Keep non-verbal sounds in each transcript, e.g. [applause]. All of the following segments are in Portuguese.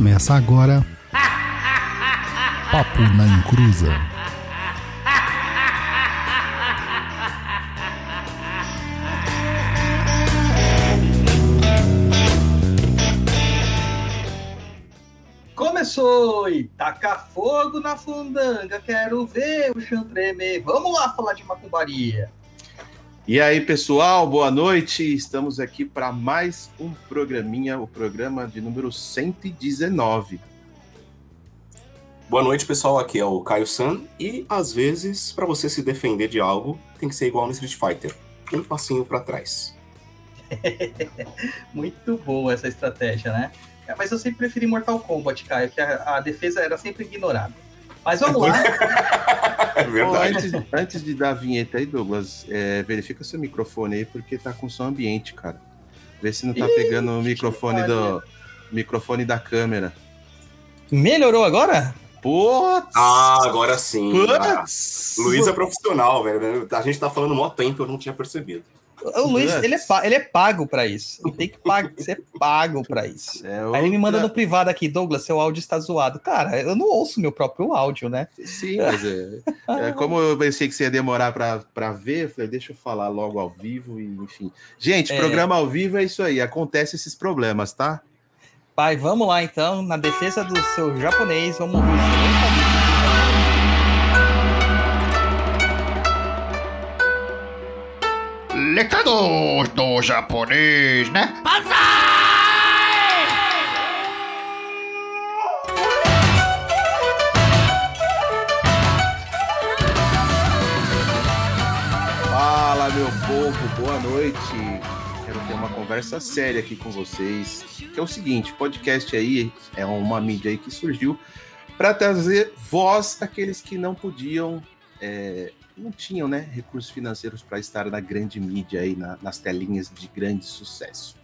Começa agora. Papo na Encruza. Começou e taca fogo na fundanga, quero ver o chão tremer. Vamos lá falar de macumbaria. E aí, pessoal, boa noite. Estamos aqui para mais um programinha, o programa de número 119. Boa noite, pessoal. Aqui é o Caio San. E às vezes, para você se defender de algo, tem que ser igual no Street Fighter: um passinho para trás. [laughs] Muito boa essa estratégia, né? É, mas eu sempre preferi Mortal Kombat, Caio, que a, a defesa era sempre ignorada. Mas vamos lá. [laughs] É verdade. antes, antes de dar a vinheta aí, Douglas, é, verifica seu microfone aí, porque tá com som ambiente, cara. Vê se não tá Ih, pegando o microfone do microfone da câmera. Melhorou agora? Putz! Ah, agora sim. Ah, Putz! Luiz é profissional, velho. A gente tá falando mó tempo, eu não tinha percebido. O Luiz, ele é, ele é pago pra isso. Ele tem que pag- [laughs] ser pago pra isso. É Aí ele me manda outra- no privado aqui, Douglas, seu áudio está zoado. Cara, eu não ouço meu próprio áudio, né? Sim, mas é, é, [laughs] como eu pensei que você ia demorar pra ver, eu falei, deixa eu falar logo ao vivo e enfim. Gente, É. programa ao vivo é isso aí, acontece esses problemas, tá? Pai, vamos lá então, na defesa do seu japonês, vamos ouvir. Recados do japonês, né? Fala, meu povo, boa noite. Quero ter uma conversa séria aqui com vocês. Que é o seguinte, podcast aí é uma mídia aí que surgiu para trazer voz àqueles que não podiam, é, não tinham, né, recursos financeiros para estar na grande mídia aí, na- nas telinhas de grande sucesso.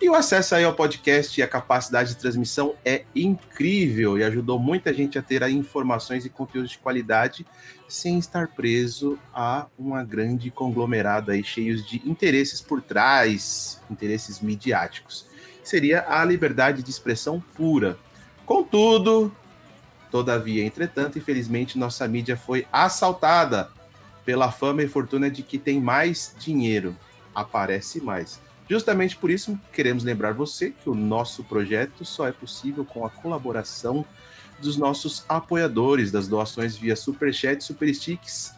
E o acesso aí ao podcast e a capacidade de transmissão é incrível e ajudou muita gente a ter informações e conteúdos de qualidade sem estar preso a uma grande conglomerada aí cheios de interesses por trás, interesses midiáticos. Seria a liberdade de expressão pura. Contudo, todavia, entretanto, infelizmente nossa mídia foi assaltada pela fama e fortuna de que tem mais dinheiro, aparece mais. Justamente por isso, queremos lembrar você que o nosso projeto só é possível com a colaboração dos nossos apoiadores, das doações via Superchat, Supersticks.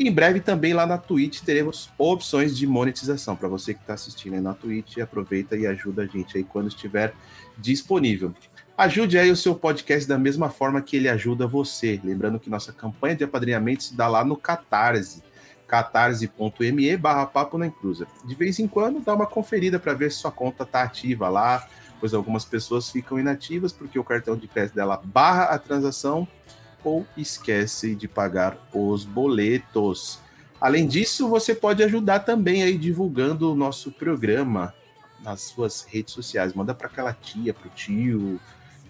Em breve também lá na Twitch teremos opções de monetização. Para você que está assistindo aí na Twitch, aproveita e ajuda a gente aí quando estiver disponível. Ajude aí o seu podcast da mesma forma que ele ajuda você. Lembrando que nossa campanha de apadrinhamento se dá lá no Catarse catarse.me barra papo na encruza. De vez em quando dá uma conferida para ver se sua conta está ativa lá, pois algumas pessoas ficam inativas porque o cartão de crédito dela barra a transação ou esquece de pagar os boletos. Além disso, você pode ajudar também aí divulgando o nosso programa nas suas redes sociais. Manda para aquela tia, pro tio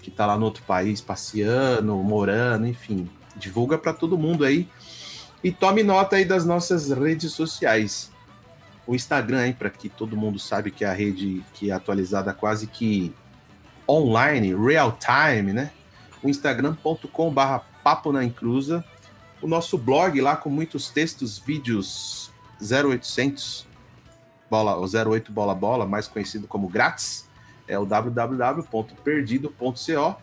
que tá lá no outro país passeando, morando, enfim. Divulga para todo mundo aí. E tome nota aí das nossas redes sociais. O Instagram aí, para que todo mundo sabe que é a rede que é atualizada quase que online, real time, né? O instagram.com barra papo na encruza. O nosso blog lá com muitos textos, vídeos 0800 bola, o 08 bola bola, mais conhecido como grátis, é o www.perdido.co.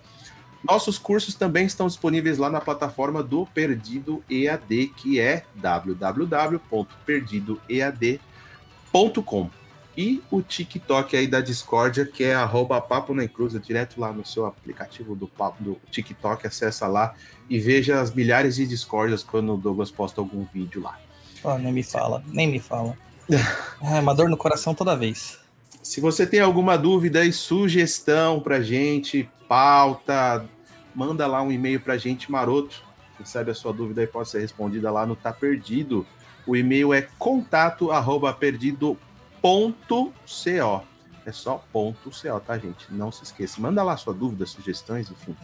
Nossos cursos também estão disponíveis lá na plataforma do Perdido EAD, que é www.perdidoead.com. E o TikTok aí da Discordia, que é arroba papo na encruza, direto lá no seu aplicativo do, papo, do TikTok, acessa lá e veja as milhares de Discordias quando o Douglas posta algum vídeo lá. Ó, nem me fala, nem me fala. [laughs] É uma dor no coração toda vez. Se você tem alguma dúvida e sugestão pra gente, pauta, manda lá um e-mail pra gente maroto. Quem sabe a sua dúvida pode ser respondida lá no Tá Perdido. O e-mail é contato arroba perdido ponto co. É só ponto co, tá, gente? Não se esqueça. Manda lá sua dúvida, sugestões, enfim.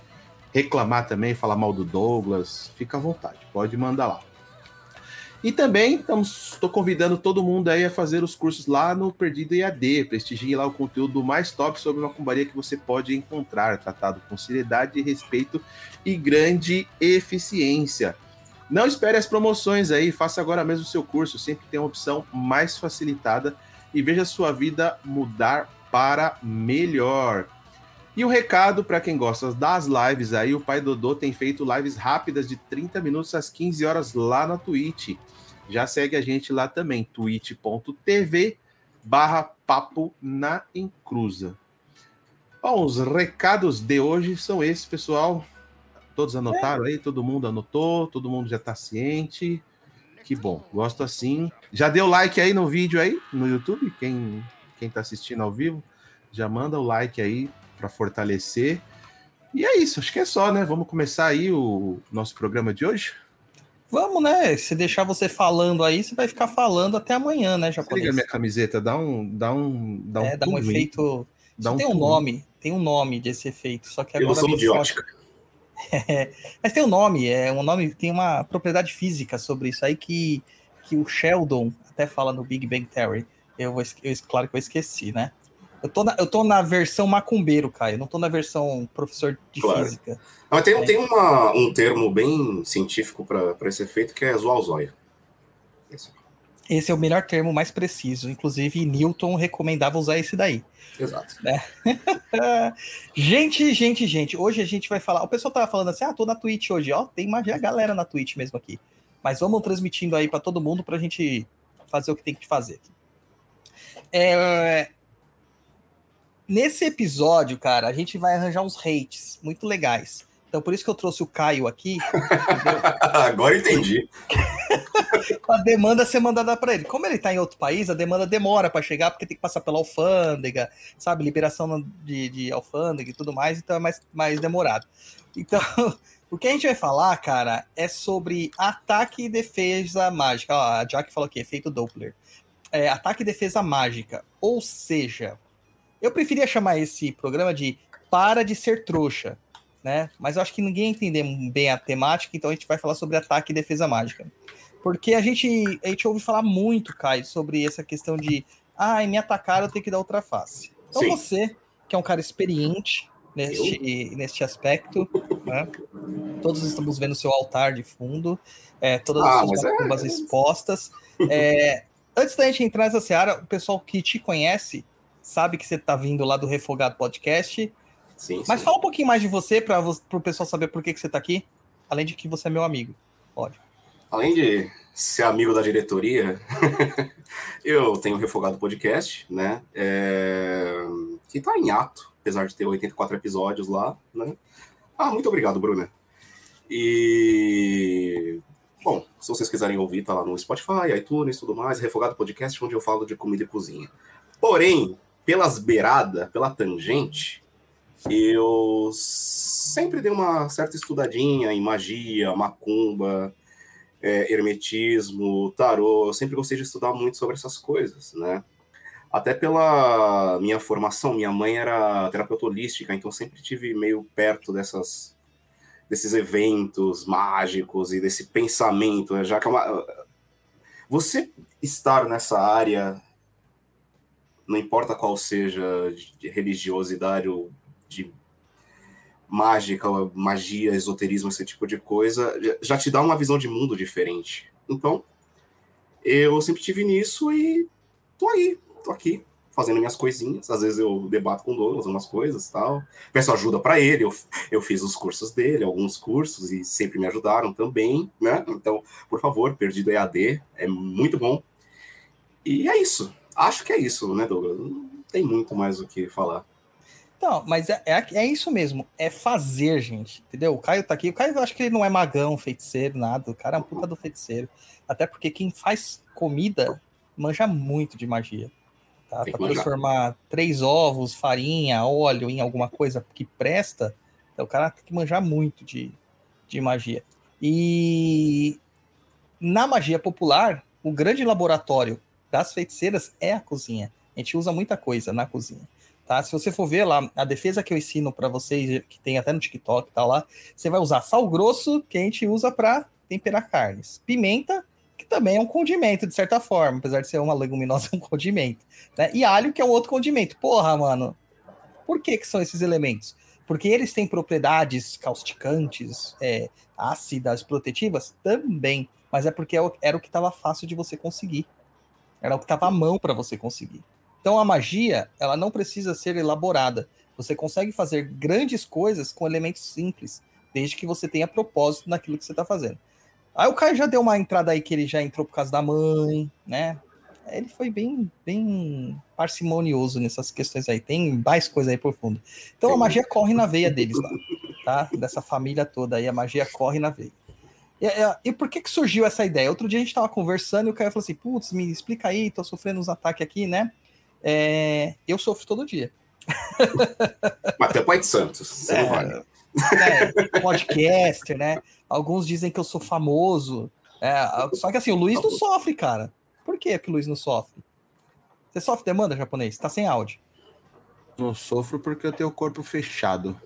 Reclamar também, falar mal do Douglas, fica à vontade, pode mandar lá. E também estou convidando todo mundo aí a fazer os cursos lá no Perdido EAD. Prestigie lá o conteúdo mais top sobre macumbaria que você pode encontrar, tratado com seriedade, respeito e grande eficiência. Não espere as promoções aí, faça agora mesmo o seu curso, sempre tem uma opção mais facilitada e veja sua vida mudar para melhor. E o um recado para quem gosta das lives aí, o Pai Dodô tem feito lives rápidas de 30 minutos às 15 horas lá na Twitch. Já segue a gente lá também, twitch.tv barra papo na encruza. Bom, os recados de hoje são esses, pessoal. Todos anotaram aí? Todo mundo anotou? Todo mundo já está ciente? Que bom, gosto assim. Já deu like aí no vídeo aí, no YouTube? Quem, quem tá assistindo ao vivo, já manda o like aí para fortalecer. E é isso, acho que é só, né? Vamos começar aí o nosso programa de hoje. Vamos, né? Se deixar você falando aí, você vai ficar falando até amanhã, né, japonês? Liga minha camiseta, dá um, dá um, dá um, é, dá um efeito. Dá um tem um nome, tem um nome desse efeito, só que agora. Ilusão de ótica. É, mas tem um nome, é um nome, tem uma propriedade física sobre isso aí que, que o Sheldon até fala no Big Bang Theory. Eu, vou, eu claro que eu esqueci, né? Eu tô, na, eu tô na versão macumbeiro, Caio. Não tô na versão professor de claro. física. Mas tem, é. tem uma, um termo bem científico para esse efeito que é zoalzóia. Esse. esse é o melhor termo, mais preciso. Inclusive, Newton recomendava usar esse daí. Exato. Né? [laughs] gente, gente, gente. Hoje a gente vai falar. O pessoal tava falando assim: ah, tô na Twitch hoje. Ó, tem uma galera na Twitch mesmo aqui. Mas vamos transmitindo aí para todo mundo pra gente fazer o que tem que fazer. É, Nesse episódio, cara, a gente vai arranjar uns hates muito legais. Então, por isso que eu trouxe o Caio aqui. [laughs] Agora entendi. a demanda ser mandada para ele. Como ele está em outro país, a demanda demora para chegar, porque tem que passar pela alfândega, sabe? Liberação de, de alfândega e tudo mais, então é mais, mais demorado. Então, [laughs] o que a gente vai falar, cara, é sobre ataque e defesa mágica. Ó, a Jack falou aqui, efeito Doppler. É, ataque e defesa mágica. Ou seja, eu preferia chamar esse programa de Para de Ser Trouxa, né? Mas eu acho que ninguém entender bem a temática, então a gente vai falar sobre ataque e defesa mágica. Porque a gente, a gente ouve falar muito, Caio, sobre essa questão de ah, me atacaram, eu tenho que dar outra face. Então Sim. você, que é um cara experiente neste, neste aspecto, né? Todos estamos vendo seu altar de fundo, é, todas ah, as suas macumbas é... expostas. É, antes da gente entrar nessa seara, o pessoal que te conhece sabe que você está vindo lá do Refogado Podcast. Sim, Mas sim. fala um pouquinho mais de você para o pessoal saber por que, que você está aqui, além de que você é meu amigo. Pode. Além de ser amigo da diretoria, [laughs] eu tenho o Refogado Podcast, né? É... Que está em ato, apesar de ter 84 episódios lá, né? Ah, muito obrigado, Bruna. E Bom, se vocês quiserem ouvir, tá lá no Spotify, iTunes, tudo mais, Refogado Podcast, onde eu falo de comida e cozinha. Porém, pelas beiradas, pela tangente, eu sempre dei uma certa estudadinha em magia, macumba, é, hermetismo, tarô. Eu sempre gostei de estudar muito sobre essas coisas, né? Até pela minha formação, minha mãe era terapeuta holística, então sempre tive meio perto dessas desses eventos mágicos e desse pensamento, né? já que é uma... você estar nessa área não importa qual seja de religiosidade ou de mágica, magia, esoterismo, esse tipo de coisa, já te dá uma visão de mundo diferente. Então, eu sempre tive nisso e tô aí, tô aqui, fazendo minhas coisinhas. Às vezes eu debato com o Douglas umas coisas tal. Peço ajuda para ele, eu, eu fiz os cursos dele, alguns cursos, e sempre me ajudaram também, né? Então, por favor, Perdido EAD, é muito bom. E é isso. Acho que é isso, né, Douglas? Não tem muito mais o que falar. Não, mas é, é, é, isso mesmo, é fazer, gente, entendeu? O Caio tá aqui, o Caio eu acho que ele não é magão, feiticeiro, nada, o cara é um puta do feiticeiro. Até porque quem faz comida manja muito de magia. Tá? Pra transformar três ovos, farinha, óleo em alguma coisa que presta, então o cara tem que manjar muito de, de magia. E na magia popular, o grande laboratório das feiticeiras é a cozinha. A gente usa muita coisa na cozinha. Tá? Se você for ver lá, a defesa que eu ensino para vocês, que tem até no TikTok, tá lá, você vai usar sal grosso, que a gente usa para temperar carnes. Pimenta, que também é um condimento, de certa forma, apesar de ser uma leguminosa, é [laughs] um condimento. Né? E alho, que é um outro condimento. Porra, mano, por que, que são esses elementos? Porque eles têm propriedades causticantes, é, ácidas, protetivas? Também. Mas é porque é era o que estava fácil de você conseguir. Era o que estava à mão para você conseguir. Então a magia, ela não precisa ser elaborada. Você consegue fazer grandes coisas com elementos simples, desde que você tenha propósito naquilo que você está fazendo. Aí o Caio já deu uma entrada aí que ele já entrou por causa da mãe, né? Ele foi bem, bem parcimonioso nessas questões aí. Tem mais coisa aí por fundo. Então a magia corre na veia deles lá, tá? Dessa família toda aí, a magia corre na veia. E, e, por que que surgiu essa ideia? Outro dia a gente tava conversando e o Caio falou assim: putz, me explica aí, tô sofrendo uns ataques aqui, né? É, eu sofro todo dia. [laughs] Mas até Pai de Santos, você é, não vale. É, podcaster, né? Alguns dizem que eu sou famoso. É, só que assim, o Luiz não sofre, cara. Por que, que o Luiz não sofre? Você sofre demanda japonês? Tá sem áudio. Não sofro porque eu tenho o corpo fechado.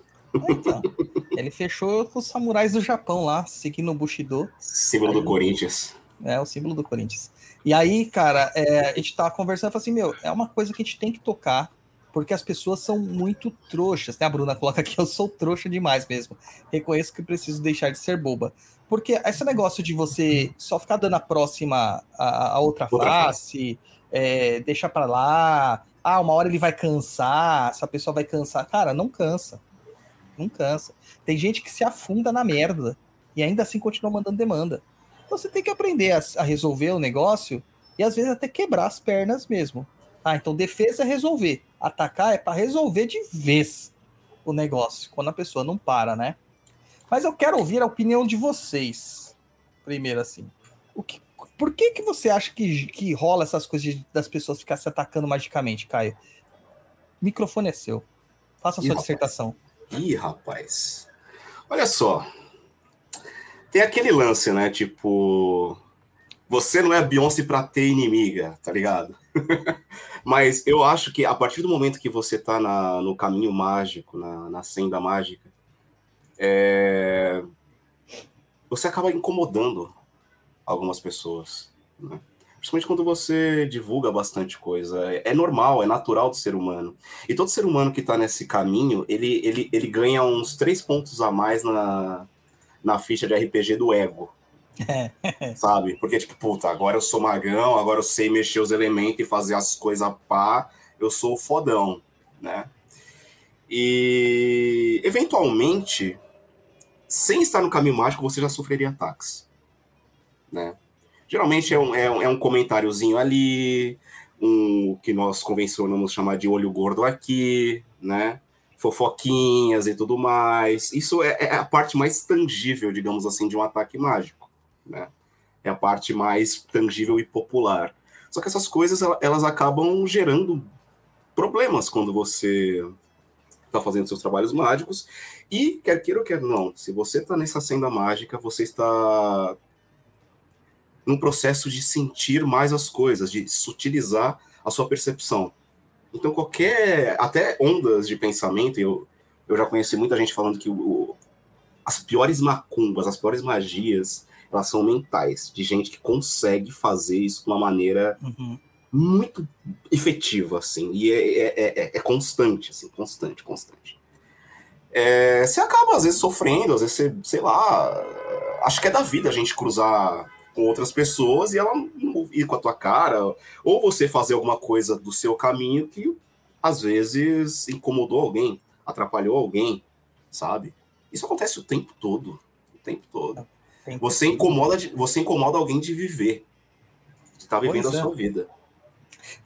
Então, [laughs] ele fechou com os samurais do Japão lá, seguindo o Bushido. Símbolo aí, do Corinthians. É, o símbolo do Corinthians. E aí, cara, é, a gente tava conversando e falou assim: meu, é uma coisa que a gente tem que tocar, porque as pessoas são muito trouxas. Né? A Bruna coloca aqui: eu sou trouxa demais mesmo. Reconheço que preciso deixar de ser boba. Porque esse negócio de você só ficar dando a próxima, a, a outra, outra, face, é, deixa para lá, ah, uma hora ele vai cansar, essa pessoa vai cansar. Cara, não cansa. Não cansa. Tem gente que se afunda na merda e ainda assim continua mandando demanda. Então você tem que aprender a, a resolver o negócio e às vezes até quebrar as pernas mesmo. Ah, então defesa é resolver. Atacar é para resolver de vez o negócio, quando a pessoa não para, né? Mas eu quero ouvir a opinião de vocês. Primeiro, assim. O que, por que, que você acha que, que rola essas coisas de, das pessoas ficar se atacando magicamente, Caio? O microfone é seu. Faça a sua dissertação. Ih, rapaz. Olha só. Tem aquele lance, né? Tipo. Você não é Beyoncé pra ter inimiga, tá ligado? [laughs] Mas eu acho que a partir do momento que você tá na, no caminho mágico, na, na senda mágica, é... você acaba incomodando algumas pessoas, né? Principalmente quando você divulga bastante coisa. É normal, é natural do ser humano. E todo ser humano que está nesse caminho, ele, ele, ele ganha uns três pontos a mais na, na ficha de RPG do ego. [laughs] sabe? Porque, tipo, puta, agora eu sou magão, agora eu sei mexer os elementos e fazer as coisas pá, eu sou fodão, né? E, eventualmente, sem estar no caminho mágico, você já sofreria ataques. Né? Geralmente é um, é é um comentáriozinho ali, um que nós convencionamos chamar de olho gordo aqui, né? Fofoquinhas e tudo mais. Isso é, é a parte mais tangível, digamos assim, de um ataque mágico, né? É a parte mais tangível e popular. Só que essas coisas elas acabam gerando problemas quando você está fazendo seus trabalhos mágicos. E, quer queira ou quer não, se você está nessa senda mágica, você está num processo de sentir mais as coisas, de sutilizar a sua percepção. Então, qualquer. Até ondas de pensamento, eu, eu já conheci muita gente falando que o, as piores macumbas, as piores magias, elas são mentais, de gente que consegue fazer isso de uma maneira. Uhum muito efetiva, assim, e é, é, é, é constante, assim, constante, constante. É, você acaba, às vezes, sofrendo, às vezes você, sei lá, acho que é da vida a gente cruzar com outras pessoas e ela não ir com a tua cara, ou você fazer alguma coisa do seu caminho que, às vezes, incomodou alguém, atrapalhou alguém, sabe? Isso acontece o tempo todo, o tempo todo. Você incomoda, de, você incomoda alguém de viver. Você tá vivendo pois a sua vida.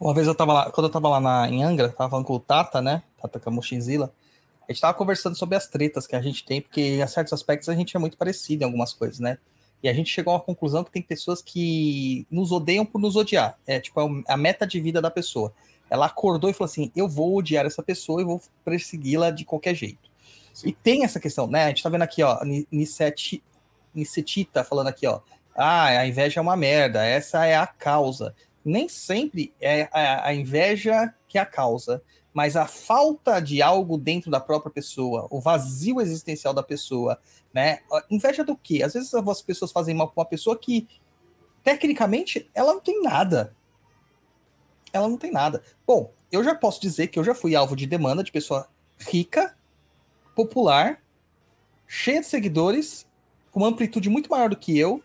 Uma vez eu tava lá, quando eu tava lá na, em Angra, tava falando com o Tata, né? Tata Kamushizila. A gente tava conversando sobre as tretas que a gente tem, porque em certos aspectos a gente é muito parecido em algumas coisas, né? E a gente chegou a uma conclusão que tem pessoas que nos odeiam por nos odiar. É tipo é a meta de vida da pessoa. Ela acordou e falou assim: eu vou odiar essa pessoa e vou persegui-la de qualquer jeito. Sim. E tem essa questão, né? A gente tá vendo aqui, ó, Nicetita falando aqui, ó. Ah, a inveja é uma merda, essa é a causa nem sempre é a, inveja que é a causa, mas a falta de algo dentro da própria pessoa, o vazio existencial da pessoa, né? Inveja do quê? Às vezes as pessoas fazem mal com uma pessoa que tecnicamente, ela não tem nada. Ela não tem nada. Bom, eu já posso dizer que eu já fui alvo de demanda de pessoa rica, popular, cheia de seguidores, com uma amplitude muito maior do que eu,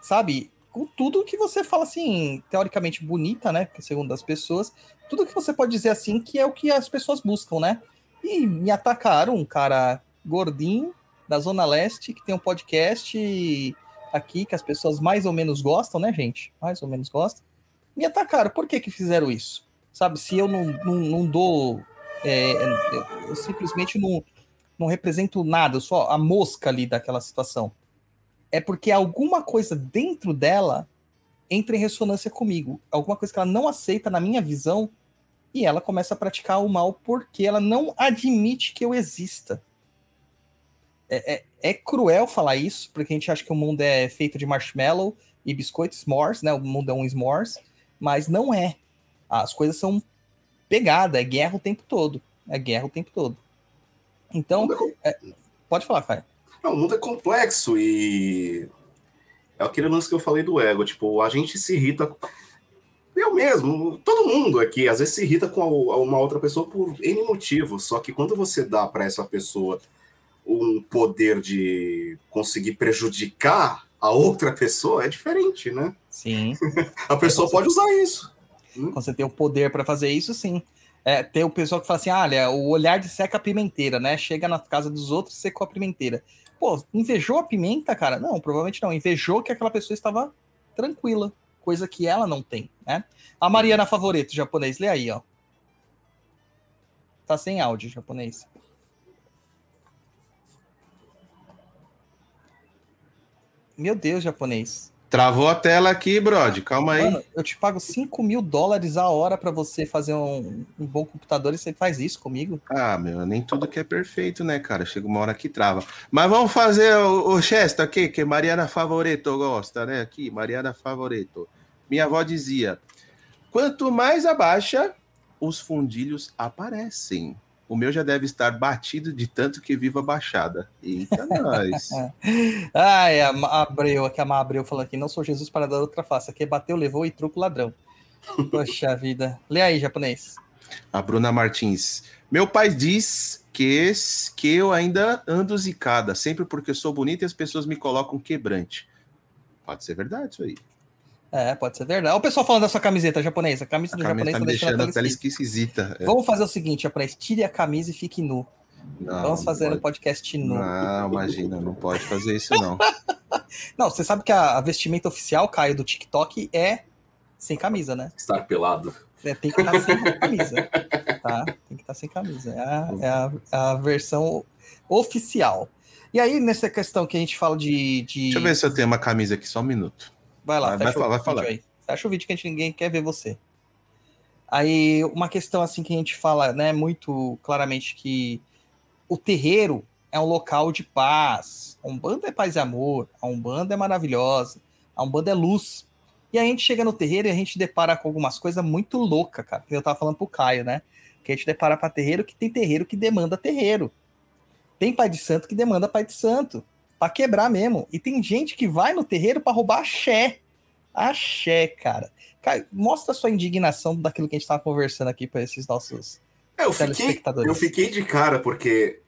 sabe? Com tudo que você fala assim, teoricamente bonita, né? Segundo as pessoas, tudo que você pode dizer assim que é o que as pessoas buscam, né? E me atacaram um cara gordinho da Zona Leste que tem um podcast aqui que as pessoas mais ou menos gostam, né, gente? Mais ou menos gostam. Me atacaram. Por que que fizeram isso? Sabe, se eu não, não, não dou. É, eu, simplesmente não, não represento nada, eu sou a mosca ali daquela situação. É porque alguma coisa dentro dela entra em ressonância comigo. Alguma coisa que ela não aceita na minha visão e ela começa a praticar o mal porque ela não admite que eu exista. É, é, é, cruel falar isso, porque a gente acha que o mundo é feito de marshmallow e biscoitos s'mores, né? O mundo é um s'mores, mas não é. As coisas são pegada, é guerra o tempo todo. É guerra o tempo todo. Então, é, pode falar, Caio. Não, o mundo é complexo e é aquele lance que eu falei do ego. Tipo, a gente se irrita. Eu mesmo, todo mundo aqui, às vezes se irrita com uma outra pessoa por N motivos. Só que quando você dá para essa pessoa um poder de conseguir prejudicar a outra pessoa, é diferente, né? Sim. [laughs] a pessoa pode usar isso. Quando você tem o poder para fazer isso, sim. É, tem o pessoal que fala assim: ah, olha, o olhar de seca a pimenteira, né? Chega na casa dos outros e secou a pimenteira. Pô, invejou a pimenta, cara? Não, provavelmente não. Invejou que aquela pessoa estava tranquila, coisa que ela não tem, né? A Mariana Favorito, japonês, lê aí, ó. Tá sem áudio, japonês. Meu Deus, japonês. Travou a tela aqui, Brod. Calma aí. Mano, eu te pago 5 mil dólares a hora para você fazer um, um, bom computador e você faz isso comigo? Ah, meu, nem tudo que é perfeito, né, cara? Chega uma hora que trava. Mas vamos fazer o, o Chesta aqui, que Mariana Favoreto gosta, né? Aqui, Mariana Favoreto. Minha avó dizia: quanto mais abaixa, os fundilhos aparecem. O meu já deve estar batido de tanto que viva baixada. Eita, [laughs] nós. é, a Abreu, aqui a Abreu falou aqui, não sou Jesus para dar outra face. Aqui bateu, levou e truco ladrão. [laughs] Poxa vida. Lê aí, japonês. A Bruna Martins. Meu pai diz que, que eu ainda ando zicada, sempre porque sou bonita e as pessoas me colocam quebrante. Pode ser verdade isso aí. É, pode ser verdade. Olha o pessoal falando da sua camiseta japonesa. A camisa a do japonês tá, tá deixando a pele esquisita. É. Vamos fazer o seguinte, japonês. Tire a camisa e fique nu. Não, Vamos fazer um podcast nu. Não, imagina, não pode fazer isso, não. [laughs] não, você sabe que a, a, vestimenta oficial, Caio, do TikTok é sem camisa, né? Estar pelado. É, tem que estar sem camisa. Tá? Tem que estar sem camisa. É a, é a, é a versão oficial. E aí, nessa questão que a gente fala de, de. Deixa eu ver se eu tenho uma camisa aqui, só um minuto. Vai lá, vai, fecha vai, vai falar. Aí. Fecha o vídeo que a gente, ninguém quer ver você. Aí, uma questão assim que a gente fala, né, muito claramente que o terreiro é um local de paz. A Umbanda é paz e amor. A Umbanda é maravilhosa. A Umbanda é luz. E a gente chega no terreiro e a gente depara com algumas coisas muito loucas, cara. Eu tava falando pro Caio, né? Que a gente depara para terreiro que tem terreiro que demanda terreiro. Tem pai de santo que demanda pai de santo para quebrar mesmo. E tem gente que vai no terreiro para roubar axé. Axé, cara. cara. Mostra sua indignação daquilo que a gente estava conversando aqui para esses nossos é, eu fiquei, eu fiquei de cara, porque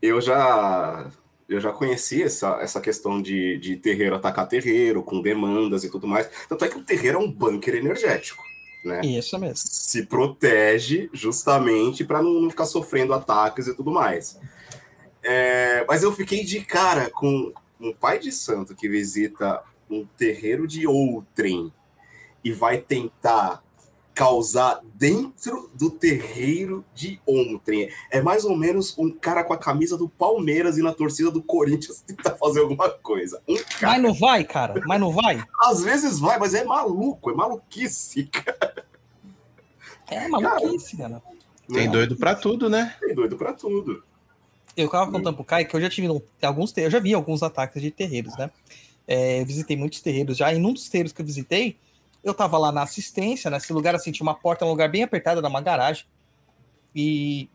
eu já eu já conheci essa, essa questão de, de terreiro atacar terreiro, com demandas e tudo mais. Tanto é que o terreiro é um bunker energético. Né? Isso mesmo. Se protege justamente para não, não ficar sofrendo ataques e tudo mais. É, mas eu fiquei de cara com um pai de santo que visita um terreiro de outrem e vai tentar causar dentro do terreiro de ontem. É mais ou menos um cara com a camisa do Palmeiras e na torcida do Corinthians [laughs] tentar fazer alguma coisa. Um cara... Mas não vai, cara? Mas não vai? Às vezes vai, mas é maluco, é maluquice, [laughs] cara. É maluquice, cara. Tem doido para tudo, né? Tem doido para tudo. Eu tava contando pro Kai que eu já tive alguns eu já vi alguns ataques de terreiros, né? É, eu visitei muitos terreiros já. E num dos terreiros que eu visitei, eu tava lá na assistência, nesse lugar assim, tinha uma porta, um lugar bem apertado, uma garagem. E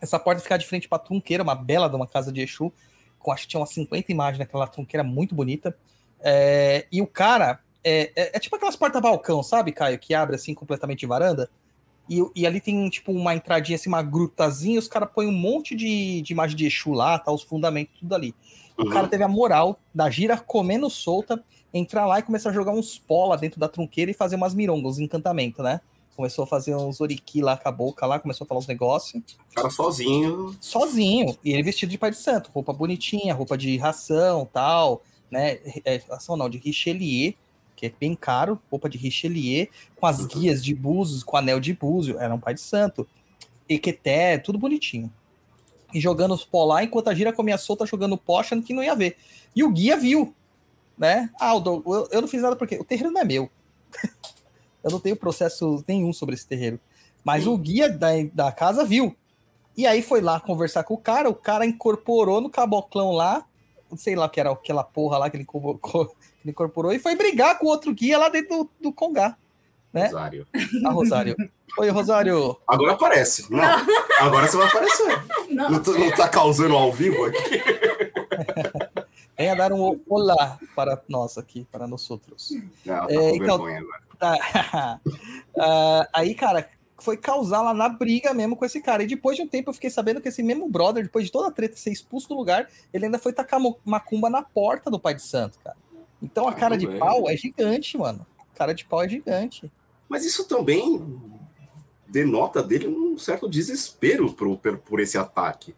essa porta ficava de frente pra trunqueira, uma bela de uma casa de Exu, com acho que tinha umas 50 imagens naquela trunqueira muito bonita. É, e o cara, é, é, é tipo aquelas porta-balcão, sabe, Caio? Que abre assim completamente varanda. E, e ali tem tipo uma entradinha, assim, uma grutazinha, os caras põem um monte de, de imagem de Exu lá, tá, os fundamentos, tudo ali. O Uhum. cara teve a moral da gira comendo solta, entrar lá e começar a jogar uns pó lá dentro da trunqueira e fazer umas mirongas, uns encantamentos, né? Começou a fazer uns oriki lá com a boca lá, começou a falar uns negócios. O cara sozinho. Sozinho. E ele vestido de pai de santo, roupa bonitinha, roupa de ração tal, né? É, ração não, de Richelieu, que é bem caro, roupa de Richelieu, com as Uhum. guias de búzios, com anel de búzio, era um pai de santo. Equeté, tudo bonitinho. E jogando os pó lá, enquanto a gira comia solta, jogando pó, achando que não ia ver. E o guia viu, né? Ah, eu, eu não fiz nada porque o terreiro não é meu. [laughs] eu não tenho processo nenhum sobre esse terreiro. Mas o guia da, da casa viu. E aí foi lá conversar com o cara, o cara incorporou no caboclão lá, sei lá o que era aquela porra lá que ele, incorporou- que ele incorporou, e foi brigar com o outro guia lá dentro do, do Congá, né? Rosário. A Rosário. Oi, Rosário. Agora aparece. Não. Agora você vai aparecer. Não, Não, não tá causando ao vivo aqui? [laughs] Venha dar um olá para nós aqui, para nós outros. Não, tá É, com então- vergonha agora. Tá. [laughs] Ah, aí, cara, foi causar lá na briga mesmo com esse cara. E depois de um tempo eu fiquei sabendo que esse mesmo brother, depois de toda a treta ser expulso do lugar, ele ainda foi tacar macumba na porta do pai de santo, cara. Então a Ah, cara de tudo bem. pau é gigante, mano. Cara de pau é gigante. Mas isso também denota dele um certo desespero por, por, por esse ataque.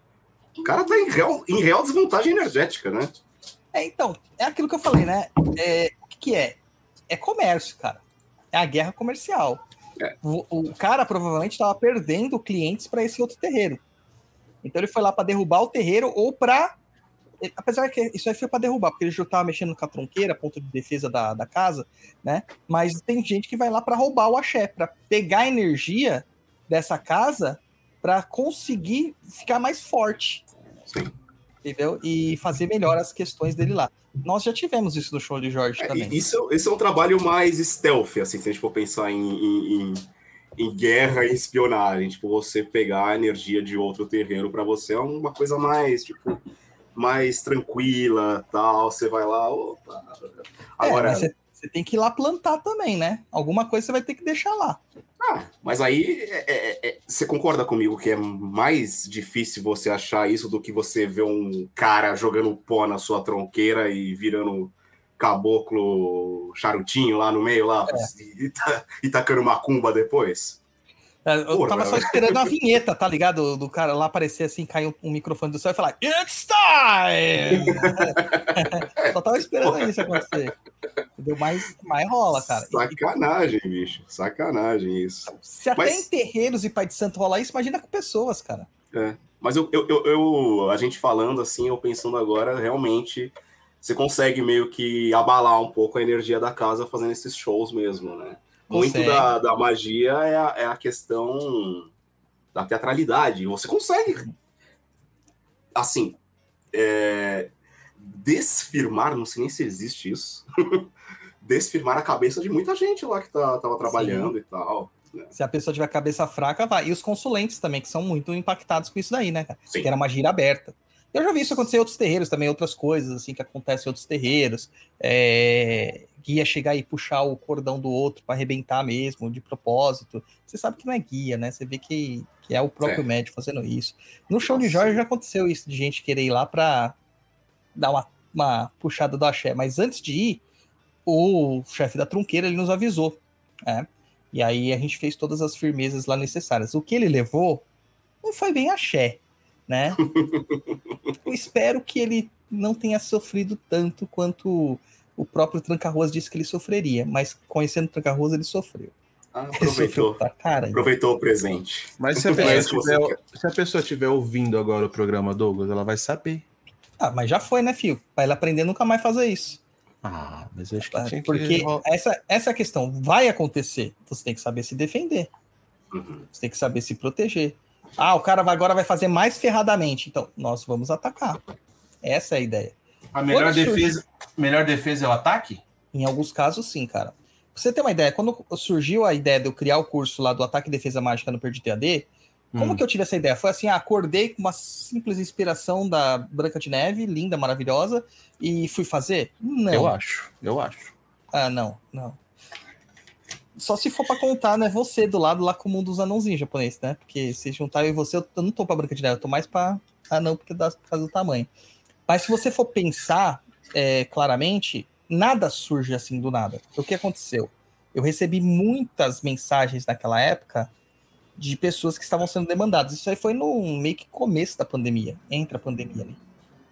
O cara tá em real, em real desvantagem energética, né? É, então, é aquilo que eu falei, né? É, o que, que é? É comércio, cara. É a guerra comercial. O, o cara provavelmente estava perdendo clientes para esse outro terreiro. Então ele foi lá para derrubar o terreiro ou para. Apesar que isso aí foi para derrubar, porque ele já estava mexendo com a tronqueira, ponto de defesa da, da casa, né? Mas tem gente que vai lá para roubar o axé, para pegar a energia dessa casa para conseguir ficar mais forte Sim. Entendeu? E fazer melhor as questões dele lá. Nós já tivemos isso no show de Jorge É, também. isso, esse é um trabalho mais stealth, assim, se a gente for pensar em, em, em- guerra e espionagem. Tipo, você pegar a energia de outro terreiro para você é uma coisa mais, tipo, mais tranquila, tal. Você vai lá, opa. É, Agora, mas você, você tem que ir lá plantar também, né? Alguma coisa você vai ter que deixar lá. Ah, mas aí é- é- é- você concorda comigo que é mais difícil você achar isso do que você ver um cara jogando pó na sua tronqueira e virando caboclo charutinho lá no meio lá e, ta- e tacando macumba depois? É, Eu Porra, tava só esperando a vinheta, tá ligado? Do cara lá aparecer assim, cair um, um microfone do céu e falar It's [laughs] time! só tava esperando isso acontecer. Entendeu? Mas, mas rola, cara. E- Sacanagem, bicho. Sacanagem isso. se até Mas- em terreiros e pai de santo rola isso, imagina com pessoas, cara. Mas eu, eu, eu- eu- a gente falando assim, eu pensando agora, realmente você consegue meio que abalar um pouco a energia da casa fazendo esses shows mesmo, né? Muito da, da magia é a, é a questão da teatralidade. Você consegue, assim, é, desfirmar, não sei nem se existe isso, [laughs] desfirmar a cabeça de muita gente lá que tá, tava trabalhando e tal. Se a pessoa tiver cabeça fraca, vai. E os consulentes também, que são muito impactados com isso daí, né? Sim. que era uma gira aberta. Eu já vi isso acontecer em outros terreiros também, outras coisas assim que acontecem em outros terreiros. É... Guia chegar e puxar o cordão do outro para arrebentar mesmo, de propósito. Você sabe que não é guia, né? Você vê que, que é o próprio É. médico fazendo isso. No show de Nossa. Jorge já aconteceu isso, de gente querer ir lá para dar uma, uma puxada do axé. Mas antes de ir, o chefe da trunqueira ele nos avisou. né? E aí a gente fez todas as firmezas lá necessárias. O que ele levou não foi bem axé, né? [laughs] Eu espero que ele não tenha sofrido tanto quanto o próprio Tranca-Ruas disse que ele sofreria, mas conhecendo o Tranca-Ruas ele sofreu. Ah, Ele sofreu aproveitou, cara. aproveitou o presente. Mas se a, que tiver, se a pessoa estiver ouvindo agora o programa Douglas, ela vai saber. Ah, mas já foi, né, filho? Pra ele aprender nunca mais fazer isso. Ah, mas eu acho que tá? tinha que... Porque essa, essa é a questão. Vai acontecer. Você tem que saber se defender. Uhum. Você tem que saber se proteger. Ah, o cara vai- agora vai fazer mais ferradamente. Então, nós vamos atacar. Essa é a ideia. A melhor defesa, melhor defesa é o ataque? Em alguns casos, sim, cara. Pra você ter uma ideia, quando surgiu a ideia de eu criar o curso lá do Ataque e Defesa Mágica no Perdi TAD, como Hum. que eu tive essa ideia? Foi assim, ah, acordei com uma simples inspiração da Branca de Neve, linda, maravilhosa, e fui fazer? Não. Eu acho, eu acho. Ah, não, não. Só se for pra contar, né? Você do lado lá com o mundo dos anãozinhos japonês, né? Porque se juntar eu e você, eu não tô pra branca de neve, eu tô mais pra anão porque dá por causa do tamanho. Mas se você for pensar é, claramente, nada surge assim do nada. O que aconteceu? Eu recebi muitas mensagens naquela época de pessoas que estavam sendo demandadas. Isso aí foi no meio que começo da pandemia, entre a pandemia ali.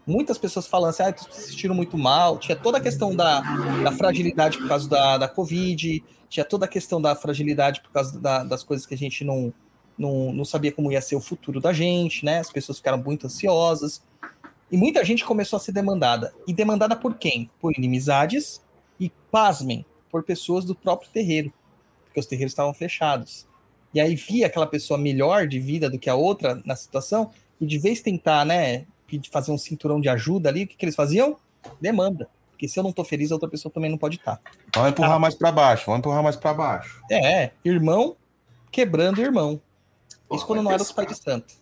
Muitas pessoas falando assim, ah, se sentiram muito mal. Tinha toda a questão da, da fragilidade por causa da, da Covid, tinha toda a questão da fragilidade por causa da, das coisas que a gente não, não, não sabia como ia ser o futuro da gente, né? As pessoas ficaram muito ansiosas. E muita gente começou a ser demandada. E demandada por quem? Por inimizades e, pasmem, por pessoas do próprio terreiro. Porque os terreiros estavam fechados. E aí via aquela pessoa melhor de vida do que a outra na situação, e de vez tentar, né, fazer um cinturão de ajuda ali, o que, que eles faziam? Demanda. Porque se eu não tô feliz, a outra pessoa também não pode estar. Tá. Vamos empurrar ah, mais para baixo, vamos empurrar mais para baixo. É, irmão quebrando irmão. Isso quando não era os pais de santo.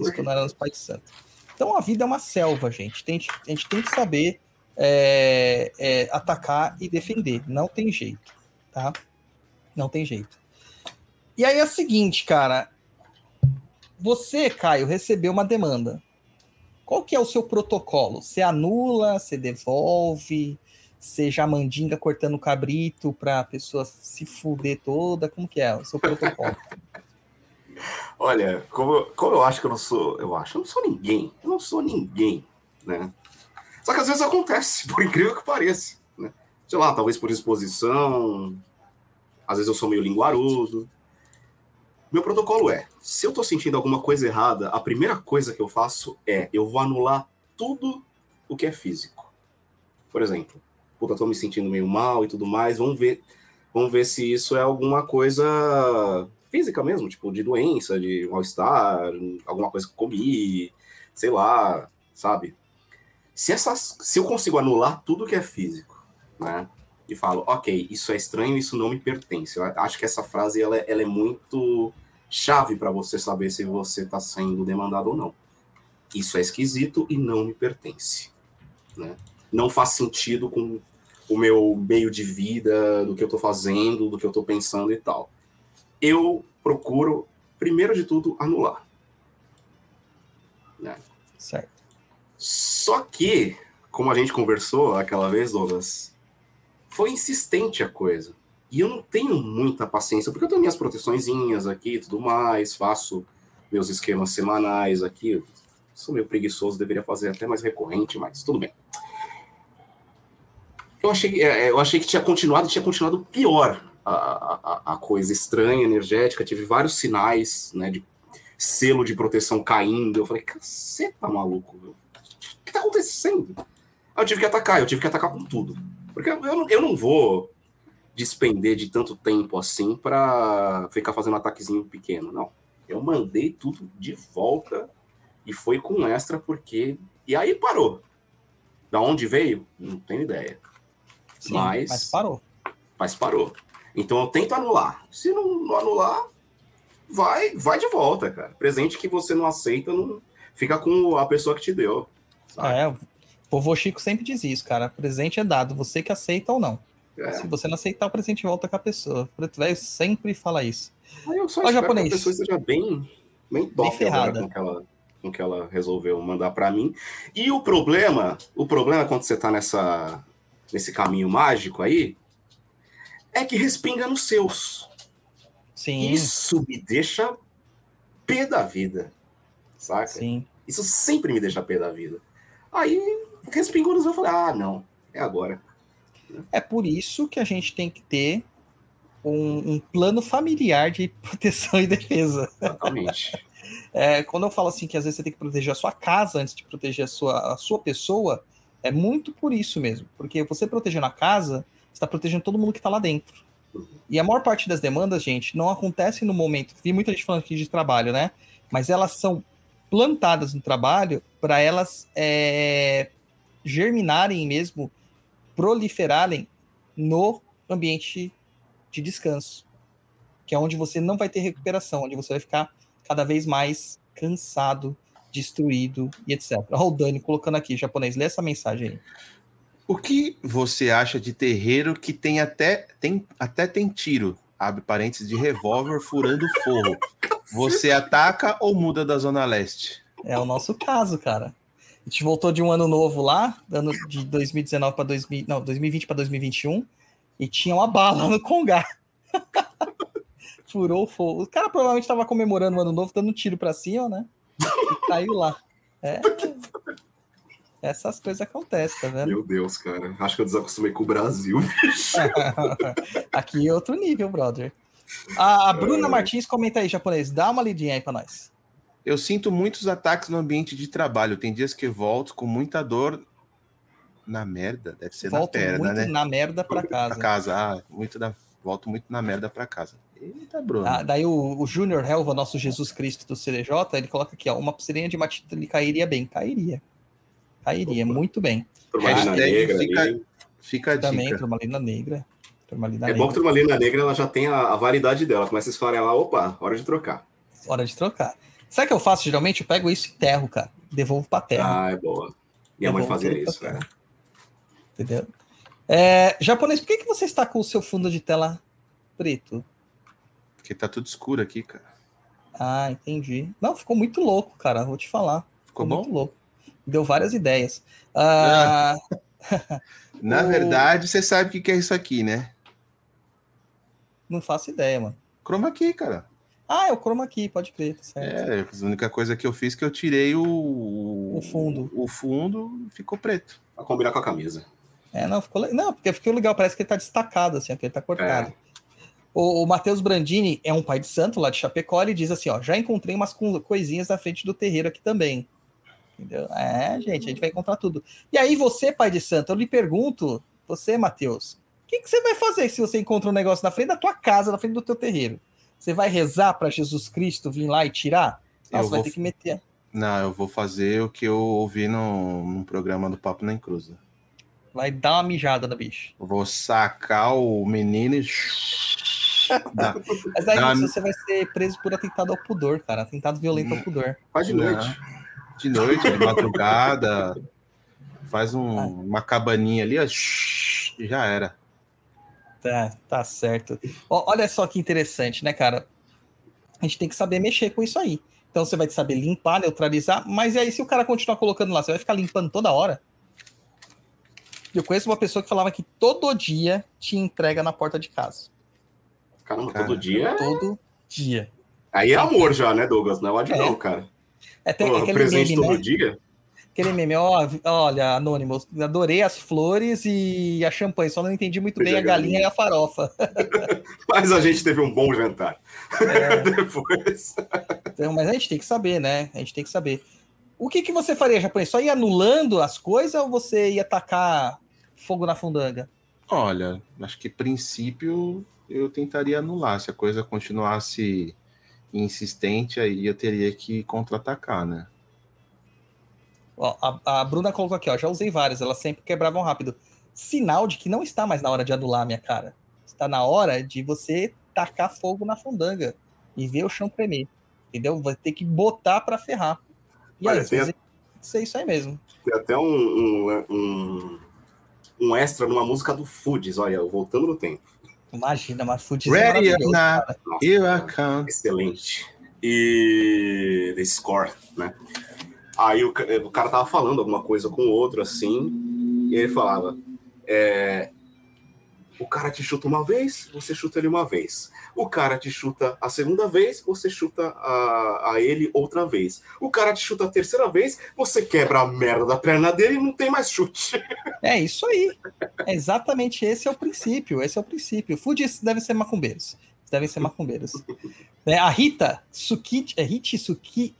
Isso quando não era os pais de santo. Então a vida é uma selva, gente. Tem, a gente tem que saber é, é, atacar e defender. Não tem jeito, tá? Não tem jeito. E aí é o seguinte, cara. Você, Caio, recebeu uma demanda. Qual que é o seu protocolo? Você anula, você devolve, você já mandinga cortando cabrito para a pessoa se fuder toda? Como que é o seu protocolo? [laughs] Olha, como, como eu acho que eu não sou, eu acho, eu não sou ninguém, eu não sou ninguém, né? Só que às vezes acontece, [laughs] por incrível que pareça, né? Sei lá, talvez por exposição, às vezes eu sou meio linguarudo, meu protocolo é: se eu tô sentindo alguma coisa errada, a primeira coisa que eu faço é eu vou anular tudo o que é físico. Por exemplo, puta, tô me sentindo meio mal e tudo mais, vamos ver, vamos ver se isso é alguma coisa física mesmo, tipo de doença, de mal-estar, alguma coisa que eu comi, sei lá, sabe? Se essas, se eu consigo anular tudo que é físico, né? E falo, ok, isso é estranho, isso não me pertence. Eu acho que essa frase ela, ela é muito chave para você saber se você está sendo demandado ou não. Isso é esquisito e não me pertence. Né? Não faz sentido com o meu meio de vida, do que eu estou fazendo, do que eu estou pensando e tal. Eu procuro, primeiro de tudo, anular. Né? Certo. Só que, como a gente conversou aquela vez, Douglas, foi insistente a coisa. E eu não tenho muita paciência, porque eu tenho minhas proteçõezinhas aqui e tudo mais, faço meus esquemas semanais aqui. Sou meio preguiçoso, deveria fazer até mais recorrente, mas tudo bem. Eu achei, é, é, eu achei que tinha continuado, tinha continuado pior a, a, a coisa estranha, energética. Tive vários sinais, né, de selo de proteção caindo. Eu falei, caceta, maluco, o que tá acontecendo? Aí eu tive que atacar, eu tive que atacar com tudo. Porque eu, eu, não, eu não vou despender de tanto tempo assim para ficar fazendo ataquezinho pequeno, não. Eu mandei tudo de volta e foi com extra porque e aí parou. Da onde veio? Não tenho ideia. Sim, mas, mas parou. Mas parou. Então eu tento anular. Se não, não, anular, vai, vai de volta, cara. Presente que você não aceita, não fica com a pessoa que te deu. Sabe? É, o vovô Chico sempre diz isso, cara. Presente é dado, você que aceita ou não. É. Se você não aceitar, o presente volta com a pessoa. O preto velho sempre fala isso. Aí eu só Ó, japonês. que a pessoa esteja bem, bem top agora com que, ela, com que ela resolveu mandar para mim. E o problema, o problema quando você tá nessa, nesse caminho mágico aí, é que respinga nos seus. Sim. Isso me deixa pé da vida, saca? Sim. Isso sempre me deixa pé da vida. Aí respingou nos eu falei, ah, não, é agora. É por isso que a gente tem que ter um, um plano familiar de [laughs] proteção e defesa. Exatamente. [laughs] É, quando eu falo assim que às vezes você tem que proteger a sua casa antes de proteger a sua, a sua pessoa, é muito por isso mesmo. Porque você protegendo a casa, está protegendo todo mundo que está lá dentro. E a maior parte das demandas, gente, não acontece no momento. Vi muita gente falando aqui de trabalho, né? Mas elas são plantadas no trabalho para elas é, germinarem mesmo proliferarem no ambiente de descanso, que é onde você não vai ter recuperação, onde você vai ficar cada vez mais cansado, destruído e etc. Olha o Dani colocando aqui, japonês, lê essa mensagem aí. O que você acha de terreiro que tem até tem, até tem tiro, abre parênteses, de revólver furando forro? Você ataca ou muda da Zona Leste? É o nosso caso, cara. A gente voltou de um ano novo lá, ano de 2019 para 2000, não, 2020 para 2021, e tinha uma bala no Congá. [laughs] Furou o fogo. O cara provavelmente estava comemorando o ano novo, dando um tiro para cima, né? E caiu lá. É. Essas coisas acontecem, tá vendo? Meu Deus, cara. Acho que eu desacostumei com o Brasil. [laughs] Aqui é outro nível, brother. A Bruna Martins comenta aí, japonês. Dá uma lidinha aí pra nós. Eu sinto muitos ataques no ambiente de trabalho. Tem dias que volto com muita dor na merda. Deve ser Volto na perna, muito né? na merda pra casa. Pra casa. Ah, muito da... volto muito na merda pra casa. Eita, Bruno. Ah, daí o, o Júnior Helva, nosso Jesus Cristo do CDJ, ele coloca aqui, ó, uma pulseirinha de matita ele cairia bem. Cairia. Cairia, Opa. muito bem. Turmalina Hashtag negra fica- ali. Fica a Também, dica. turmalina negra. Turmalina É bom que a negra. turmalina negra ela já tem a, a validade dela. Começa a esfarelar, opa, hora de trocar. Hora de trocar. Sabe o que eu faço geralmente? Eu pego isso e enterro, cara. Devolvo pra terra. Ah, é boa. Minha mãe fazia isso, cara. Entendeu? É, japonês, por que, que você está com o seu fundo de tela preto? Porque tá tudo escuro aqui, cara. Ah, entendi. Não, ficou muito louco, cara. Vou te falar. Ficou muito bom? louco. Deu várias ideias. Ah, [laughs] Na O- verdade, você sabe o que que é isso aqui, né? Não faço ideia, mano. Chroma key, cara. Ah, é o chroma key, pode crer, tá certo. É, a única coisa que eu fiz é que eu tirei o... O fundo. O fundo ficou preto. Pra combinar com a camisa. É, não, ficou le- Não, porque ficou legal, parece que ele tá destacado, assim, que ele tá cortado. É. O, o Matheus Brandini é um pai de santo lá de Chapecó, ele diz assim, ó, já encontrei umas co- coisinhas na frente do terreiro aqui também. Entendeu? É, gente, a gente vai encontrar tudo. E aí você, pai de santo, eu lhe pergunto, você, Matheus, o que, que você vai fazer se você encontra um negócio na frente da tua casa, na frente do teu terreiro? Você vai rezar para Jesus Cristo vir lá e tirar? Eu Nossa, vai vou- ter que meter. Não, eu vou fazer o que eu ouvi no, num programa do Papo na Encruza. Vai dar uma mijada no bicho. Eu vou sacar o menino e... Dá. Mas aí Dá- você vai ser preso por atentado ao pudor, cara. Atentado violento ao pudor. Faz de Não. De noite, de madrugada. Faz um- uma cabaninha ali, ó. E já era. Tá, tá certo. Ó, olha só que interessante, né, cara? A gente tem que saber mexer com isso aí. Então você vai saber limpar, neutralizar, mas e aí se o cara continuar colocando lá, você vai ficar limpando toda hora? Eu conheço uma pessoa que falava que todo dia te entrega na porta de casa. Caramba, Cara. todo dia. Todo dia. Aí é amor já, né, Douglas? Não é ódio, É. não, cara. É até Pô, aquele presente meme, todo né? dia. Aquele meme, ó, olha, Anônimos, adorei as flores e a champanhe, só não entendi muito bem Veja a galinha galinha. e a farofa. [laughs] Mas a gente teve um bom jantar. É. [laughs] Depois. Então, mas a gente tem que saber, né? A gente tem que saber. O que, que você faria, japonês? Só ia anulando as coisas ou você ia tacar fogo na fundanga? Olha, acho que princípio eu tentaria anular. Se a coisa continuasse insistente, aí eu teria que contra-atacar, né? Ó, a, a Bruna colocou aqui, ó. Já usei várias, elas sempre quebravam rápido. Sinal de que não está mais na hora de anular, minha cara. Está na hora de você tacar fogo na fundanga e ver o chão tremer. Entendeu? Vai ter que botar pra ferrar. E Olha, aí, tem ser isso aí mesmo. Tem até um, um, um, um extra numa música do Foods, olha, voltando no tempo. Imagina, mas Ready or not, cara. Nossa, here I come. excelente. E The Score, né? Aí o, o cara tava falando alguma coisa com o outro, assim, e ele falava: é, O cara te chuta uma vez, você chuta ele uma vez. O cara te chuta a segunda vez, você chuta a, a ele outra vez. O cara te chuta a terceira vez, você quebra a merda da perna dele e não tem mais chute. É isso aí. É exatamente esse é o princípio. Esse é o princípio. Fudis devem ser macumbeiros. Devem ser macumbeiros. É, a Rita Suki, é Hiti Suki,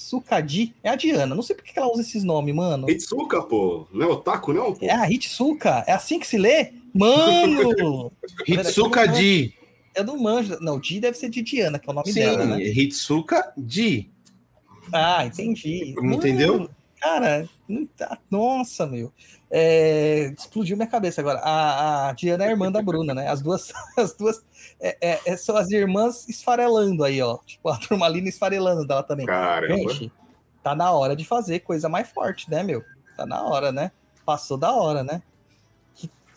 Sukadi é a Diana. Não sei por que ela usa esses nomes, mano. Itsuka, pô, não é otaku, não? Pô? É a Hitsuka. É assim que se lê? Mano! [laughs] Hitsuka Di. Eu não manjo. Não, Di deve ser de Diana, que é o nome Sim, dela, né? Hitsuka Di. Ah, entendi. Entendeu? Cara, tá- nossa, meu. É, explodiu minha cabeça agora. A, a Diana é a irmã da Bruna, né? As duas, [laughs] as duas é, é, é, são as irmãs esfarelando aí, ó. Tipo, a turmalina esfarelando dela também. Caramba. Gente, tá na hora de fazer coisa mais forte, né, meu? Tá na hora, né? Passou da hora, né?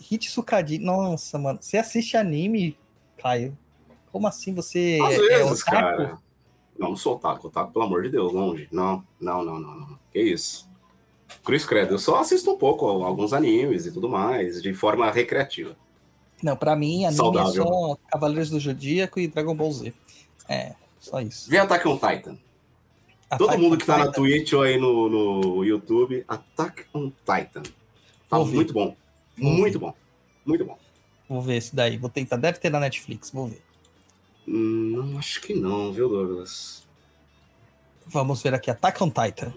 Hitsukadi. Nossa, mano. Você assiste anime, Caio? Como assim você Às é vezes, cara. Não, não sou otaku, otaku, pelo amor de Deus, longe. Não, não, não, não, não. Que isso. Cruz Credo, eu só assisto um pouco alguns animes e tudo mais, de forma recreativa. Não, pra mim, anime Saudável. é só Cavaleiros do Zodíaco e Dragon Ball Z. É, só isso. Vê Attack on Titan. Todo Attack mundo on que tá na Titan. Twitch ou aí no, no YouTube, Attack on Titan. Tá muito bom. Muito bom. Muito bom. Vou ver esse daí. Vou tentar. Deve ter na Netflix. Vou ver. Hum, Não, acho que não, viu, Douglas? Vamos ver aqui. Attack on Titan.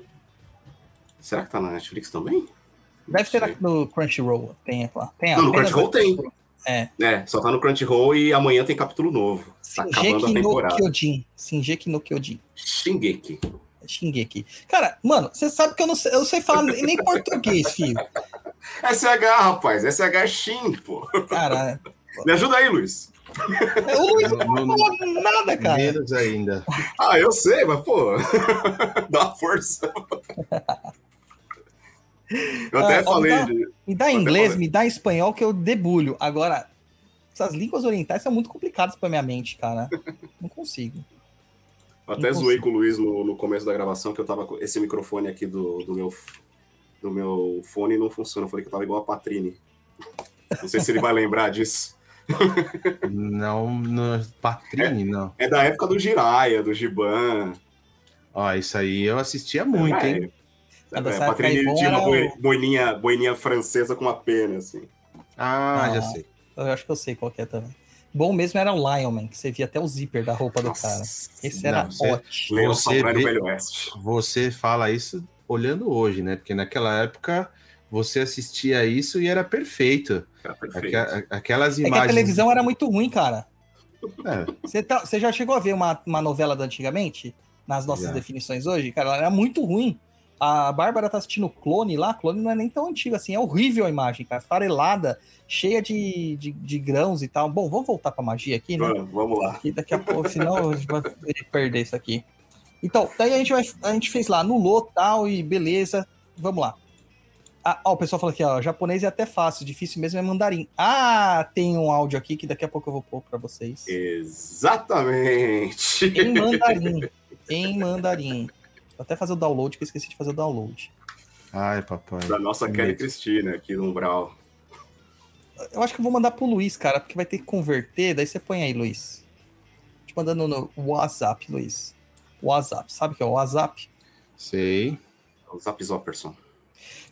Será que tá na Netflix também? Deve ter no Crunchyroll. Tem lá. Tem Não, no Crunchyroll tem. É. É, só tá no Crunchyroll e amanhã tem capítulo novo. Tá Shingeki no. Kyojin. Shingeki no Kyojin. Shingeki. Shingeki. Cara, mano, você sabe que eu não sei, eu sei falar nem português, filho. [laughs] SH, rapaz. SH é Shin, pô. Cara, Me ajuda aí, Luiz. O Luiz não Não- não- fala nada, cara. Menos ainda. Ah, eu sei, mas, pô. [laughs] Dá uma força. Eu até Ah, ó, falei dá- de. Me dá em Até inglês, falei. me dá em espanhol que eu debulho. Agora, essas línguas orientais são muito complicadas pra minha mente, cara. Não consigo. Eu até Não zoei consigo. com o Luiz no, no começo da gravação que eu tava com esse microfone aqui do, do meu do meu fone não funciona. Eu falei que eu tava igual a Patrine. Não sei se ele vai lembrar disso. [laughs] Não, no Patrine, não. É da época do Jiraya, do Giban. Ó, isso aí eu assistia muito, é, hein? É, Patrine bom tinha uma o- boininha, boininha francesa com uma pena, assim. Ah, já Ah. sei. Eu acho que eu sei qual que é também. Bom mesmo era o Lion Man, que você via até o zíper da roupa do cara. Esse era Não, você- ótimo. Você Samurai vê- Velho Oeste. Você fala isso olhando hoje, né? Porque naquela época você assistia isso e era perfeito. Cara, perfeito. Aque- aquelas É que imagens. a televisão era muito ruim, cara. É, Você, tá- você já chegou a ver uma, uma novela da antigamente? Nas nossas Já. definições hoje? Cara, ela era muito ruim. A Bárbara tá assistindo Clone lá. Clone não é nem tão antigo assim. É horrível a imagem, cara. Farelada, cheia de, de, de grãos e tal. Bom, vamos voltar pra magia aqui, né? Vamos, vamos lá. que daqui a pouco, senão a gente vai perder isso aqui. Então, daí a gente, vai, a gente fez lá, anulou tal e beleza. Vamos lá. Ah, ó, o pessoal falou aqui, ó, japonês é até fácil, difícil mesmo é mandarim. Ah, tem um áudio aqui que daqui a pouco eu vou pôr pra vocês. Exatamente. Em mandarim. [laughs] em mandarim. Vou até fazer o download, que eu esqueci de fazer o download. Ai, papai. Da nossa Kelly Cristina aqui no Umbral. Eu acho que eu vou mandar pro Luiz, cara, porque vai ter que converter, daí você põe aí, Luiz. Te mandando no WhatsApp, Luiz. WhatsApp, sabe o que é o WhatsApp? Sei. O Zap Zopperson.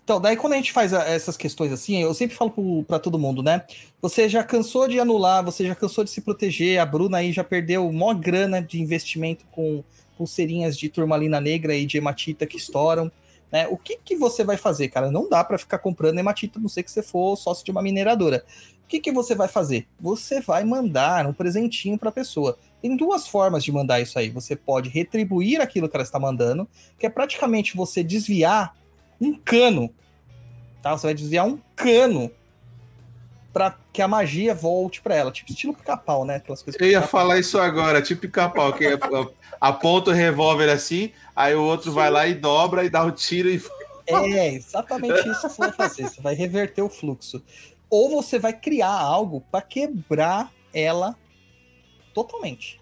Então, daí quando a gente faz a- essas questões assim, eu sempre falo pra todo mundo, né? Você já cansou de anular, você já cansou de se proteger, a Bruna aí já perdeu mó grana de investimento com pulseirinhas de turmalina negra e de hematita que estouram, né? O que que você vai fazer, cara? Não dá pra ficar comprando hematita, a não ser que você for sócio de uma mineradora. O que que você vai fazer? Você vai mandar um presentinho pra pessoa. Tem duas formas de mandar isso aí. Você pode retribuir aquilo que ela está mandando, que é praticamente você desviar um cano, tá? Você vai desviar um cano para que a magia volte para ela, tipo estilo pica-pau, né? Aquelas coisas. Eu ia falar isso agora, tipo pica-pau, que aponta o revólver assim, aí o outro vai lá e dobra e dá um tiro e. É exatamente isso que você vai fazer. Você vai reverter o fluxo. Ou você vai criar algo para quebrar ela totalmente.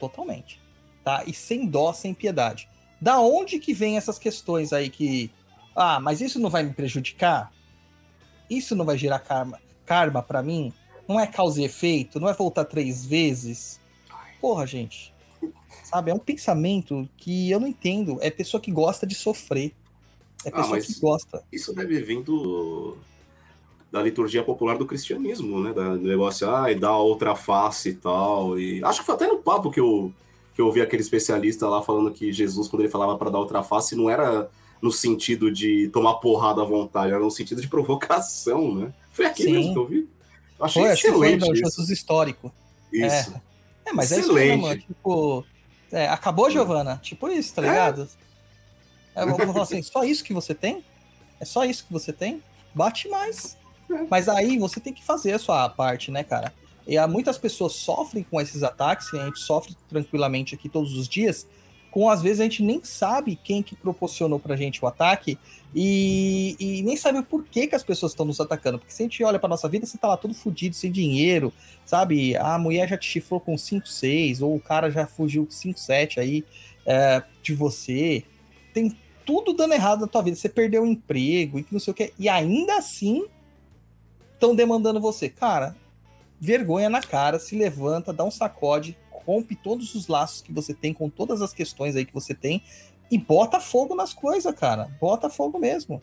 Totalmente. Tá? E sem dó, sem piedade. Da onde que vem essas questões aí que. Ah, mas isso não vai me prejudicar? Isso não vai gerar karma, karma para mim? Não é causa e efeito? Não é voltar três vezes? Porra, gente. Sabe? É um pensamento que eu não entendo. É pessoa que gosta de sofrer. É Ah, pessoa mas- que gosta. Isso deve vir do, da liturgia popular do cristianismo, né? Da, do negócio, ah, e dá outra face e tal. E acho que foi até no papo que eu, que eu ouvi aquele especialista lá falando que Jesus, quando ele falava para dar outra face, não era no sentido de tomar porrada à vontade, era no sentido de [laughs] provocação, né? Foi aqui Sim. mesmo que eu vi. Eu achei Foi, foi excelente isso. Jesus histórico. isso. É, mas é isso mesmo, Excelente. Tipo, é, acabou, Giovana? Tipo isso, tá É. ligado? É, eu vou falar [laughs] assim, só isso que você tem? É só isso que você tem? Bate mais. É. Mas aí você tem que fazer a sua parte, né, cara? E há muitas pessoas sofrem com esses ataques, e a gente sofre tranquilamente aqui todos os dias, com às vezes a gente nem sabe quem que proporcionou pra gente o ataque e, e nem sabe por que, que as pessoas estão nos atacando. Porque se a gente olha pra nossa vida, você tá lá todo fudido, sem dinheiro, sabe? A mulher já te chifrou com 5, 6, ou o cara já fugiu com 5, 7 aí é, de você. Tem tudo dando errado na tua vida. Você perdeu o emprego e não sei o que. E ainda assim estão demandando você. Cara, vergonha na cara, se levanta, dá um sacode, rompe todos os laços que você tem com todas as questões aí que você tem e bota fogo nas coisas, cara. Bota fogo mesmo.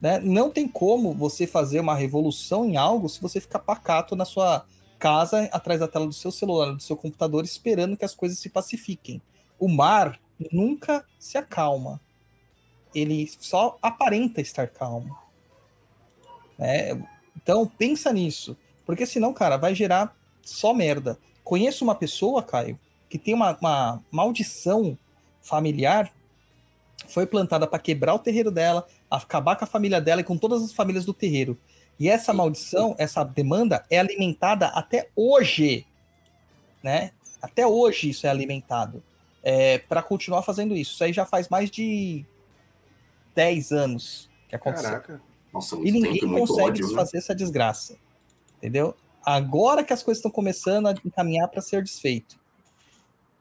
Né? Não tem como você fazer uma revolução em algo se você ficar pacato na sua casa, atrás da tela do seu celular, do seu computador, esperando que as coisas se pacifiquem. O mar nunca se acalma. Ele só aparenta estar calmo. Né? Então, pensa nisso. Porque senão, cara, vai gerar só merda. Conheço uma pessoa, Caio, que tem uma, uma maldição familiar foi plantada para quebrar o terreiro dela, acabar com a família dela e com todas as famílias do terreiro. E essa maldição, essa demanda é alimentada até hoje, né? Até hoje isso é alimentado é, para continuar fazendo isso. Isso aí já faz mais de 10 anos que aconteceu. Caraca. Nossa, E ninguém consegue ódio, né? desfazer né? essa desgraça. Entendeu? Agora que as coisas estão começando a encaminhar para ser desfeito.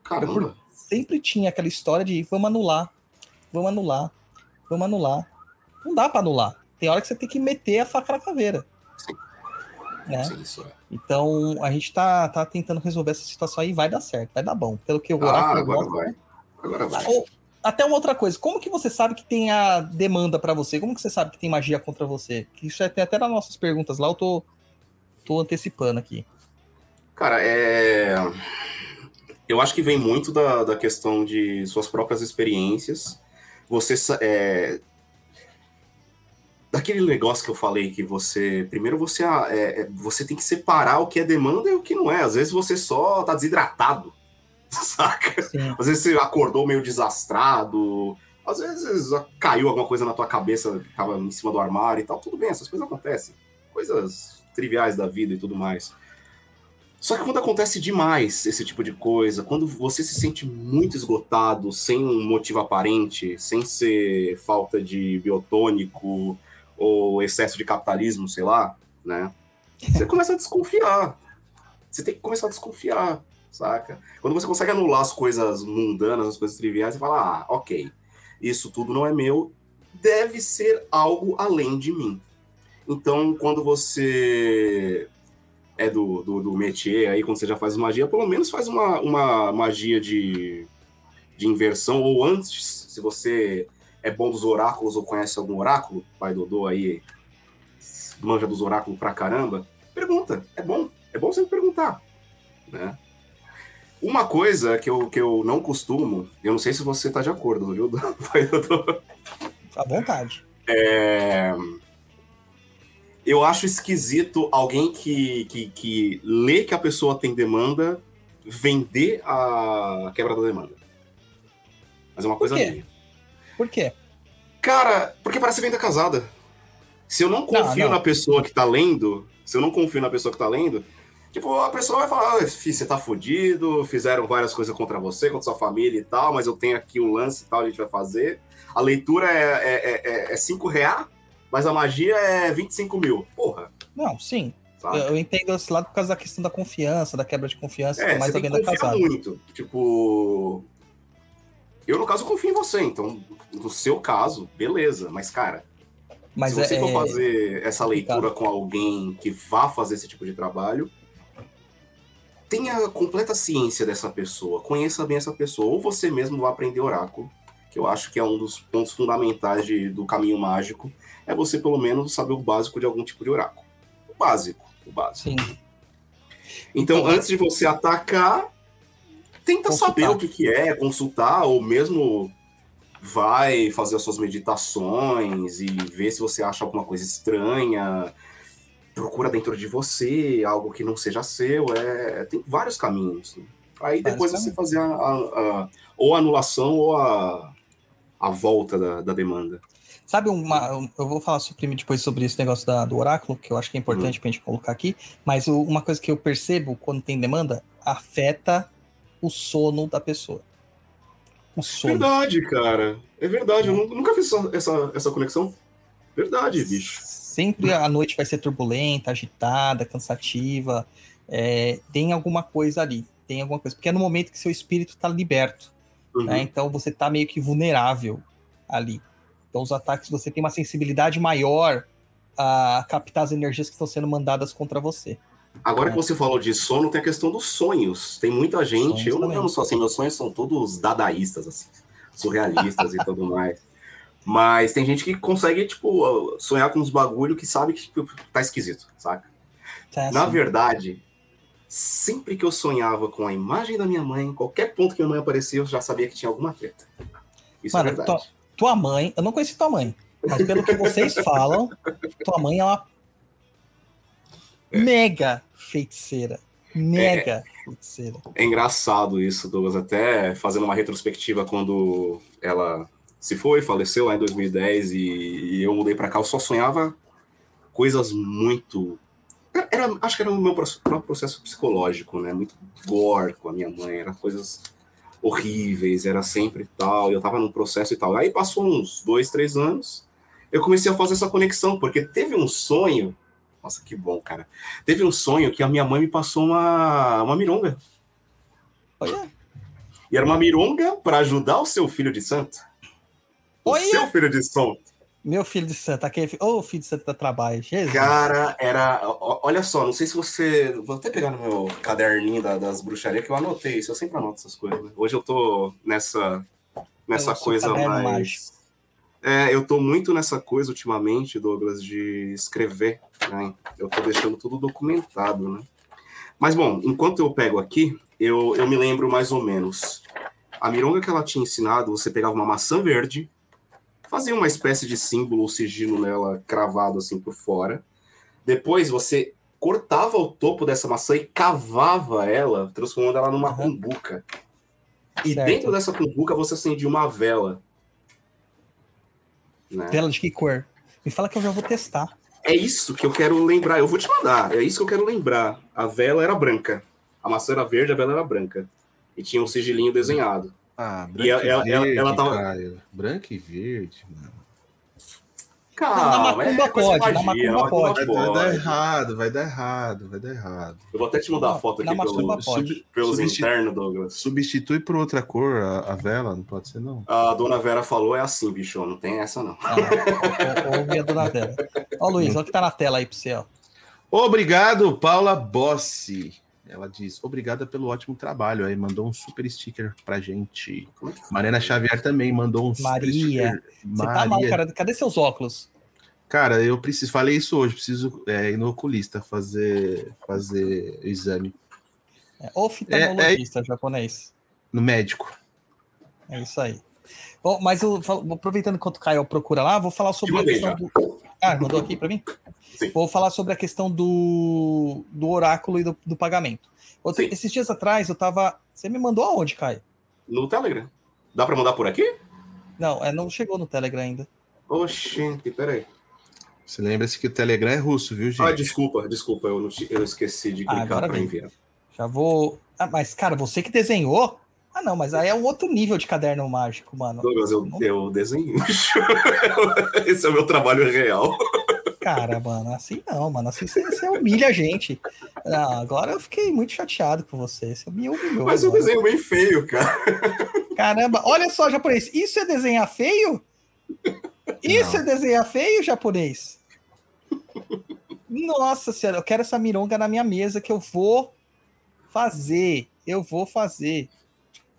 Caramba. Sempre tinha aquela história de vamos anular, vamos anular, vamos anular. Não dá para anular. Tem hora que você tem que meter a faca na caveira. Sim. Né? Sim, é. Então a gente tá, tá tentando resolver essa situação aí vai dar certo, vai dar bom. Pelo que o ah, agora vai. Agora vai. Ou, até uma outra coisa, como que você sabe que tem a demanda para você? Como que você sabe que tem magia contra você? Que isso é, tem até nas nossas perguntas lá, eu tô, tô antecipando aqui. Cara, é. Eu acho que vem muito da, da questão de suas próprias experiências você é, daquele negócio que eu falei que você primeiro você é, é, você tem que separar o que é demanda e o que não é. Às vezes você só tá desidratado, [laughs] saca? Sim. Às vezes você acordou meio desastrado, às vezes caiu alguma coisa na tua cabeça que tava em cima do armário e tal. Tudo bem, essas coisas acontecem, coisas triviais da vida e tudo mais. Só que quando acontece demais esse tipo de coisa, quando você se sente muito esgotado, sem um motivo aparente, sem ser falta de biotônico ou excesso de capitalismo, sei lá, né? Você [laughs] começa a desconfiar. Você tem que começar a desconfiar, saca? Quando você consegue anular as coisas mundanas, as coisas triviais, você fala, ah, ok, isso tudo não é meu, deve ser algo além de mim. Então, quando você é do, do, do métier aí, quando você já faz magia, pelo menos faz uma, uma magia de, de inversão, ou antes, se você é bom dos oráculos ou conhece algum oráculo, pai Dodô aí manja dos oráculos pra caramba, pergunta, é bom, é bom sempre perguntar, né? Uma coisa que eu, que eu não costumo, eu não sei se você tá de acordo, viu, [laughs] pai Dodô? À vontade. É eu acho esquisito alguém que, que, que lê que a pessoa tem demanda vender a quebra da demanda. Mas é uma coisa minha. Por quê? Cara, porque parece venda casada. Se eu não confio não, não. na pessoa que tá lendo, se eu não confio na pessoa que tá lendo, tipo, a pessoa vai falar, ah, você tá fudido, fizeram várias coisas contra você, contra sua família e tal, mas eu tenho aqui um lance e tal, a gente vai fazer. A leitura é, é, é, é cinco reais, mas a magia é 25 mil. Porra. Não, sim. Sabe? Eu entendo esse lado por causa da questão da confiança, da quebra de confiança, é, mais alguém da casada. muito. Tipo. Eu, no caso, confio em você, então, no seu caso, beleza. Mas, cara, mas se você é, for fazer essa leitura com alguém que vá fazer esse tipo de trabalho, tenha completa ciência dessa pessoa, conheça bem essa pessoa, ou você mesmo vai aprender oráculo, que eu acho que é um dos pontos fundamentais de, do caminho mágico, é você pelo menos saber o básico de algum tipo de oráculo. O básico, o básico. Sim. Então, antes de você atacar, tenta consultar. saber o que, que é, consultar, ou mesmo vai fazer as suas meditações e ver se você acha alguma coisa estranha. Procura dentro de você algo que não seja seu. É, tem vários caminhos. Né? Aí depois você fazer a, a, a, ou a anulação ou a, a volta da, da demanda. Sabe uma. Eu vou falar sobre, depois sobre esse negócio da, do oráculo, que eu acho que é importante uhum. pra gente colocar aqui, mas o, uma coisa que eu percebo quando tem demanda afeta o sono da pessoa. Um sonho. Verdade, cara. É verdade. Eu nu- nunca fiz essa, essa, conexão. Verdade, bicho. Sempre a noite vai ser turbulenta, agitada, cansativa. é, tem alguma coisa ali. Tem alguma coisa. Porque é no momento que seu espírito está liberto. Uhum. né? Então você tá meio que vulnerável ali. Então os ataques, você tem uma sensibilidade maior a captar as energias que estão sendo mandadas contra você. Agora que você falou de sono, tem a questão dos sonhos. Tem muita gente. Sonhos eu não, sou assim, meus sonhos são todos dadaístas, assim, surrealistas e tudo mais. Mas tem gente que consegue, tipo, sonhar com uns bagulho que sabe que tipo, tá esquisito, saca? Na assim. verdade, sempre que eu sonhava com a imagem da minha mãe, qualquer ponto que minha mãe aparecia, eu já sabia que tinha alguma treta. Isso Mano, é verdade. Tua mãe, eu não conheci tua mãe, mas pelo que vocês [laughs] falam, tua mãe é uma mega feiticeira. Mega feiticeira. É engraçado isso, Douglas, até fazendo uma retrospectiva quando ela se foi, faleceu lá em 2010 e, e eu mudei pra cá, eu só sonhava coisas muito. Era, acho que era o meu processo psicológico, né? Muito gore com a minha mãe, era coisas horríveis, era sempre tal, eu tava num processo e tal. Aí passou uns dois, três anos, eu comecei a fazer essa conexão, porque teve um sonho. Nossa, que bom, cara. Teve um sonho que a minha mãe me passou uma, uma mironga. Olha, E era uma mironga para ajudar o seu filho de santo. O Olha! seu filho de santo. Meu filho de santa, aquele ô filho de santa da trabalho, Jesus. Cara, era. Olha só, não sei se você. Vou até pegar no meu caderninho da- das bruxarias que eu anotei isso. Eu sempre anoto essas coisas. né? Hoje eu tô nessa. Nessa seu coisa mais. mágico. É, eu tô muito nessa coisa ultimamente, Douglas, de escrever, né? Eu tô deixando tudo documentado, né? Mas, bom, enquanto eu pego aqui, eu, eu me lembro mais ou menos. A mironga que ela tinha ensinado, você pegava uma maçã verde, fazia uma espécie de símbolo ou sigilo nela cravado assim por fora. Depois você cortava o topo dessa maçã e cavava ela, transformando ela numa cumbuca. E Certo. dentro dessa cumbuca você acendia uma vela. Né? Vela de que cor? Me fala que eu já vou testar. É isso que eu quero lembrar. Eu vou te mandar. É isso que eu quero lembrar. A vela era branca. A maçã era verde, a vela era branca. E tinha um sigilinho desenhado. Ah, E branco e, ela- ela- verde, ela tava- Caio. Branco e verde, mano. Calma, macumba é pode, na macumba na pode. Vai, vai dar errado, vai dar errado, vai dar errado. Eu vou até te mandar a foto na aqui pelo, sub- pelos internos, Douglas. Substitui por outra cor a, a vela, não pode ser não. A dona Vera falou, é assim, bicho, não tem essa não. Ah, a dona Vela. Ó, Luiz, olha o que tá na tela aí pra você, ó. Obrigado, Paula Bossi. Ela diz, obrigada pelo ótimo trabalho. Aí mandou um super sticker pra gente. É Mariana Xavier também mandou um super Maria, sticker. Você tá mal, cara. Cadê seus óculos? Cara, eu preciso, falei isso hoje, preciso é, ir no oculista fazer, fazer exame. É, oftalmologista japonês. No médico. É isso aí. Bom, mas eu, aproveitando enquanto o Caio procura lá, vou falar sobre a questão do. Ah, mandou aqui pra mim? Sim. Vou falar sobre a questão do, do oráculo e do, do pagamento. Sim. esses dias atrás eu tava. Você me mandou aonde, Caio? No Telegram. Dá pra mandar por aqui? Não, é, não chegou no Telegram ainda. Oxente, peraí. Você lembra-se que o Telegram é russo, viu, gente? Ah, desculpa, desculpa, eu, não eu esqueci de Ah, clicar pra vem. enviar. Já vou. Ah, mas, cara, você que desenhou? Ah, não, mas aí é um outro nível de caderno mágico, mano. Douglas, eu, eu desenho. [laughs] Esse é o meu trabalho real. Cara, mano, assim não, mano. Assim você, você humilha a gente. Não, agora eu fiquei muito chateado com você. Você me humilhou. Mas eu mano. desenho bem feio, cara. Caramba, olha só, japonês. Isso é desenhar feio? Isso Não. é desenhar feio, japonês? Nossa senhora, eu quero essa mironga na minha mesa que eu vou fazer. Eu vou fazer.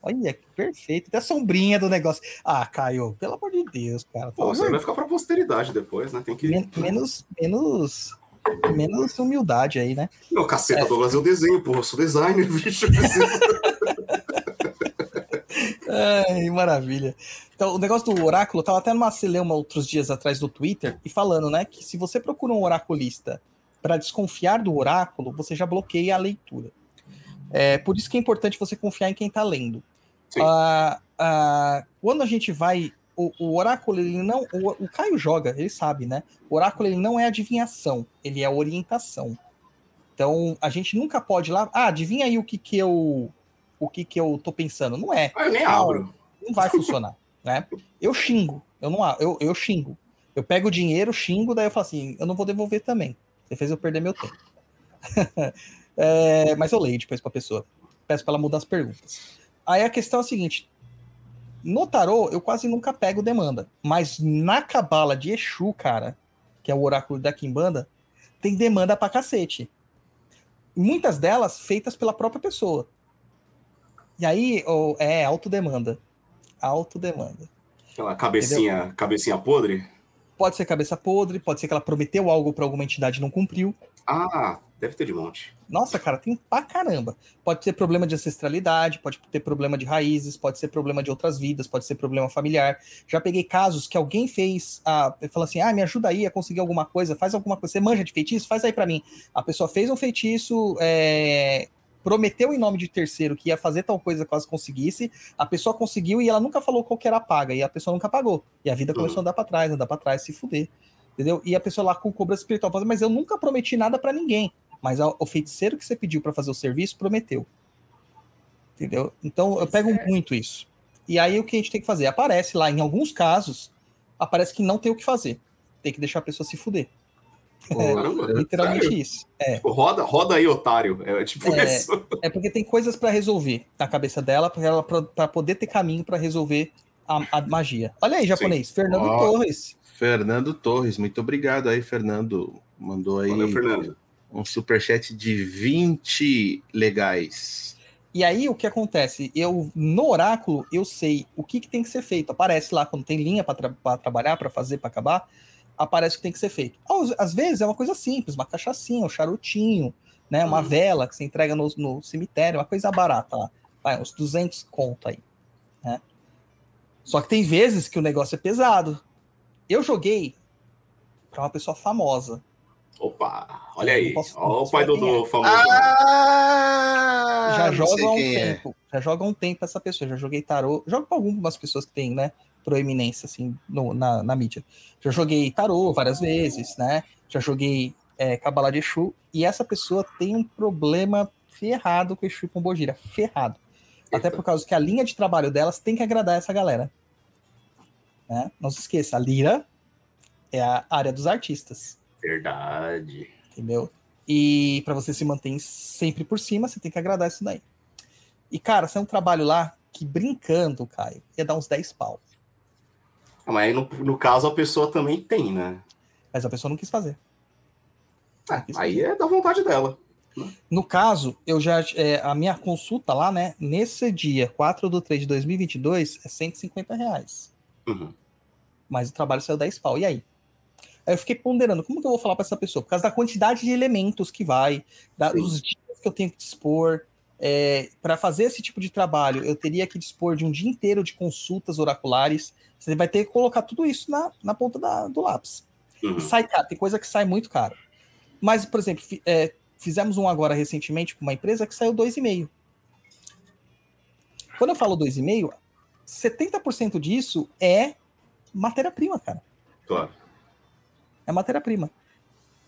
Olha, que perfeito. Até a sombrinha do negócio. Ah, Caio, pelo amor de Deus, cara. Pô, isso aí vai ficar pra posteridade depois, né? Tem que. Men- menos, menos, menos humildade aí, né? Meu caceta, É. Douglas, eu desenho, porra, eu sou designer, [laughs] bicho. Ai, maravilha. Então, o negócio do oráculo, eu tava até numa celeuma outros dias atrás do Twitter e falando, né, que se você procura um oraculista para desconfiar do oráculo, você já bloqueia a leitura. É por isso que é importante você confiar em quem tá lendo. Ah, ah, quando a gente vai. O, o oráculo, ele não. O, o Caio joga, ele sabe, né? O oráculo, ele não é adivinhação, ele é orientação. Então, a gente nunca pode ir lá. Ah, adivinha aí o que que eu. O que que eu tô pensando. Não é. Ah, eu nem abro. Não vai funcionar, né? Eu xingo, eu não, eu, eu xingo. Eu pego o dinheiro, xingo, daí eu falo assim, eu não vou devolver também. Você fez eu perder meu tempo. [laughs] é, mas eu leio depois pra pessoa. Peço pra ela mudar as perguntas. Aí a questão é a seguinte: no tarô, eu quase nunca pego demanda. Mas na cabala de Exu, cara, que é o oráculo da Kimbanda, tem demanda pra cacete. Muitas delas feitas pela própria pessoa. E aí, oh, é autodemanda. Autodemanda. Aquela cabecinha, Entendeu? cabecinha podre? Pode ser cabeça podre, pode ser que ela prometeu algo para alguma entidade e não cumpriu. Ah, deve ter de monte. Nossa, cara, tem pra caramba. Pode ter problema de ancestralidade, pode ter problema de raízes, pode ser problema de outras vidas, pode ser problema familiar. Já peguei casos que alguém fez, ah, falou assim: ah, me ajuda aí a conseguir alguma coisa, faz alguma coisa. Você manja de feitiço? Faz aí para mim. A pessoa fez um feitiço, é, prometeu em nome de terceiro que ia fazer tal coisa caso conseguisse, a pessoa conseguiu e ela nunca falou qual que era a paga, e a pessoa nunca pagou. E a vida começou a andar para trás, andar para trás, se fuder. Entendeu? E a pessoa lá com cobrança espiritual falando, mas eu nunca prometi nada para ninguém. Mas o feiticeiro que você pediu para fazer o serviço prometeu. Entendeu? Então eu pego é. muito isso. E aí o que a gente tem que fazer? Aparece lá, em alguns casos, aparece que não tem o que fazer. Tem que deixar a pessoa se fuder. Caramba, é, literalmente sério? isso. É. Tipo, roda, roda aí, otário. É tipo é, isso. [laughs] É porque tem coisas para resolver na cabeça dela, para ela para poder ter caminho para resolver a, a, magia. Olha aí, japonês, Sim. Fernando oh, Torres. Fernando Torres, muito obrigado aí, Fernando. Mandou aí Valeu, Fernando. um superchat de 20 legais. E aí o que acontece? Eu no oráculo eu sei o que, que tem que ser feito. Aparece lá quando tem linha para tra trabalhar, para fazer, para acabar aparece o que tem que ser feito. Às vezes é uma coisa simples, uma cachaçinha, um charutinho, né, uma uhum. vela que você entrega no, no, cemitério, uma coisa barata lá. Vai, uns 200 conto aí. Né? Só que tem vezes que o negócio é pesado. Eu joguei para uma pessoa famosa. Opa, olha aí. Olha o pai do, do é. famoso. Ah, já joga há um é. tempo. Já joga há um tempo essa pessoa. Já joguei tarô. Jogo para algumas pessoas que tem, né? proeminência assim no, na, na mídia. Já joguei tarô várias vezes, né? Já joguei é, Kabbalah de Exu, e essa pessoa tem um problema ferrado com Exu e Pombogira, ferrado. Eita. Até por causa que a linha de trabalho delas tem que agradar essa galera. Né? Não se esqueça, a Lira é a área dos artistas. Verdade. Entendeu? E para você se manter sempre por cima, você tem que agradar isso daí. E, cara, você é um trabalho lá que brincando, Caio, ia dar uns 10 pau. Mas aí, no, no caso, a pessoa também tem, né? Mas a pessoa não quis fazer. Quis aí fazer. é da vontade dela. Né? No caso, eu já. É, a minha consulta lá, né? Nesse dia, 4 de 3 de 2022, é 150 reais. Uhum. Mas o trabalho saiu 10 pau. E aí? Aí eu fiquei ponderando, como que eu vou falar para essa pessoa? Por causa da quantidade de elementos que vai, da, dos dias que eu tenho que dispor. É, para fazer esse tipo de trabalho, eu teria que dispor de um dia inteiro de consultas oraculares. Você vai ter que colocar tudo isso na, na ponta da, do lápis. Uhum. Sai caro, tem coisa que sai muito caro. Mas, por exemplo, é, fizemos um agora recentemente com uma empresa que saiu 2,5. Quando eu falo 2,5, 70% disso é matéria-prima, cara. Claro. É matéria-prima.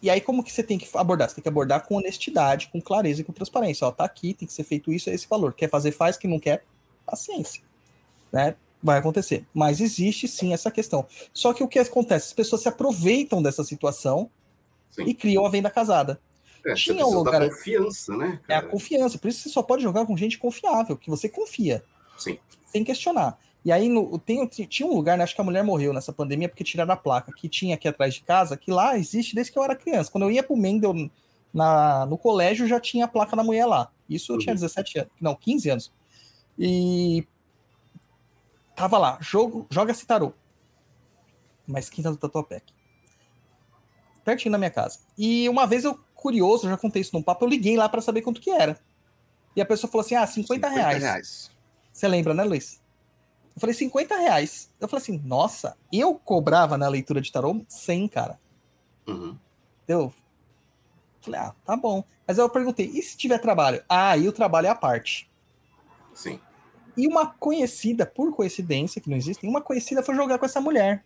E aí, como que você tem que abordar? Você tem que abordar com honestidade, com clareza e com transparência. Ó, tá aqui, tem que ser feito isso, é esse valor. Quer fazer, faz. Quem não quer, paciência. Né? vai acontecer. Mas existe sim essa questão. Só que o que acontece? As pessoas se aproveitam dessa situação sim. e criam a venda casada. É, Tinha um lugar. Da confiança, né? Cara? É a confiança. Por isso você só pode jogar com gente confiável, que você confia. Sim. Sem questionar. E aí no, tem, tinha um lugar, né, acho que a mulher morreu nessa pandemia porque tiraram a placa, que tinha aqui atrás de casa, que lá existe desde que eu era criança. Quando eu ia pro Mendel na, no colégio, já tinha a placa da mulher lá. Isso eu uhum. tinha 17 anos, não, 15 anos. E Tava lá, jogo, joga-se tarô. Uma esquina do Tatuapec. Pertinho da minha casa. E uma vez eu, curioso, já contei isso num papo, eu liguei lá para saber quanto que era. E a pessoa falou assim: ah, 50, 50 reais. reais. Você lembra, né, Luiz? Eu falei, 50 reais. Eu falei assim, nossa, eu cobrava na leitura de tarô 100, cara. Uhum. Eu falei, ah, tá bom. Mas eu perguntei, e se tiver trabalho? Ah, aí o trabalho é a parte. Sim. E uma conhecida, por coincidência, que não existe, uma conhecida foi jogar com essa mulher.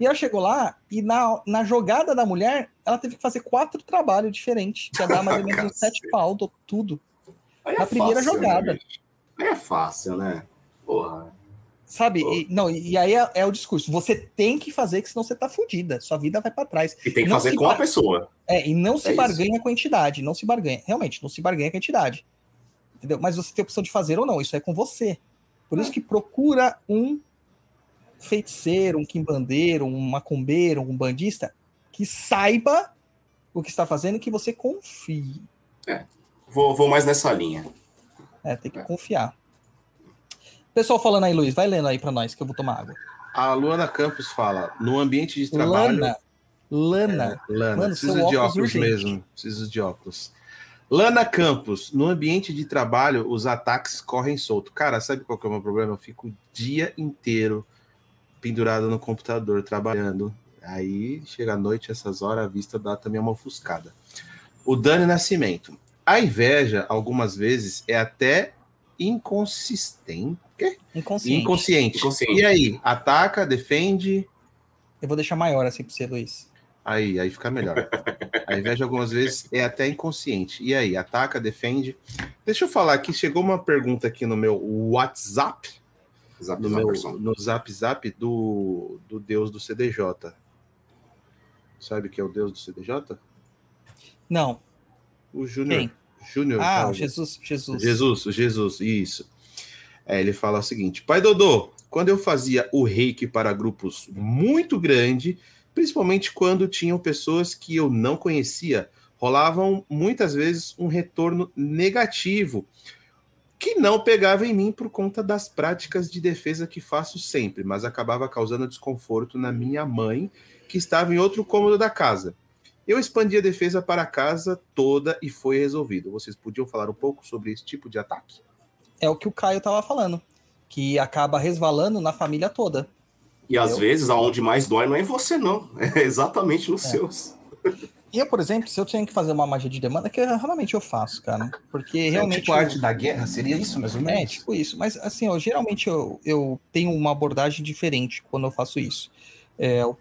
E ela chegou lá e na, na jogada da mulher, ela teve que fazer quatro trabalhos diferentes, que ia dar mais ou menos [laughs] sete pau, tudo. Aí na é primeira fácil, jogada. Né, Aí é fácil, né? Porra. Sabe? E, não, e aí é, é o discurso. Você tem que fazer, que senão você tá fudida. Sua vida vai para trás. E tem que Não fazer com a pa- pessoa. É, e não se isso. barganha com a entidade. Não se barganha. Realmente, não se barganha com a entidade. Entendeu? Mas você tem a opção de fazer ou não. Isso é com você. Por isso que procura um feiticeiro, um quimbandeiro, um macumbeiro, um bandista que saiba o que está fazendo e que você confie. Vou, vou mais nessa linha. É, tem que confiar. Pessoal falando aí, Luiz, vai lendo aí pra nós que eu vou tomar água. A Luana Campos fala: no ambiente de trabalho. Lana. Lana. É, Lana, Mano, preciso de óculos óculos mesmo. Preciso de óculos. Lana Campos, no ambiente de trabalho, os ataques correm solto. Cara, sabe qual que é o meu problema? Eu fico o dia inteiro pendurado no computador, trabalhando. Aí chega a noite, essas horas, a vista dá também uma ofuscada. O Dani Nascimento. A inveja, algumas vezes, é até inconsistente. Inconsciente. Inconsciente. Inconsciente. E aí? Ataca, defende. Eu vou deixar maior assim pra você, Luiz. Aí, aí fica melhor. A inveja, algumas vezes, é até inconsciente. E aí, ataca, defende. Deixa eu falar aqui, chegou uma pergunta aqui no meu WhatsApp, Zap, no, zap, meu, no Zap Zap do, do Deus do CDJ. Sabe o que é o Deus do CDJ? Não. O Júnior. Júnior. Ah, o Jesus. Jesus. Jesus, o Jesus, isso. É, ele fala o seguinte: Pai Dodô, quando eu fazia o reiki para grupos muito grande, principalmente quando tinham pessoas que eu não conhecia, rolavam muitas vezes um retorno negativo que não pegava em mim por conta das práticas de defesa que faço sempre, mas acabava causando desconforto na minha mãe, que estava em outro cômodo da casa. Eu expandi a defesa para a casa toda e foi resolvido. Vocês podiam falar um pouco sobre esse tipo de ataque? É o que o Caio tava falando. Que acaba resvalando na família toda. E às Eu- vezes, aonde mais dói não é em você, não. [laughs] É exatamente nos seus. Eu, por exemplo, se eu tinha que fazer uma magia de demanda, que realmente eu faço, cara. Porque realmente. tipo arte da guerra, seria isso mais ou É, menos? tipo isso. Mas assim, eu, geralmente eu, eu tenho uma abordagem diferente quando eu faço isso. É, o-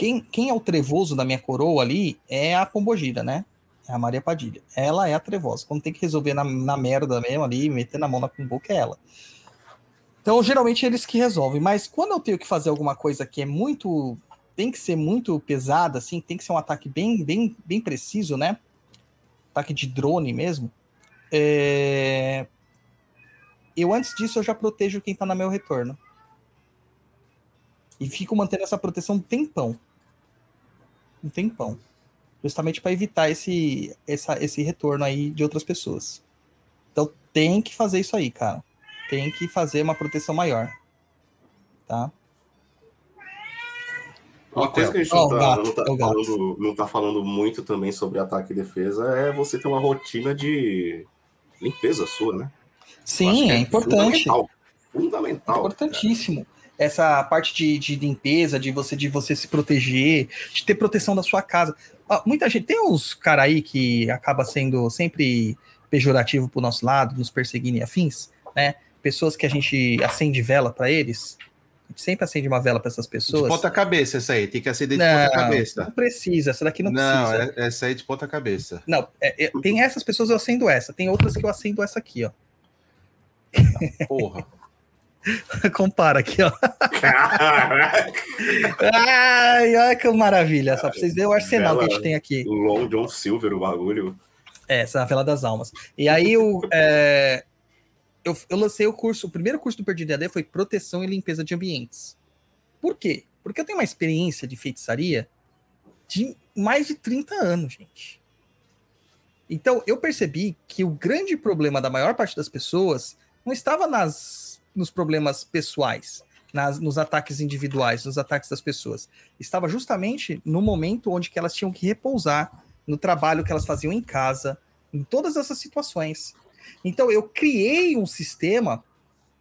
quem, quem é o trevoso da minha coroa ali é a Pombogira, né? É a Maria Padilha. Ela é a trevosa. Quando tem que resolver na, na merda mesmo ali, meter na mão na cumbuca, é ela. Então, geralmente, eles que resolvem. Mas quando eu tenho que fazer alguma coisa que é muito. Tem que ser muito pesada, assim, tem que ser um ataque bem, bem, bem preciso, né? Ataque de drone mesmo. É, eu antes disso eu já protejo quem tá no meu retorno. E fico mantendo essa proteção um tempão. Um tempão. Justamente para evitar esse, essa, esse retorno aí de outras pessoas. Então tem que fazer isso aí, cara. Tem que fazer uma proteção maior. Tá? Uma coisa que a gente não, o tá, gato, não, tá é falando, não tá falando muito também sobre ataque e defesa é você ter uma rotina de limpeza sua, né? Sim, que é importante. Fundamental. Fundamental. Importantíssimo. Essa parte de, de limpeza, de você, de você se proteger, de ter proteção da sua casa. Ó, muita gente, tem uns cara aí que acaba sendo sempre pejorativo pro nosso lado, nos perseguindo e afins, né? Pessoas que a gente acende vela para eles. A gente sempre acende uma vela para essas De pessoas. ponta cabeça essa aí, tem que acender de Não, ponta cabeça. não precisa, essa daqui não, Não, precisa. é- essa aí de ponta cabeça. Não, é- é- tem essas pessoas eu acendo essa, tem outras que eu acendo essa aqui, ó. Porra. [laughs] [laughs] Compara aqui, ó. Caraca! Ai, olha que maravilha. Só pra vocês verem o arsenal que a gente tem aqui. Long John Silver, o bagulho. É, essa é a vela das almas. E aí o, é, eu, eu lancei o curso, o primeiro curso do Perdido EAD foi proteção e limpeza de ambientes. Por quê? Porque eu tenho uma experiência de feitiçaria de mais de 30 anos, gente. Então eu percebi que o grande problema da maior parte das pessoas não estava nas, nos problemas pessoais, nas, nos ataques individuais, nos ataques das pessoas. Estava justamente no momento onde que elas tinham que repousar, no trabalho que elas faziam em casa, em todas essas situações. Então eu criei um sistema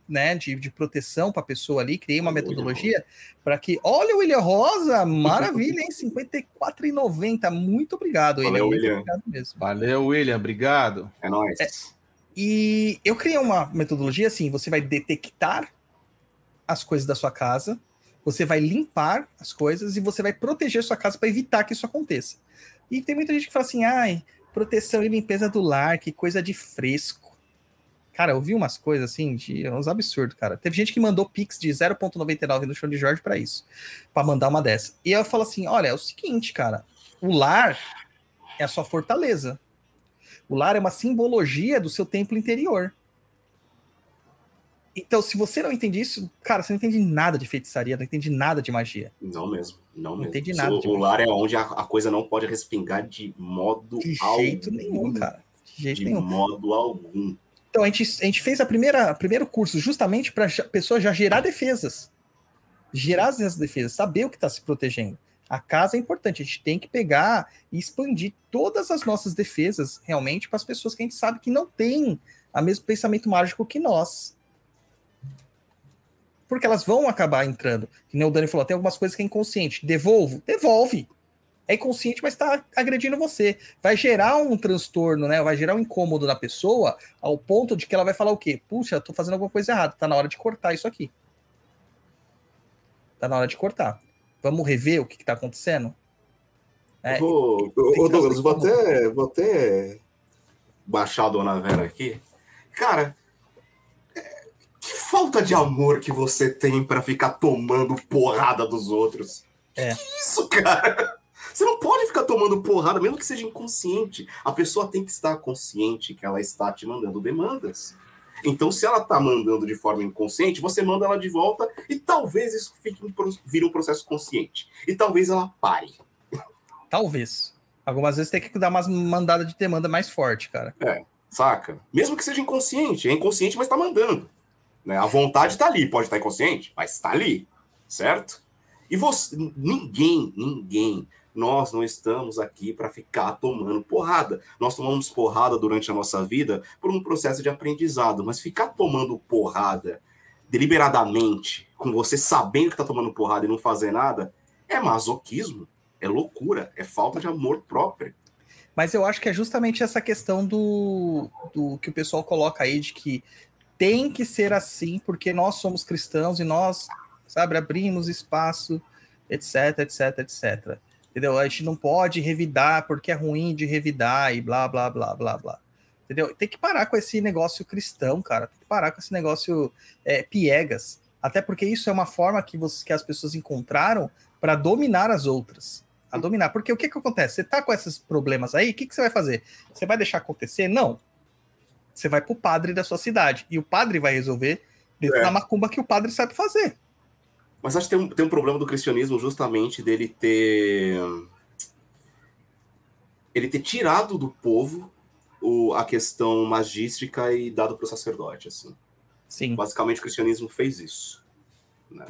né, de, de proteção para a pessoa ali, criei uma metodologia para que. Olha William Rosa, maravilha, hein? [laughs] R$ 54,90. Muito obrigado, Valeu, muito William. obrigado mesmo. Valeu, William, obrigado. É nóis. E eu criei uma metodologia assim: você vai detectar as coisas da sua casa, você vai limpar as coisas e você vai proteger sua casa para evitar que isso aconteça. E tem muita gente que fala assim: ai, proteção e limpeza do lar, que coisa de fresco. Cara, eu vi umas coisas assim, de uns absurdos, cara. Teve gente que mandou Pix de 0,99 no show de Jorge para isso, para mandar uma dessa. E eu falo assim: olha, é o seguinte, cara, o lar é a sua fortaleza. O lar é uma simbologia do seu templo interior. Então, se você não entende isso, cara, você não entende nada de feitiçaria, não entende nada de magia. Não mesmo, não, Não mesmo. entendi nada O, de o lar é onde a, a coisa não pode respingar de modo De algum. jeito nenhum, cara. De jeito De nenhum. modo algum. Então, a gente, a gente fez a primeira primeiro curso justamente para a pessoa já gerar defesas. Gerar as defesas, saber o que está se protegendo. A casa é importante, a gente tem que pegar e expandir todas as nossas defesas realmente para as pessoas que a gente sabe que não têm o mesmo pensamento mágico que nós. Porque elas vão acabar entrando. Que nem o Dani falou, tem algumas coisas que é inconsciente. Devolvo? Devolve. É inconsciente, mas está agredindo você. Vai gerar um transtorno, né? Vai gerar um incômodo na pessoa ao ponto de que ela vai falar o quê? Puxa, tô fazendo alguma coisa errada. Tá na hora de cortar isso aqui. Tá na hora de cortar. Vamos rever o que, que tá acontecendo? É, vou, ô, Douglas, vou até, vou até baixar a Dona Vera aqui. Cara, é, que falta de amor que você tem pra ficar tomando porrada dos outros. É. Que isso, cara? Você não pode ficar tomando porrada, mesmo que seja inconsciente. A pessoa tem que estar consciente que ela está te mandando demandas. Então, se ela tá mandando de forma inconsciente, você manda ela de volta e talvez isso fique um, vire um processo consciente. E talvez ela pare. talvez. Algumas vezes tem que dar umas mandadas de demanda mais forte, cara. Saca? Mesmo que seja inconsciente. É inconsciente, mas tá mandando. Né? A vontade tá ali. Pode estar inconsciente, mas tá ali. Certo? E você. Ninguém, ninguém. Nós não estamos aqui para ficar tomando porrada. Nós tomamos porrada durante a nossa vida por um processo de aprendizado, mas ficar tomando porrada deliberadamente, com você sabendo que tá tomando porrada e não fazer nada, é masoquismo, é loucura, é falta de amor próprio. Mas eu acho que é justamente essa questão do, do que o pessoal coloca aí de que tem que ser assim porque nós somos cristãos e nós, sabe, abrimos espaço, etc, etc, etc. Entendeu? A gente não pode revidar porque é ruim de revidar e blá, blá, blá, blá, blá. Entendeu? Tem que parar com esse negócio cristão, cara. Tem que parar com esse negócio é, piegas. Até porque isso é uma forma que, você, que as pessoas encontraram para dominar as outras a dominar. Porque o que que acontece? Você tá com esses problemas aí, o que que você vai fazer? Você vai deixar acontecer? Não. Você vai pro padre da sua cidade. E o padre vai resolver dentro É. da macumba que o padre sabe fazer. Mas acho que tem um, tem um problema do cristianismo justamente dele ter. Ele ter tirado do povo o, a questão magística e dado para o sacerdote. Assim. Sim. Basicamente, o cristianismo fez isso. Né?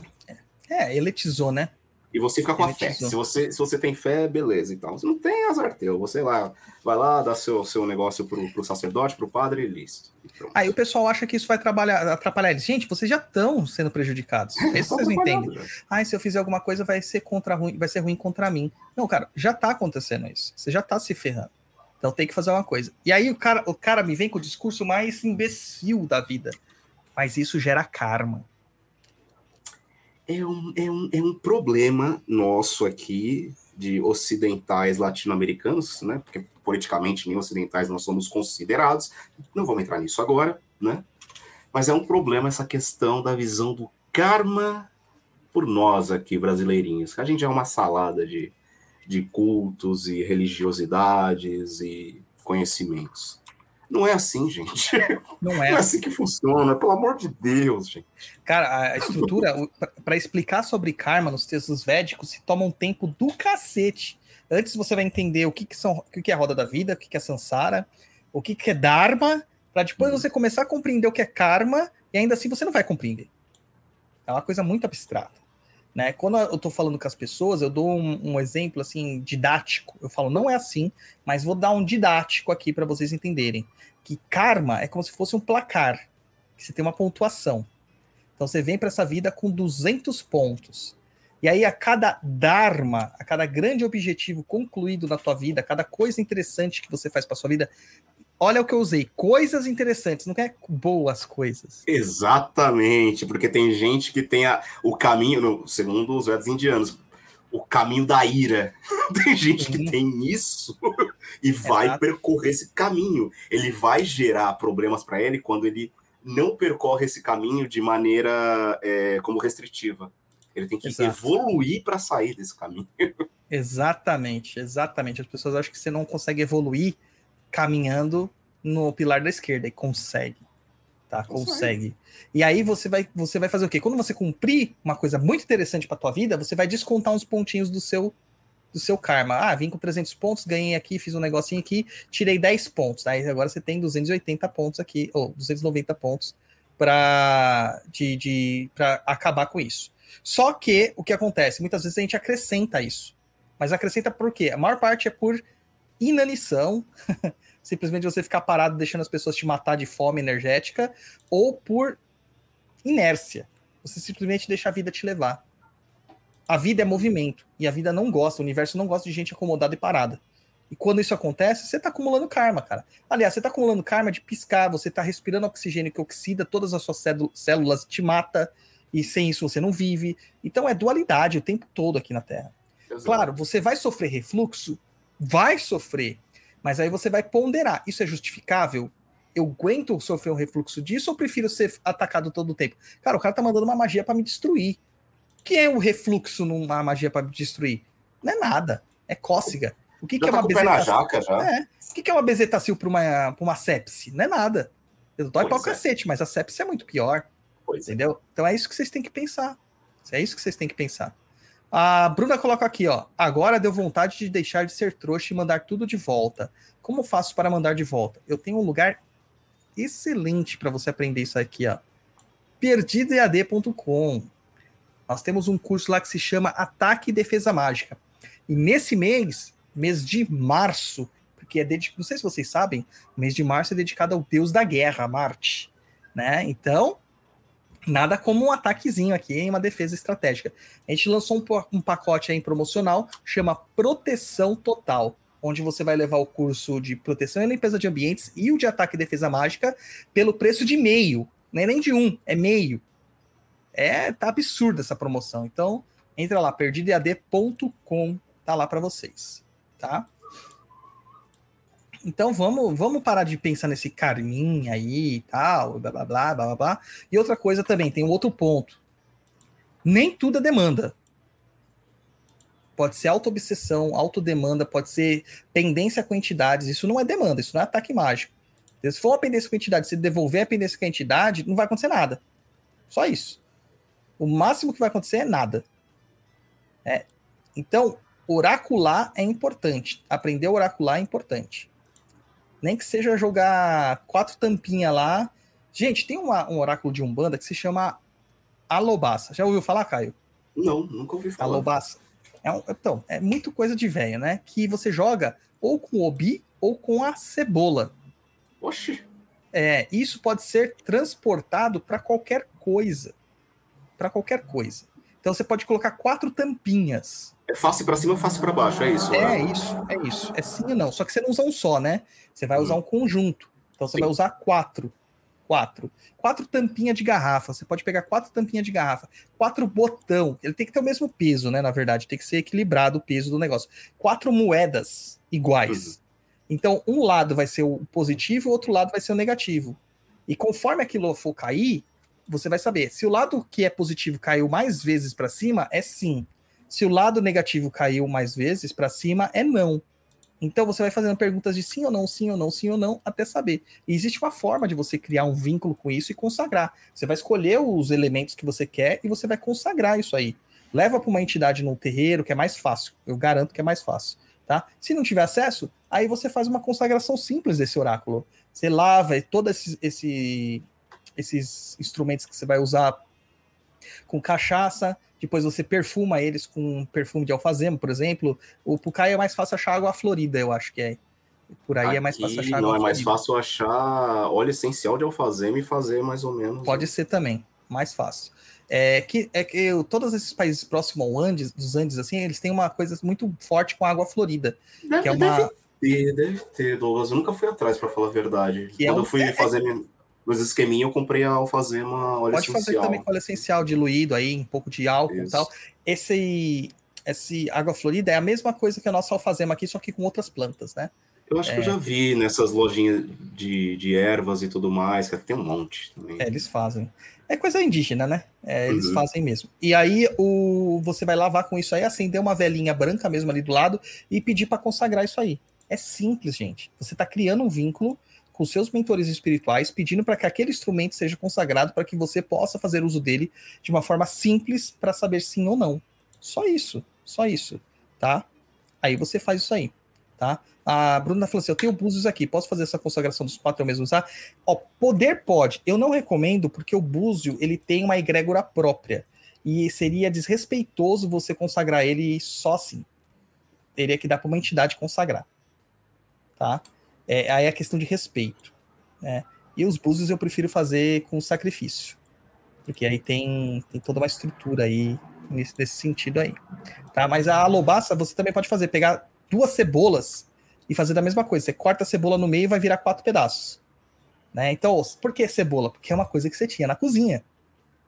É, eletizou, né? E você fica com a fé. Se você, se você tem fé, beleza. Então, se não tem, azar teu. Você lá, vai lá, dá seu, seu negócio pro, pro sacerdote, pro padre e listo. Pronto. Aí o pessoal acha que isso vai trabalhar, atrapalhar eles. Gente, vocês já estão sendo prejudicados. É [laughs] isso vocês não entendem. Ah, se eu fizer alguma coisa vai ser contra ruim, vai ser ruim contra mim. Não, cara, já tá acontecendo isso. Você já tá se ferrando. Então tem que fazer uma coisa. E aí o cara, o cara me vem com o discurso mais imbecil da vida. Mas isso gera karma. É um, é, um, é um problema nosso aqui, de ocidentais latino-americanos, né? Porque politicamente nem ocidentais nós somos considerados. Não vamos entrar nisso agora, né? Mas é um problema essa questão da visão do karma por nós aqui, brasileirinhos. A gente é uma salada de, de cultos e religiosidades e conhecimentos. Não é assim, gente. [laughs] Não Não é é. assim que funciona, pelo amor de Deus, gente. Cara, a estrutura, para explicar sobre karma nos textos védicos, se toma um tempo do cacete. Antes você vai entender o que, que, são, o que, que é a roda da vida, o que, que é samsara, o que, que é dharma, para depois você começar a compreender o que é karma, e ainda assim você não vai compreender. É uma coisa muito abstrata. Né? Quando eu tô falando com as pessoas, eu dou um, um exemplo assim didático. Eu falo, não é assim, mas vou dar um didático aqui para vocês entenderem. Que karma é como se fosse um placar, que você tem uma pontuação. Então você vem para essa vida com 200 pontos. E aí a cada dharma, a cada grande objetivo concluído na tua vida, a cada coisa interessante que você faz para sua vida, olha o que eu usei, coisas interessantes, não é boas coisas. Exatamente, porque tem gente que tem a, o caminho, no, segundo os velhos indianos, o caminho da ira. [laughs] Tem gente Sim. que tem isso [laughs] e vai Exato. percorrer esse caminho. Ele vai gerar problemas para ele quando ele não percorre esse caminho de maneira é, como restritiva. Ele tem que Exato. evoluir para sair desse caminho. [laughs] Exatamente, exatamente. As pessoas acham que você não consegue evoluir caminhando no pilar da esquerda e consegue. Tá? Consegue. Consegue. E aí você vai, você vai fazer o quê? Quando você cumprir uma coisa muito interessante para tua vida, você vai descontar uns pontinhos do seu do seu karma. Ah, vim com 300 pontos, ganhei aqui, fiz um negocinho aqui, tirei 10 pontos. Aí agora você tem 280 pontos aqui, ou 290 pontos para de, de para acabar com isso. Só que o que acontece? Muitas vezes a gente acrescenta isso. Mas acrescenta por quê? A maior parte é por inanição, [laughs] simplesmente você ficar parado deixando as pessoas te matar de fome energética, ou por inércia. Você simplesmente deixa a vida te levar. A vida é movimento, e a vida não gosta, o universo não gosta de gente acomodada e parada. E quando isso acontece, você tá acumulando karma, cara. Aliás, você tá acumulando karma de piscar, você tá respirando oxigênio que oxida todas as suas células, te mata, e sem isso você não vive. Então é dualidade o tempo todo aqui na Terra. Claro, você vai sofrer refluxo? Vai sofrer. Mas aí você vai ponderar. Isso é justificável? Eu aguento sofrer um refluxo disso ou prefiro ser atacado todo o tempo? Cara, o cara tá mandando uma magia para me destruir. O que é o refluxo numa magia para me destruir? Não é nada. É cócega. O que, que é uma bezetacil? É. O que, que é uma bezetacil para uma, pra uma sepse? Não é nada. Eu dói Pois para o é. cacete, mas a sepse é muito pior. Pois é. Entendeu? Então é isso que vocês têm que pensar. É isso que vocês têm que pensar. A Bruna coloca aqui, ó. Agora deu vontade de deixar de ser trouxa e mandar tudo de volta. Como faço para mandar de volta? Eu tenho um lugar excelente para você aprender isso aqui, ó. perdidoead.com. Nós temos um curso lá que se chama Ataque e Defesa Mágica. E nesse mês, mês de março, porque é dedicado, não sei se vocês sabem, mês de março é dedicado ao deus da guerra, Marte, né? Então, nada como um ataquezinho aqui em uma defesa estratégica. A gente lançou um, um pacote aí promocional, chama Proteção Total, onde você vai levar o curso de proteção e limpeza de ambientes e o de ataque e defesa mágica pelo preço de meio. Não é nem de um, é meio. É, tá absurda essa promoção. Então, entra lá, perdidoead.com, tá lá para vocês, tá? Então vamos, vamos parar de pensar nesse carminha aí e tal, blá blá blá blá blá blá. E outra coisa também, tem um outro ponto. Nem tudo é demanda. Pode ser auto-obsessão, autodemanda, pode ser pendência com entidades. Isso não é demanda, isso não é ataque mágico. Se for uma pendência com entidade, se devolver a pendência com a entidade, não vai acontecer nada. Só isso. O máximo que vai acontecer é nada. É. Então, oracular é importante. Aprender a oracular é importante. Nem que seja jogar quatro tampinhas lá. Gente, tem uma- um oráculo de Umbanda que se chama Alobaça. Já ouviu falar, Caio? Não, nunca ouvi falar. Alobaça. É um- então, é muito coisa de velho, né? Que você joga ou com o obi ou com a cebola. Oxi. É, isso pode ser transportado para qualquer coisa. Para qualquer coisa. Então você pode colocar quatro tampinhas. É face pra cima, face pra baixo, é isso? É né? isso, é isso. É sim e não. Só que você não usa um só, né? Você vai usar Hum. um conjunto. Então você Sim. vai usar quatro. Quatro. Quatro tampinhas de garrafa. Você pode pegar quatro tampinhas de garrafa. Quatro botão. Ele tem que ter o mesmo peso, né? Na verdade, tem que ser equilibrado o peso do negócio. Quatro moedas iguais. Então, um lado vai ser o positivo, o outro lado vai ser o negativo. E conforme aquilo for cair, você vai saber. Se o lado que é positivo caiu mais vezes para cima, é sim. Se o lado negativo caiu mais vezes para cima, é não. Então você vai fazendo perguntas de sim ou não, sim ou não, sim ou não, até saber. E existe uma forma de você criar um vínculo com isso e consagrar. Você vai escolher os elementos que você quer e você vai consagrar isso aí. Leva para uma entidade no terreiro, que é mais fácil. Eu garanto que é mais fácil. Tá? Se não tiver acesso, aí você faz uma consagração simples desse oráculo. Você lava todos esses, esse- esses instrumentos que você vai usar com cachaça, depois você perfuma eles com perfume de alfazema, por exemplo. O Pucai é mais fácil achar água florida, eu acho que é. Por aí é mais fácil Aqui achar Não é mais florida. fácil achar óleo essencial de alfazema e fazer mais ou menos. Pode ser também, mais fácil. É que, é que todos esses países próximos ao Andes, dos Andes, assim, eles têm uma coisa muito forte com água florida. Deve, que é uma- deve ter, deve ter, Douglas. Eu nunca fui atrás, pra falar a verdade. Que é Quando um- eu fui é- fazer minha- meus esqueminhos, eu comprei a alfazema óleo Pode fazer essencial. também com óleo essencial diluído aí, um pouco de álcool e Isso. tal. Esse, esse água florida é a mesma coisa que a nossa alfazema aqui, só que com outras plantas, né? Eu acho que eu já vi nessas lojinhas de, de ervas e tudo mais, que tem um monte também. É, eles fazem. É coisa indígena, né? É, eles Uhum. fazem mesmo. E aí o você vai lavar com isso aí, acender uma velinha branca mesmo ali do lado e pedir para consagrar isso aí. É simples, gente. Você está criando um vínculo com seus mentores espirituais, pedindo para que aquele instrumento seja consagrado para que você possa fazer uso dele de uma forma simples para saber sim ou não. Só isso, só isso, tá? Aí você faz isso aí, tá? A Bruna falou assim: eu tenho búzios aqui, posso fazer essa consagração dos quatro eu mesmo usar? Ó, poder pode. Eu não recomendo porque o búzio ele tem uma egrégora própria e seria desrespeitoso você consagrar ele só assim. Teria que dar para uma entidade consagrar, tá? É, aí é questão de respeito, né? E os búzios eu prefiro fazer com sacrifício, porque aí tem, tem toda uma estrutura aí nesse, nesse sentido aí, tá? Mas a alobaça você também pode fazer, pegar duas cebolas e fazer da mesma coisa. Você corta a cebola no meio e vai virar quatro pedaços. Né? Então, por que cebola? Porque é uma coisa que você tinha na cozinha.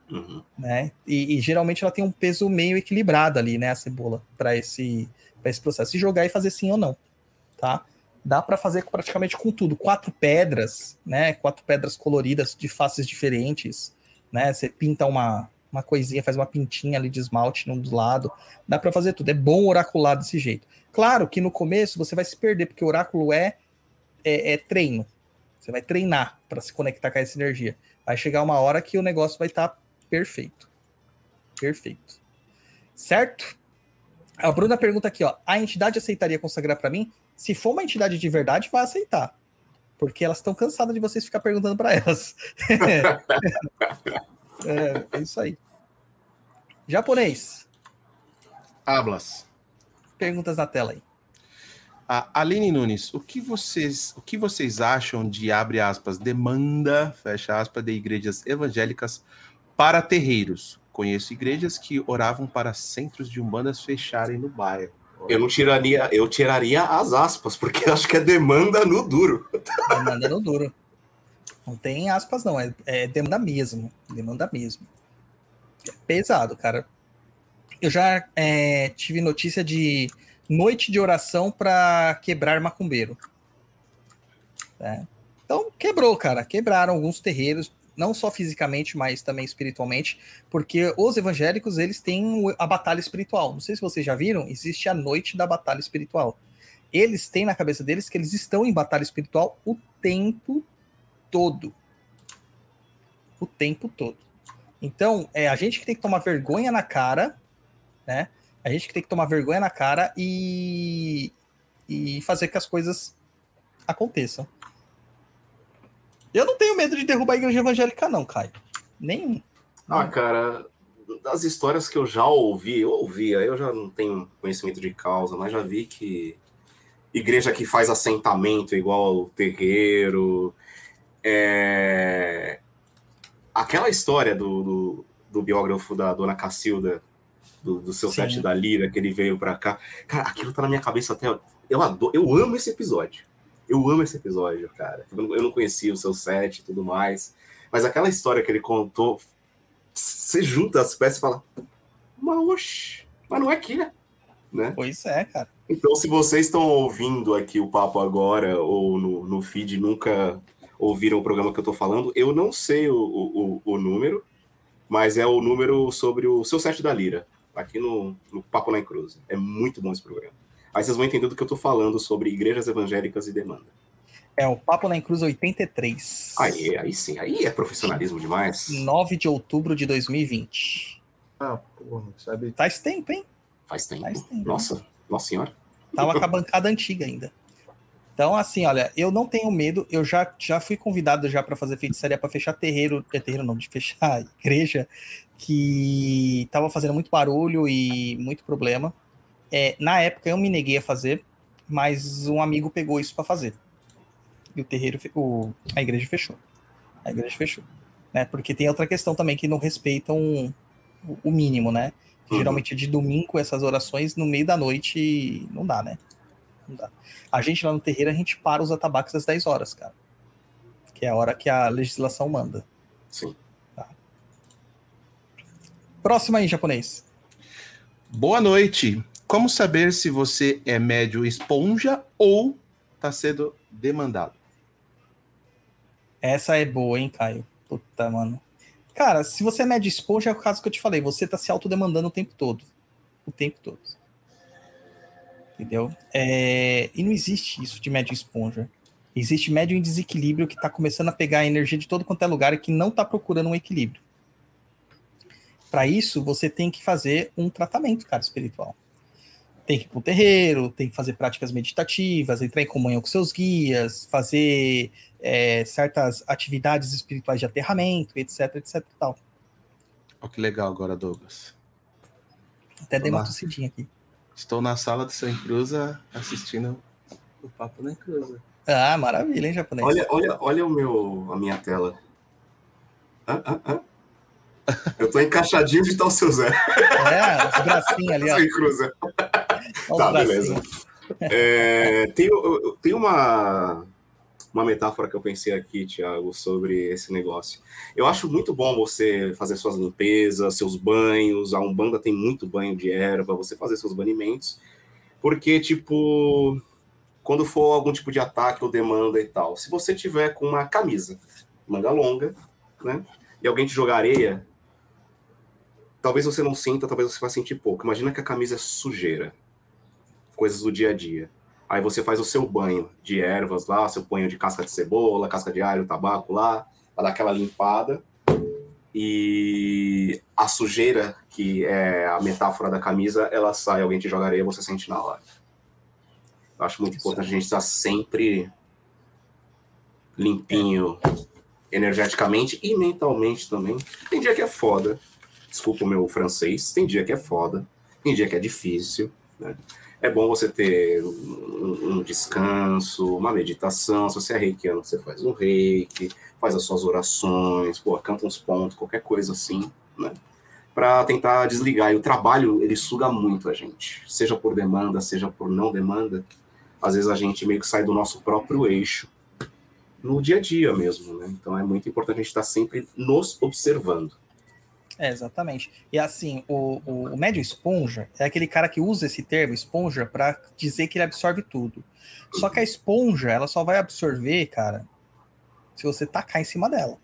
Uhum. Né? E, e geralmente ela tem um peso meio equilibrado ali, né? A cebola, para esse, pra esse processo. E jogar e fazer sim ou não. Tá? Dá para fazer praticamente com tudo. Quatro pedras, né? Quatro pedras coloridas de faces diferentes. Né? Você pinta uma, uma coisinha, faz uma pintinha ali de esmalte num dos lados. Dá para fazer tudo. É bom oracular desse jeito. Claro que no começo você vai se perder, porque oráculo é, é, é treino. Você vai treinar para se conectar com essa energia. Vai chegar uma hora que o negócio vai estar perfeito. Perfeito. Certo? A Bruna pergunta aqui, ó. A entidade aceitaria consagrar para mim? Se for uma entidade de verdade, vai aceitar. Porque elas estão cansadas de vocês ficar perguntando para elas. [laughs] é, é isso aí. Japonês. Hablas. Perguntas na tela aí. A Aline Nunes, o que vocês, o que vocês acham de abre aspas demanda, fecha aspas, de igrejas evangélicas para terreiros? Conheço igrejas que oravam para centros de umbandas fecharem no bairro. Eu não tiraria, eu tiraria as aspas, porque acho que é demanda no duro. Demanda no duro. Não tem aspas, não. É, é demanda mesmo. Demanda mesmo. É pesado, cara. Eu já é, tive notícia de noite de oração para quebrar macumbeiro. É. Então, quebrou, cara. Quebraram alguns terreiros, não só fisicamente, mas também espiritualmente, porque os evangélicos, eles têm a batalha espiritual. Não sei se vocês já viram, existe a noite da batalha espiritual. Eles têm na cabeça deles que eles estão em batalha espiritual o tempo todo. O tempo todo. Então, é a gente que tem que tomar vergonha na cara, né? A gente que tem que tomar vergonha na cara e, e fazer que as coisas aconteçam. Eu não tenho medo de derrubar a igreja evangélica, não, Caio. Nenhum. Ah, cara, das histórias que eu já ouvi, eu ouvia, eu já não tenho conhecimento de causa, mas já vi que igreja que faz assentamento igual ao terreiro. É... Aquela história do, do, do biógrafo da dona Cacilda, do, do seu Sim. set da Lira, que ele veio pra cá. Cara, aquilo tá na minha cabeça até. Eu, adoro, eu amo esse episódio. Eu amo esse episódio, cara. Eu não- conhecia o seu set e tudo mais. Mas aquela história que ele contou, você junta as peças e fala, mas oxe, mas não é que é, né? Pois é, cara. Então, se vocês estão ouvindo aqui o papo agora, ou no, no feed nunca ouviram o programa que eu tô falando, eu não sei o, o, o número, mas é o número sobre o seu set da Lira, aqui no, no Papo na Cruz. É muito bom esse programa. Aí vocês vão entender do que eu tô falando sobre igrejas evangélicas e demanda. É o Papo na Cruz 83. Aí, aí sim, aí é profissionalismo demais. 9 de outubro de 2020. Ah, porra, sabe? Faz tempo, hein? Faz tempo. Faz tempo. Nossa, nossa senhora. Tava com a bancada antiga ainda. Então, assim, olha, eu não tenho medo. Eu já, já fui convidado já para fazer feitiçaria para fechar terreiro, é terreiro não, de fechar [laughs] igreja, que tava fazendo muito barulho e muito problema. É, na época eu me neguei a fazer, mas um amigo pegou isso para fazer. E o terreiro, o, a igreja fechou. A igreja fechou. Né? Porque tem outra questão também que não respeitam o, o mínimo, né? Uhum. Geralmente de domingo essas orações no meio da noite não dá, né? Não dá. A gente lá no terreiro, a gente para os atabaques às 10 horas, cara. Que é a hora que a legislação manda. Sim. Próximo aí, japonês. Boa noite. Como saber se você é médio esponja ou está sendo demandado? Essa é boa, hein, Caio? Puta, mano. Cara, se você é médio esponja, é o caso que eu te falei. Você tá se autodemandando o tempo todo. O tempo todo. Entendeu? É... E não existe isso de médio esponja. Existe médio em desequilíbrio que tá começando a pegar a energia de todo quanto é lugar e que não tá procurando um equilíbrio. Para isso, você tem que fazer um tratamento, cara, espiritual. Tem que ir para o terreiro, tem que fazer práticas meditativas, entrar em comunhão com seus guias, fazer é, certas atividades espirituais de aterramento, etc, etc tal. Olha que legal agora, Douglas. Até dei uma tossidinha aqui. Estou na sala do Sem Cruza assistindo o Papo na Cruza. Ah, maravilha, hein, japonês? Olha, olha, olha o meu, a minha tela. Ah, ah, ah. Eu tô encaixadinho de tal seu Zé. É, os bracinhos ali, ó. [laughs] Sem cruza. Tá, beleza. É, tem, tem uma, uma metáfora que eu pensei aqui, Thiago, sobre esse negócio. Eu acho muito bom você fazer suas limpezas, seus banhos. A Umbanda tem muito banho de erva, você fazer seus banimentos. Porque, tipo, quando for algum tipo de ataque ou demanda e tal, se você tiver com uma camisa, manga longa, né? E alguém te jogar areia, talvez você não sinta, talvez você vá sentir pouco. Imagina que a camisa é sujeira, coisas do dia a dia. Aí você faz o seu banho de ervas lá, seu banho de casca de cebola, casca de alho, tabaco lá, para dar aquela limpada. E a sujeira, que é a metáfora da camisa, ela sai, alguém te joga areia, você sente na hora. Eu acho muito importante a gente estar sempre limpinho energeticamente e mentalmente também. Tem dia que é foda, Desculpa o meu francês. Tem dia que é foda, tem dia que é difícil. Né? É bom você ter um, um, descanso, uma meditação. Se você é reikiano, você faz um reiki, faz as suas orações, pô, canta uns pontos, qualquer coisa assim, né? Para tentar desligar. E o trabalho, ele suga muito a gente. Seja por demanda, seja por não demanda. Às vezes a gente meio que sai do nosso próprio eixo no dia a dia mesmo, né? Então é muito importante a gente estar sempre nos observando. É, exatamente. E assim, o, o, o, médio esponja é aquele cara que usa esse termo esponja para dizer que ele absorve tudo. Só que a esponja, ela só vai absorver, cara, se você tacar em cima dela.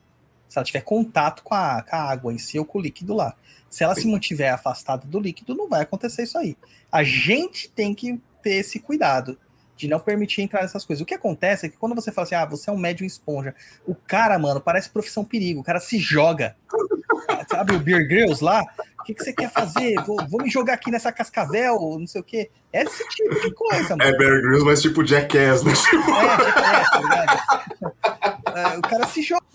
Se ela tiver contato com a, com a água em si ou com o líquido lá. Se ela se mantiver afastada do líquido, não vai acontecer isso aí. A gente tem que ter esse cuidado de não permitir entrar nessas coisas. O que acontece é que quando você fala assim, ah, você é um médium esponja, o cara, mano, parece profissão perigo, o cara se joga. [laughs] Sabe o Beer Grylls lá? O que, que você quer fazer? Vou, vou me jogar aqui nessa cascavel, não sei o quê. É esse tipo de coisa, mano. É Bear Grylls, mas tipo Jackass, né? É, Jackass, tá ligado? [laughs] É, o cara se joga.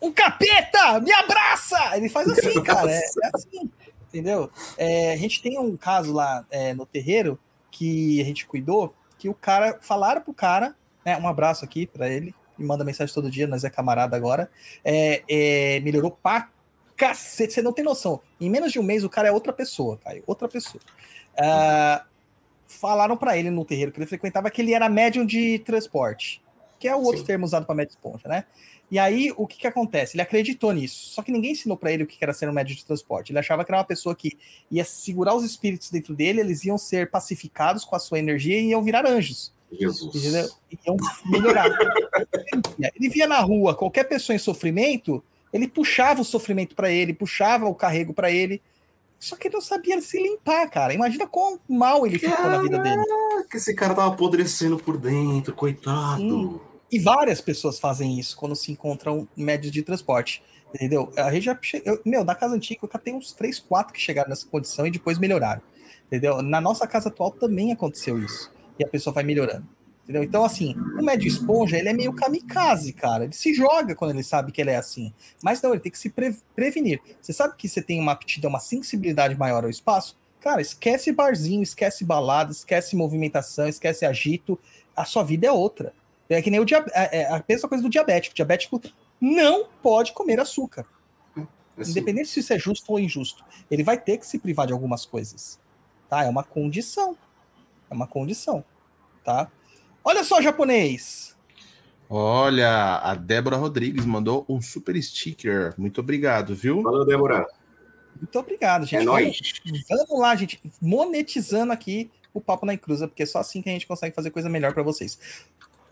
Um capeta! Me abraça! Ele faz assim, cara. É, é assim, entendeu? É, a gente tem um caso lá é, no terreiro que a gente cuidou, que o cara, falaram pro cara, né, um abraço aqui para ele, me manda mensagem todo dia, nós é camarada agora, é, é, melhorou pra cacete, você não tem noção. Em menos de um mês o cara é outra pessoa, Caio, outra pessoa. Uh, falaram para ele no terreiro que ele frequentava que ele era médium de transporte, que é o outro Sim. termo usado para médium esponja, né? E aí, o que, que acontece? Ele acreditou nisso. Só que ninguém ensinou para ele o que era ser um médium de transporte. Ele achava que era uma pessoa que ia segurar os espíritos dentro dele, eles iam ser pacificados com a sua energia e iam virar anjos. Jesus. Entendeu? Iam melhorar. [laughs] ele via na rua qualquer pessoa em sofrimento, ele puxava o sofrimento para ele, puxava o carrego para ele. Só que ele não sabia se limpar, cara. Imagina quão mal ele ficou Caraca, na vida dele. Que esse cara tava apodrecendo por dentro, coitado. Sim. E várias pessoas fazem isso quando se encontram médios de transporte. Entendeu? A gente já. Eu, meu, na casa antiga eu catei uns 3, 4 que chegaram nessa condição e depois melhoraram. Entendeu? Na nossa casa atual também aconteceu isso. E a pessoa vai melhorando. Entendeu? Então, assim, o médio esponja, ele é meio kamikaze, cara. Ele se joga quando ele sabe que ele é assim. Mas não, ele tem que se pre prevenir. Você sabe que você tem uma aptidão, uma sensibilidade maior ao espaço? Cara, esquece barzinho, esquece balada, esquece movimentação, esquece agito. A sua vida é outra. É que nem o é, é a mesma coisa do diabético. O diabético não pode comer açúcar. Assim. Independente se isso é justo ou injusto. Ele vai ter que se privar de algumas coisas. Tá? É uma condição. É uma condição. Tá? Olha só, japonês. Olha, a Débora Rodrigues mandou um super sticker. Muito obrigado, viu? Valeu, Débora. Muito obrigado, gente. É nóis. Vamos, vamos lá, gente. Monetizando aqui o Papo na Encruza, porque é só assim que a gente consegue fazer coisa melhor para vocês.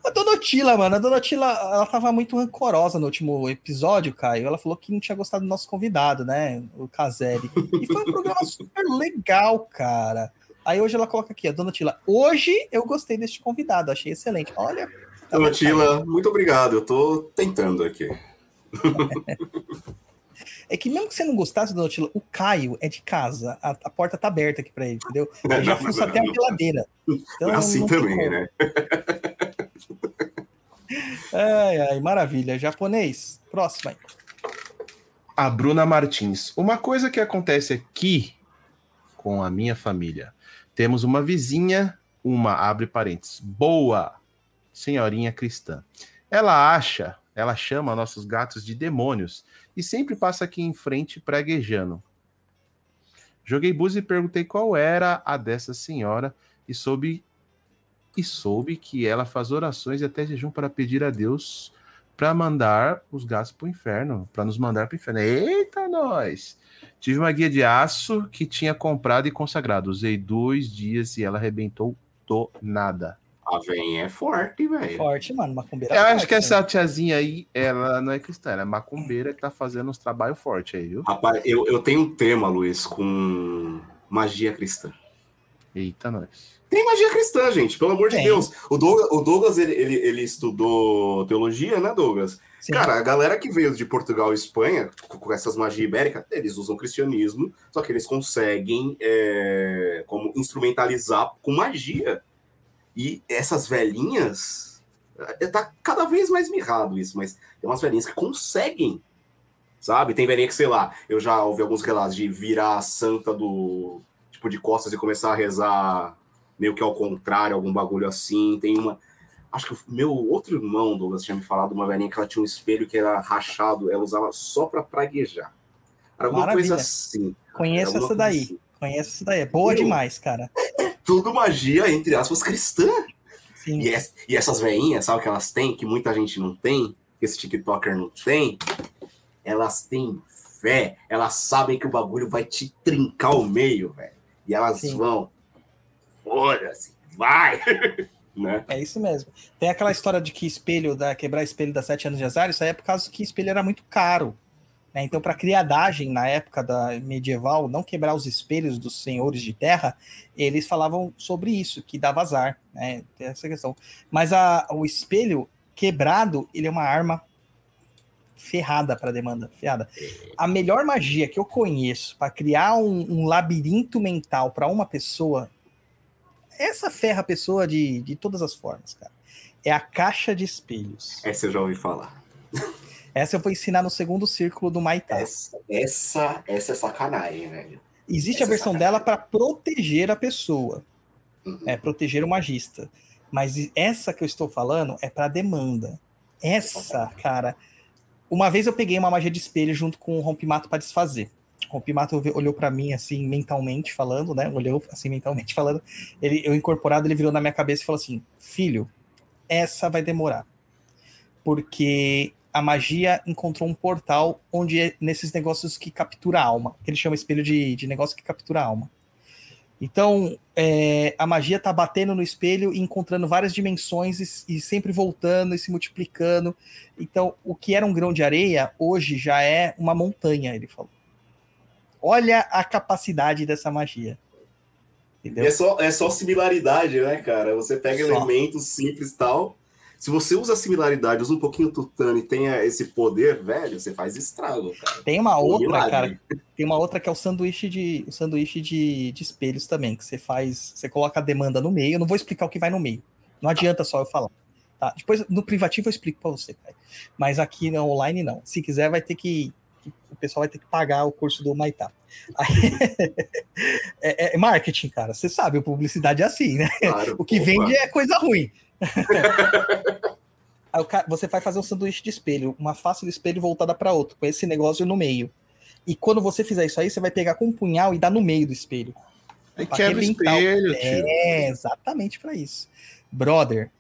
A Donatila, mano, a Donatila, ela tava muito rancorosa no último episódio, Caio. Ela falou que não tinha gostado do nosso convidado, né? O Caselli. E foi um programa [laughs] super legal, cara. Aí hoje ela coloca aqui, a Donatila. Hoje eu gostei deste convidado, achei excelente. Olha. tá Donatila, muito obrigado. Eu tô tentando aqui. [laughs] É que mesmo que você não gostasse, Donatila, o Caio é de casa. A, a porta tá aberta aqui pra ele, entendeu? [laughs] Ele já fuça até a geladeira. Então, assim não tem também, né? [laughs] Ai, ai, maravilha. Japonês, próximo aí. A Bruna Martins. Uma coisa que acontece aqui com a minha família. Temos uma vizinha, uma abre parênteses, boa senhorinha cristã. Ela acha, ela chama nossos gatos de demônios e sempre passa aqui em frente praguejando. Joguei bus e perguntei qual era a dessa senhora e soube e soube que ela faz orações e até jejum para pedir a Deus para mandar os gatos para o inferno, para nos mandar para o inferno. Eita, nós! Tive uma guia de aço que tinha comprado e consagrado. Usei dois dias e ela arrebentou do nada. A veinha é forte, velho. Forte, mano. Macumbeira. Eu acho forte, que essa né? tiazinha aí, ela não é cristã, ela é macumbeira que tá fazendo uns trabalhos fortes aí, viu? Rapaz, eu, eu tenho um tema, Luiz, com magia cristã. Eita, nós. Tem magia cristã, gente, pelo amor de Tem. Deus. O Douglas, o Douglas ele, ele, ele estudou teologia, né, Douglas? Sim. Cara, a galera que veio de Portugal e Espanha, com com essas magias ibéricas, eles usam cristianismo, só que eles conseguem é, como instrumentalizar com magia. E essas velhinhas, é, tá cada vez mais mirrado isso, mas tem umas velhinhas que conseguem, sabe? Tem velhinha que, sei lá, eu já ouvi alguns relatos de virar a santa do, tipo, de costas e começar a rezar meio que ao contrário, algum bagulho assim. Tem uma. Acho que o meu outro irmão, Douglas, tinha me falado uma velhinha que ela tinha um espelho que era rachado, ela usava só pra praguejar. Era alguma Maravilha. coisa assim. Conheço essa daí. assim. Conheço essa daí. É boa Meu. demais, cara. Tudo magia, entre aspas, cristã. Sim. E, es- e essas veinhas, sabe o que elas têm, que muita gente não tem, que esse TikToker não tem? Elas têm fé, elas sabem que o bagulho vai te trincar o meio, velho. E elas Sim. vão. Foda-se, vai! [laughs] né? É isso mesmo. Tem aquela história de que espelho, da quebrar espelho das sete anos de azar, isso aí é por causa que espelho era muito caro. né? Então, para criadagem na época da medieval, não quebrar os espelhos dos senhores de terra, eles falavam sobre isso, que dava azar, né? Tem essa questão. Mas a, o espelho quebrado, ele é uma arma ferrada para demanda, ferrada. A melhor magia que eu conheço para criar um, um labirinto mental para uma pessoa essa ferra a pessoa de, de todas as formas, cara. É a caixa de espelhos. Essa eu já ouvi falar. Essa eu vou ensinar no segundo círculo do Maitá. Essa, essa, essa é sacanagem, velho. Existe essa a versão é dela para proteger a pessoa, Uhum. é proteger o magista. Mas essa que eu estou falando é para demanda. Essa, cara. Uma vez eu peguei uma magia de espelho junto com o rompimato para desfazer. O rompimato olhou para mim assim mentalmente falando, né? Olhou assim mentalmente [laughs] falando. Ele, eu incorporado, ele virou na minha cabeça e falou assim: "Filho, essa vai demorar. Porque a magia encontrou um portal onde é nesses negócios que captura a alma, ele chama espelho de, de negócio que captura a alma. Então, é, a magia tá batendo no espelho e encontrando várias dimensões e, e sempre voltando e se multiplicando. Então, o que era um grão de areia, hoje já é uma montanha, ele falou. Olha a capacidade dessa magia. Entendeu? É só, é só similaridade, né, cara? Você pega Só. elementos simples e tal. Se você usa similaridade, usa um pouquinho tutano e tenha esse poder, velho, você faz estrago, cara. Tem uma Um outra, milagre. cara. Tem uma outra que é o sanduíche de o sanduíche de, de espelhos também, que você faz, você coloca a demanda no meio. Eu não vou explicar o que vai no meio. Não adianta só eu falar. Tá? Depois no privativo eu explico para você, cara. Mas aqui no online não. Se quiser vai ter que o pessoal vai ter que pagar o curso do Maitá. Aí- [laughs] é, é marketing, cara. Você sabe, publicidade é assim, né? Claro, O que opa. vende é coisa ruim. [laughs] Aí o ca- você vai fazer um sanduíche de espelho, uma face de espelho voltada para outro, com esse negócio no meio. E quando você fizer isso aí, você vai pegar com um punhal e dar no meio do espelho. Aí Pra quebra o espelho, tio. É, exatamente para isso. Brother,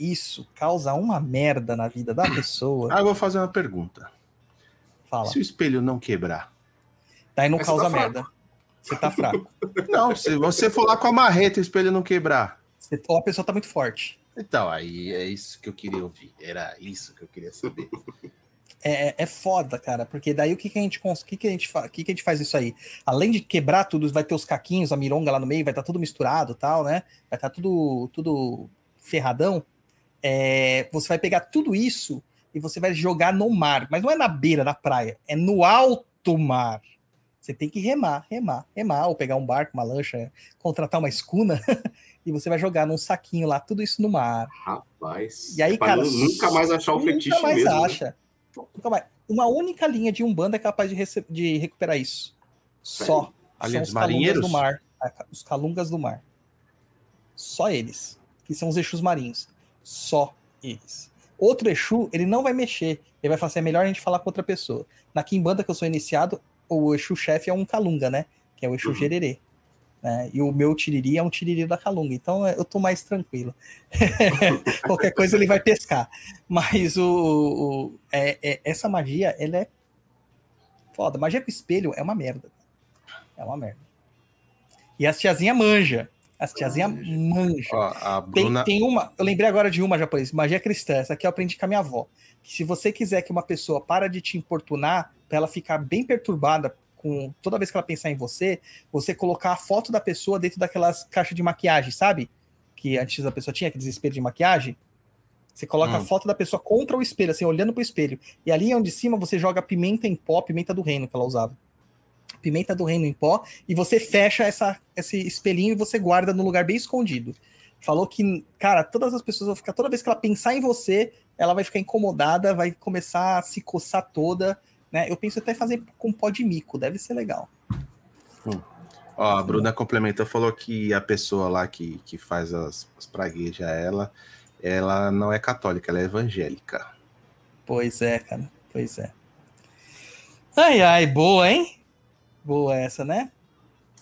isso causa uma merda na vida da pessoa. Ah, eu vou fazer uma pergunta. Fala. Se o espelho não quebrar? Daí não causa tá fraco. merda. Você tá fraco. [laughs] Não, se você for lá com a marreta e o espelho não quebrar. Você- ou a pessoa tá muito forte. Então, aí é isso que eu queria ouvir. Era isso que eu queria saber. [laughs] É, é foda, cara, porque daí o que, que a gente cons- que, que a gente faz? que, que a gente faz isso aí? Além de quebrar tudo, vai ter os caquinhos, a mironga lá no meio, vai estar tudo misturado, tal, né? Vai estar tudo tudo ferradão. É, você vai pegar tudo isso e você vai jogar no mar, mas não é na beira da praia, é no alto mar. Você tem que remar, remar, remar, ou pegar um barco, uma lancha, contratar uma escuna, [laughs] e você vai jogar num saquinho lá, tudo isso no mar. Rapaz. E aí, é cara, nu- nunca mais achar o Nunca fetiche mais mesmo. né? acha. Nunca mais. Uma única linha de Umbanda é capaz de, rece- de recuperar isso. Só. Os calungas marinheiros? do mar. Ah, Os calungas do mar. Só eles. Que são os Exus marinhos. Só eles. Outro Exu, ele não vai mexer. Ele vai falar assim: é melhor a gente falar com outra pessoa. Na Kimbanda que eu sou iniciado, o Exu chefe é um calunga, né? Que é o Exu Uhum. Gererê. Né? E o meu tiriri é um tiriri da calunga. Então é, eu tô mais tranquilo. [laughs] Qualquer coisa ele vai pescar. Mas o, o- é- é- essa magia, ela é foda. Magia com espelho é uma merda. É uma merda. E as tiazinha manja. As tiazinha manja. Ó, a Tem, Bruna. tem uma, eu lembrei agora de uma japonesa, magia cristã. Essa aqui eu aprendi com a minha avó. Que se você quiser que uma pessoa para de te importunar, para ela ficar bem perturbada com toda vez que ela pensar em você, você colocar a foto da pessoa dentro daquelas caixas de maquiagem, sabe? Que antes a pessoa tinha aquele espelho de maquiagem. Você coloca Hum. a foto da pessoa contra o espelho, assim, olhando pro espelho. E ali onde cima você joga pimenta em pó, pimenta do reino que ela usava. Pimenta do reino em pó, e você fecha essa, esse espelhinho e você guarda no lugar bem escondido. Falou que, cara, todas as pessoas vão ficar, toda vez que ela pensar em você, ela vai ficar incomodada, vai começar a se coçar toda, né? Eu penso até fazer com pó de mico, deve ser legal. Ó, a Bruna complementou, falou que a pessoa lá que, que faz as, as praguejas, ela, ela não é católica, ela é evangélica. Pois é, cara, pois é. Ai, ai, boa, hein? Boa essa, né?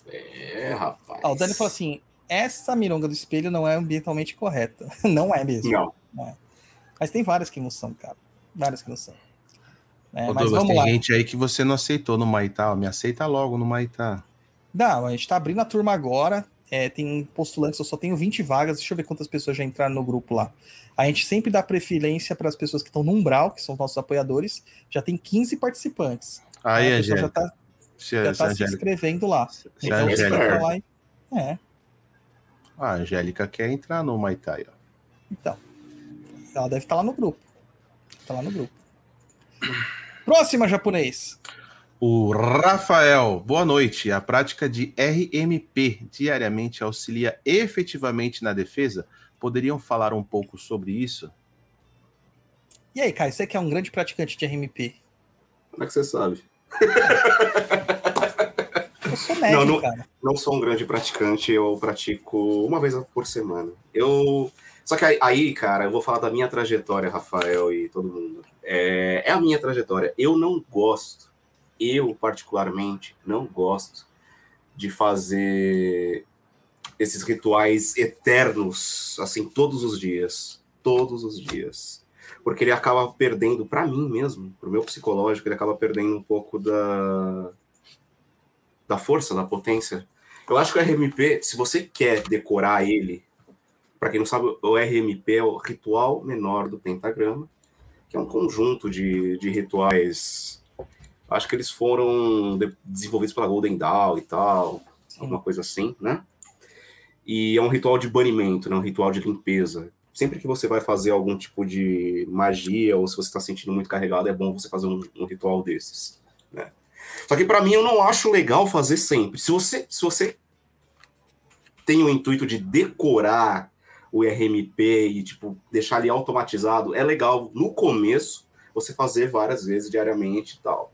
É, rapaz. Ó, o Dani falou assim: essa mironga do espelho não é ambientalmente correta. [laughs] não é mesmo. Não. Mas tem várias que não são, cara. Várias que não são. É, Ô, mas Douglas, tem lá. gente aí que você não aceitou no Maitá. ó, Me aceita logo no Maitá. Não, a gente tá abrindo a turma agora. é, tem postulantes, eu só tenho 20 vagas. Deixa eu ver quantas pessoas já entraram no grupo lá. A gente sempre dá preferência para as pessoas que estão no umbral, que são nossos apoiadores. Já tem 15 participantes. Aí, a pessoa já tá, Se, já se tá se inscrevendo lá. se a Então, vai lá e... É, a Angélica quer entrar no Maitá. aí, ó. então. Ela deve estar lá no grupo. Tá lá no grupo. Próxima, japonês. O Rafael, boa noite. A prática de RMP diariamente auxilia efetivamente na defesa? Poderiam falar um pouco sobre isso? E aí, Caio, você que é um grande praticante de RMP? Como é que você sabe? Eu sou médico, Não, não- cara. Não sou um grande praticante, eu pratico uma vez por semana. Eu. Só que aí, aí, cara, eu vou falar da minha trajetória, Rafael e todo mundo. É, é a minha trajetória. Eu não gosto, eu particularmente não gosto de fazer esses rituais eternos, assim, todos os dias. Todos os dias. Porque ele acaba perdendo, para mim mesmo, pro meu psicológico, ele acaba perdendo um pouco da, da força, da potência. Eu acho que o RMP, se você quer decorar ele, para quem não sabe, o RMP é o ritual menor do pentagrama, que é um conjunto de, de rituais. Acho que eles foram de- desenvolvidos pela Golden Dawn e tal, alguma coisa assim, né? E é um ritual de banimento, né? um ritual de limpeza. Sempre que você vai fazer algum tipo de magia ou se você está sentindo muito carregado, é bom você fazer um, um ritual desses. Né? Só que para mim eu não acho legal fazer sempre. Se você, se você tem o intuito de decorar o RMP e tipo deixar ele automatizado, é legal no começo você fazer várias vezes diariamente e tal.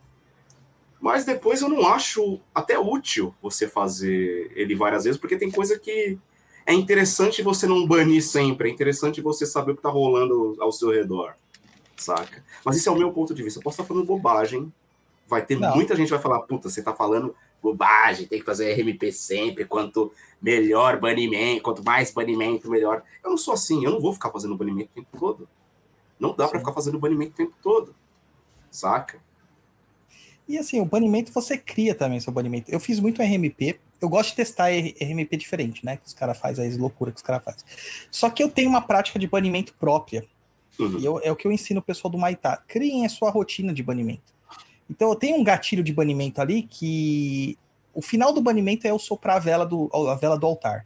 Mas depois eu não acho até útil você fazer ele várias vezes, porque tem coisa que é interessante você não banir sempre, é interessante você saber o que tá rolando ao seu redor, saca? Mas esse é o meu ponto de vista. Eu posso estar falando bobagem, vai ter Não. muita gente vai falar, puta, você tá falando bobagem, tem que fazer RMP sempre, quanto melhor banimento, quanto mais banimento, melhor. Eu não sou assim, eu não vou ficar fazendo banimento o tempo todo. Não dá pra Sim. ficar fazendo banimento o tempo todo, saca? E assim, o banimento você cria também seu banimento. Eu fiz muito RMP, eu gosto de testar RMP diferente, né? Que os caras fazem, as loucuras que os caras fazem. Só que eu tenho uma prática de banimento própria. Uhum. E eu- é o que eu ensino o pessoal do Maitá. Criem a sua rotina de banimento. Então eu tenho um gatilho de banimento ali que o final do banimento é eu soprar a vela do, a vela do altar.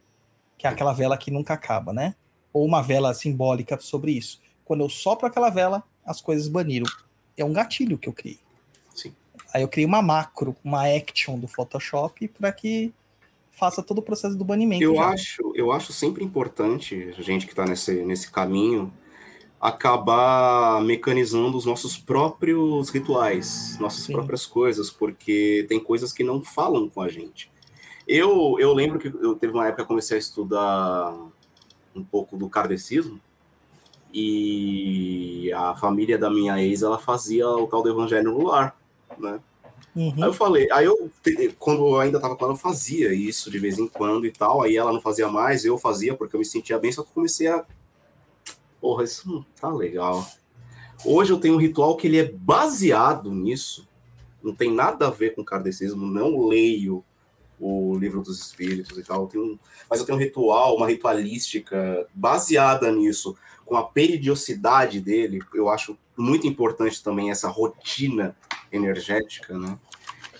Que é aquela vela que nunca acaba, né? Ou uma vela simbólica sobre isso. Quando eu sopro aquela vela, as coisas baniram. É um gatilho que eu criei. Sim. Aí eu criei uma macro, uma action do Photoshop para que faça todo o processo do banimento. Eu já. acho, eu acho sempre importante, a gente que está nesse, nesse caminho, acabar mecanizando os nossos próprios rituais, nossas Sim. próprias coisas, porque tem coisas que não falam com a gente. Eu, eu lembro que eu teve uma época que eu comecei a estudar um pouco do kardecismo e a família da minha ex ela fazia o tal do evangelho no lar, né? Uhum. Aí eu falei, aí eu, quando eu ainda tava com ela, eu fazia isso de vez em quando e tal. Aí ela não fazia mais, eu fazia porque eu me sentia bem, só que eu comecei a. Porra, isso não tá legal. Hoje eu tenho um ritual que ele é baseado nisso. Não tem nada a ver com kardecismo, não leio o livro dos espíritos e tal. Eu tenho um- mas eu tenho um ritual, uma ritualística baseada nisso, com a periodicidade dele. Eu acho muito importante também essa rotina energética, né?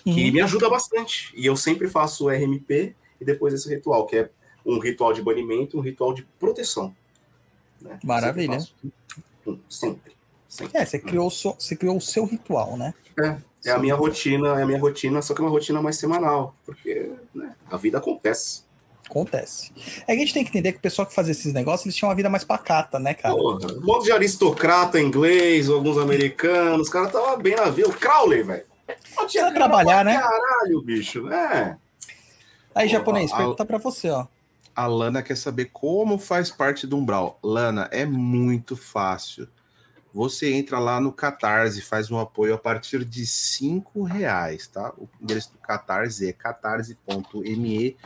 Que me ajuda bastante. E eu sempre faço o RMP e depois esse ritual, que é um ritual de banimento um ritual de proteção. Né? Maravilha. Sempre, sempre. sempre. É, você criou, o seu, você criou o seu ritual, né? É a minha rotina, é a minha rotina, só que é uma rotina mais semanal, porque né, a vida acontece. Acontece. É que a gente tem que entender que o pessoal que faz esses negócios, eles tinham uma vida mais pacata, né, cara? Porra, um monte de aristocrata inglês, alguns americanos, os caras estavam bem na vida. O Crowley, velho. Precisa trabalhar, né? Caralho, bicho, né? Aí, Porra, japonês, a- pergunta pra você, ó. A Lana quer saber como faz parte do Umbral. Lana, é muito fácil. Você entra lá no Catarse, faz um apoio a partir de cinco reais, tá? O endereço do Catarse é catarse.me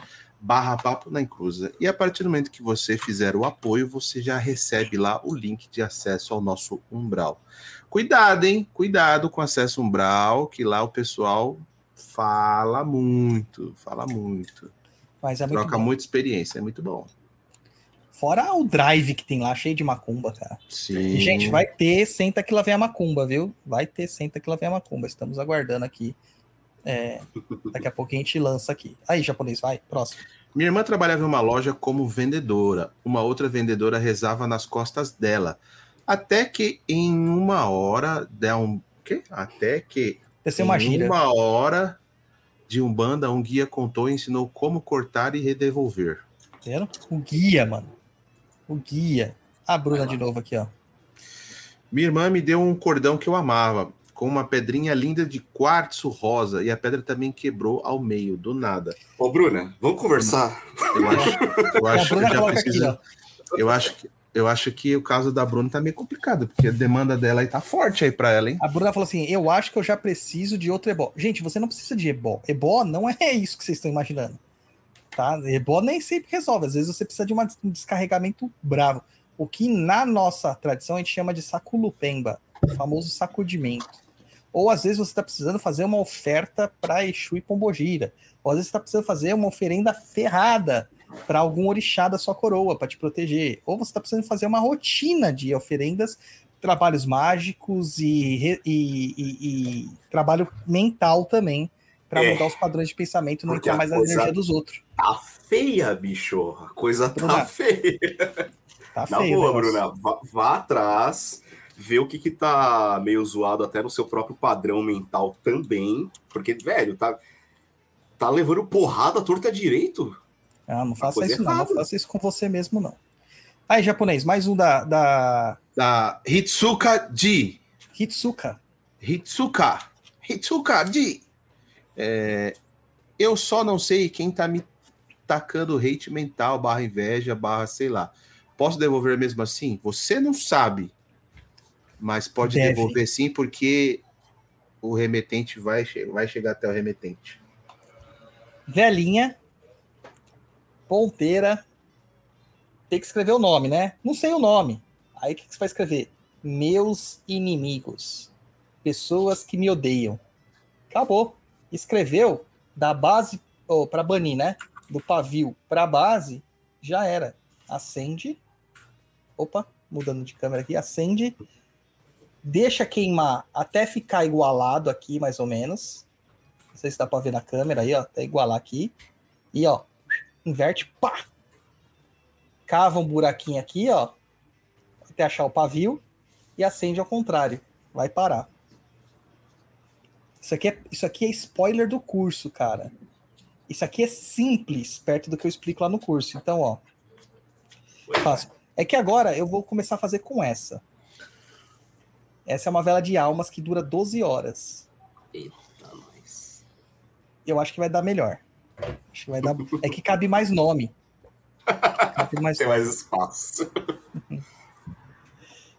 barra papo na encruza. E a partir do momento que você fizer o apoio, você já recebe lá o link de acesso ao nosso Umbral. Cuidado, hein? Cuidado com acesso Umbral, que lá o pessoal fala muito, fala muito. Mas é muito Troca bom. muita experiência, é muito bom. Fora o drive que tem lá, cheio de macumba, cara. Sim. E, gente, vai ter Senta que lá vem a macumba, viu? Vai ter Senta que lá vem a macumba. Estamos aguardando aqui. É, daqui a pouco a gente lança aqui. Aí, japonês, vai, próximo. Minha irmã trabalhava em uma loja como vendedora. Uma outra vendedora rezava nas costas dela. Até que em uma hora dá um. Quê? Até que Desceu uma em uma hora de umbanda, um guia contou e ensinou como cortar e redevolver. O guia, mano. O guia. A Bruna de novo aqui, ó. Minha irmã me deu um cordão que eu amava, com uma pedrinha linda de quartzo rosa, e a pedra também quebrou ao meio, do nada. Ô, Bruna, vamos conversar. Eu acho, eu [laughs] acho que já precisa. aqui. Eu acho que eu acho que o caso da Bruna tá meio complicado, porque a demanda dela aí tá forte aí pra ela, hein? A Bruna falou assim: Eu acho que eu já preciso de outro ebó. Gente, você não precisa de ebó. Ebó não [laughs] é isso que vocês estão imaginando. Tá? Ebó nem sempre resolve. Às vezes você precisa de uma- um descarregamento bravo. O que na nossa tradição a gente chama de saculupemba, o famoso sacudimento. Ou às vezes você está precisando fazer uma oferta para Exu e Pombogira. Ou às vezes você está precisando fazer uma oferenda ferrada para algum orixá da sua coroa, para te proteger. Ou você está precisando fazer uma rotina de oferendas trabalhos mágicos e, e- e- e trabalho mental também para É. mudar os padrões de pensamento, não a mais na coisa- energia dos outros. Tá feia, bicho. A coisa tá Bruna, feia. Tá Na feio. o boa. Bruna, vá, vá atrás, vê o que que tá meio zoado até no seu próprio padrão mental também, porque, velho, tá, tá levando porrada torta direito. Ah, não faça coisa isso não, não errada. faça isso com você mesmo não. Aí, japonês, mais um da, da Da Hitsuka Ji. Hitsuka. Hitsuka. Hitsuka Ji. É, eu só não sei quem tá me tacando hate mental, barra inveja, barra sei lá. Posso devolver mesmo assim? Você não sabe. Mas pode Deve. devolver sim, porque o remetente vai, vai chegar até o remetente. Velhinha, ponteira, tem que escrever o nome, né? Não sei o nome. Aí o que que você vai escrever? Meus inimigos. Pessoas que me odeiam. Acabou. Escreveu da base ou para banir, né? Do pavio para base, já era. Acende. Opa, mudando de câmera aqui, acende. Deixa queimar até ficar igualado aqui, mais ou menos. Não sei se dá para ver na câmera aí, ó, até igualar aqui. E ó, inverte, pá. Cava um buraquinho aqui, ó, até achar o pavio e acende ao contrário. Vai parar. Isso aqui é, isso aqui é spoiler do curso, cara. Isso aqui é simples, perto do que eu explico lá no curso. Então, ó. Fácil. É que agora eu vou começar a fazer com essa. Essa é uma vela de almas que dura 12 horas. Eita, nós. Eu acho que vai dar melhor. Acho que vai dar. É que cabe mais nome. Cabe [laughs] mais... Tem mais espaço.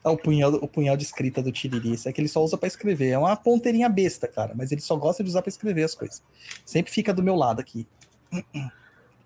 É o punhal, o punhal de escrita do Tiriri. Isso é que ele só usa para escrever. É uma ponteirinha besta, cara. Mas ele só gosta de usar para escrever as coisas. Sempre fica do meu lado aqui.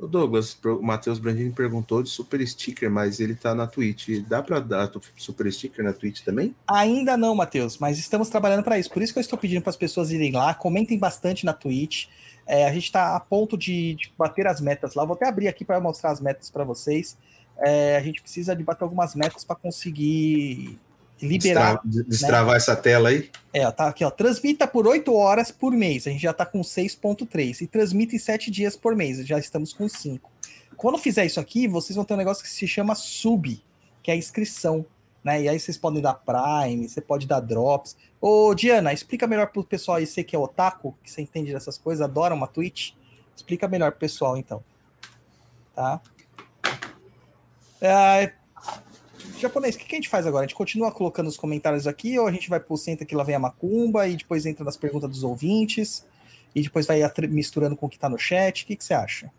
O Douglas, o Matheus Brandini perguntou de super sticker, mas ele tá na Twitch. Dá para dar super sticker na Twitch também? Ainda não, Matheus, mas estamos trabalhando para isso. Por isso que eu estou pedindo para as pessoas irem lá, comentem bastante na Twitch. É, a gente está a ponto de, de, bater as metas lá. Vou até abrir aqui para mostrar as metas para vocês. É, a gente precisa de bater algumas metas para conseguir liberar. Destravar, destravar né? essa tela aí? É, tá aqui, ó. Transmita por 8 horas por mês. A gente já tá com 6,3. E transmita em 7 dias por mês. Já estamos com 5. Quando fizer isso aqui, vocês vão ter um negócio que se chama sub, que é a inscrição. Né? E aí vocês podem dar Prime, você pode dar Drops. Ô, Diana, explica melhor pro pessoal aí, você que é otaku, que você entende dessas coisas, adora uma Twitch. Explica melhor pro pessoal, então. Tá? É, japonês, o que, a gente faz agora? A gente continua colocando os comentários aqui ou a gente vai pro Senta que lá vem a macumba e depois entra nas perguntas dos ouvintes e depois vai misturando com o que tá no chat? O que, que você acha?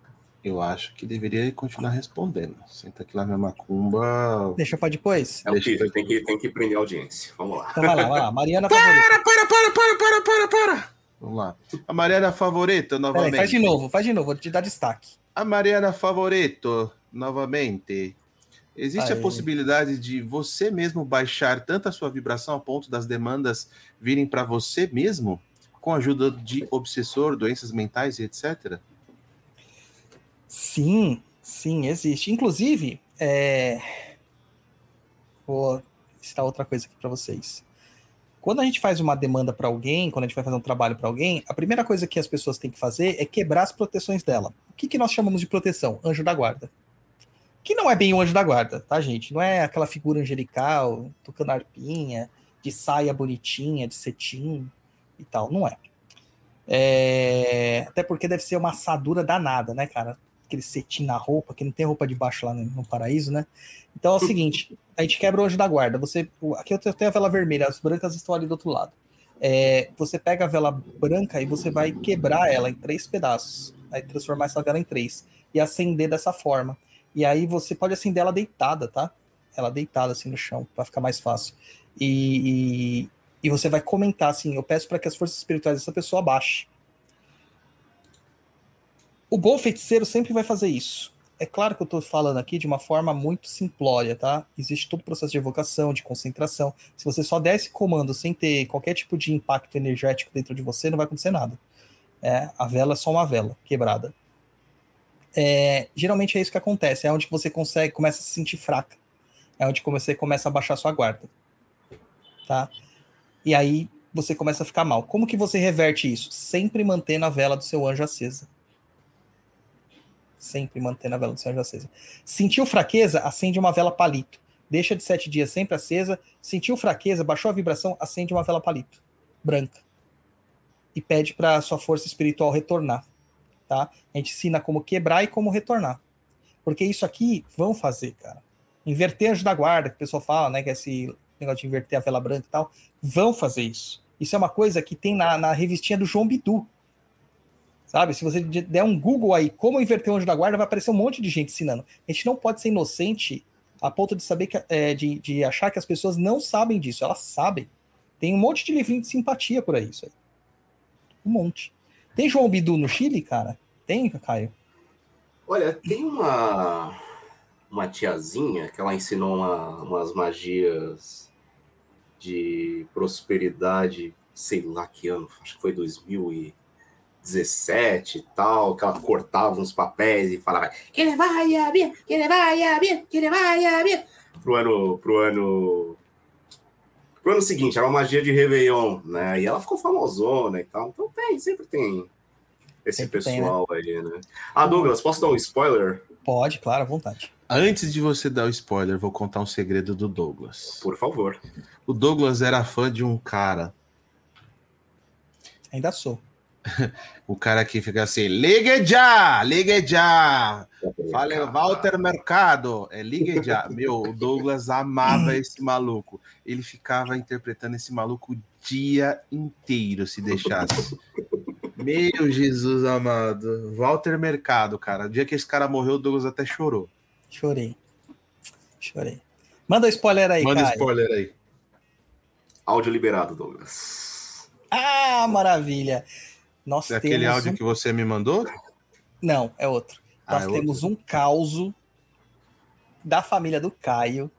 Eu acho que deveria continuar respondendo. Senta que lá vem a macumba. Deixa pra depois? É o que tem que, tem que prender a audiência. Vamos lá. Então vai lá, vai lá. Mariana para, favorita. para, para, para, para, para, para. Vamos lá. A Mariana Favorito, novamente. Peraí, faz de novo, faz de novo, vou te dar destaque. A Mariana Favorito, novamente. Existe Aí. a possibilidade de você mesmo baixar tanto a sua vibração a ponto das demandas virem para você mesmo, com a ajuda de obsessor, doenças mentais e etc? Sim, sim, existe. Inclusive, é... vou citar outra coisa aqui para vocês. Quando a gente faz uma demanda para alguém, quando a gente vai fazer um trabalho para alguém, a primeira coisa que as pessoas têm que fazer é quebrar as proteções dela. O que, que nós chamamos de proteção? Anjo da guarda que não é bem o anjo da guarda, tá, gente? Não é aquela figura angelical, tocando arpinha, de saia bonitinha, de cetim e tal, não é. é. Até porque deve ser uma assadura danada, né, cara? Aquele cetim na roupa, que não tem roupa de baixo lá no, no paraíso, né? Então é o seguinte, a gente quebra o anjo da guarda. Você, aqui eu tenho a vela vermelha, as brancas estão ali do outro lado. É, você pega a vela branca e você vai quebrar ela em três pedaços, vai transformar essa vela em três e acender dessa forma. E aí você pode acender ela deitada, tá? Ela deitada assim no chão, para ficar mais fácil. E, e, e, você vai comentar assim: eu peço para que as forças espirituais dessa pessoa baixem. O bom feiticeiro sempre vai fazer isso. É claro que eu estou falando aqui de uma forma muito simplória, tá? Existe todo o processo de evocação, de concentração. Se você só der esse comando sem ter qualquer tipo de impacto energético dentro de você, não vai acontecer nada. É, a vela é só uma vela quebrada é, geralmente é isso que acontece. É onde você consegue, começa a se sentir fraca. É onde você começa a baixar sua guarda. Tá? E aí você começa a ficar mal. Como que você reverte isso? Sempre mantendo a vela do seu anjo acesa. Sempre mantendo a vela do anjo acesa. Sentiu fraqueza? Acende uma vela palito. Deixa de sete dias sempre acesa. Sentiu fraqueza? Baixou a vibração? Acende uma vela palito. Branca. E pede para sua força espiritual retornar tá? A gente ensina como quebrar e como retornar. Porque isso aqui vão fazer, cara. Inverter anjo da guarda, que o pessoal fala, né? Que é esse negócio de inverter a vela branca e tal. Vão fazer isso. Isso é uma coisa que tem na, na revistinha do João Bidu. Sabe? Se você der um Google aí, como inverter o anjo da guarda, vai aparecer um monte de gente ensinando. A gente não pode ser inocente a ponto de saber que, é, de, de achar que as pessoas não sabem disso. Elas sabem. Tem um monte de livrinho de simpatia por aí, isso aí. Um monte. Tem João Bidu no Chile, cara? Tem, Caio? Olha, tem uma, uma tiazinha que ela ensinou uma, umas magias de prosperidade, sei lá que ano, acho que foi 2000 e 17 e tal, que ela cortava uns papéis e falava que ele vai a minha, que ele vai a minha, que ele vai a minha. Pro ano, pro ano, pro ano seguinte, era uma magia de Réveillon, né? E ela ficou famosona e tal. Então tem, sempre tem esse Sempre tem, pessoal aí, né? Ah, Douglas, posso dar um spoiler? Pode, claro, à vontade. Antes de você dar o spoiler, vou contar um segredo do Douglas. Por favor. O Douglas era fã de um cara. Ainda sou. [laughs] O cara que fica assim, ligue já, ligue já. Fala, Walter Mercado, é ligue já. Meu, o Douglas amava [laughs] esse maluco. Ele ficava interpretando esse maluco o dia inteiro, se deixasse. Meu Jesus amado. Walter Mercado, cara. O dia que esse cara morreu, o Douglas até chorou. Chorei. Chorei. Manda o spoiler aí, Manda Caio. spoiler aí. Áudio liberado, Douglas. Ah, maravilha. Nós É temos aquele áudio um... que você me mandou? Não, é outro. Ah, Nós é temos um caos da família do Caio,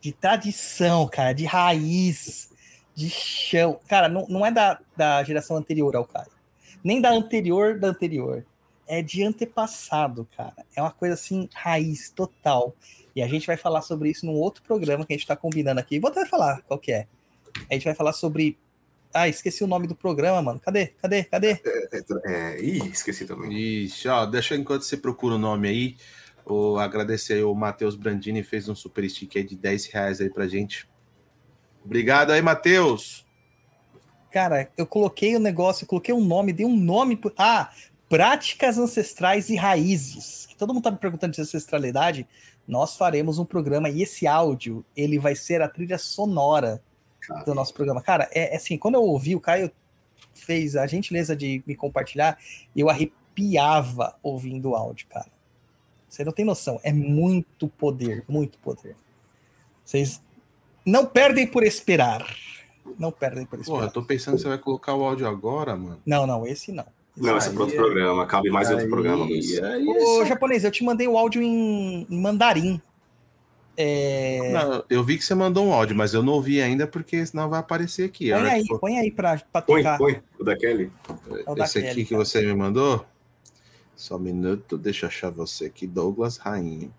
de tradição, cara, de raiz, de chão. Cara, não, não é da, da geração anterior ao Caio, nem da anterior da anterior. É de antepassado, cara. É uma coisa assim, raiz total. E a gente vai falar sobre isso num outro programa que a gente tá combinando aqui. Vou até falar qual que é. A gente vai falar sobre. Ah, esqueci o nome do programa, mano. Cadê? Cadê? Cadê? É, ih, esqueci também. Ixi, ó, deixa enquanto você procura o nome aí. O, agradecer aí o Matheus Brandini, fez um super stick aí de 10 reais aí pra gente. Obrigado aí, Matheus. Cara, eu coloquei o negócio, eu coloquei um nome, dei um nome. pro- Ah, práticas ancestrais e raízes. Que Todo mundo tá me perguntando de ancestralidade. Nós faremos um programa e esse áudio ele vai ser a trilha sonora Cara. do nosso programa. Cara, é, é assim, quando eu ouvi o Caio fez a gentileza de me compartilhar, eu arrepiava ouvindo o áudio, cara. Você não tem noção, é muito poder, muito poder. Vocês não perdem por esperar. Não perdem por esperar. Porra, eu tô pensando que você vai colocar o áudio agora, mano. Não, não, esse não. Esse Não, esse é aí para outro é- programa. Cabe mais em outro Aí- programa, Luiz. aí Ô, japonês, eu te mandei o áudio em, em mandarim. É... Não, eu vi que você mandou um áudio, mas eu não ouvi ainda porque senão vai aparecer aqui. Põe aí, for... põe aí pra, pra põe, tocar. Põe, o da Kelly. É o Esse aqui que tá. você me mandou? Só um minuto, deixa eu achar você aqui, Douglas Rainho.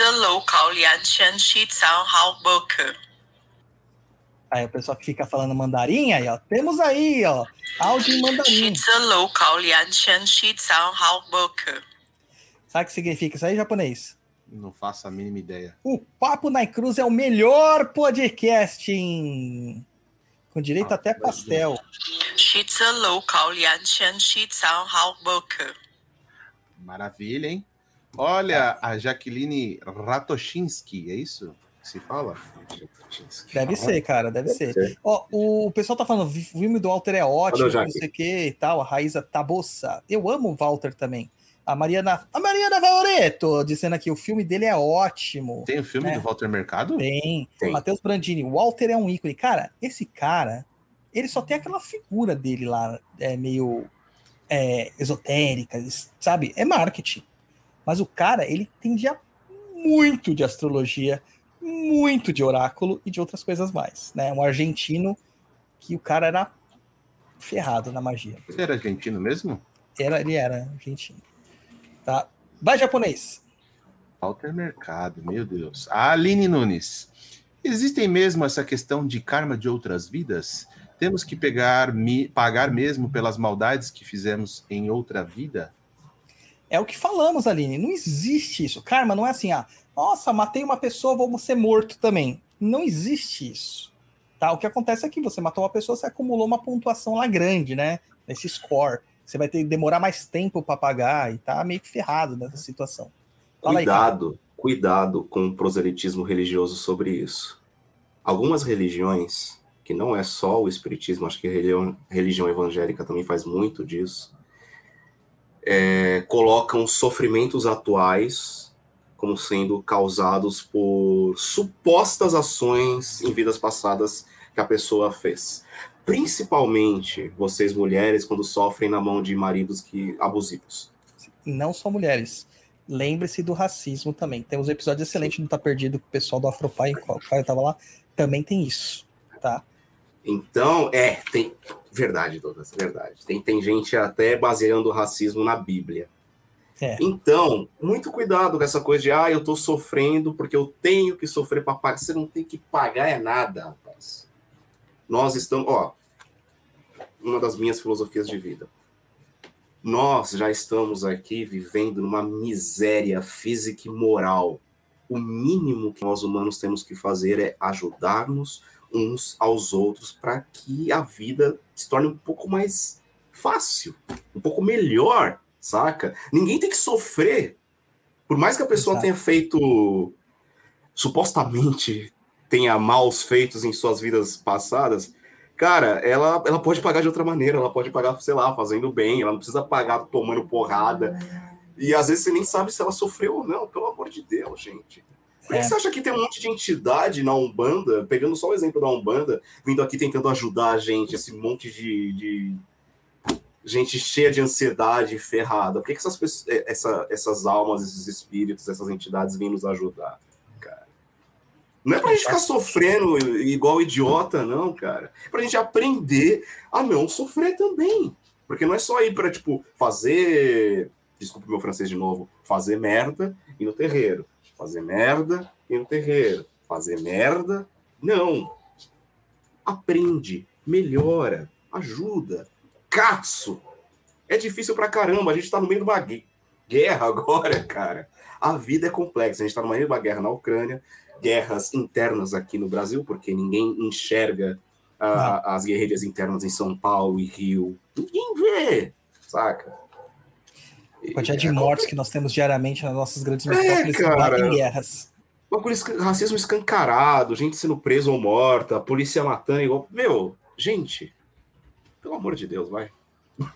a local Lianshan Shitsa Haoboka. Aí o pessoal que fica falando mandarim, aí ó, temos aí ó, áudio em mandarim. a local Lianshan Shitsa Haoboka. Sabe o que significa isso aí, japonês? Não faço a mínima ideia. O Papo na Cruz é o melhor podcast em... com direito ah, até pastel. Maravilha, hein? Olha, a Jaqueline Ratoshinsky, é isso que se fala? Deve tá ser, cara, deve, ser. Ó, o pessoal tá falando, o filme do Walter é ótimo, não sei o que e tal, a Raíza boça. Eu amo o Walter também. A Mariana, a Mariana Favoreto, dizendo aqui, o filme dele é ótimo. Tem o filme É. do Walter Mercado? Tem. Tem. Matheus Brandini, o Walter é um ícone. Cara, esse cara, ele só tem aquela figura dele lá, é, meio é, esotérica, sabe? É marketing. Mas o cara, ele entendia muito de astrologia, muito de oráculo e de outras coisas mais, né? Um argentino que o cara era ferrado na magia. Você era argentino mesmo? Era, ele era argentino. Tá? Vai, japonês. Walter Mercado, meu Deus. A Aline Nunes. Existem mesmo essa questão de karma de outras vidas? Temos que pegar, mi- pagar mesmo pelas maldades que fizemos em outra vida? É o que falamos, Aline. Não existe isso. Karma não é assim, ah, nossa, matei uma pessoa, vou ser morto também. Não existe isso. Tá? O que acontece é que você matou uma pessoa, você acumulou uma pontuação lá grande, né? Nesse score. Você vai ter demorar mais tempo para pagar e tá meio que ferrado nessa situação. Fala aí. Cuidado, cuidado com o proselitismo religioso sobre isso. Algumas religiões, que não é só o espiritismo, acho que a religião, religião evangélica também faz muito disso, é, colocam sofrimentos atuais como sendo causados por supostas ações em vidas passadas que a pessoa fez. Principalmente vocês mulheres quando sofrem na mão de maridos que abusivos. Não só mulheres. Lembre-se do racismo também. Tem uns episódios excelentes no Tá Perdido com o pessoal do Afropai, o Caio tava lá. Também tem isso, tá? Então, é, tem. Verdade, Douglas, verdade. Tem, tem gente até baseando o racismo na Bíblia. É. Então, muito cuidado com essa coisa de, ah, eu tô sofrendo porque eu tenho que sofrer para pagar. Você não tem que pagar é nada, rapaz. Nós estamos, ó, uma das minhas filosofias de vida. Nós já estamos aqui vivendo numa miséria física e moral. O mínimo que nós humanos temos que fazer é ajudar-nos uns aos outros para que a vida se torne um pouco mais fácil, um pouco melhor, saca? Ninguém tem que sofrer. Por mais que a pessoa Exato. tenha feito supostamente tenha maus feitos em suas vidas passadas, cara, ela, ela pode pagar de outra maneira, ela pode pagar, sei lá, fazendo bem, ela não precisa pagar tomando porrada. E às vezes você nem sabe se ela sofreu ou não, pelo amor de Deus, gente. Por que É. você acha que tem um monte de entidade na Umbanda, pegando só o exemplo da Umbanda, vindo aqui tentando ajudar a gente, esse monte de, de gente cheia de ansiedade, ferrada? Por que, que essas, pessoas- eh, essa- essas almas, esses espíritos, essas entidades vêm nos ajudar? Não é pra gente ficar sofrendo igual idiota, não, cara. É pra gente aprender a não sofrer também. Porque não é só ir pra, tipo, fazer. Desculpa meu francês de novo. Fazer merda e no terreiro. Fazer merda e no terreiro. Fazer merda. Não. Aprende, melhora, ajuda. Katsu. É difícil pra caramba. A gente tá no meio de uma gue- guerra [laughs] agora, cara. A vida é complexa. A gente tá no meio de uma guerra na Ucrânia, guerras internas aqui no Brasil, porque ninguém enxerga ah, as guerrilhas internas em São Paulo e Rio. Ninguém vê, saca? A quantidade de É mortes que nós temos diariamente nas nossas grandes É, metrópoles que cara. batem guerras. Racismo escancarado, gente sendo presa ou morta, polícia matando igual. Meu, gente, pelo amor de Deus, vai. [laughs]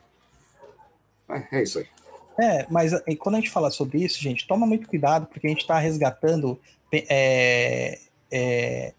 Vai, É isso aí. É, mas quando a gente fala sobre isso, gente, toma muito cuidado, porque a gente está resgatando é, é,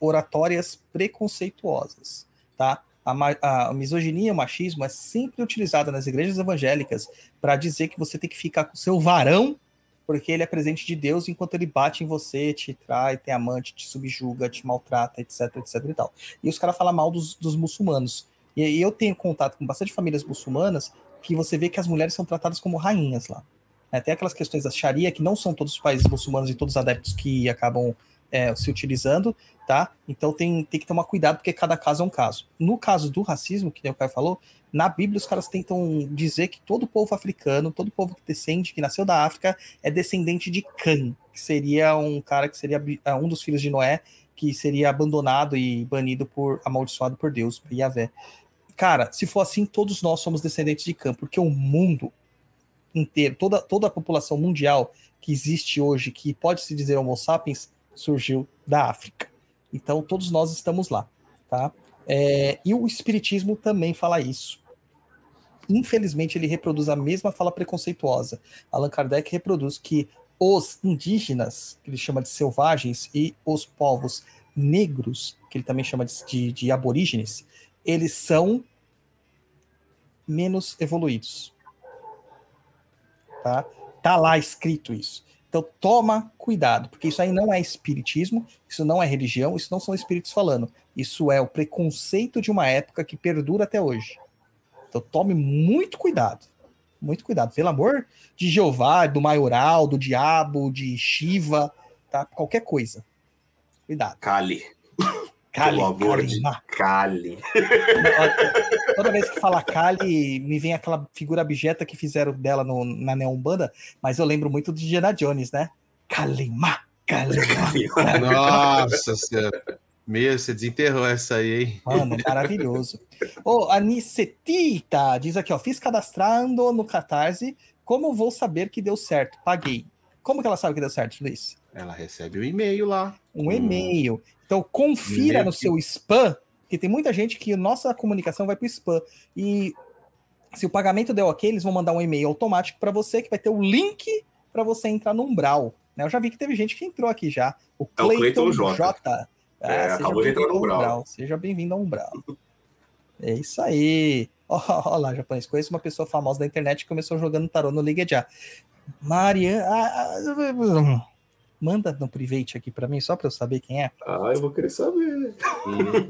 oratórias preconceituosas, tá? A, a misoginia o machismo é sempre utilizada nas igrejas evangélicas para dizer que você tem que ficar com seu varão, porque ele é presente de Deus enquanto ele bate em você, te trai, tem amante, te subjuga, te maltrata, etc, etc e tal. E os caras falam mal dos, dos muçulmanos. E eu tenho contato com bastante famílias muçulmanas que você vê que as mulheres são tratadas como rainhas lá. É, tem aquelas questões da Sharia, que não são todos os países muçulmanos e todos os adeptos que acabam é, se utilizando, tá? Então tem, tem que tomar cuidado, porque cada caso é um caso. No caso do racismo, que o Caio falou, na Bíblia os caras tentam dizer que todo povo africano, todo povo que descende, que nasceu da África, é descendente de Cã, que seria um cara que seria é, um dos filhos de Noé, que seria abandonado e banido por, amaldiçoado por Deus, por Yahvé. Cara, se for assim, todos nós somos descendentes de Cã, porque o mundo inteiro, toda, toda a população mundial que existe hoje, que pode se dizer Homo sapiens, surgiu da África. Então, todos nós estamos lá, tá? É, e o Espiritismo também fala isso. Infelizmente, ele reproduz a mesma fala preconceituosa. Allan Kardec reproduz que os indígenas, que ele chama de selvagens, e os povos negros, que ele também chama de, de, de aborígenes, eles são menos evoluídos. Tá? Tá lá escrito isso. Então toma cuidado, porque isso aí não é espiritismo, isso não é religião, isso não são espíritos falando. Isso é o preconceito de uma época que perdura até hoje. Então tome muito cuidado. Muito cuidado. Pelo amor de Jeová, do maioral, do diabo, de Shiva, tá? Qualquer coisa. Cuidado. Cali. Pelo amor de Kalima. Cali. Toda vez que fala Kali, me vem aquela figura abjeta que fizeram dela no, na Neombanda, mas eu lembro muito de Diana Jones, né? Kalima, Kalima. Nossa senhora. Meu, você desenterrou essa aí, hein? Mano, maravilhoso. Ô, Anicetita diz aqui, ó, fiz cadastrando no Catarse, como vou saber que deu certo? Paguei. Como que ela sabe que deu certo, Luiz? Ela recebe o e-mail lá. Um Hum. e-mail. Então, confira no seu spam, que tem muita gente que nossa comunicação vai para o spam. E se o pagamento deu ok, eles vão mandar um e-mail automático para você, que vai ter o link para você entrar no Umbral. Né? Eu já vi que teve gente que entrou aqui já. O É Cleiton Cleiton J. J. É, seja acabou de entrar no bem-vindo ao Umbral. Seja bem-vindo ao Umbral. É isso aí. Olha lá, japonês. Conheço uma pessoa famosa da internet que começou jogando tarô no Liga Já. Mariana. ah, Manda no private aqui para mim, só para eu saber quem é. Ah, eu vou querer saber.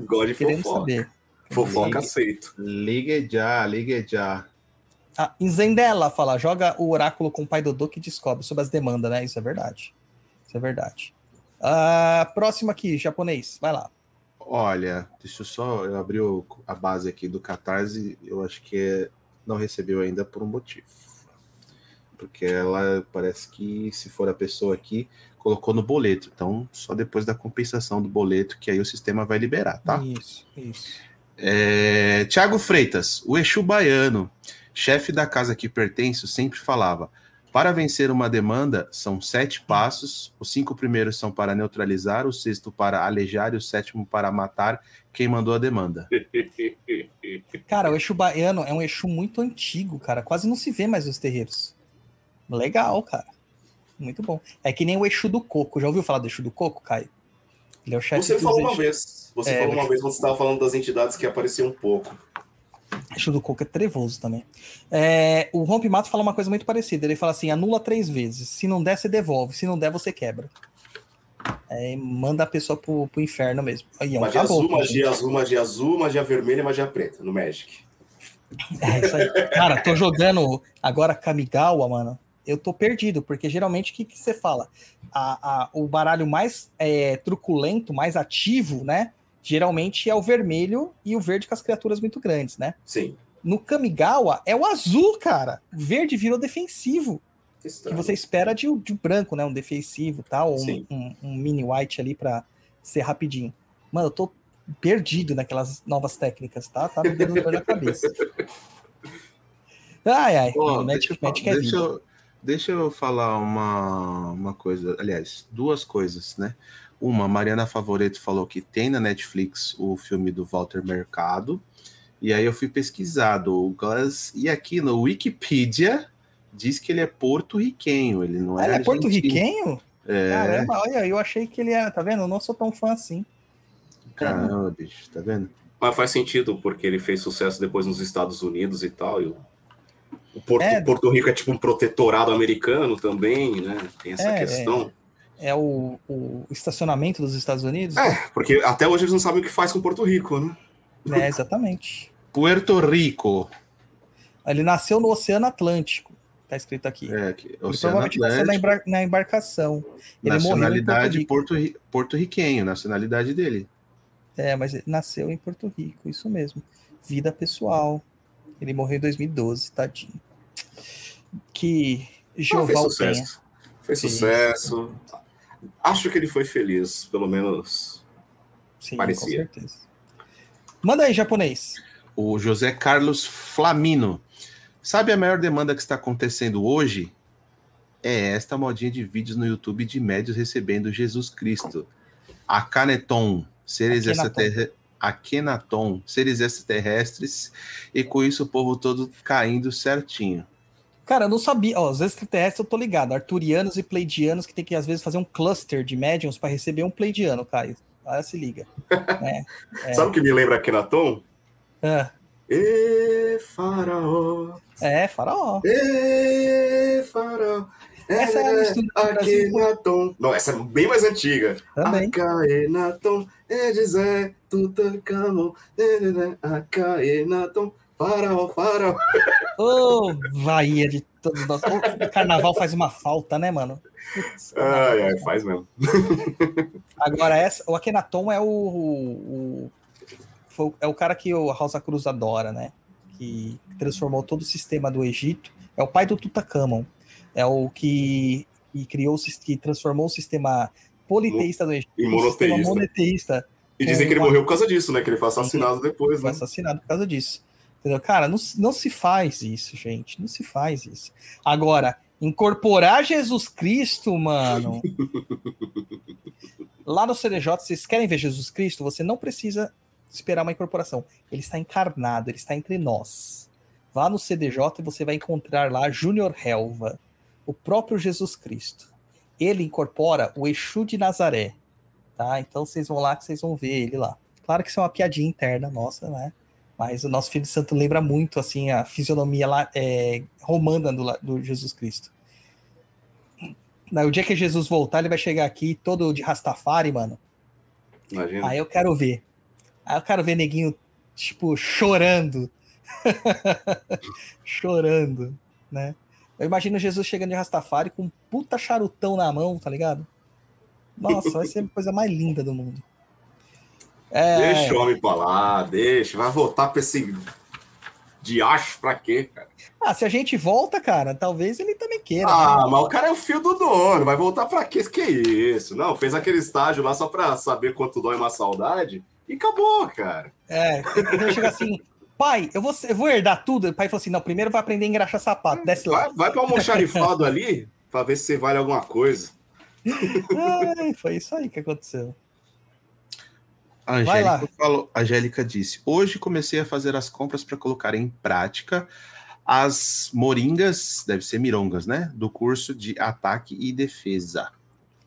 Gosto de Querendo fofoca. saber. Fofoca Sim. aceito. Ligue já, ligue já. Ah, Zendela fala, joga o oráculo com o pai Dodô que descobre sobre as demandas, né? Isso é verdade. Isso é verdade. Ah, próximo aqui, japonês. Vai lá. Olha, deixa eu só. Eu abri o- a base aqui do Catarse. Eu acho que é- não recebeu ainda por um motivo. Porque ela parece que, se for a pessoa aqui, colocou no boleto. Então, só depois da compensação do boleto, que aí o sistema vai liberar, tá? Isso, isso. É, Tiago Freitas, o Exu Baiano, chefe da casa que pertenço, sempre falava: para vencer uma demanda, são sete passos. Os cinco primeiros são para neutralizar, o sexto para alejar e o sétimo para matar quem mandou a demanda. [laughs] Cara, o Exu baiano é um Exu muito antigo, cara. Quase não se vê mais nos terreiros. Legal, cara. Muito bom. É que nem o Exu do Coco. Já ouviu falar do Exu do Coco, Caio? Ele é o chefe Você falou uma vez. Você É, falou uma vez quando você estava falando das entidades que apareciam um pouco. Exu do Coco é trevoso também. É, o Rompimato fala uma coisa muito parecida. Ele fala assim: anula três vezes. Se não der, você devolve. Se não der, você quebra. É, manda a pessoa pro, pro inferno mesmo. Aí, é um Magia azul, caboclo, magia gente. azul, magia azul, magia vermelha e magia preta no Magic. É isso aí. Cara, tô jogando agora Kamigawa, mano. Eu tô perdido, porque geralmente o que, que você fala? A, a- o baralho mais é, truculento, mais ativo, né? Geralmente é o vermelho e o verde com as criaturas muito grandes, né? Sim. No Kamigawa é o azul, cara. O verde virou defensivo. Que Estranho. você espera de, de um branco, né? Um defensivo tal, ou um, um- um mini white ali pra ser rapidinho. Mano, eu tô perdido naquelas novas técnicas, tá? Tá me dando dor na cabeça. [laughs] Ai, ai. Ó, Magic, deixa, Magic é deixa vida. eu- deixa eu falar uma, uma coisa, aliás, duas coisas, né? Uma, Mariana Favoreto falou que tem na Netflix o filme do Walter Mercado, e aí eu fui pesquisar, Douglas, e aqui no Wikipedia diz que ele é porto-riquenho, ele não Ah, é ele é porto-riquenho? É, Caramba, olha, eu achei que ele era, tá vendo? Eu não sou tão fã assim. caramba, bicho, tá vendo? Mas faz sentido, porque ele fez sucesso depois nos Estados Unidos e tal. E o, o Porto, É. Porto Rico é tipo um protetorado americano também, né? Tem essa É, questão. É o, o estacionamento dos Estados Unidos? É. porque até hoje eles não sabem o que faz com Porto Rico, né? É, exatamente. [laughs] Puerto Rico, Ele nasceu no Oceano Atlântico, tá escrito aqui. é, que- Ele Oceano provavelmente nasceu na, Atlântico, embar- na embarcação. Ele morreu em Porto nacionalidade Rico. porto, nacionalidade dele. É, mas ele nasceu em Porto Rico, isso mesmo. Vida pessoal. Ele morreu em 2012, tadinho. Que Ah, Jeová fez o tenha. sucesso. Fez Sim. sucesso. Acho que ele foi feliz, pelo menos. Sim, Parecia. com certeza. Manda aí, japonês. O José Carlos Flamino. Sabe a maior demanda que está acontecendo hoje? É esta modinha de vídeos no YouTube de médios recebendo Jesus Cristo. Acaneton, seres Akhenaton. extraterrestres. Akenaton, seres extraterrestres, e com isso o povo todo caindo certinho. Cara, eu não sabia. Ó, os extraterrestres eu tô ligado. Arturianos e pleidianos que tem que, às vezes, fazer um cluster de médiums para receber um pleidiano, Caio. Ah, se liga. É. [laughs] É. Sabe o que me lembra Akhenaton? Ah, Ê, faraó, é, faraó. ê, faraó. Essa é a mistura do Brasil. Não, essa é bem mais antiga. Também. Akhenaton, Edizé, Tutankhamon, nenenê, Akhenaton, faraó, faraó. Ô, vaia de todos nós. Ô, carnaval faz uma falta, né, mano? Putz, Ai, ai, faz mesmo. Agora, essa, o Akhenaton é o, o- o- é o cara que o Rosa Cruz adora, né? Que transformou todo o sistema do Egito. É o pai do Tutankhamon. É o que, que criou, que transformou o sistema politeísta do Egito E num sistema monoteísta. monoteísta. E dizem que ele Uma- morreu por causa disso, né? Que ele foi assassinado depois, Foi né? assassinado por causa disso. Entendeu? Cara, não, se- não se faz isso, gente. Não se faz isso. Agora, incorporar Jesus Cristo, mano. [laughs] Lá no CDJ, vocês querem ver Jesus Cristo? Você não precisa esperar uma incorporação. Ele está encarnado, ele está entre nós. Vá no CDJ e você vai encontrar lá Júnior Helva, o próprio Jesus Cristo. Ele incorpora o Exu de Nazaré. Tá? Então vocês vão lá que vocês vão ver ele lá. Claro que isso é uma piadinha interna nossa, né? Mas o nosso Filho Santo lembra muito assim a fisionomia lá, é, romana do, do Jesus Cristo. O dia que Jesus voltar, ele vai chegar aqui todo de Rastafari, mano. Imagina. Aí eu quero ver. Aí eu quero ver neguinho tipo, chorando. [laughs] chorando, né? Eu imagino Jesus chegando de Rastafari com um puta charutão na mão, tá ligado? Nossa, vai ser a coisa mais linda do mundo. É... Deixa o homem pra lá, deixa. Vai voltar pra esse diacho pra quê, cara? Ah, se a gente volta, cara, talvez ele também queira. Ah, né? mas o cara é o fio do dono, vai voltar pra quê? Que isso? Não, fez aquele estágio lá só pra saber quanto dói uma saudade e acabou, cara. É, [laughs] ele chega assim, pai, eu vou, eu vou herdar tudo. O pai falou assim: não, primeiro vai aprender a engraxar sapato, desce lá. Vai, vai pra almoxarifado ali pra ver se você vale alguma coisa. Ai, foi isso aí que aconteceu. A Angélica, falou, a Angélica disse: Hoje comecei a fazer as compras para colocar em prática as moringas, deve ser mirongas, né? Do curso de ataque e defesa.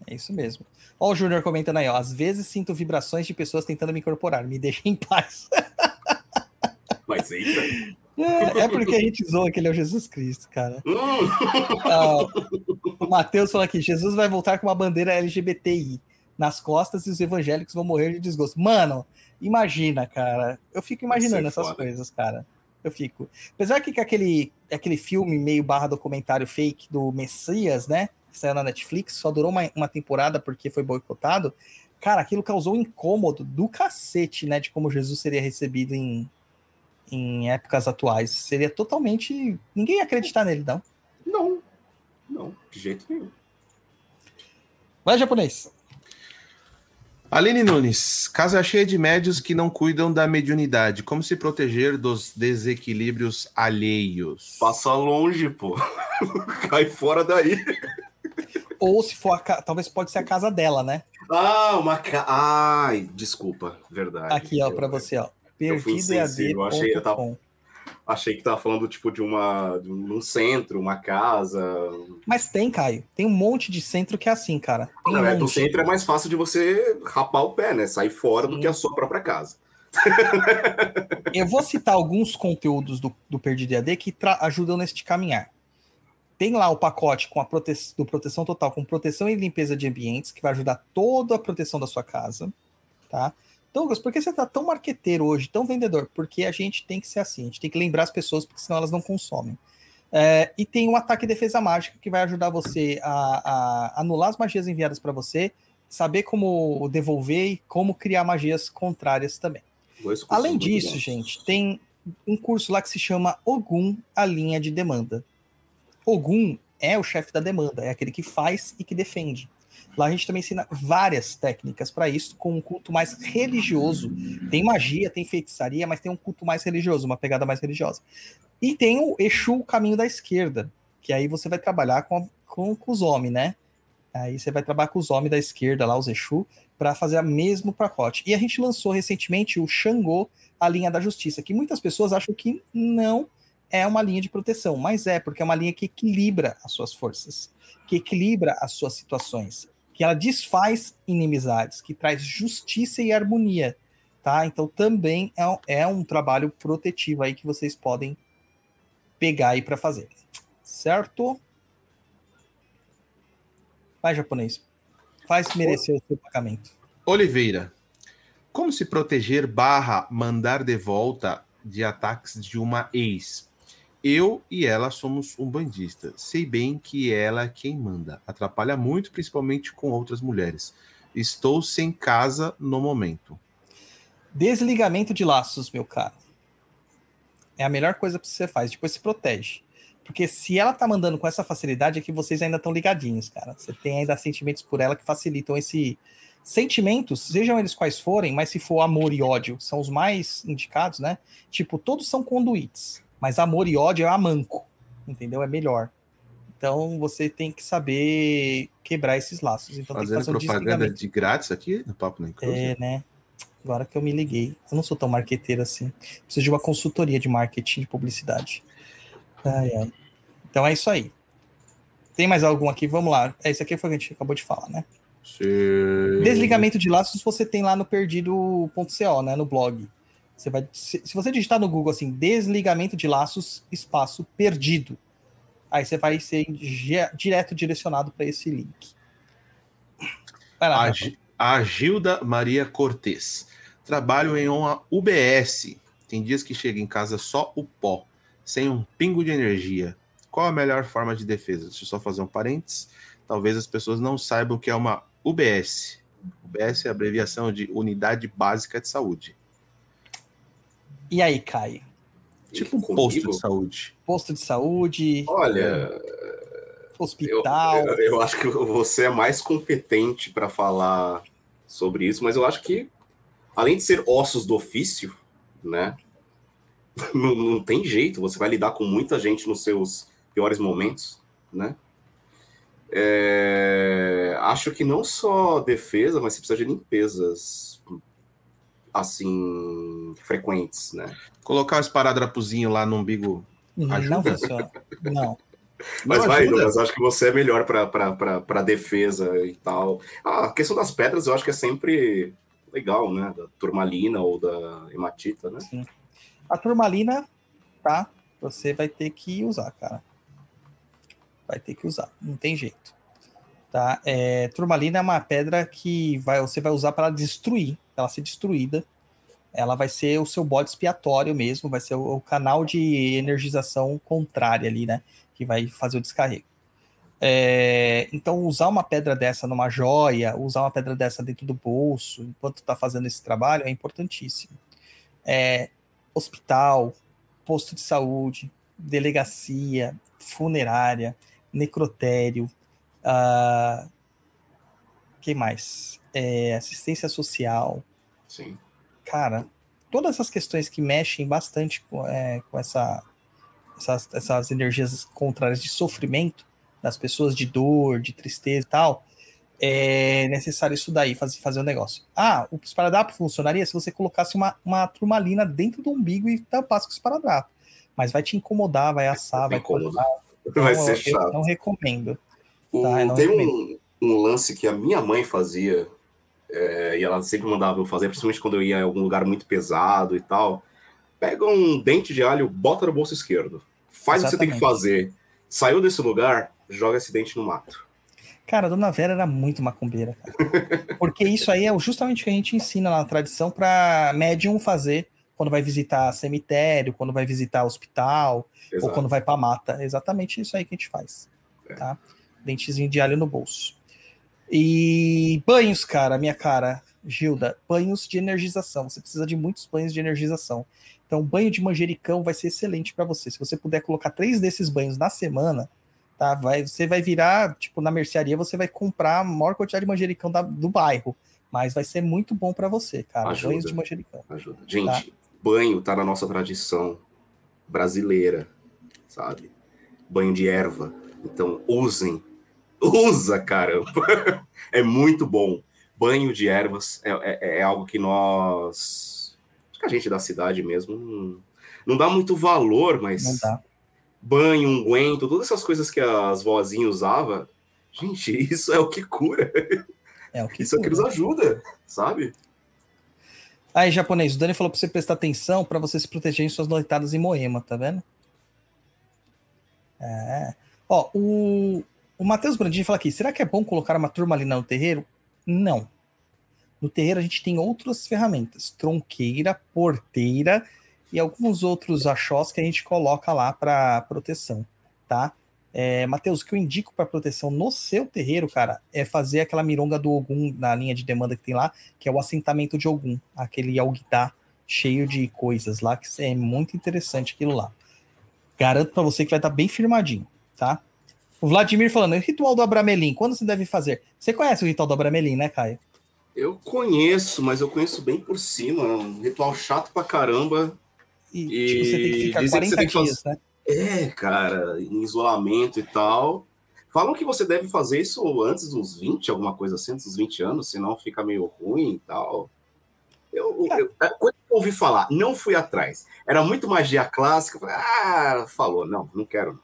É isso mesmo. Ó, o Júnior comentando aí, ó. Às vezes sinto vibrações de pessoas tentando me incorporar. Me deixa em paz. [laughs] [laughs] Mas eita. É, é porque a gente zoa que ele é o Jesus Cristo, cara. [laughs] ah, o Matheus falou aqui: Jesus vai voltar com uma bandeira LGBTI nas costas e os evangélicos vão morrer de desgosto. Mano, imagina, cara. Eu fico imaginando essas foda. coisas, cara. Eu fico. Apesar que, que aquele, aquele filme meio barra documentário fake do Messias, né? Que saiu na Netflix, só durou uma, uma temporada porque foi boicotado. Cara, aquilo causou um incômodo do cacete, né? De como Jesus seria recebido em, em épocas atuais. Seria totalmente. Ninguém ia acreditar nele, não. Não. Não, de jeito nenhum. Vai, japonês. Aline Nunes, casa cheia de médios que não cuidam da mediunidade. Como se proteger dos desequilíbrios alheios? Passa longe, pô. [laughs] Cai fora daí. Ou se for a talvez pode ser a casa dela, né? Ah, uma casa. Ai, desculpa, verdade. Aqui, ó, para você, ó. Perdido eu achei, eu tava, achei que tava falando tipo de uma de um centro, uma casa. Mas tem, Caio. Tem um monte de centro que é assim, cara. Tem Não, um é, do centro é mais fácil de você rapar o pé, né? Sair fora Sim. do que a sua própria casa. [laughs] eu vou citar alguns conteúdos do, do Perdido EAD que ajudam neste caminhar. Tem lá o pacote com a prote do proteção total, com proteção e limpeza de ambientes, que vai ajudar toda a proteção da sua casa, tá? Douglas, por que você tá tão marqueteiro hoje, tão vendedor? Porque a gente tem que ser assim, a gente tem que lembrar as pessoas, porque senão elas não consomem. É, e tem um ataque e defesa mágica que vai ajudar você a, a anular as magias enviadas para você, saber como devolver e como criar magias contrárias também. Além disso, gente, tem um curso lá que se chama Ogum, a linha de demanda. Ogum é o chefe da demanda, é aquele que faz e que defende. Lá a gente também ensina várias técnicas para isso, com um culto mais religioso. Tem magia, tem feitiçaria, mas tem um culto mais religioso, uma pegada mais religiosa. E tem o Exu, o caminho da esquerda, que aí você vai trabalhar com, com, com os homens, né? Aí você vai trabalhar com os homens da esquerda lá, os Exu, para fazer o mesmo pacote. E a gente lançou recentemente o Xangô, a linha da justiça, que muitas pessoas acham que não é uma linha de proteção, mas é, porque é uma linha que equilibra as suas forças, que equilibra as suas situações que ela desfaz inimizades, que traz justiça e harmonia, tá? Então também é, é um trabalho protetivo aí que vocês podem pegar aí para fazer, certo? Vai, japonês. Faz merecer o seu pagamento. Oliveira. Como se proteger barra mandar de volta de ataques de uma ex? Eu e ela somos um bandista. Sei bem que ela é quem manda. Atrapalha muito, principalmente com outras mulheres. Estou sem casa no momento. Desligamento de laços, meu caro. É a melhor coisa que você faz. Depois se protege. Porque se ela tá mandando com essa facilidade, é que vocês ainda estão ligadinhos, cara. Você tem ainda sentimentos por ela que facilitam esse. Sentimentos, sejam eles quais forem, mas se for amor e ódio, são os mais indicados, né? Tipo, todos são conduítes. Mas amor e ódio é a manco, entendeu? É melhor. Então você tem que saber quebrar esses laços. Então, Fazendo tem que fazer um propaganda de grátis aqui no Papo Nem Cruz. É, né? Agora que eu me liguei. Eu não sou tão marqueteiro assim. Preciso de uma consultoria de marketing de publicidade. Ai, ai. Então é isso aí. Tem mais algum aqui? Vamos lá. É, esse aqui foi o que a gente acabou de falar, né? Sim. Desligamento de laços você tem lá no perdido.co, né? No blog. Você vai, se, se, você digitar no Google assim, desligamento de laços, espaço perdido, aí você vai ser direto direcionado para esse link. Vai lá, a, a Gilda Maria Cortes. Trabalho em uma UBS. Tem dias que chega em casa só o pó, sem um pingo de energia. Qual a melhor forma de defesa? Deixa eu só fazer um parênteses. Talvez as pessoas não saibam o que é uma UBS. UBS é a abreviação de Unidade Básica de Saúde. E aí, Caio? Tipo um Comigo? posto de saúde. Posto de saúde, Olha, eu, hospital. eu, eu acho que você é mais competente para falar sobre isso, mas eu acho que, além de ser ossos do ofício, né? [laughs] Não, não tem jeito, você vai lidar com muita gente nos seus piores momentos, né? É, acho que não só defesa, mas você precisa de limpezas assim frequentes, né? Colocar um esparadrapozinho lá no umbigo. Não [laughs] funciona. Não. Mas Não vai, ajuda? Douglas, acho que você é melhor para defesa e tal. Ah, a questão das pedras eu acho que é sempre legal, né? Da turmalina ou da hematita, né? A turmalina, tá? Você vai ter que usar, cara. Vai ter que usar, não tem jeito. Tá? É, turmalina é uma pedra que vai, você vai usar para destruir, ela ser destruída. Ela vai ser o seu bode expiatório mesmo, vai ser o, canal de energização contrária ali, né? Que vai fazer o descarrego. É, então, usar uma pedra dessa numa joia, usar uma pedra dessa dentro do bolso, enquanto está fazendo esse trabalho, é importantíssimo. É, hospital, posto de saúde, delegacia, funerária, necrotério, ah, que mais? É, assistência social, Sim. cara, todas essas questões que mexem bastante com, é, com essa, essas, essas energias contrárias de sofrimento das pessoas, de dor, de tristeza e tal, é necessário estudar e fazer, fazer o negócio. Ah, o esparadrapo funcionaria se você colocasse uma, uma turmalina dentro do umbigo e tampasse com o esparadrapo. Mas vai te incomodar, vai assar, vai cortar. Vai Então, ser eu- chato. Eu não recomendo. Tá, eu não tem recomendo. um, um lance que a minha mãe fazia, é, e ela sempre mandava eu fazer, principalmente quando eu ia em algum lugar muito pesado e tal. Pega um dente de alho, bota no bolso esquerdo. Faz o que você tem que Exatamente. fazer. Saiu desse lugar, joga esse dente no mato. Cara, a Dona Vera era muito macumbeira, cara. [laughs] Porque isso aí é justamente o que a gente ensina na tradição para médium fazer quando vai visitar cemitério, quando vai visitar hospital, ou Exato. quando vai pra mata. É exatamente isso aí que a gente faz. Tá? Dentezinho de alho no bolso. E banhos, cara, minha cara, Gilda, banhos de energização. Você precisa de muitos banhos de energização. Então, banho de manjericão vai ser excelente para você. Se você puder colocar três desses banhos na semana, tá? Vai, você vai virar, tipo, na mercearia, você vai comprar a maior quantidade de manjericão da- do bairro. Mas vai ser muito bom para você, cara. Ajuda. Banhos de manjericão. Ajuda. Gente, banho tá na nossa tradição brasileira, sabe? Banho de erva. Então, usem. Usa, caramba! é muito bom. Banho de ervas é, é- é algo que nós. Acho que a gente da cidade mesmo não, não dá muito valor, mas banho, unguento, todas essas coisas que as vozinhas usavam. Gente, [laughs] isso é o que cura. É o que Isso é o que nos ajuda, sabe? Aí, japonês, o Dani falou pra você prestar atenção pra você se proteger em suas noitadas em Moema, tá vendo? É. Ó, o, o Matheus Brandini fala aqui: será que é bom colocar uma turmalina no terreiro? Não. No terreiro a gente tem outras ferramentas: tronqueira, porteira e alguns outros achós que a gente coloca lá para proteção, tá? É, Matheus, o que eu indico para proteção no seu terreiro, cara, é fazer aquela mironga do Ogum na linha de demanda que tem lá, que é o assentamento de Ogum, aquele alguitá cheio de coisas lá, que é muito interessante aquilo lá. Garanto para você que vai estar bem firmadinho, tá? O Vladimir falando, o ritual do Abramelin, quando você deve fazer? Você conhece o ritual do Abramelin, né, Caio? Eu conheço, mas eu conheço bem por cima. É um ritual chato pra caramba. E, E tipo, você tem que ficar dizem que 40 você tem que dias, né? É, cara, em isolamento e tal. Falam que você deve fazer isso antes dos 20, alguma coisa assim, antes dos 20 anos, senão fica meio ruim e tal. Eu, eu, é, quando eu ouvi falar, não fui atrás. Era muito magia clássica. falei, ah, falou, não, não quero.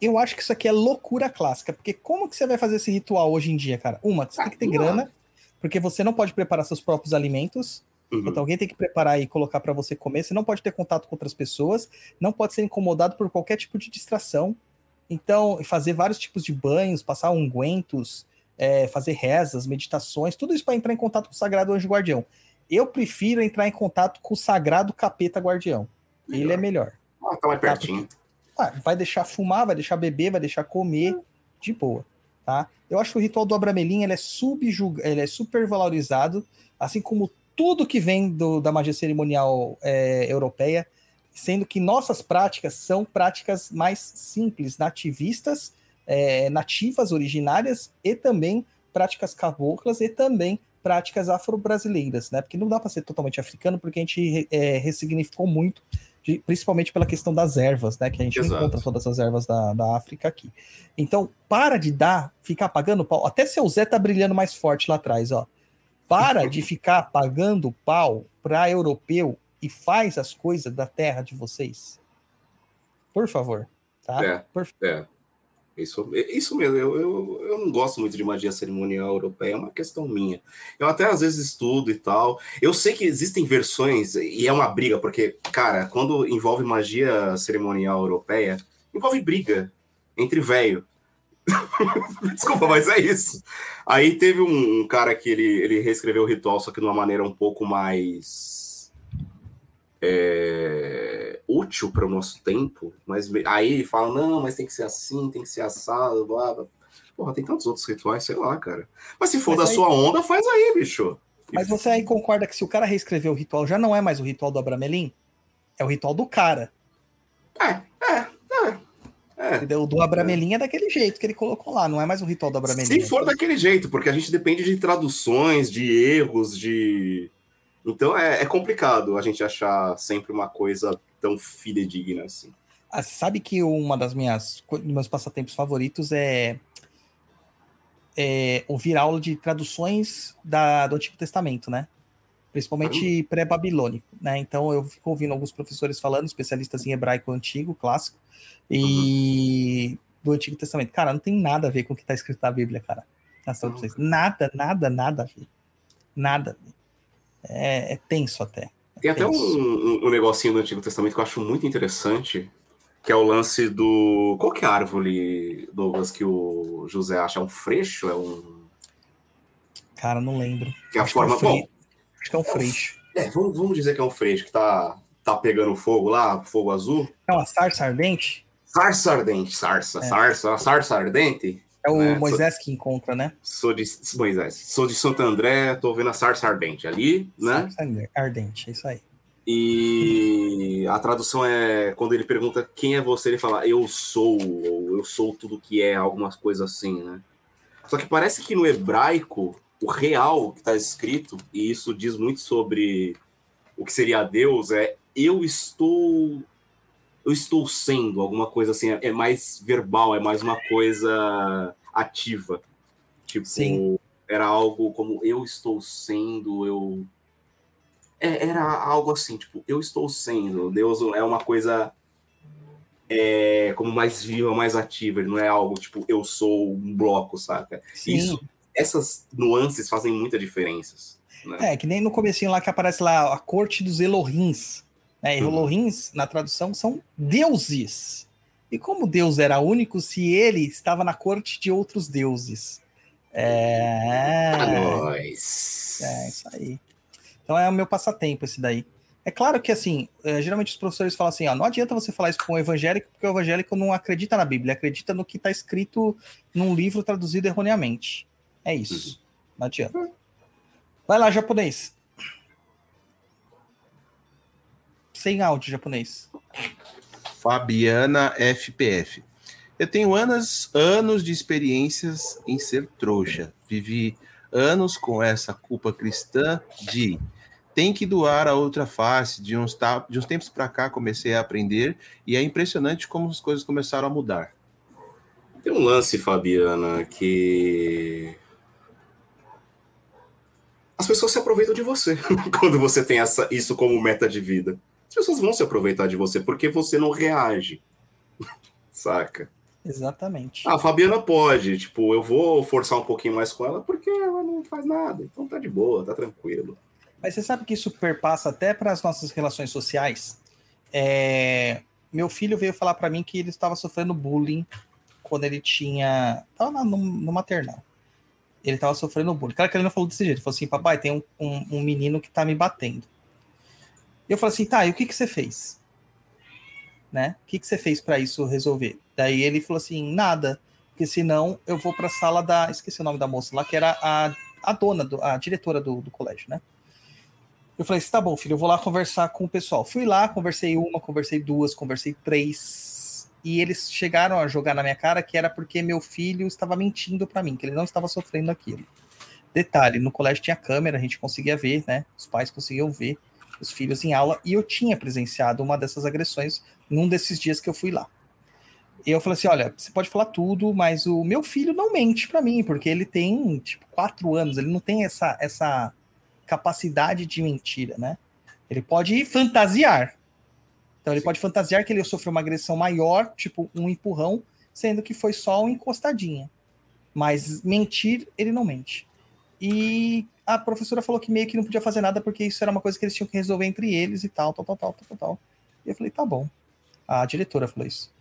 Eu acho que isso aqui é loucura clássica, porque como que você vai fazer esse ritual hoje em dia, cara? Uma, você tem que ter Ah, grana, porque você não pode preparar seus próprios alimentos, Uhum. Então alguém tem que preparar e colocar para você comer. Você não pode ter contato com outras pessoas, não pode ser incomodado por qualquer tipo de distração. Então, fazer vários tipos de banhos, passar ungüentos, é, fazer rezas, meditações, tudo isso para entrar em contato com o Sagrado Anjo Guardião. Eu prefiro entrar em contato com o sagrado capeta guardião. Ele é melhor. Ah, tá mais pertinho. Vai deixar fumar, vai deixar beber, vai deixar comer de boa, tá? Eu acho que o ritual do Abramelin ele é, subjug... ele é super valorizado, assim como tudo que vem do, da magia cerimonial é, europeia, sendo que nossas práticas são práticas mais simples, nativistas, é, nativas, originárias e também práticas caboclas e também práticas afro-brasileiras, né? Porque não dá para ser totalmente africano, porque a gente é, ressignificou muito de, principalmente pela questão das ervas, né? Que a gente Exato. encontra todas as ervas da, da África aqui. Então, para de dar, ficar pagando pau. Até seu Zé tá brilhando mais forte lá atrás, ó. Para de [laughs] ficar pagando pau para europeu e faz as coisas da terra de vocês. Por favor, tá? É. Por- É. Isso, isso mesmo, eu, eu, eu não gosto muito de magia cerimonial europeia, é uma questão minha. Eu até às vezes estudo e tal. Eu sei que existem versões, e é uma briga, porque, cara, quando envolve magia cerimonial europeia, envolve briga entre velho. [laughs] Desculpa, mas é isso. Aí teve um, um cara que ele, ele reescreveu o ritual, só que de uma maneira um pouco mais é, útil para o nosso tempo, mas aí fala, não, mas tem que ser assim, tem que ser assado, blá, blá. Porra, tem tantos outros rituais, sei lá, cara. Mas se for Mas da aí- sua onda, faz aí, bicho. Mas você aí concorda que se o cara reescreveu o ritual, já não é mais o ritual do Abramelin? É o ritual do cara. É, é, é. é. Entendeu? O do Abramelin é daquele jeito que ele colocou lá, não é mais o ritual do Abramelin. Se for daquele jeito, porque a gente depende de traduções, de erros, de. Então é, é complicado a gente achar sempre uma coisa tão fidedigna assim. Ah, sabe que uma das minhas meus passatempos favoritos é, é ouvir aula de traduções da, do Antigo Testamento, né? Principalmente pré-babilônico, né? Então eu fico ouvindo alguns professores falando, especialistas em hebraico antigo, clássico, e do Antigo Testamento. Cara, não tem nada a ver com o que está escrito na Bíblia, cara. Nas traduções. Nada, nada, nada a ver. Nada a ver. É, é tenso até. É Tem até um, tenso. um- um negocinho do Antigo Testamento que eu acho muito interessante, que é o lance do. Qual que é a árvore, Douglas, que o José acha? É um freixo? É um. Cara, não lembro. Que é a Acho que é um forma. fre- Bom, Acho que é um freixo. é, vamos, vamos dizer que é um freixo que tá, tá pegando fogo lá, fogo azul. É uma sarça ardente? Sarsa ardente, sarsa, É. sarsa, sarsa ardente. É o É, Moisés que encontra, né? Sou de Moisés, sou de Santo André, tô vendo a sarsa ardente ali, né? Sarça ardente, é isso aí. E a tradução é quando ele pergunta quem é você, ele fala eu sou, ou eu sou tudo que é, algumas coisas assim, né? Só que parece que no hebraico, o real que está escrito, e isso diz muito sobre o que seria Deus, é eu estou. Eu estou sendo, alguma coisa assim, é mais verbal, é mais uma coisa ativa. Tipo, Sim. era algo como eu estou sendo, eu é, era algo assim, tipo, eu estou sendo. Deus é uma coisa é, como mais viva, mais ativa. Ele não é algo tipo, eu sou um bloco, saca? Sim. Isso, essas nuances fazem muita diferença. Né? É, que nem no comecinho lá que aparece lá a corte dos Elohins. Né? Uhum. Elohins, na tradução, são deuses. E como Deus era único, se ele estava na corte de outros deuses? É. Pra nós. É, isso aí. Então é o meu passatempo esse daí. É claro que, assim, é, geralmente os professores falam assim, ó, não adianta você falar isso com o evangélico, porque o evangélico não acredita na Bíblia, acredita no que está escrito num livro traduzido erroneamente. É isso. Não adianta. Vai lá, japonês. Sem áudio, japonês. Fabiana FPF. Eu tenho anos, anos de experiências em ser trouxa. Vivi anos com essa culpa cristã de tem que doar a outra face. De uns, de uns tempos para cá comecei a aprender e é impressionante como as coisas começaram a mudar. Tem um lance, Fabiana, que. As pessoas se aproveitam de você [laughs] quando você tem essa, isso como meta de vida. As pessoas vão se aproveitar de você porque você não reage. [laughs] Saca? Exatamente. Ah, a Fabiana pode, tipo, eu vou forçar um pouquinho mais com ela porque ela não faz nada. Então tá de boa, tá tranquilo. Mas você sabe que isso perpassa até para as nossas relações sociais? É, Meu filho veio falar para mim que ele estava sofrendo bullying quando ele tinha. Estava no, no maternal. ele tava sofrendo bullying. Claro que ele não falou desse jeito. Ele falou assim, papai, tem um, um, um menino que tá me batendo. E eu falei assim, tá, e o que que você fez? Né? O que que você fez para isso resolver? Daí ele falou assim, nada, porque senão eu vou pra sala da... Esqueci o nome da moça lá, que era a, a dona, do, a diretora do, do colégio, né? Eu falei assim, tá bom, filho, eu vou lá conversar com o pessoal. Fui lá, conversei uma, conversei duas, conversei três. E eles chegaram a jogar na minha cara que era porque meu filho estava mentindo para mim, que ele não estava sofrendo aquilo. Detalhe, no colégio tinha câmera, a gente conseguia ver, né? Os pais conseguiam ver os filhos em aula e eu tinha presenciado uma dessas agressões num desses dias que eu fui lá. E eu falei assim: olha, você pode falar tudo, mas o meu filho não mente para mim, porque ele tem, tipo, quatro anos, ele não tem essa, essa capacidade de mentira, né? Ele pode fantasiar. Então ele Sim. pode fantasiar que ele sofreu uma agressão maior, tipo um empurrão, sendo que foi só uma encostadinha. Mas mentir, ele não mente. E a professora falou que meio que não podia fazer nada porque isso era uma coisa que eles tinham que resolver entre eles e tal, tal, tal, tal, tal, tal. E eu falei, tá bom. A diretora falou isso.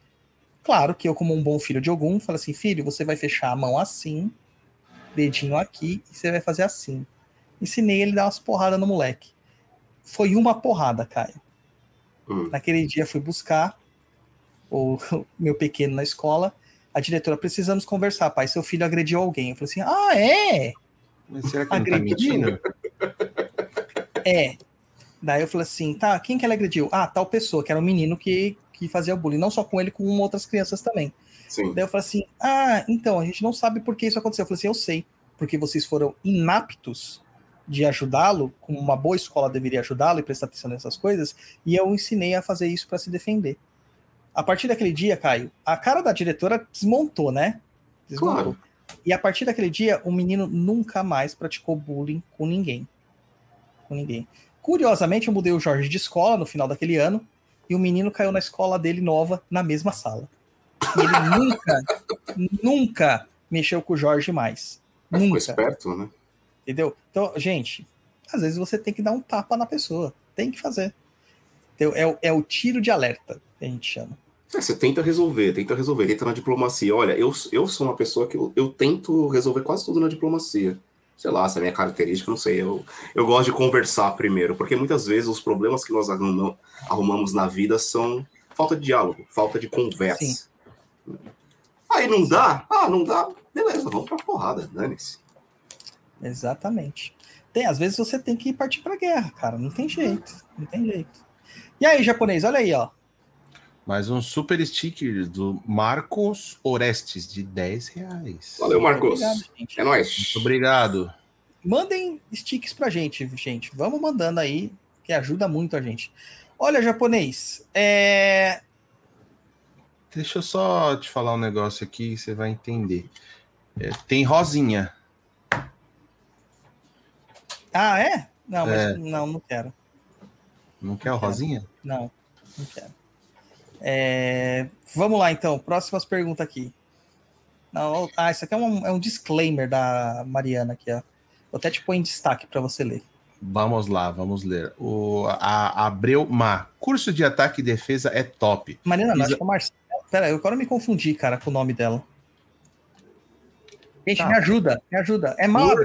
Claro que eu, como um bom filho de algum, falei assim, filho, você vai fechar a mão assim, dedinho aqui, e você vai fazer assim. Ensinei ele a dar umas porradas no moleque. Foi uma porrada, Caio. Hum. Naquele dia fui buscar o [laughs] meu pequeno na escola. A diretora, precisamos conversar, pai. Seu filho agrediu alguém. Eu falei assim: ah, é? Mas será que tá Agrediu? mentindo? É. Daí eu falei assim: tá, quem que ela agrediu? Ah, tal pessoa, que era um menino que, que fazia bullying. Não só com ele, com outras crianças também. Sim. Daí eu falei assim: ah, então, a gente não sabe por que isso aconteceu. Eu falei assim: eu sei, porque vocês foram inaptos de ajudá-lo, como uma boa escola deveria ajudá-lo e prestar atenção nessas coisas, e eu ensinei a fazer isso para se defender. A partir daquele dia, Caio, a cara da diretora desmontou, né? Desmontou. Claro. E a partir daquele dia, o menino nunca mais praticou bullying com ninguém. Com ninguém. Curiosamente, eu mudei o Jorge de escola no final daquele ano, e o menino caiu na escola dele nova, na mesma sala. E ele [laughs] nunca, nunca mexeu com o Jorge mais. Mas ficou Nunca. esperto, né? Entendeu? Então, gente, às vezes você tem que dar um tapa na pessoa. Tem que fazer. Então, é, o- é o tiro de alerta que a gente chama. É, você tenta resolver, tenta resolver, tenta na diplomacia. Olha, eu, eu sou uma pessoa que eu, eu tento resolver quase tudo na diplomacia. Sei lá, se é minha característica, não sei. Eu, eu gosto de conversar primeiro, porque muitas vezes os problemas que nós arrumam- arrumamos na vida são falta de diálogo, falta de conversa. Aí não dá? Ah, não dá? Beleza, vamos pra porrada, dane-se. Exatamente. Tem, às vezes você tem que partir pra guerra, cara. Não tem jeito. Não tem jeito. E aí, japonês, olha aí, ó. Mais um super sticker do Marcos Orestes, de 10 reais. Valeu, Marcos. Obrigado, gente. É nóis. Muito obrigado. Mandem sticks pra gente, gente. Vamos mandando aí, que ajuda muito a gente. Olha, japonês, é... Deixa eu só te falar um negócio aqui, você vai entender. É, tem rosinha. Ah, é? Não, mas É. não, não quero. Não quer o rosinha? Não, não quero. É, Vamos lá, então. Próximas perguntas aqui. Não, ah, isso aqui é um, é um disclaimer da Mariana aqui, ó. Vou até te pôr em destaque para você ler. Vamos lá, vamos ler. O, a Abreu Má. Curso de ataque e defesa é top. Mariana, não, acho que é Marcela. Pera, eu agora me confundi, cara, com o nome dela. Gente, Tá. me ajuda, me ajuda. É mal.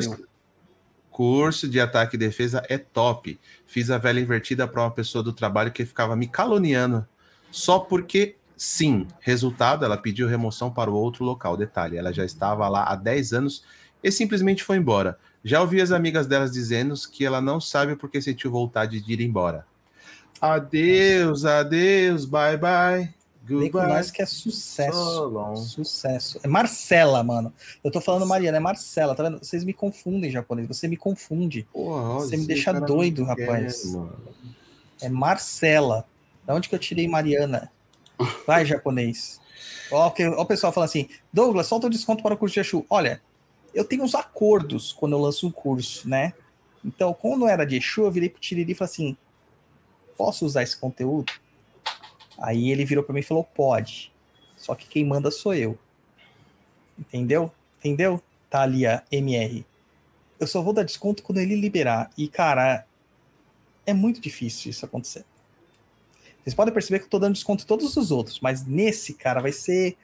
Curso de ataque e defesa é top. Fiz a velha invertida para uma pessoa do trabalho que ficava me caluniando. Só porque, sim. Resultado, ela pediu remoção para o outro local. Detalhe, ela já estava lá há 10 anos e simplesmente foi embora. Já ouvi as amigas delas dizendo que ela não sabe porque sentiu vontade de ir embora. Adeus, adeus, bye bye. Com Goodbye. nós que é sucesso. So. Sucesso. É Marcela, mano. Eu tô falando Mariana, é Marcela, tá vendo? Vocês me confundem, japonês. Você me confunde. Porra, Você me deixa doido, quer, rapaz. mano. É Marcela. Da onde que eu tirei Mariana? Vai, japonês. Ó, o pessoal falando assim, Douglas, solta o desconto para o curso de Exu. Olha, eu tenho uns acordos quando eu lanço um curso, né? Então, quando era de Exu, eu virei pro Tiriri e falei assim, posso usar esse conteúdo? Aí ele virou para mim e falou, pode. Só que quem manda sou eu. Entendeu? Entendeu? Tá ali a MR. Eu só vou dar desconto quando ele liberar. E, cara, é muito difícil isso acontecer. Vocês podem perceber que eu tô dando desconto em todos os outros, mas nesse, cara, vai ser.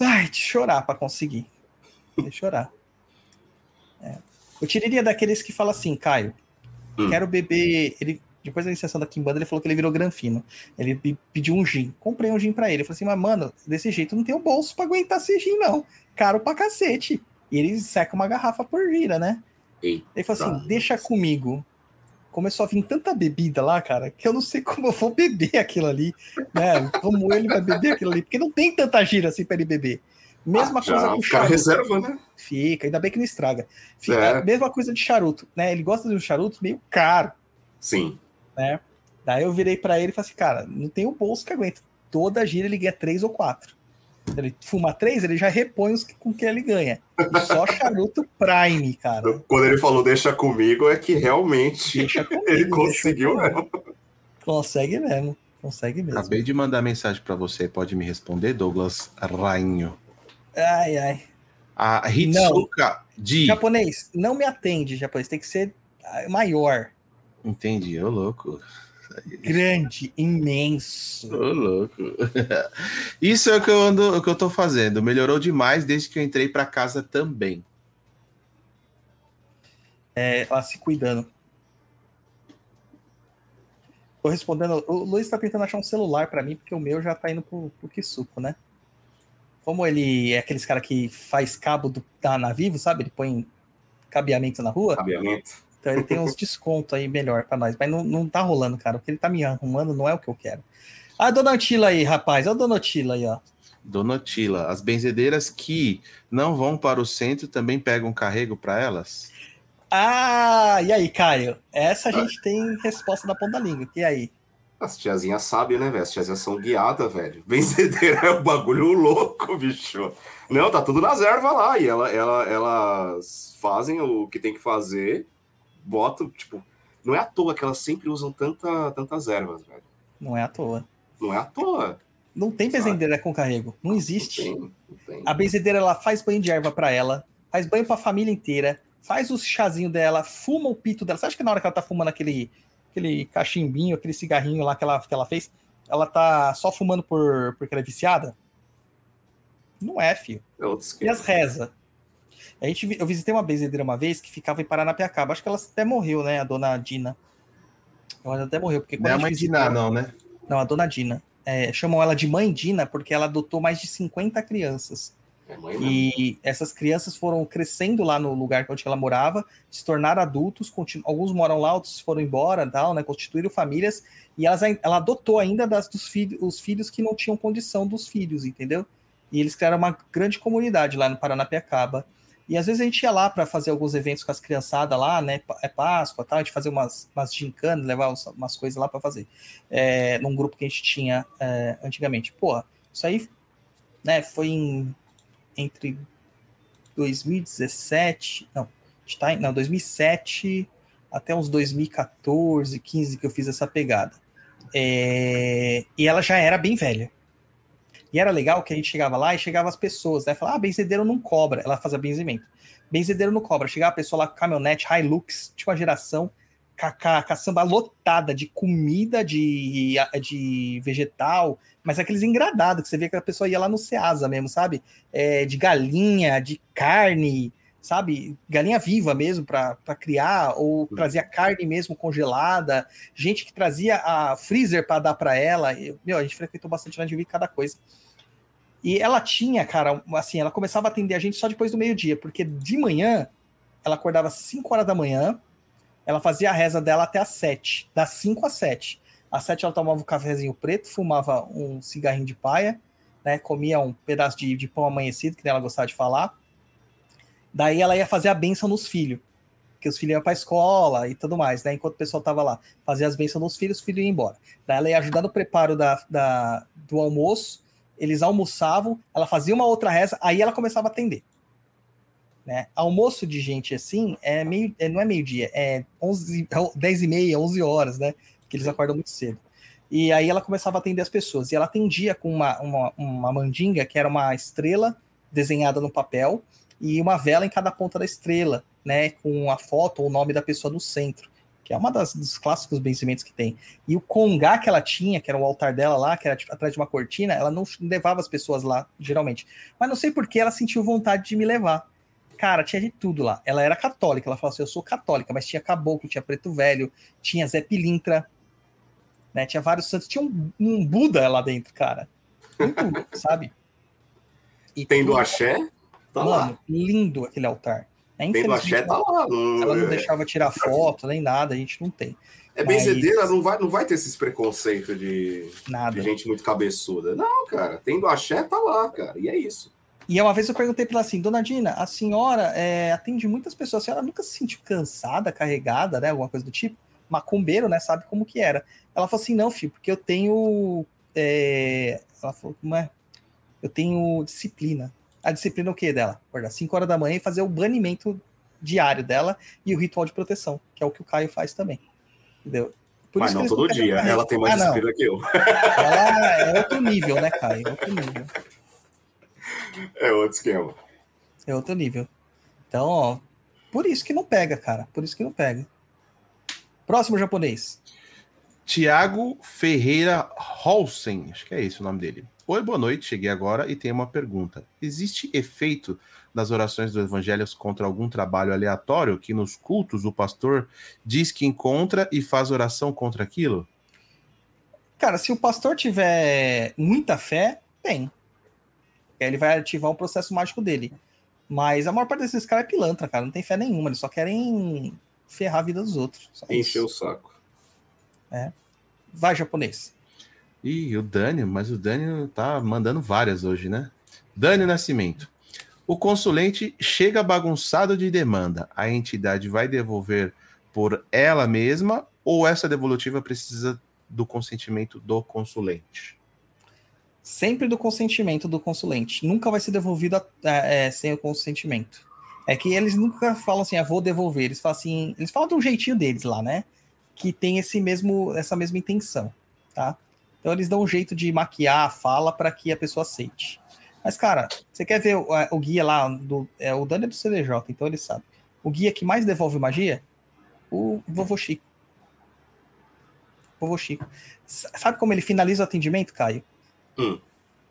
Ai, de chorar pra conseguir. De chorar. O Tiriri é daqueles que fala assim, Caio, Hum. quero beber. Ele, depois da iniciação da Kimbanda, ele falou que ele virou granfino. Ele pe- pediu um gin. Comprei um gin pra ele. Eu falei assim, mas mano, desse jeito não tem o bolso pra aguentar esse gin, não. Caro pra cacete. E ele seca uma garrafa por gira, né? Eita. Ele falou assim: deixa comigo. Começou a vir tanta bebida lá, cara, que eu não sei como eu vou beber aquilo ali, né? Como ele vai beber aquilo ali, porque não tem tanta gira assim pra ele beber. Mesma Ah, coisa já com charuto. reserva, né? Fica, ainda bem que não estraga. Fica, É. Mesma coisa de charuto, né? Ele gosta de um charuto meio caro, Sim. né? Daí eu virei pra ele e falei assim, cara, não tem o bolso que aguenta. Toda gira ele ganha três ou quatro. Ele fuma três, ele já repõe os que- com que ele ganha. E só charuto Prime, cara. Quando ele falou deixa comigo, é que realmente Deixa [laughs] comigo, ele conseguiu mesmo. Consegue mesmo. Consegue mesmo. Acabei de mandar mensagem pra você, pode me responder, Douglas Rainho. Ai, ai. A Hitsuka Di. Japonês, não me atende, japonês. Tem que ser maior, Entendi, ô louco. Grande, imenso. Ô louco. [laughs] Isso é o que eu ando, o que eu tô fazendo. Melhorou demais desde que eu entrei pra casa também. É, ela se cuidando. Tô respondendo. O Luiz tá tentando achar um celular pra mim, porque o meu já tá indo pro, pro Kisuko, né? Como ele é aqueles cara que faz cabo do, da na Vivo, sabe? Ele põe cabeamento na rua. Cabeamento. Então ele tem uns descontos aí melhor pra nós. Mas não, não tá rolando, cara. O que ele tá me arrumando não é o que eu quero. Ah, Dona Tila aí, rapaz. Olha a Dona Tila aí, ó. Donotila, as benzedeiras que não vão para o centro também pegam carrego para elas? Ah, e aí, Caio? Essa a gente tem resposta da ponta da língua. E aí? As tiazinhas sabem, né, velho? As tiazinhas são guiadas, velho. [laughs] Benzedeira é um bagulho louco, bicho. Não, tá tudo nas ervas lá. E ela, ela, elas fazem o que tem que fazer, botam, tipo. Não é à toa que elas sempre usam tanta, tantas ervas, velho. Não é à toa. Não é à toa. Não tem Sabe? benzedeira com carrego. Não Não existe. tem, não tem. A benzedeira, ela faz banho de erva pra ela, faz banho pra família inteira, faz o chazinho dela, fuma o pito dela. Você acha que na hora que ela tá fumando aquele, aquele cachimbinho, aquele cigarrinho lá que ela, que ela fez, ela tá só fumando por, porque ela é viciada? Não é, filho. É outro E as reza. A gente, eu visitei uma benzedeira uma vez que ficava em Paranapiacaba. Acho que ela até morreu, né? A dona Dina. Ela até morreu, porque Não é a mãe Ná, não, né? Não, a dona Dina. É, chamam ela de mãe Dina porque ela adotou mais de 50 crianças. É. E essas crianças foram crescendo lá no lugar onde ela morava, se tornaram adultos, continu- alguns moram lá, outros foram embora, tal, né, constituíram famílias, e elas, ela adotou ainda das, dos filhos, os filhos que não tinham condição dos filhos, entendeu? E eles criaram uma grande comunidade lá no Paranapiacaba. E às vezes a gente ia lá para fazer alguns eventos com as criançadas lá, né? É Páscoa, tal, a gente fazia umas, umas gincanas, levar umas coisas lá para fazer. É, num grupo que a gente tinha é, antigamente. Porra, isso aí né, foi em, entre 2017, não, a gente tá em, não, 2007 até uns 2014, 15 que eu fiz essa pegada. É, e ela já era bem velha. E era legal que a gente chegava lá e chegava as pessoas, né? Falava, ah, benzedeiro não cobra. Ela fazia benzimento. Benzedeiro não cobra. Chegava a pessoa lá com caminhonete, Hilux, geração, com a, com a caçamba lotada de comida, de, de vegetal, mas aqueles engradados, que você vê que a pessoa ia lá no Ceasa mesmo, sabe? É, de galinha, de carne, sabe? Galinha viva mesmo para criar, ou trazia carne mesmo congelada, gente que trazia a freezer para dar para ela. E, meu, a gente frequentou bastante lá de ver cada coisa. E ela tinha, cara, assim, ela começava a atender a gente só depois do meio-dia, porque de manhã ela acordava às 5 horas da manhã, ela fazia a reza dela até às 7, das 5 às 7. Às 7 ela tomava um cafezinho preto, fumava um cigarrinho de paia, né, comia um pedaço de, de pão amanhecido, que ela gostava de falar. Daí ela ia fazer a benção nos filhos, que os filhos iam para a escola e tudo mais, né? Enquanto o pessoal tava lá, fazia as bênçãos nos filhos, os filhos iam embora. Daí ela ia ajudar no preparo da, da, do almoço, eles almoçavam, ela fazia uma outra reza, aí ela começava a atender. Né? Almoço de gente assim é meio, é, não é meio-dia, é 11, 10 e meia, 11 horas, né? Que eles acordam muito cedo. E aí ela começava a atender as pessoas. E ela atendia com uma, uma, uma mandinga, que era uma estrela desenhada no papel, e uma vela em cada ponta da estrela, né? Com a foto ou o nome da pessoa no centro, que é uma das, dos clássicos benzimentos que tem. E o congá que ela tinha, que era o altar dela lá, que era tipo, atrás de uma cortina, ela não levava as pessoas lá, geralmente. Mas não sei por que ela sentiu vontade de me levar. cara, tinha de tudo lá. Ela era católica, ela falou assim: eu sou católica, mas tinha caboclo, tinha preto velho, tinha Zé Pilintra, né? Tinha vários santos, tinha um, um Buda lá dentro, cara. Muito [laughs] sabe? E Tem do tudo- axé? Tá Mano, lá. lindo aquele altar. É, Tem do axé, tá lá. Não- ela não deixava tirar foto, nem nada, a gente não tem. É Mas- benzedeira, não vai, não vai ter esses preconceitos de, Nada. de gente muito cabeçuda. Não, cara. Tem do axé, tá lá, cara. E é isso. E uma vez eu perguntei pra ela assim, Dona Dina, a senhora é, atende muitas pessoas, a senhora nunca se sentiu cansada, carregada, né? Alguma coisa do tipo? Macumbeiro, né? Sabe como que era. Ela falou assim, não, filho, porque eu tenho. é, Ela falou, como é? Eu tenho disciplina. A disciplina é o quê dela? Acordar 5 horas da manhã e fazer o banimento diário dela e o ritual de proteção, que é o que o Caio faz também. Entendeu? Por Mas não todo dia. Ela tem mais Ah, não. disciplina que eu. Ela é outro nível, né, Caio? É outro nível. É outro esquema. É outro nível. Então, ó, por isso que não pega, cara. Por isso que não pega. Próximo japonês. Tiago Ferreira Holsen, acho que é esse o nome dele. Oi, boa noite, cheguei agora e tenho uma pergunta. Existe efeito das orações dos evangelhos contra algum trabalho aleatório que nos cultos o pastor diz que encontra e faz oração contra aquilo? Cara, se o pastor tiver muita fé, tem. Aí Ele vai ativar o processo mágico dele. Mas a maior parte desses caras é pilantra, cara. Não tem fé nenhuma. Eles só querem ferrar a vida dos outros. Encheu o saco. Vai, japonês. Ih, o Dani, mas o Dani tá mandando várias hoje, né? Dani Nascimento. O consulente chega bagunçado de demanda. A entidade vai devolver por ela mesma ou essa devolutiva precisa do consentimento do consulente? Sempre do consentimento do consulente. Nunca vai ser devolvido a- é, sem o consentimento. É que eles nunca falam assim, ah, vou devolver. Eles falam assim, eles falam um jeitinho deles lá, né? Que tem esse mesmo, essa mesma intenção, tá? Então eles dão um jeito de maquiar a fala para que a pessoa aceite. Mas, cara, você quer ver o, a- o guia lá do. É, o Dani é do CDJ, então ele sabe. O guia que mais devolve magia? O vovô Chico. Vovô Chico. Sabe como ele finaliza o atendimento, Caio? Hum.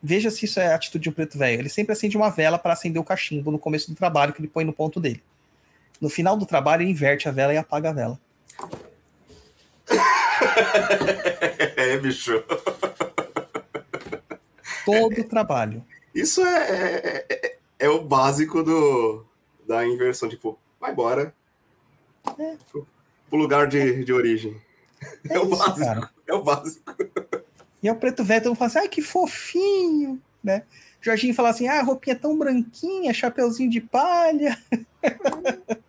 Veja se isso é atitude de um preto velho. Ele sempre acende uma vela para acender o cachimbo no começo do trabalho que ele põe no ponto dele. No final do trabalho, ele inverte a vela e apaga a vela. [laughs] é, bicho. Todo o trabalho. Isso é, é, é- é o básico do, da inversão. Tipo, vai embora. É. Pro, pro lugar de, de origem. É, o isso, básico. cara. É o básico. E é o preto velho, todo mundo fala assim, ai, que fofinho, né? Jorginho fala assim, ah, a roupinha tão branquinha, chapeuzinho de palha. [laughs]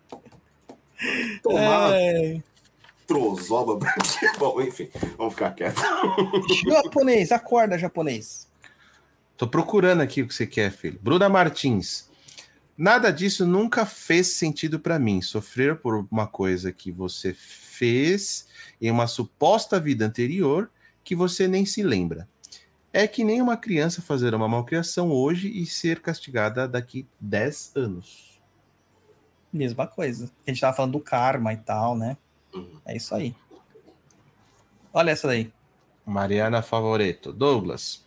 Tomar É... trozoba. [laughs] Bom, enfim, vamos ficar quieto. Japonês, acorda, japonês. Tô procurando aqui o que você quer, filho. Bruna Martins. Nada disso nunca fez sentido pra mim. Sofrer por uma coisa que você fez em uma suposta vida anterior que você nem se lembra. É que nem uma criança fazer uma malcriação hoje e ser castigada daqui 10 anos. Mesma coisa. A gente tava falando do karma e tal, né? Uhum. É isso aí. Olha essa daí. Mariana Favoreto. Douglas,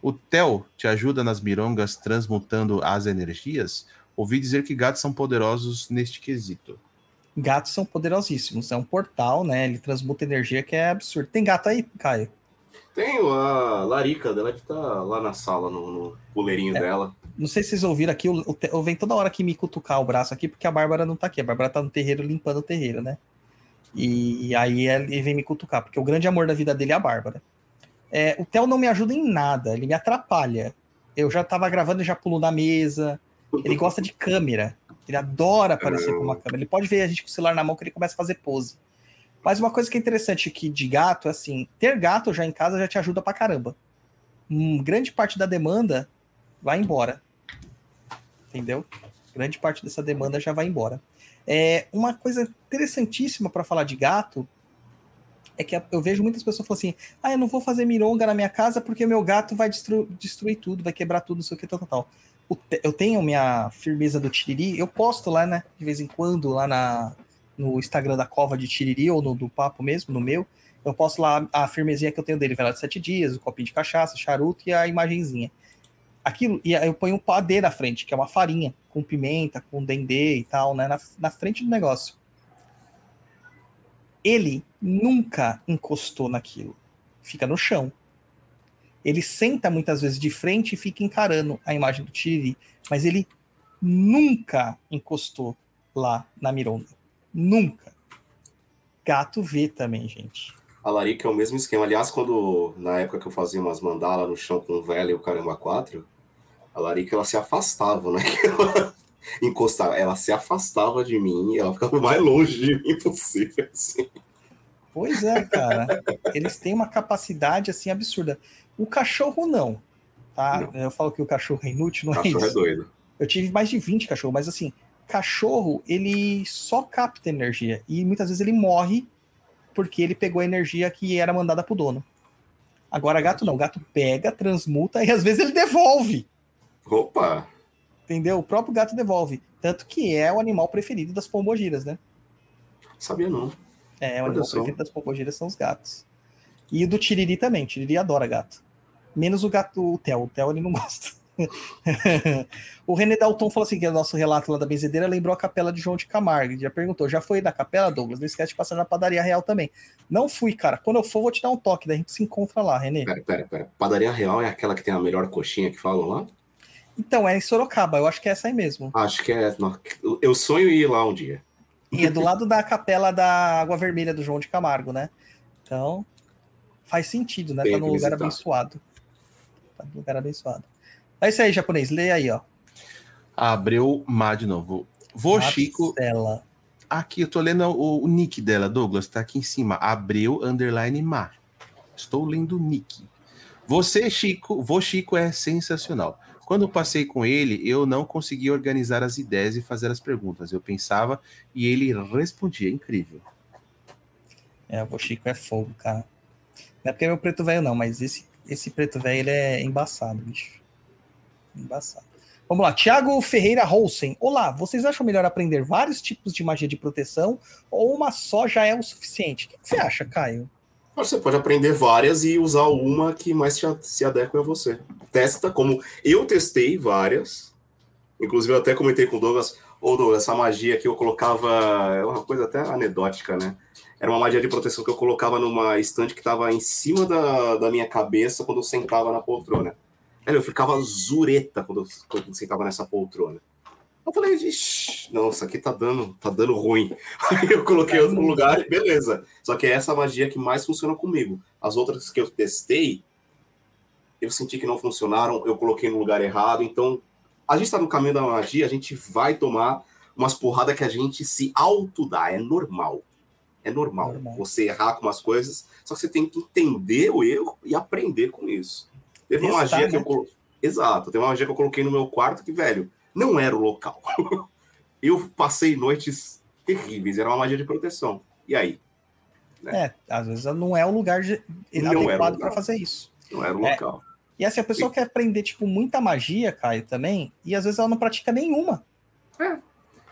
o Theo te ajuda nas mirongas transmutando as energias? Ouvi dizer que gatos são poderosos neste quesito. Gatos são poderosíssimos. É um portal, né? Ele transmuta energia que é absurdo. Tem gato aí, Caio? Tenho a Larica dela que tá lá na sala, no, no puleirinho É. dela. Não sei se vocês ouviram aqui, Te- eu venho toda hora aqui me cutucar o braço aqui, porque a Bárbara não tá aqui. A Bárbara tá no terreiro limpando o terreiro, né? E aí ele vem me cutucar, porque o grande amor da vida dele é a Bárbara. É, o Theo não me ajuda em nada, ele me atrapalha. Eu já tava gravando e já pulo na mesa. Ele gosta de câmera. Ele adora aparecer com uma câmera. Ele pode ver a gente com o celular na mão que ele começa a fazer pose. Mas uma coisa que é interessante aqui de gato é assim: ter gato já em casa já te ajuda pra caramba. Hum, grande parte da demanda vai embora. Entendeu? Grande parte dessa demanda já vai embora. É, uma coisa interessantíssima para falar de gato é que eu vejo muitas pessoas falando assim: ah, eu não vou fazer mironga na minha casa porque meu gato vai destru- destruir tudo, vai quebrar tudo, não sei o que, tal, tal, tal. Eu tenho minha firmeza do Tiriri, eu posto lá, né, de vez em quando, lá na, no Instagram da Cova de Tiriri, ou no do Papo mesmo, no meu, eu posto lá a firmezinha que eu tenho dele, vela de sete dias, o copinho de cachaça, charuto e a imagenzinha. Aquilo, e aí eu ponho um padê na frente, que é uma farinha, com pimenta, com dendê e tal, né? Na, na frente do negócio. Ele nunca encostou naquilo. Fica no chão. Ele senta muitas vezes de frente e fica encarando a imagem do Tiriri, mas ele nunca encostou lá na Mironda. Nunca. Gato vê também, gente. A Larica é o mesmo esquema. Aliás, quando na época que eu fazia umas mandalas no chão com o velho e o caramba 4, a Larica ela se afastava, né? [laughs] Ela encostava, ela se afastava de mim, ela ficava o mais longe de mim possível. Assim. Pois é, cara. Eles têm uma capacidade assim absurda. O cachorro não, tá? Não. Eu falo que o cachorro é inútil, não é cachorro é isso. doido. Eu tive mais de 20 cachorros, mas assim, cachorro, ele só capta energia e muitas vezes ele morre porque ele pegou a energia que era mandada pro dono. Agora gato não, gato pega, transmuta e às vezes ele devolve. Opa! Entendeu? O próprio gato devolve. Tanto que é o animal preferido das pombogiras, né? Sabia não. É, o Olha animal só. preferido das pombogiras são os gatos. E o do Tiriri também. Tiriri adora gato. Menos o gato, o Theo. O Theo ele não [laughs] gosta. O René Dalton falou assim: que o nosso relato lá da benzedeira lembrou a capela de João de Camargo. Ele Já perguntou: já foi na capela, Douglas? Não esquece de passar na padaria real também. Não fui, cara. Quando eu for, vou te dar um toque. Daí a gente se encontra lá, René. Pera, pera, pera. Padaria Real é aquela que tem a melhor coxinha que falam lá? Então, é em Sorocaba. Eu acho que é essa aí mesmo. Acho que é. Eu sonho ir lá um dia. E é do lado da capela da Água Vermelha do João de Camargo, né? Então, faz sentido, né? Tá num lugar abençoado. Tá num lugar abençoado. É isso aí, japonês. Lê aí, ó. Abreu Má de novo. Vô Chico. Marcela. Aqui, eu tô lendo o, o nick dela, Douglas, tá aqui em cima. Abreu underline Má. Estou lendo o nick. Você, Chico, vô Chico é sensacional. Quando passei com ele, eu não conseguia organizar as ideias e fazer as perguntas. Eu pensava e ele respondia. Incrível. É, o Chico é fogo, cara. Não é porque é meu preto velho, não, mas esse, esse preto velho ele é embaçado, bicho. Embaçado. Vamos lá, Thiago Ferreira Holsen. Olá, vocês acham melhor aprender vários tipos de magia de proteção ou uma só já é o suficiente? O que você acha, Caio? Você pode aprender várias e usar uma que mais se, adequa a você. Testa, como eu testei várias. Inclusive, eu até comentei com o Douglas, ô Douglas, essa magia que eu colocava. É uma coisa até anedótica, né? Era uma magia de proteção que eu colocava numa estante que estava em cima da, da minha cabeça quando eu sentava na poltrona. Velho, eu ficava zureta quando quando sentava nessa poltrona. Eu falei, Ixi, não, isso aqui tá dando, tá dando ruim. [laughs] Aí eu coloquei em outro lugar e beleza. Só que é essa magia que mais funciona comigo. As outras que eu testei, eu senti que não funcionaram, eu coloquei no lugar errado. Então, a gente tá no caminho da magia, a gente vai tomar umas porradas que a gente se auto-dá. É normal. É normal, Normal. você errar com umas coisas, só que você tem que entender o erro e aprender com isso. Teve uma magia que né? eu coloquei. Exato, teve uma magia que eu coloquei no meu quarto que, velho, não era o local. [laughs] eu passei noites terríveis, era uma magia de proteção. E aí? É, às vezes não é o lugar adequado para fazer isso. Não era o É. local. E assim, a pessoa quer aprender, tipo, muita magia, Caio, também, e às vezes ela não pratica nenhuma.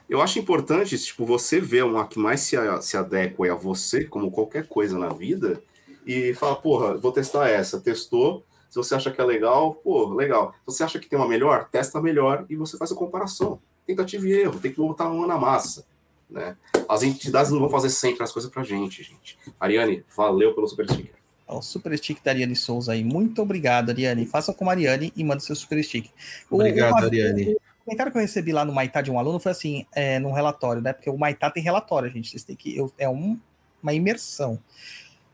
Eu acho importante, tipo, você ver uma que mais se, se adequa a você, como qualquer coisa na vida, e falar, porra, vou testar essa. Testou, se você acha que é legal, pô, legal. Se você acha que tem uma melhor, testa a melhor e você faz a comparação. Tentativa e erro, tem que botar a mão na massa. Né? As entidades não vão fazer sempre as coisas pra gente, gente. Ariane, valeu pelo super sticker. O super stick da Ariane Souza aí. Muito obrigado, Ariane. Faça como a Ariane e manda seu super stick. O- Obrigado, uma- Ariane. O comentário que eu recebi lá no Maitá de um aluno foi assim, é, num relatório, né? Porque o Maitá tem relatório, gente. Vocês têm que. eu- é um- uma imersão.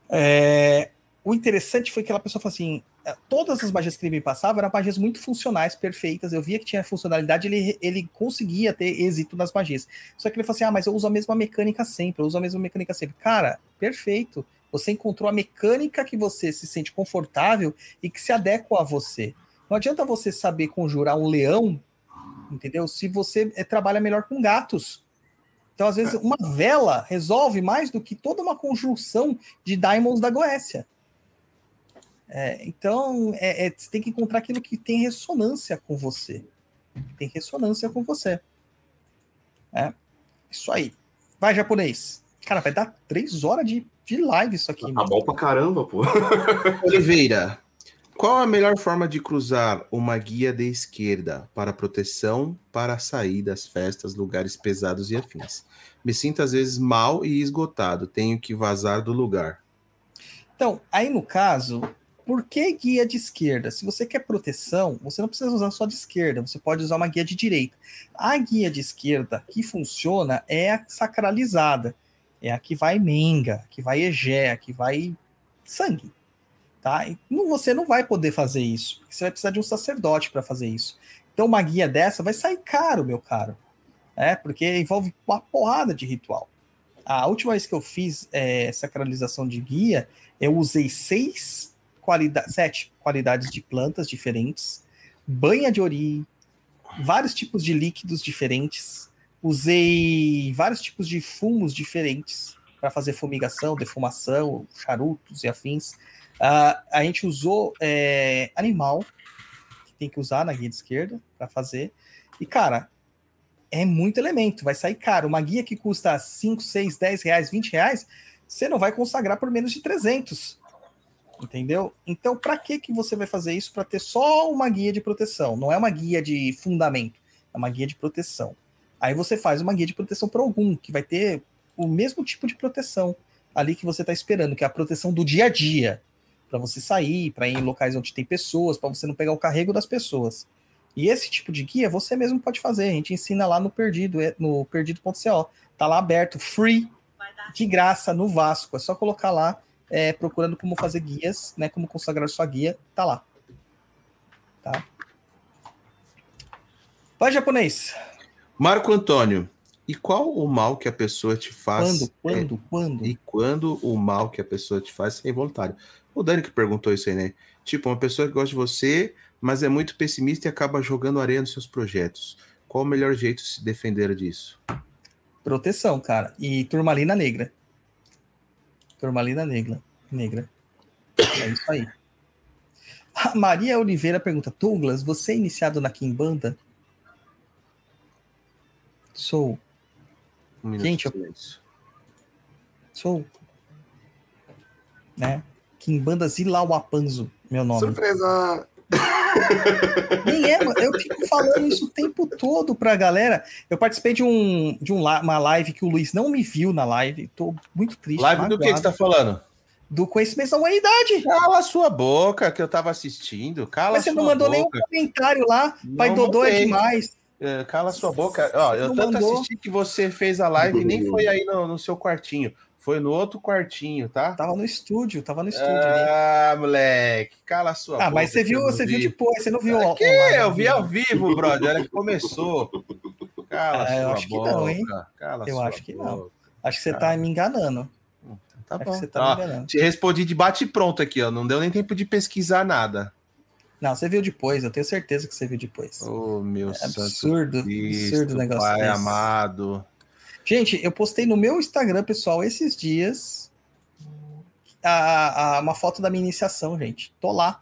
É, o interessante foi que aquela pessoa falou assim: todas as magias que ele me passava eram magias muito funcionais, perfeitas. Eu via que tinha funcionalidade, ele, ele conseguia ter êxito nas magias. Só que ele falou assim: ah, mas eu uso a mesma mecânica sempre, eu uso a mesma mecânica sempre. Cara, perfeito. Você encontrou a mecânica que você se sente confortável e que se adequa a você. Não adianta você saber conjurar um leão, entendeu? Se você eh, trabalha melhor com gatos. Então, às vezes, uma vela resolve mais do que toda uma conjunção de diamonds da Goécia. É, então, é, é, você tem que encontrar aquilo que tem ressonância com você. Tem ressonância com você. É, isso aí. Vai, japonês. Cara, vai dar três horas de, de live isso aqui. Tá mano. bom pra caramba, pô. [laughs] Oliveira. Qual a melhor forma de cruzar uma guia de esquerda para proteção para sair das festas, lugares pesados e afins? Me sinto às vezes mal e esgotado, tenho que vazar do lugar. Então, aí no caso, por que guia de esquerda? Se você quer proteção, você não precisa usar só de esquerda, você pode usar uma guia de direita. A guia de esquerda que funciona é a sacralizada, é a que vai menga, que vai egé, que vai sangue. Tá? E você não vai poder fazer isso, porque você vai precisar de um sacerdote para fazer isso. Então, uma guia dessa vai sair caro, meu caro, é porque envolve uma porrada de ritual. A última vez que eu fiz é, sacralização de guia, eu usei seis sete qualidades de plantas diferentes, banha de ori, vários tipos de líquidos diferentes, usei vários tipos de fumos diferentes para fazer fumigação, defumação, charutos e afins. Ah, a gente usou é, animal, que tem que usar na guia de esquerda para fazer. E, cara, é muito elemento, vai sair caro. Uma guia que custa 5, 6, 10 reais, 20 reais, você não vai consagrar por menos de 300. Entendeu? Então, para que que você vai fazer isso para ter só uma guia de proteção? Não é uma guia de fundamento, é uma guia de proteção. Aí você faz uma guia de proteção para algum que vai ter o mesmo tipo de proteção ali que você está esperando, que é a proteção do dia a dia, para você sair, para ir em locais onde tem pessoas, para você não pegar o carrego das pessoas. E esse tipo de guia você mesmo pode fazer. A gente ensina lá no Perdido, é- no perdido.co. Tá lá aberto, free, de graça no Vasco. É só colocar lá, é, procurando como fazer guias, né? Como consagrar sua guia, tá lá. Tá? Vai, japonês. Marco Antônio, e qual o mal que a pessoa te faz? Quando, é, quando, quando? e quando o mal que a pessoa te faz é involuntário? O Dani que perguntou isso aí, né? Tipo, uma pessoa que gosta de você, mas é muito pessimista e acaba jogando areia nos seus projetos. Qual o melhor jeito de se defender disso? Proteção, cara. E turmalina negra. Turmalina negra. Negra. É isso aí. A Maria Oliveira pergunta: Douglas, você é iniciado na Kimbanda? Sou. Um Gente, eu-. Sou. Né? Kimbanda Zilauapanzo, meu nome. Surpresa! [laughs] Nem é, mano. Eu fico falando isso o tempo todo pra galera. Eu participei de, um, de um, uma live que o Luiz não me viu na live. Tô muito triste. Live do que que magoado. você tá falando? Do conhecimento da humanidade. Cala a sua boca, que eu tava assistindo. Cala Mas você não mandou nenhum boca. comentário lá. Pai Não Dodô é demais. É, Cala a sua boca. Ó, eu tanto mandou. assisti que você fez a live e nem foi aí no, no seu quartinho. Foi no outro quartinho, tá? Tava no estúdio, tava no estúdio. Ah, moleque, cala a sua Ah, boca. mas você que viu, não você viu vi. depois, você não viu Aqui, online, eu vi ao né? vivo, brother. Era que começou. Cala Ah, eu sua acho que boca. não, hein? Cala Eu sua acho que não. boca. Acho que você tá me enganando. Tá Acho bom. que você tá Ó, me enganando. te respondi de bate pronto aqui, ó. Não deu nem tempo de pesquisar nada. Não, você viu depois, eu tenho certeza que você viu depois. Oh, meu É absurdo, Cristo, absurdo o negócio Pai desse. amado. Gente, eu postei no meu Instagram, pessoal, esses dias a, a- uma foto da minha iniciação, gente. Tô lá.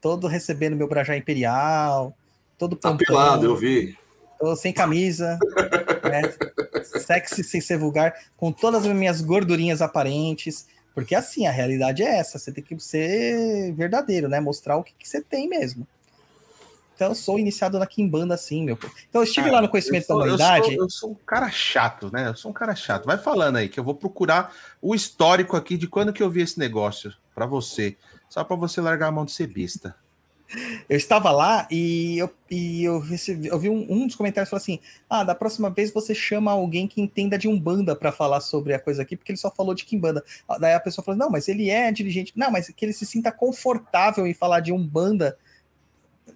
Todo recebendo meu brajá imperial, todo Tá pelado, eu vi. tô sem camisa, [laughs] né? Sexy sem ser vulgar, com todas as minhas gordurinhas aparentes. Porque assim, a realidade é essa. Você tem que ser verdadeiro, né? Mostrar o que, que você tem mesmo. Então, eu sou iniciado na Kimbanda, assim, meu. povo. Então, eu estive Cara, lá no Conhecimento eu sou, da eu Humanidade. sou- eu sou um cara chato, né? Eu sou um cara chato. Vai falando aí, que eu vou procurar o histórico aqui de quando que eu vi esse negócio pra você. Só pra você largar a mão de ser besta. Eu estava lá e eu, e eu, recebi, eu vi um, um dos comentários falou assim: Ah, da próxima vez você chama alguém que entenda de Umbanda para falar sobre a coisa aqui, porque ele só falou de Kimbanda. Daí a pessoa falou: Não, mas ele é dirigente. Não, mas que ele se sinta confortável em falar de Umbanda.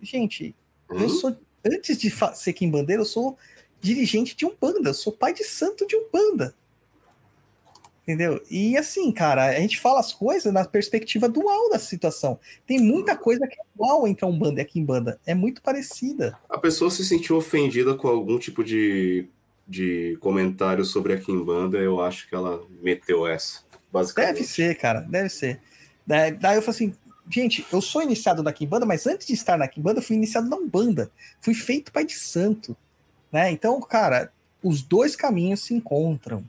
Gente, eu Hum? sou, antes de ser Kimbandeiro, eu sou dirigente de Umbanda, eu sou pai de santo de Umbanda. Entendeu? E assim, cara, a gente fala as coisas na perspectiva dual da situação. Tem muita coisa que é igual entre a Umbanda e a Kimbanda. É muito parecida. A pessoa se sentiu ofendida com algum tipo de, de comentário sobre a Kimbanda, eu acho que ela meteu essa. Basicamente. Deve ser, cara, deve ser. Daí, eu falei assim, gente, eu sou iniciado na Kimbanda, mas antes de estar na Kimbanda, eu fui iniciado na Umbanda. Fui feito pai de santo. Né? Então, cara, os dois caminhos se encontram.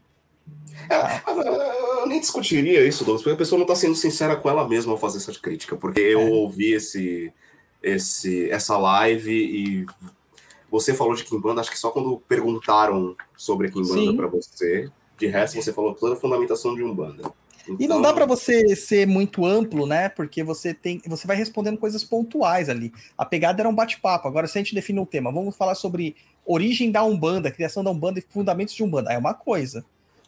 É, eu nem discutiria isso, Douglas, porque a pessoa não está sendo sincera com ela mesma ao fazer essa crítica, porque eu É. ouvi esse, esse, essa live e você falou de Kimbanda, acho que só quando perguntaram sobre a Kimbanda Sim. para você, de resto você falou toda a fundamentação de Umbanda. E não dá para você ser muito amplo, né? Porque você tem, você vai respondendo coisas pontuais ali. A pegada era um bate-papo. Agora, se a gente define um tema, vamos falar sobre origem da Umbanda, criação da Umbanda e fundamentos de Umbanda. É uma coisa.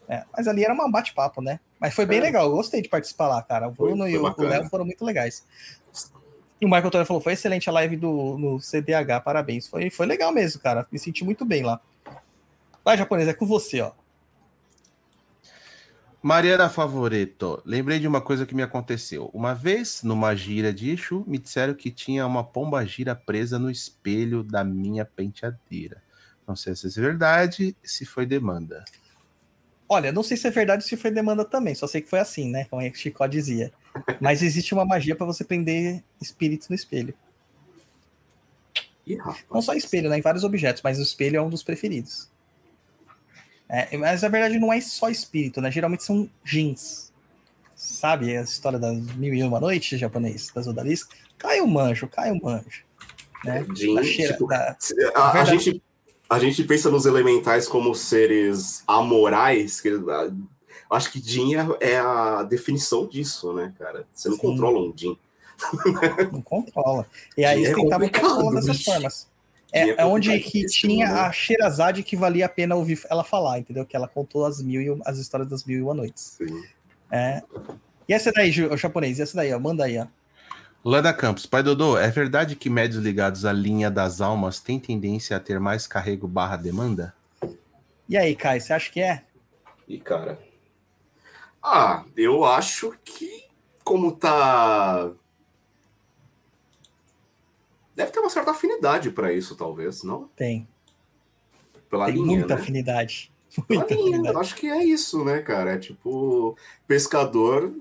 né? Mas ali era um bate-papo, né? Mas foi bem É. legal. Eu gostei de participar lá, cara. O Foi- Bruno foi e o-. Léo foram muito legais. E o Michael Antônio falou: foi excelente a live do no CDH, parabéns. Foi, foi legal mesmo, cara. Me senti muito bem lá. Vai, japonês, é com você, ó. Mariana Favoreto, lembrei de uma coisa que me aconteceu. Uma vez, numa gira de Exu, me disseram que tinha uma pomba gira presa no espelho da minha penteadeira. Não sei se isso é verdade, se foi demanda. Olha, não sei se é verdade ou se foi demanda também, só sei que foi assim, né? Como é que Chicó dizia. Mas existe uma magia para você prender espíritos no espelho. Ih, rapaz. Não só espelho, né? Em vários objetos, mas o espelho é um dos preferidos. É, mas na verdade não é só espírito, né? Geralmente são jeans. Sabe a história das mil e uma noites japonês, das odaliscas? Cai o manjo, cai o manjo. Né? Jean, Da cheira, tipo, da- A, a gente, a gente pensa nos elementais como seres amorais. Que, a- acho que Jin é, é a definição disso, né, cara? Você não Sim. controla um Jin. Não controla. E aí É eles tentavam complicado, controlar dessas formas. É É, onde que tinha né? a Sherazade que valia a pena ouvir ela falar, entendeu? Que ela contou as mil e as histórias das mil e uma noites. Sim. É. E essa daí, o japonês? E essa daí, ó? Manda aí, ó. Lana Campos, pai Dodô, é verdade que médios ligados à linha das almas têm tendência a ter mais carrego barra demanda? E aí, Kai, você acha que é? E, cara. Ah, eu acho que como tá. Deve ter uma certa afinidade pra isso, talvez, não? Tem. Pela Tem linha, muita né? afinidade. Muita linha, afinidade. eu acho que é isso, né, cara? É tipo, pescador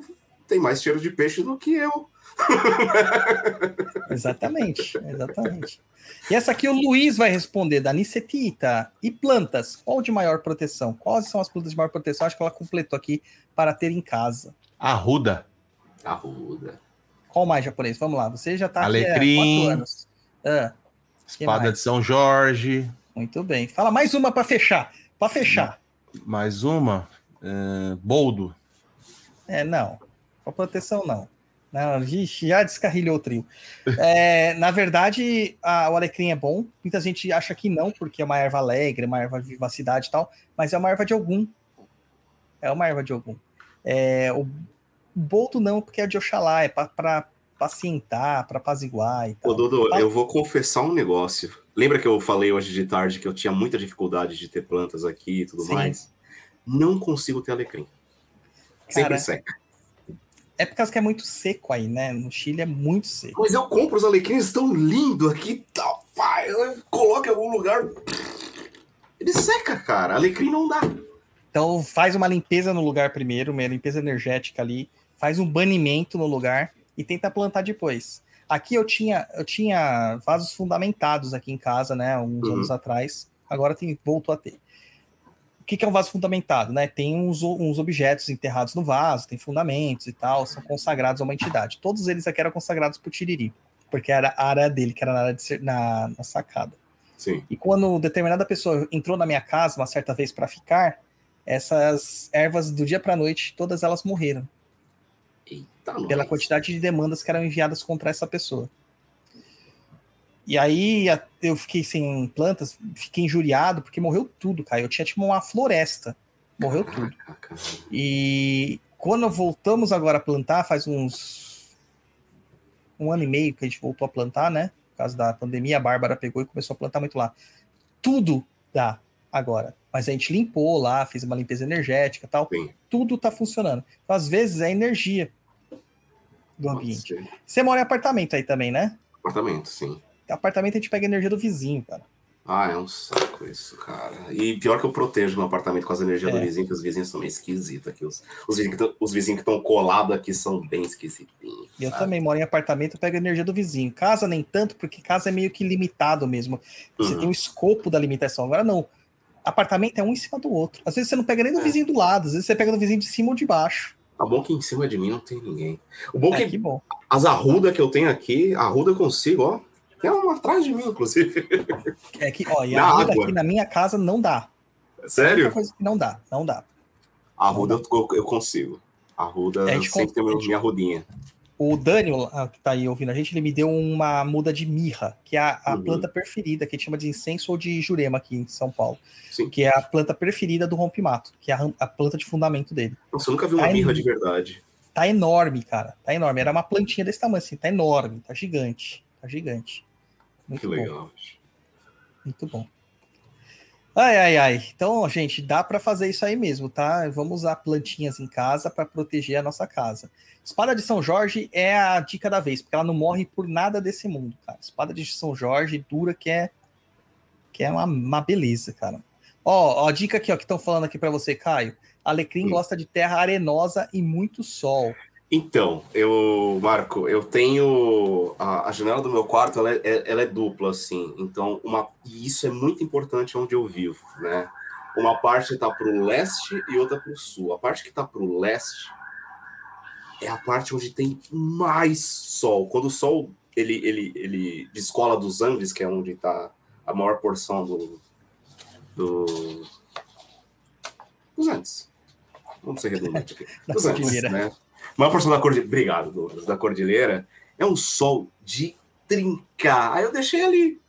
tem mais cheiro de peixe do que eu. [laughs] Exatamente, exatamente. E essa aqui o Luiz vai responder, da Nicetita. E plantas, qual de maior proteção? Quais são as plantas de maior proteção? Acho que ela completou aqui para ter em casa. Arruda, Arruda. Qual mais, japonês? Vamos lá, você já tá aqui há Alecrim. quatro anos. Ah, espada de São Jorge, muito bem. Fala mais uma para fechar. Para fechar. mais uma, é, boldo. É, não. Com proteção, não. Não, vixe, já descarrilhou o trio. É, [laughs] na verdade, a- o alecrim é bom. Muita gente acha que não, porque é uma erva alegre, uma erva de vivacidade e tal, mas é uma erva de algum. É uma erva de algum. É, o boldo não, porque é de Oxalá, é para pacientar, para apaziguar e tal. Ô, Dodô, Fala. eu vou confessar um negócio. Lembra que eu falei hoje de tarde que eu tinha muita dificuldade de ter plantas aqui e tudo Sim. mais? Não consigo ter alecrim. Sempre Cara, seca. é por causa que é muito seco aí, né? No Chile é muito seco. Mas eu compro os alecrins tão lindo aqui, tal, pai, eu coloco em algum lugar. Ele seca, cara. Alecrim não dá. Então faz uma limpeza no lugar primeiro, uma limpeza energética ali, faz um banimento no lugar e tenta plantar depois. Aqui eu tinha, eu tinha vasos fundamentados aqui em casa, né, uns Uhum. anos atrás. Agora tem, voltou a ter. O que, que é um vaso fundamentado, né? Tem uns, uns objetos enterrados no vaso, tem fundamentos e tal, são consagrados a uma entidade. Todos eles aqui eram consagrados por Tiriri, porque era a área dele, que era na, área de na, na sacada. Sim. E quando determinada pessoa entrou na minha casa uma certa vez para ficar, essas ervas do dia para noite, todas elas morreram Eita, pela quantidade de demandas que eram enviadas contra essa pessoa. E aí eu fiquei sem plantas, fiquei injuriado porque morreu tudo, cara. Eu tinha tipo uma floresta, morreu tudo. E quando voltamos agora a plantar, faz uns um ano e meio que a gente voltou a plantar, né? Por causa da pandemia, a Bárbara pegou e começou a plantar muito lá. Tudo dá agora. Mas a gente limpou lá, fez uma limpeza energética tal. Sim. Tudo tá funcionando. Então, às vezes, é energia do ambiente. Você mora em apartamento aí também, né? Apartamento, sim. Apartamento a gente pega energia do vizinho, cara. Ah, é um saco isso, cara. E pior que eu protejo meu apartamento com as energias do É. vizinho, que os vizinhos são meio esquisitos aqui. Os, os vizinhos que estão colados aqui são bem esquisitinhos. E eu sabe? também moro em apartamento, pego energia do vizinho. Casa nem tanto, porque casa é meio que limitado mesmo. Você Uhum. tem o escopo da limitação. Agora não. apartamento é um em cima do outro. Às vezes você não pega nem do É. vizinho do lado, às vezes você pega do vizinho de cima ou de baixo. Tá bom que em cima de mim não tem ninguém. O bom É, que que bom. as arrudas que eu tenho aqui, a arruda eu consigo, ó. Tem uma atrás de mim, inclusive. [laughs] É que, ó, e Na a arruda água. aqui na minha casa não dá. É Sério? única coisa que não dá, não dá. A arruda eu, eu consigo. A arruda É, sempre tem minha rodinha. O Daniel, ah, que tá aí ouvindo a gente, ele me deu uma muda de mirra, que é a, a Uhum. planta preferida, que a gente chama de incenso ou de jurema aqui em São Paulo. Sim. Que é a planta preferida do rompimato, que é a, a planta de fundamento dele. Nossa, eu nunca vi uma Ai, mirra de verdade. Tá enorme, cara. Tá enorme. Era uma plantinha desse tamanho, assim. Tá enorme. Tá gigante. Tá gigante. Muito Que bom. legal. Muito bom. Ai, ai, ai. Então, gente, dá para fazer isso aí mesmo, tá? Vamos usar plantinhas em casa para proteger a nossa casa. Espada de São Jorge é a dica da vez, porque ela não morre por nada desse mundo, cara. Espada de São Jorge dura que é que é uma, uma beleza, cara. Ó, ó, a dica aqui, ó, que estão falando aqui para você, Caio. Alecrim Hum. gosta de terra arenosa e muito sol. Então, eu, Marco, eu tenho a, a janela do meu quarto, ela é, ela é dupla, assim. Então, uma, e isso é muito importante onde eu vivo, né? Uma parte está para o leste e outra para o sul. A parte que está para o leste é a parte onde tem mais sol. Quando o sol ele, ele, ele descola dos Andes, que é onde está a maior porção do, do dos Andes. Vamos ser redundante aqui. [laughs] Dos Andes, né? A maior porção da cordilheira, obrigado, Douglas, da cordilheira, é um sol de trincar. Aí eu deixei ali.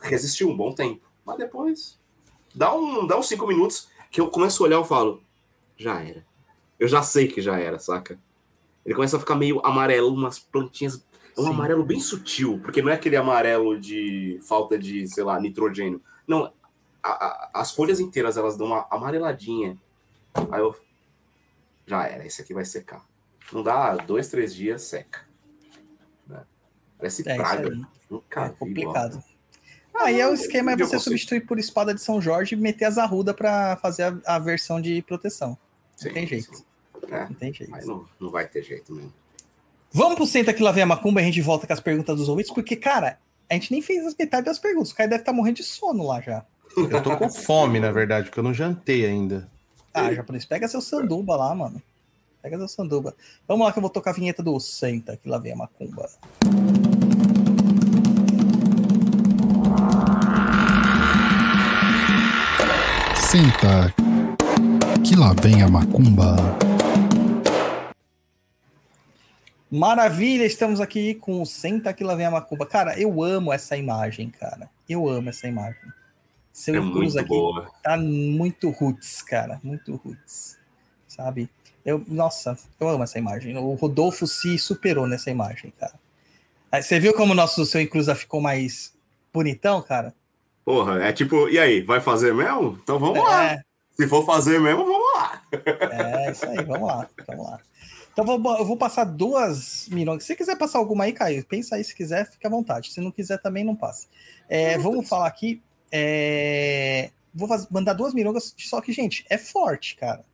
Resistiu um bom tempo. Mas depois, dá, um, dá uns cinco minutos que eu começo a olhar e falo, já era. Eu já sei que já era, saca? Ele começa a ficar meio amarelo, umas plantinhas. É um Sim. amarelo bem sutil, porque não é aquele amarelo de falta de, sei lá, nitrogênio. Não, a- a- as folhas inteiras elas dão uma amareladinha. Aí eu. Já era, esse aqui vai secar. Não dá dois, três dias, seca. Né? Parece É praga. Nunca É vi complicado. Aí é o esquema é você substituir por espada de São Jorge e meter as arrudas para fazer a, a versão de proteção. Sim, tem jeito. sim. É, Não tem jeito. mas não, não vai ter jeito mesmo. Vamos pro Senta que lá vem a macumba e a gente volta com as perguntas dos ouvintes, porque, cara, a gente nem fez as metade das perguntas. O cara deve estar morrendo de sono lá já. Eu tô com fome, na verdade, porque eu não jantei ainda. Ah, japonês, pega seu sanduba lá, mano. Pega seu sanduba. Vamos lá que eu vou tocar a vinheta do Senta que lá vem a macumba. Senta, que lá vem a macumba. Maravilha, estamos aqui com o Senta que lá vem a macumba. Cara, eu amo essa imagem, cara. Eu amo essa imagem. Seu É cruz aqui boa. tá muito roots, cara. Muito roots. Sabe? Eu, nossa, eu amo essa imagem. O Rodolfo se superou nessa imagem, cara. Aí, Você viu como o nosso seu Encruza ficou mais bonitão, cara? Porra, é tipo, e aí, vai fazer mesmo? Então vamos lá. É, Se for fazer mesmo, vamos lá. é isso aí, vamos lá, vamos lá. Então vou- eu vou passar duas milhões. Se você quiser passar alguma aí, Caio, pensa aí se quiser, fica à vontade. Se não quiser também, não passa. É, vamos falar aqui. é, vou faz- mandar duas milhões, só que, gente, é forte, cara.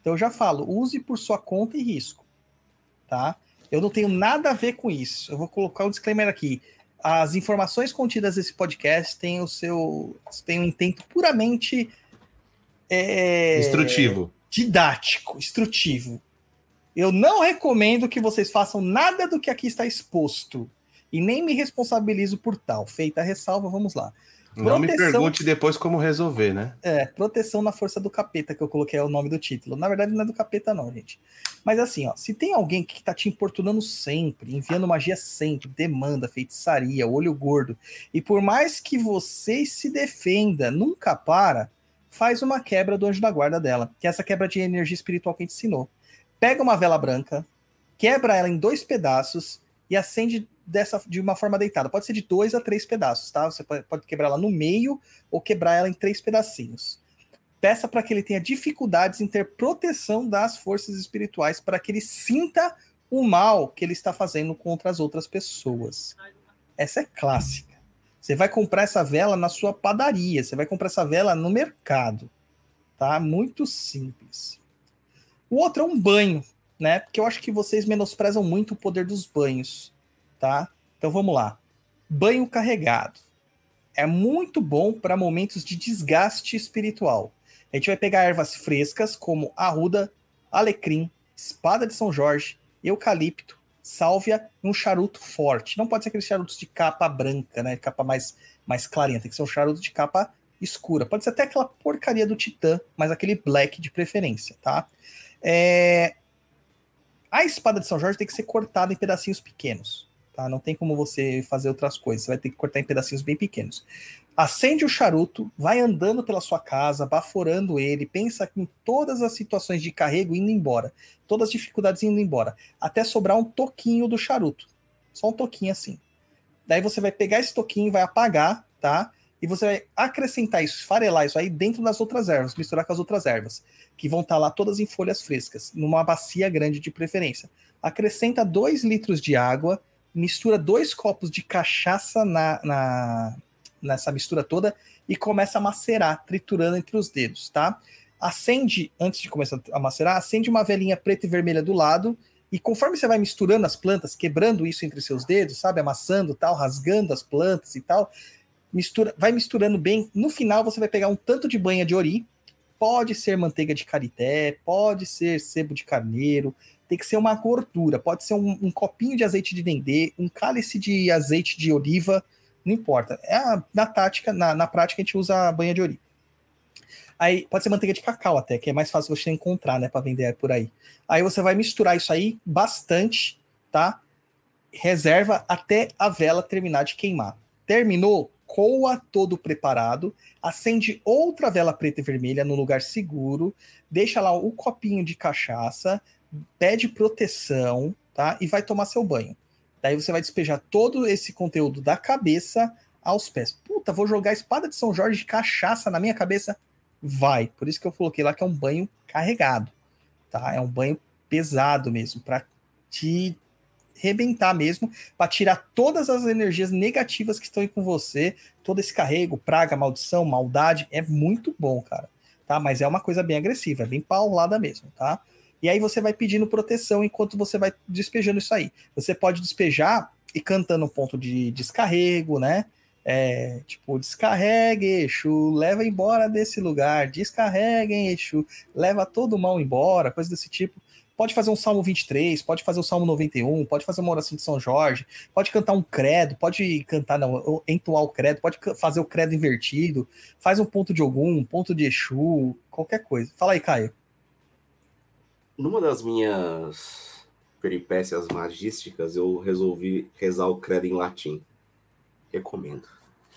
Então eu já falo, use por sua conta e risco. Tá? Eu não tenho nada a ver com isso. Eu vou colocar um disclaimer aqui. As informações contidas nesse podcast têm o seu. têm um intento puramente. é, Instrutivo. didático, instrutivo. Eu não recomendo que vocês façam nada do que aqui está exposto. E nem me responsabilizo por tal. Feita a ressalva, vamos lá. Não me Proteção- pergunte depois como resolver, né? É, proteção na força do capeta, que eu coloquei é o nome do título. Na verdade, não é do capeta, não, gente. Mas assim, ó, se tem alguém que tá te importunando sempre, enviando magia sempre, demanda, feitiçaria, olho gordo, e por mais que você se defenda, nunca para, faz uma quebra do anjo da guarda dela, que é essa quebra de energia espiritual que a gente ensinou. Pega uma vela branca, quebra ela em dois pedaços e acende dessa de uma forma deitada. Pode ser de dois a três pedaços, tá? Você pode quebrar ela no meio ou quebrar ela em três pedacinhos. Peça para que ele tenha dificuldades em ter proteção das forças espirituais, para que ele sinta o mal que ele está fazendo contra as outras pessoas. Essa é clássica. Você vai comprar essa vela na sua padaria, você vai comprar essa vela no mercado, tá? Muito simples. O outro é um banho, né? Porque eu acho que vocês menosprezam muito o poder dos banhos, tá? Então vamos lá. Banho carregado. é muito bom para momentos de desgaste espiritual. A gente vai pegar ervas frescas como arruda, alecrim, espada de São Jorge, eucalipto, sálvia e um charuto forte. Não pode ser aqueles charutos de capa branca, né? Capa mais, mais clarinha. Tem que ser um charuto de capa escura. Pode ser até aquela porcaria do Titã, mas aquele black de preferência, tá? É... A espada de São Jorge tem que ser cortada em pedacinhos pequenos, tá? Não tem como você fazer outras coisas. Você vai ter que cortar em pedacinhos bem pequenos. Acende o charuto, vai andando pela sua casa, baforando ele, pensa em todas as situações de carrego indo embora, todas as dificuldades indo embora, até sobrar um toquinho do charuto. Só um toquinho assim. Daí você vai pegar esse toquinho vai apagar, tá? E você vai acrescentar isso, farelar isso aí dentro das outras ervas, misturar com as outras ervas, que vão estar lá todas em folhas frescas, numa bacia grande de preferência. Acrescenta 2 litros de água, mistura dois copos de cachaça na, na nessa mistura toda e começa a macerar, triturando entre os dedos, tá? Acende, antes de começar a macerar, acende uma velinha preta e vermelha do lado, e conforme você vai misturando as plantas, quebrando isso entre seus dedos, sabe, amassando tal, rasgando as plantas e tal, mistura, vai misturando bem. No final você vai pegar um tanto de banha de ori, pode ser manteiga de carité, pode ser sebo de carneiro, tem que ser uma gordura, pode ser um, um copinho de azeite de dendê, um cálice de azeite de oliva, não importa. É a, na tática, na, na prática, a gente usa a banha de ori. Aí pode ser manteiga de cacau até, que é mais fácil você encontrar, né, para vender por aí. Aí você vai misturar isso aí bastante, tá? Reserva até a vela terminar de queimar. Terminou, coa todo preparado, acende outra vela preta e vermelha no lugar seguro, deixa lá o copinho de cachaça, pede proteção, tá? E vai tomar seu banho. Daí você vai despejar todo esse conteúdo da cabeça aos pés. Puta, vou jogar a espada de São Jorge de cachaça na minha cabeça? Vai. Por isso que eu coloquei lá que é um banho carregado, tá? É um banho pesado mesmo, para te rebentar mesmo, para tirar todas as energias negativas que estão aí com você, todo esse carrego, praga, maldição, maldade, é muito bom, cara. Tá? Mas é uma coisa bem agressiva, é bem paulada mesmo, tá? E aí você vai pedindo proteção enquanto você vai despejando isso aí. Você pode despejar e cantando um ponto de descarrego, né? É, tipo, descarregue, Exu, leva embora desse lugar, descarreguem, Exu, leva todo o mal embora, coisa desse tipo. Pode fazer um Salmo 23, pode fazer o Salmo 91, pode fazer uma oração de São Jorge, pode cantar um credo, pode cantar, não, entoar o credo, pode fazer o credo invertido, faz um ponto de algum, um ponto de Exu, qualquer coisa. Fala aí, Caio numa das minhas peripécias magísticas, eu resolvi rezar o credo em latim. Recomendo.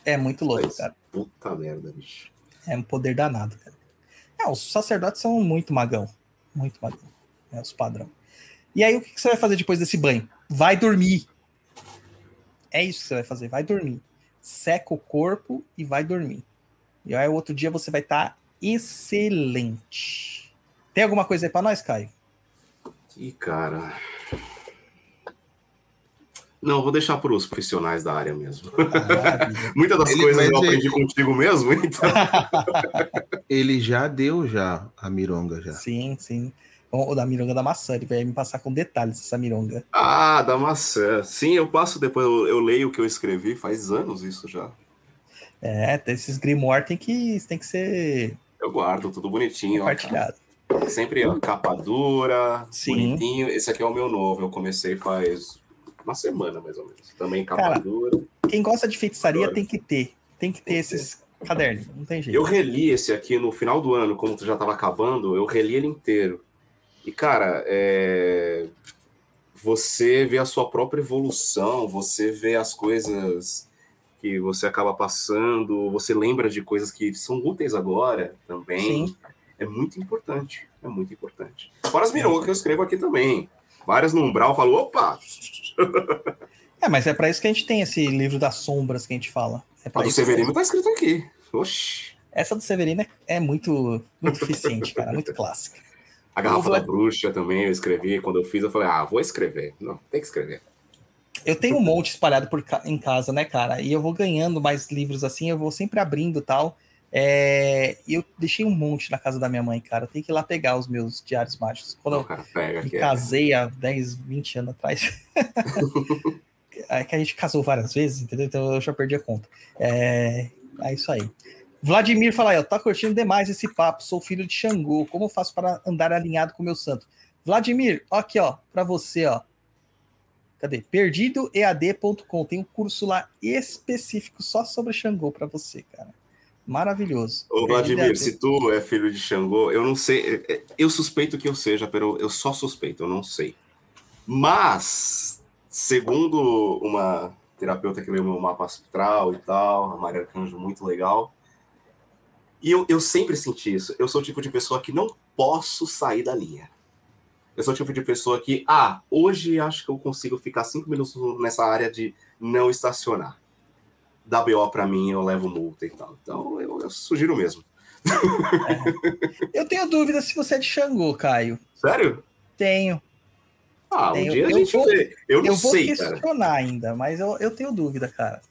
É muito louco, Mas, cara. Puta merda, bicho. É um poder danado, cara. É, os sacerdotes são muito magão. Muito magão. É os padrão. E aí, o que você vai fazer depois desse banho? Vai dormir. É isso que você vai fazer. Vai dormir. Seca o corpo e vai dormir. E aí, o outro dia você vai estar tá excelente. Tem alguma coisa aí para nós, Caio? Ih, cara. Não, vou deixar para os profissionais da área mesmo. Ah, [laughs] Muitas das ele, coisas eu aprendi ele... contigo mesmo, então. ele já deu já a mironga já. Sim, sim. O da mironga da maçã, ele vai me passar com detalhes essa mironga. Ah, da maçã. Sim, eu passo depois, eu, eu leio o que eu escrevi, faz anos isso já. É, esses grimoire tem que, tem que ser. Eu guardo tudo bonitinho. Compartilhado. Sempre ó, capa dura, Sim. bonitinho. Esse aqui é o meu novo, eu comecei faz uma semana, mais ou menos. Também capa Cara, dura. Quem gosta de feitiçaria tem que ter. Tem que ter tem esses ter. cadernos, não tem jeito. Eu reli esse aqui no final do ano, como tu já estava acabando, eu reli ele inteiro. E, cara, é... você vê a sua própria evolução, você vê as coisas que você acaba passando, você lembra de coisas que são úteis agora também. Sim é muito importante. É muito importante. Fora as mirongas que eu escrevo aqui também. Várias no umbral, falo, opa! É, mas é para isso que a gente tem esse livro das sombras que a gente fala. É a do Severino que... tá escrito aqui. Oxi. Essa do Severino é muito, muito eficiente, cara. Muito clássica. A garrafa vou... da bruxa também eu escrevi. Quando eu fiz, eu falei, ah, vou escrever. Não, tem que escrever. Eu tenho um monte espalhado por ca... em casa, né, cara? E eu vou ganhando mais livros assim, eu vou sempre abrindo tal. É, eu deixei um monte na casa da minha mãe, cara. Tenho que ir lá pegar os meus diários mágicos. Quando eu me casei há 10, 20 anos atrás. [laughs] é que a gente casou várias vezes, entendeu? Então eu já perdi a conta. É, é isso aí. Vladimir fala aí, ó, tá curtindo demais esse papo, sou filho de Xangô, como eu faço para andar alinhado com o meu santo? Vladimir, aqui ó, para você ó, cadê? Perdidoead.com, tem um curso lá específico só sobre Xangô para você, cara. Maravilhoso. Ô, Vladimir, se tu é filho de Xangô, eu não sei, é, é, eu suspeito que eu seja, pero eu só suspeito, eu não sei. Mas, segundo uma terapeuta que leu meu mapa astral e tal, a Maria Arcanjo, muito legal, e eu, eu sempre senti isso. Eu sou o tipo de pessoa que não posso sair da linha. Eu sou o tipo de pessoa que, ah, hoje acho que eu consigo ficar cinco minutos nessa área de não estacionar. Dá BO pra mim, eu levo multa e tal. Então, eu, eu sugiro mesmo. É. Eu tenho dúvida se você é de Xangô, Caio. Sério? Tenho. Ah, um tenho. dia a eu gente vou, vê. Eu não eu vou sei, questionar cara. ainda, mas eu, eu tenho dúvida, cara.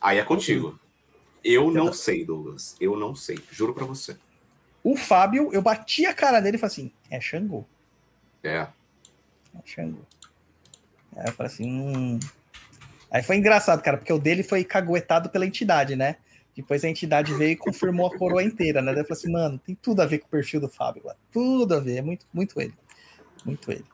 Aí é contigo. Eu não tô- sei, Douglas. Eu não sei. Juro pra você. O Fábio, eu bati a cara dele e falei assim: é Xangô. É. É Xangô. Aí eu falei assim: hum. Aí foi engraçado, cara, porque o dele foi caguetado pela entidade, né? Depois a entidade veio e confirmou a coroa inteira, né? Daí eu falei assim, mano, tem tudo a ver com o perfil do Fábio. Tudo a ver, é muito, muito ele. Muito ele.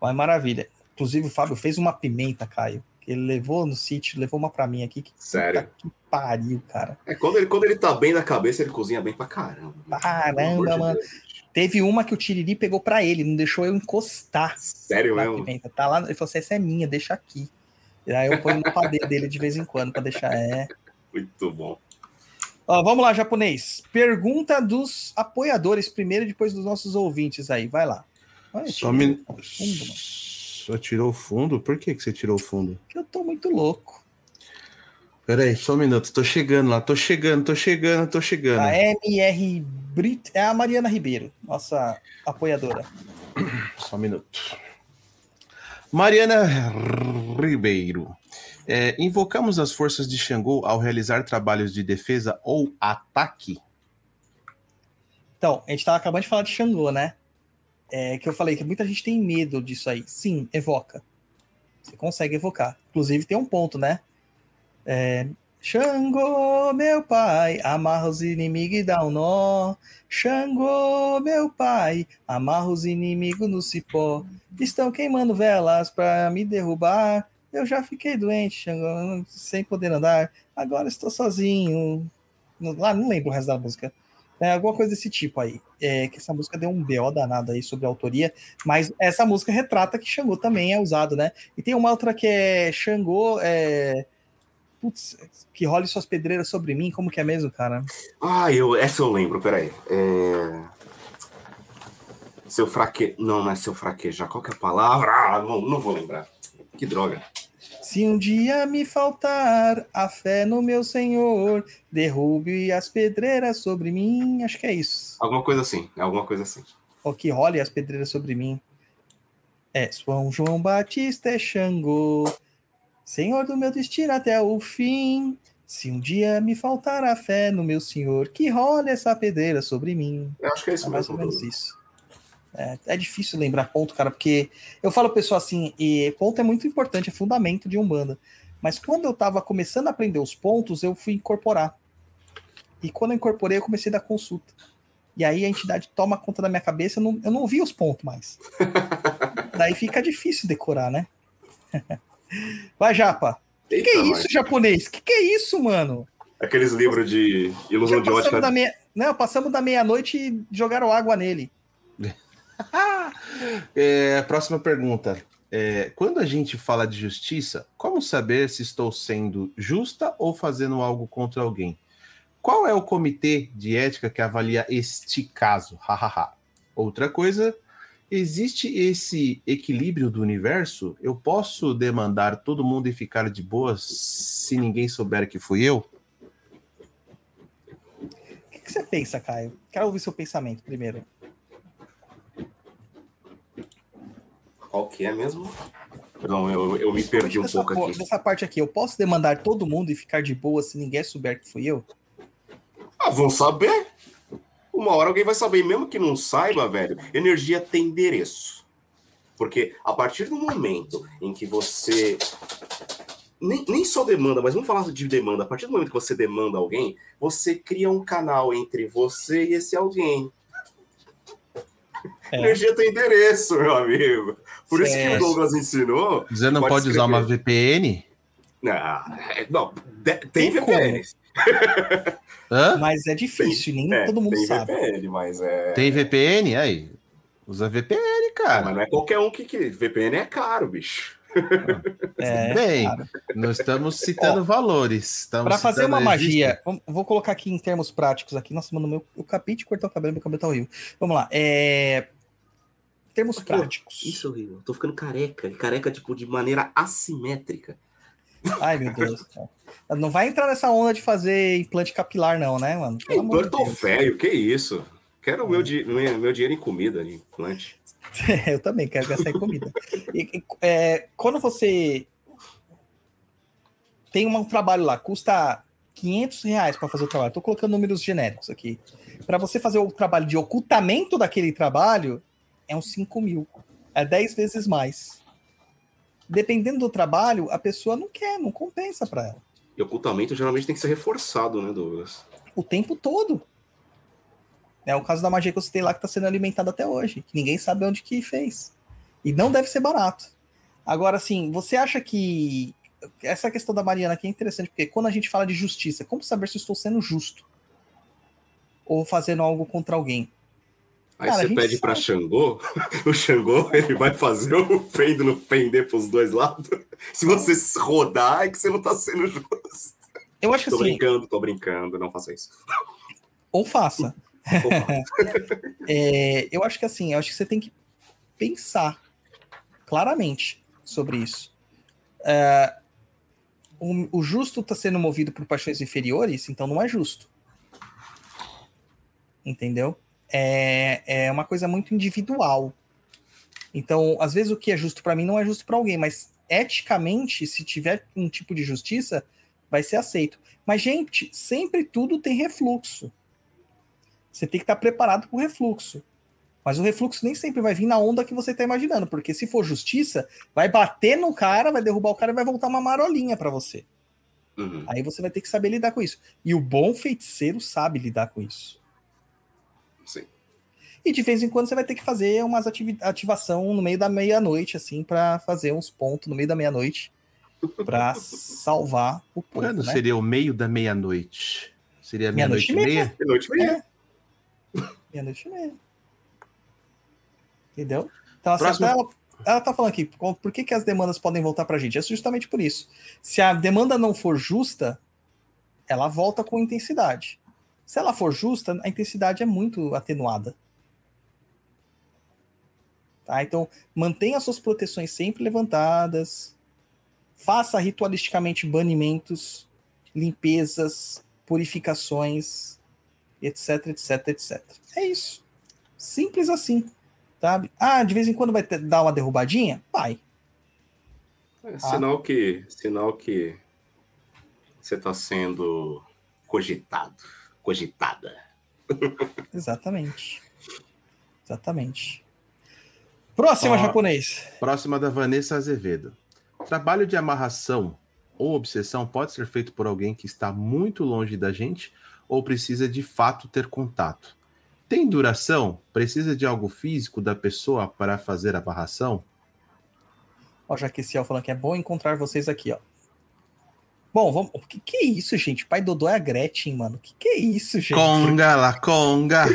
Mas maravilha. Inclusive, o Fábio fez uma pimenta, Caio, ele levou no sítio, levou uma pra mim aqui. Que Sério. puta que pariu, cara. É, quando ele, quando ele tá bem da cabeça, ele cozinha bem pra caramba. Caramba, amor de mano. Deus. Teve uma que o Tiriri pegou pra ele, não deixou eu encostar Sério na mesmo? pimenta. Tá lá, ele falou assim, essa é minha, deixa aqui. E aí eu ponho no padeiro dele de vez em quando pra deixar. É. Muito bom. Ó, vamos lá, japonês. Pergunta dos apoiadores primeiro, depois dos nossos ouvintes aí. Vai lá. Olha, Só, me... Só tirou o fundo? Por que, que você tirou o fundo? Eu tô muito louco. Peraí, só um minuto. Tô chegando lá, tô chegando, tô chegando, tô chegando. A MR Brit é a Mariana Ribeiro, nossa apoiadora. [clears throat] Só um minuto. Mariana Ribeiro. É, invocamos as forças de Xangô ao realizar trabalhos de defesa ou ataque? Então, a gente tava acabando de falar de Xangô, né? É, que eu falei que muita gente tem medo disso aí. Sim, evoca. Você consegue evocar. Inclusive tem um ponto, né? É, Xangô, meu pai, amarra os inimigos e dá um nó. Xangô, meu pai, amarra os inimigos no cipó. Estão queimando velas pra me derrubar. Eu já fiquei doente, Xangô, sem poder andar. Agora estou sozinho. Lá não lembro o resto da música. É alguma coisa desse tipo aí. É, que essa música deu um BO danado aí sobre a autoria, mas essa música retrata que Xangô também é usado, né? E tem uma outra que é Xangô, é... Putz, que role suas pedreiras sobre mim, como que é mesmo, cara? Ah, eu, essa eu lembro, peraí. É... Seu fraque... Não, não é seu fraquejar. Qual que é a palavra? Ah, não, não vou lembrar. Que droga. Se um dia me faltar a fé no meu Senhor, derrube as pedreiras sobre mim. Acho que é isso. Alguma coisa assim. Alguma coisa assim. Ou que role as pedreiras sobre mim. É, São João Batista é Xangô, Senhor do meu destino até o fim. Se um dia me faltar a fé no meu Senhor, que role essa pedreira sobre mim. Eu acho que é isso É mais mesmo. ou menos isso. É, é difícil lembrar ponto, cara, porque eu falo pessoal assim, e ponto é muito importante, é fundamento de Umbanda. Mas quando eu tava começando a aprender os pontos, eu fui incorporar. E quando eu incorporei, eu comecei a dar consulta. E aí a entidade toma conta da minha cabeça, eu não, eu não vi os pontos mais. [laughs] Daí fica difícil decorar, né? [laughs] Vai, Japa. Que, que é Eita, isso, japonês? Que que é isso, mano? Aqueles livros de ilusão de ótica. da meia... Não, passamos da meia-noite e jogaram água nele. [laughs] É, próxima pergunta. É, quando a gente fala de justiça, como saber se estou sendo justa ou fazendo algo contra alguém? Qual é o comitê de ética que avalia este caso? Hahaha. Outra coisa, existe esse equilíbrio do universo? Eu posso demandar todo mundo e ficar de boas se ninguém souber que fui eu? O que, que você pensa, Caio? Quero ouvir seu pensamento primeiro. Qual que é mesmo? Perdão, eu, eu me perdi um pouco po- aqui. Dessa parte aqui, eu posso demandar todo mundo e ficar de boa se ninguém souber que fui eu? Ah, vão saber. Uma hora alguém vai saber, mesmo que não saiba, velho. Energia tem endereço. Porque a partir do momento em que você nem, nem só demanda, mas vamos falar de demanda. A partir do momento que você demanda alguém, você cria um canal entre você e esse alguém. É. Energia tem endereço, meu amigo. Por isso que o. Douglas ensinou. Você não pode, Pode usar uma. VPN? Não, é- não de- tem Tem VPN. [laughs] Hã? Mas é difícil, nem É, todo mundo tem sabe. VPN, mas é. Tem VPN? Aí. Usa VPN, Ah, cara. mas não é qualquer um que, que. VPN é caro, bicho. É, Bem, cara. não estamos citando valores. Estamos Pra fazer uma magia, vamos- vou colocar aqui em termos práticos aqui. Nossa, mano, meu, eu acabei de cortar o cabelo, meu cabelo tá horrível. Vamos lá. É... Termos ó. práticos. Isso é horrível. Eu tô ficando careca. Careca, tipo, de maneira assimétrica. Ai, meu Deus. Não vai entrar nessa onda de fazer implante capilar, não, né, mano? Pelo amor Eu de tô Deus. velho, que isso? Quero o meu, di- meu, meu dinheiro em comida, em implante. [laughs] eu também quero gastar em comida. E, e, é, quando você tem um trabalho lá, custa 500 reais para fazer o trabalho. Tô colocando números genéricos aqui. Para você fazer o trabalho de ocultamento daquele trabalho, é uns 5 mil. É 10 vezes mais. Dependendo do trabalho, a pessoa não quer, não compensa para ela. E ocultamento geralmente tem que ser reforçado, né, Douglas? O tempo todo. É o caso da magia que eu citei lá que está sendo alimentada até hoje. Que ninguém sabe onde que fez. E não deve ser barato. Agora, assim, você acha que. Essa questão da Mariana aqui é interessante, porque quando a gente fala de justiça, como saber se eu estou sendo justo? Ou fazendo algo contra alguém? Aí Cara, você pede pra sabe. Xangô, [laughs] o Xangô ele vai fazer o pêndulo pender pros dois lados. Se você rodar, é que você não tá sendo justo. Eu acho que Tô assim, brincando, tô brincando, não faça isso. ou faça. [laughs] É, eu acho que assim, eu acho que você tem que pensar claramente sobre isso. É, o, o justo está sendo movido por paixões inferiores, então não é justo. Entendeu? É, é uma coisa muito individual. Então, às vezes o que é justo para mim não é justo para alguém, mas eticamente, se tiver um tipo de justiça, vai ser aceito. Mas, gente, sempre tudo tem refluxo. Você tem que estar preparado para o refluxo. Mas o refluxo nem sempre vai vir na onda que você está imaginando, porque se for justiça, vai bater no cara, vai derrubar o cara e vai voltar uma marolinha para você. uhum. Aí você vai ter que saber lidar com isso. E o bom feiticeiro sabe lidar com isso. Sim. E de vez em quando você vai ter que fazer umas ativação no meio da meia-noite, assim, para fazer uns pontos no meio da meia-noite, [laughs] para salvar o povo. Quando né? seria o meio da meia-noite? Seria Meia-noite meia-noite e e meia. meia? De noite meia. Meia-noite e meia. Entendeu? Então, assim, Próximo. ela, ela tá falando aqui, por por que, que as demandas podem voltar pra gente? É justamente por isso. Se a demanda não for justa, ela volta com intensidade. Se ela for justa, a intensidade é muito atenuada. Tá? Então, mantenha suas proteções sempre levantadas. Faça ritualisticamente banimentos, limpezas, purificações, etc, etc, etc. É isso. Simples assim. Sabe? Ah, de vez em quando vai ter- dar uma derrubadinha? Vai. É sinal que, sinal que você tá sendo cogitado, cogitada. [laughs] Exatamente. Exatamente. Próxima, Ó. japonês. Próxima da Vanessa Azevedo. Trabalho de amarração ou obsessão pode ser feito por alguém que está muito longe da gente ou precisa de fato ter contato? Tem duração? Precisa de algo físico da pessoa para fazer a amarração? Ó, Jaqueciel falando que é bom encontrar vocês aqui, ó. Bom, vamos. O que, que é isso, gente? Pai Dodô é a Gretchen, mano. O que, que é isso, gente? Conga lá, conga.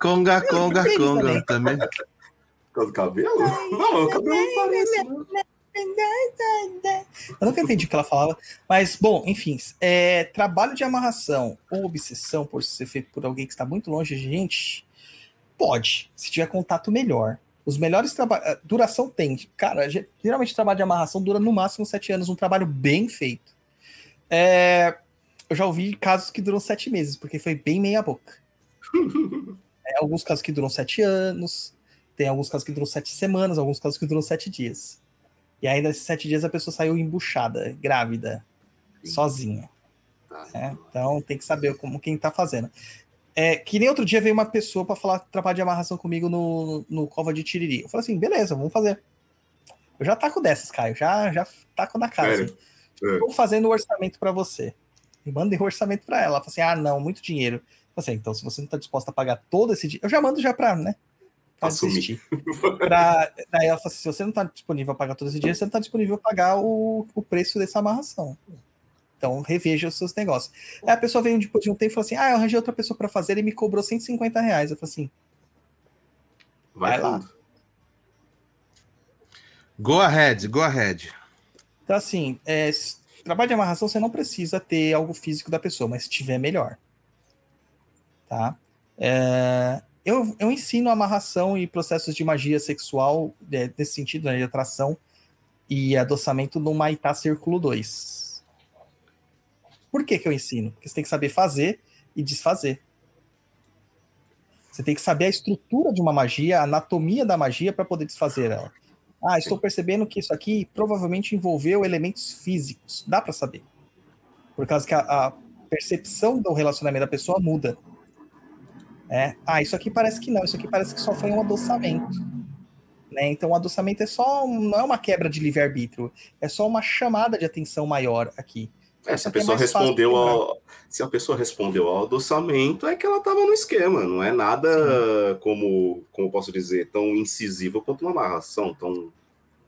Conga, conga, Tem conga também. Por causa do cabelo? [laughs] Não, o cabelo não parece. Não. Eu nunca entendi o que ela falava. Mas, bom, enfim. é, trabalho de amarração ou obsessão por ser feito por alguém que está muito longe de gente, pode. Se tiver contato melhor. Os melhores trabalhos. Duração tem. Cara, ge- geralmente trabalho de amarração dura no máximo sete anos. Um trabalho bem feito. É, eu já ouvi casos que duram sete meses, porque foi bem meia-boca. [laughs] É, alguns casos que duram sete anos. Tem alguns casos que duram sete semanas, alguns casos que duram sete dias. E aí, nesses sete dias, a pessoa saiu embuchada, grávida, sozinha. Tá. né? Então, tem que saber como quem tá fazendo. É, que nem outro dia veio uma pessoa para falar trabalho de amarração comigo no, no Cova de Tiriri. Eu falei assim, beleza, vamos fazer. Eu já taco dessas, Caio. Já, já taco na cara. Assim. É. Vou fazendo o orçamento para você. E mandei o orçamento para ela. Ela falou assim: ah, não, muito dinheiro. Assim, então, se você não está disposta a pagar todo esse dinheiro, eu já mando já para, né? Pra Assumir. Pra... Daí ela falou assim: se você não está disponível a pagar todo esse dinheiro, você não está disponível a pagar o, o preço dessa amarração. Então, reveja os seus negócios. Aí a pessoa veio depois de um tempo e falou assim: ah, eu arranjei outra pessoa para fazer e me cobrou 150 reais. Eu falei assim: Vai, Vai lá. Go ahead, go ahead. Então, assim, é, trabalho de amarração você não precisa ter algo físico da pessoa, mas se tiver, melhor. Tá? É, eu, eu ensino amarração e processos de magia sexual, é, nesse sentido, né, de atração e adoçamento no Maitá Círculo 2. Por que, que eu ensino? Porque você tem que saber fazer e desfazer. Você tem que saber a estrutura de uma magia, a anatomia da magia para poder desfazer ela. Ah, estou percebendo que isso aqui provavelmente envolveu elementos físicos. Dá para saber. Por causa que a, a percepção do relacionamento da pessoa muda. É, ah, isso aqui parece que não, isso aqui parece que só foi um adoçamento. Né? Então, o adoçamento é só, não é uma quebra de livre-arbítrio, é só uma chamada de atenção maior aqui. É, se a pessoa respondeu de ao. Se a pessoa respondeu ao adoçamento, é que ela tava no esquema. Não é nada como, como eu posso dizer, tão incisivo quanto uma amarração. Tão,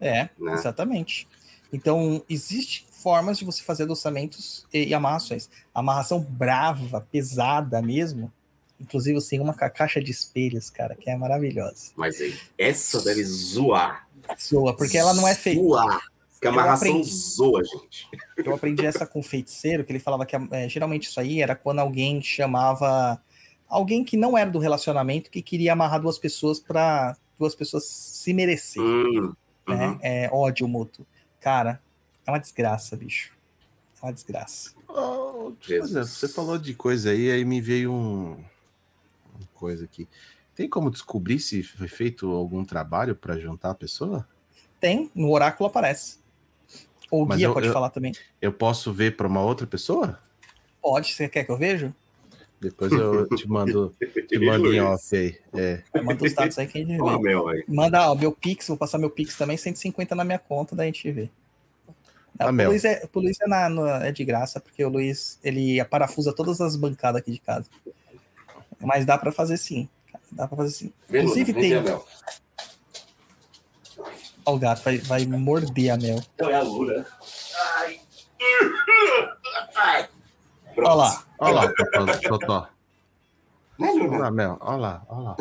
É, né? exatamente. Então, existem formas de você fazer adoçamentos e, e amarrações. Amarração brava, pesada mesmo. Inclusive, eu tenho uma ca- caixa de espelhos, cara, que é maravilhosa. Mas aí, essa deve zoar. Zoa, porque ela não é feita. Zoar. Porque a amarração aprendi. zoa, gente. Eu aprendi essa com um feiticeiro, que ele falava que é, geralmente isso aí era quando alguém chamava alguém que não era do relacionamento que queria amarrar duas pessoas para duas pessoas se merecer, Hum, né? uhum. É ódio mútuo. Cara, é uma desgraça, bicho. É uma desgraça. Oh, Jesus. você falou de coisa aí, aí me veio um, uma coisa aqui. Tem como descobrir se foi feito algum trabalho para juntar a pessoa? Tem, no oráculo aparece. Ou o Mas guia eu- pode eu- falar também. Eu posso ver para uma outra pessoa? Pode, você quer que eu veja? Depois eu te mando, [laughs] te mando em off aí. É. Manda os dados aí que a gente vê. Mel aí. Manda ó, meu Pix, vou passar meu Pix também, 150 na minha conta, daí a gente vê. Ah, o Mel. Luiz, é, o Luiz é, na- no- é de graça, porque o Luiz ele parafusa todas as bancadas aqui de casa. Mas dá pra fazer sim. Dá pra fazer sim. Inclusive tem- ver a Mel. Ó, o gato vai, vai morder a mel. Então é a Luna. Ai. Ai. Olha lá. Olha lá, Totó. Totó. Né, Olha Luna? lá, Mel. Olha lá, olha lá.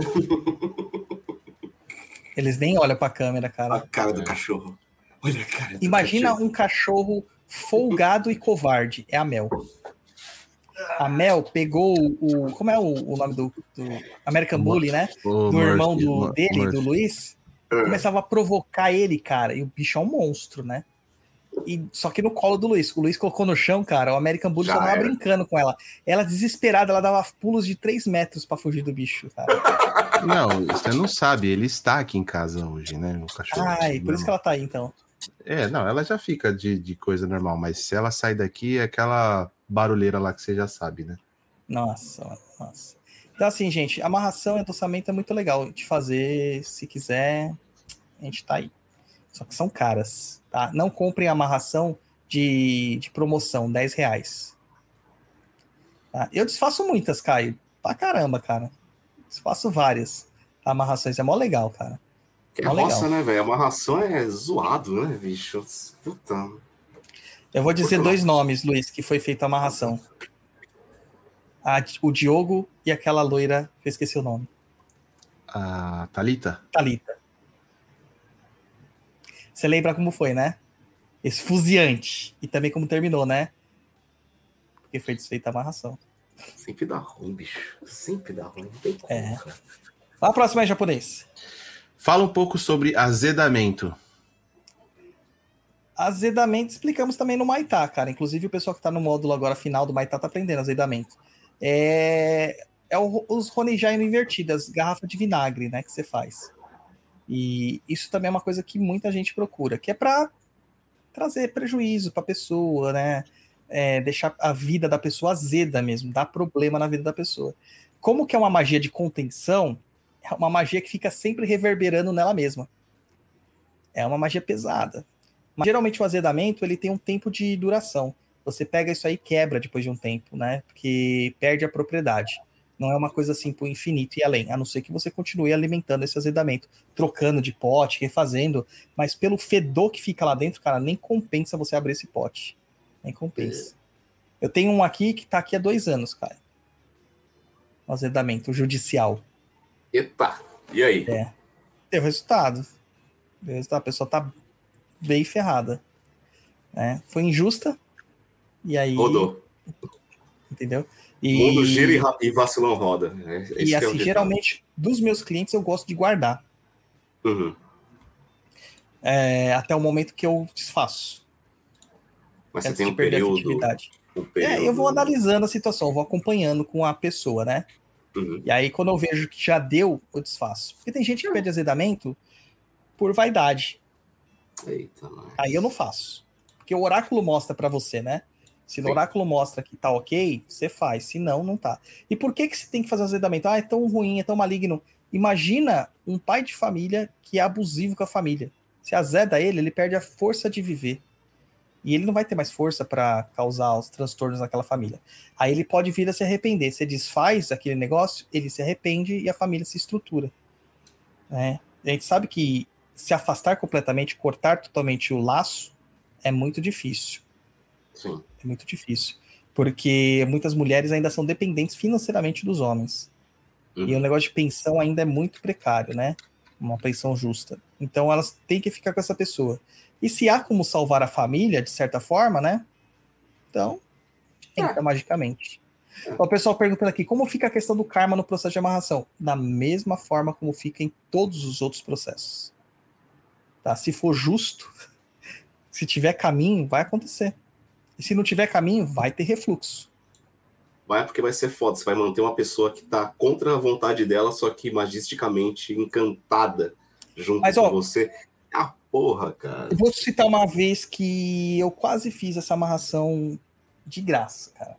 Eles nem olham pra câmera, A cara. cara do cachorro. Olha a cara do Imagina cachorro. um cachorro folgado e covarde. É a Mel. A Mel pegou o. Como é o, o nome do, do American Bully, né? Do irmão Murphy, do, dele, Murphy. do Luiz, É. começava a provocar ele, cara. E o bicho é um monstro, né? E, só que no colo do Luiz. O Luiz colocou no chão, cara. O American Bully só tava brincando com ela. Ela desesperada, ela dava pulos de 3 metros pra fugir do bicho, cara. [laughs] Não, você não sabe, ele está aqui em casa hoje, né? O cachorro. Ai, por isso que ela tá aí, então. É, não, ela já fica de, de coisa normal, mas se ela sai daqui, é aquela barulheira lá que você já sabe, né? Nossa, mano, nossa. Então, assim, gente, amarração e adoçamento é muito legal de fazer. Se quiser, a gente tá aí. Só que são caras, tá? Não comprem amarração de, de promoção, 10 reais. Tá? Eu desfaço muitas, Caio. Pra caramba, cara. Desfaço várias amarrações. É mó legal, cara. Que é Mó legal. roça, né, velho? Amarração é zoado, né, bicho? Puta. Eu vou dizer dois nomes, Luiz, que foi feita a amarração. A- o Diogo e aquela loira, que eu esqueci o nome. A Thalita? Thalita. Você lembra como foi, né? Esfuziante. E também como terminou, né? Porque foi desfeita a amarração. Sempre dá ruim, bicho. Sempre dá ruim. Não tem como, É. cara. A próxima é japonês. Fala um pouco sobre azedamento. Azedamento explicamos também no Maitá, cara. Inclusive o pessoal que tá no módulo agora final do Maitá tá aprendendo azedamento. É, é o, os Ronejai no invertido, as garrafas de vinagre, né, que você faz. E isso também é uma coisa que muita gente procura, que é para trazer prejuízo para a pessoa, né? É, deixar a vida da pessoa azeda mesmo, dar problema na vida da pessoa. Como que é uma magia de contenção, é uma magia que fica sempre reverberando nela mesma. É uma magia pesada. Mas geralmente o azedamento ele tem um tempo de duração. Você pega isso aí e quebra depois de um tempo, né? Porque perde a propriedade. Não é uma coisa assim pro infinito e além, a não ser que você continue alimentando esse azedamento, trocando de pote, refazendo, mas pelo fedor que fica lá dentro, cara, nem compensa você abrir esse pote. Nem compensa. Eu tenho um aqui que tá aqui há dois anos, cara. O azedamento judicial. Eita, e aí? É. Deu resultado. Deu resultado. A pessoa tá bem ferrada. Né? Foi injusta. E aí. Rodou. Entendeu? E... Mundo gira e, e vacilão roda. É, e assim, é geralmente, dos meus clientes eu gosto de guardar. Uhum. É, até o momento que eu desfaço. Mas você tem um período, um período, É, eu vou analisando a situação, vou acompanhando com a pessoa, né? Uhum. E aí, quando eu vejo que já deu, eu desfaço. Porque tem gente que pede azedamento por vaidade. Eita, aí eu não faço. Porque o oráculo mostra para você, né? Se o oráculo mostra que tá ok, você faz. Se não, não tá. E por que que você tem que fazer azedamento? Ah, é tão ruim, é tão maligno. Imagina um pai de família que é abusivo com a família. Se azeda ele, ele perde a força de viver. E ele não vai ter mais força para causar os transtornos naquela família. Aí ele pode vir a se arrepender. Se desfaz aquele negócio, ele se arrepende e a família se estrutura. É. A gente sabe que se afastar completamente, cortar totalmente o laço, é muito difícil. Sim. É muito difícil. Porque muitas mulheres ainda são dependentes financeiramente dos homens. Uhum. E o negócio de pensão ainda é muito precário, né? Uma pensão justa. Então elas têm que ficar com essa pessoa. E se há como salvar a família, de certa forma, né? Então, entra é. magicamente. O pessoal perguntando aqui, como fica a questão do karma no processo de amarração? Da mesma forma como fica em todos os outros processos. Tá? Se for justo, [laughs] se tiver caminho, vai acontecer. E se não tiver caminho, vai ter refluxo. Vai porque vai ser foda. Você vai manter uma pessoa que tá contra a vontade dela, só que magisticamente encantada junto Mas, ó, com você. Ah, porra, cara. Eu vou citar uma vez que eu quase fiz essa amarração de graça, cara.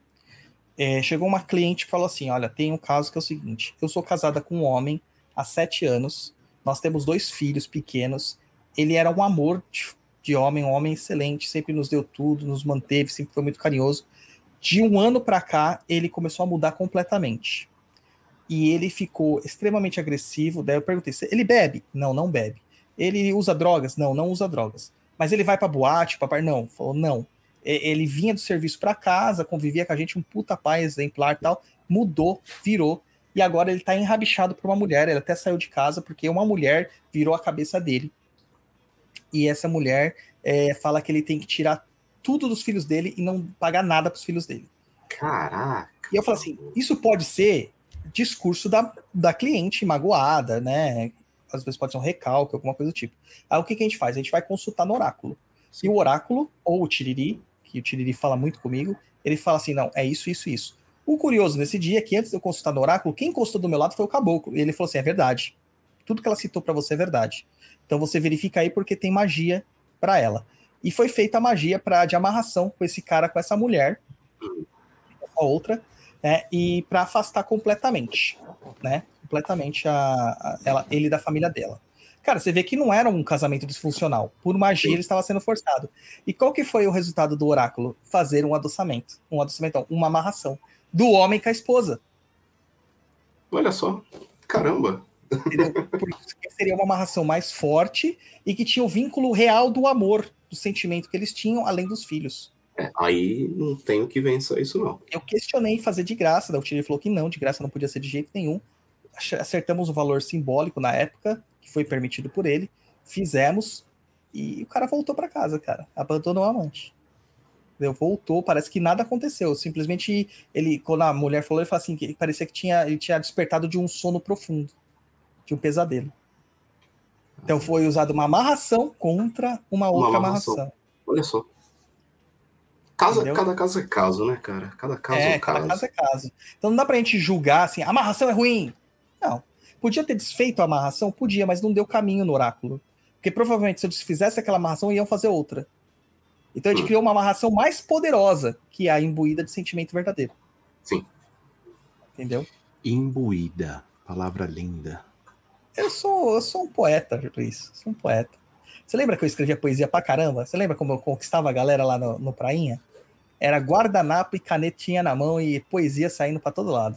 É, chegou uma cliente e falou assim: Olha, tem um caso que é o seguinte: eu sou casada com um homem há sete anos, nós temos dois filhos pequenos. Ele era um amor de, de homem, um homem excelente, sempre nos deu tudo, nos manteve, sempre foi muito carinhoso. De um ano para cá, ele começou a mudar completamente. E ele ficou extremamente agressivo. Daí eu perguntei: ele bebe? Não, não bebe. Ele usa drogas? Não, não usa drogas. Mas ele vai pra boate, papai? Não. Falou, não. Ele vinha do serviço para casa, convivia com a gente, um puta pai exemplar tal. Mudou, virou. E agora ele tá enrabixado por uma mulher. Ele até saiu de casa porque uma mulher virou a cabeça dele. E essa mulher é, fala que ele tem que tirar tudo dos filhos dele e não pagar nada pros filhos dele. Caraca. E eu falo assim: isso pode ser discurso da, da cliente magoada, né? às vezes pode ser um recalque, alguma coisa do tipo. Aí o que, que a gente faz? A gente vai consultar no oráculo. E o oráculo, ou o Tiriri, que o Tiriri fala muito comigo, ele fala assim: não, é isso, isso, isso. O curioso nesse dia é que antes de eu consultar no oráculo, quem encostou do meu lado foi o caboclo. E ele falou assim: é verdade. Tudo que ela citou para você é verdade. Então você verifica aí porque tem magia para ela. E foi feita a magia pra, de amarração com esse cara, com essa mulher, com a outra, né, e para afastar completamente, né? completamente a, a, ela, ele da família dela. Cara, você vê que não era um casamento disfuncional. Por magia, ele estava sendo forçado. E qual que foi o resultado do oráculo? Fazer um adoçamento. Um adoçamento, uma amarração. Do homem com a esposa. Olha só. Caramba. Porque seria uma amarração mais forte e que tinha o vínculo real do amor, do sentimento que eles tinham, além dos filhos. É, aí não tenho que vencer isso, não. Eu questionei fazer de graça, da Tiri falou que não, de graça não podia ser de jeito nenhum acertamos o valor simbólico na época, que foi permitido por ele, fizemos, e o cara voltou para casa, cara. Abandonou a amante. Entendeu? Voltou, parece que nada aconteceu. Simplesmente ele, quando a mulher falou, ele falou assim: que parecia que tinha, ele tinha despertado de um sono profundo, de um pesadelo. Então foi usada uma amarração contra uma, uma outra amarração. amarração. Olha só. Caso, cada caso é caso, né, cara? Cada caso é, é caso. Cada caso é caso. Então não dá pra gente julgar assim, amarração é ruim. Não. Podia ter desfeito a amarração? Podia, mas não deu caminho no oráculo. Porque provavelmente se eu desfizesse aquela amarração, iam fazer outra. Então a gente hum. criou uma amarração mais poderosa, que é a imbuída de sentimento verdadeiro. Sim. Entendeu? Imbuída. Palavra linda. Eu sou, eu sou um poeta, Luiz. Sou um poeta. Você lembra que eu escrevia poesia pra caramba? Você lembra como eu conquistava a galera lá no, no Prainha? Era guardanapo e canetinha na mão e poesia saindo para todo lado.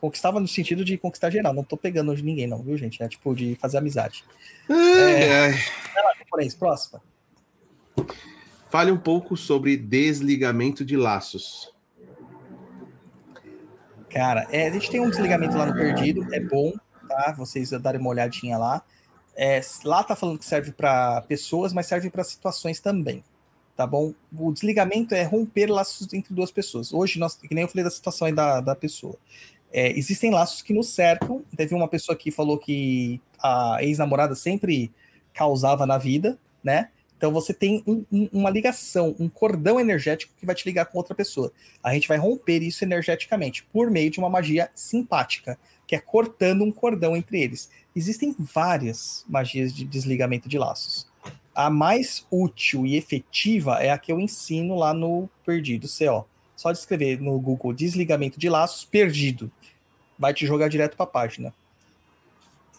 Conquistava no sentido de conquistar geral. Não tô pegando de ninguém, não, viu, gente? É tipo de fazer amizade. é... Vai lá, japonês, próxima. Fale um pouco sobre desligamento de laços. Cara, é, a gente tem um desligamento lá no Perdido, é bom, tá? Vocês darem uma olhadinha lá. É, lá tá falando que serve para pessoas, mas serve para situações também, tá bom? O desligamento é romper laços entre duas pessoas. Hoje, nós, que nem eu falei da situação aí da, da pessoa. É, existem laços que nos cercam. Teve uma pessoa que falou que a ex-namorada sempre causava na vida, né? Então você tem um, um, uma ligação, um cordão energético que vai te ligar com outra pessoa. A gente vai romper isso energeticamente por meio de uma magia simpática, que é cortando um cordão entre eles. Existem várias magias de desligamento de laços. A mais útil e efetiva é a que eu ensino lá no Perdido CO. Só de escrever no Google desligamento de laços perdido. Vai te jogar direto para a página.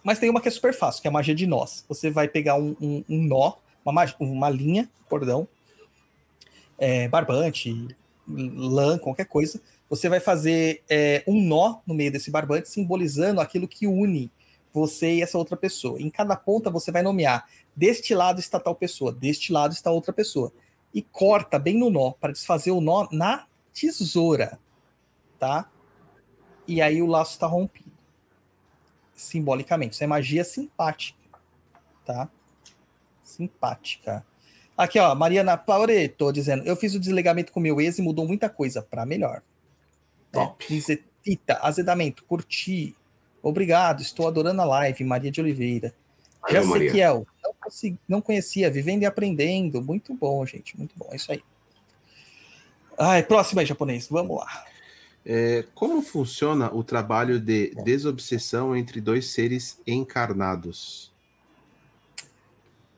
Mas tem uma que é super fácil, que é a magia de nós. Você vai pegar um, um, um nó uma, uma linha, cordão, é, barbante, lã, qualquer coisa. Você vai fazer é, um nó no meio desse barbante, simbolizando aquilo que une você e essa outra pessoa. Em cada ponta você vai nomear: deste lado está tal pessoa, deste lado está outra pessoa. E corta bem no nó, para desfazer o nó na tesoura. Tá? E aí o laço está rompido. Simbolicamente. Isso é magia simpática. Tá? simpática. Aqui, ó, Mariana Paureto dizendo: Eu fiz o desligamento com meu ex e mudou muita coisa para melhor. Top. É, Tita, azedamento, curti. Obrigado, estou adorando a live. Maria de Oliveira. Jacequiel, não, não conhecia, vivendo e aprendendo. Muito bom, gente, muito bom. É isso aí. Ai, próximo aí, japonês, vamos lá. É, como funciona o trabalho de desobsessão entre dois seres encarnados?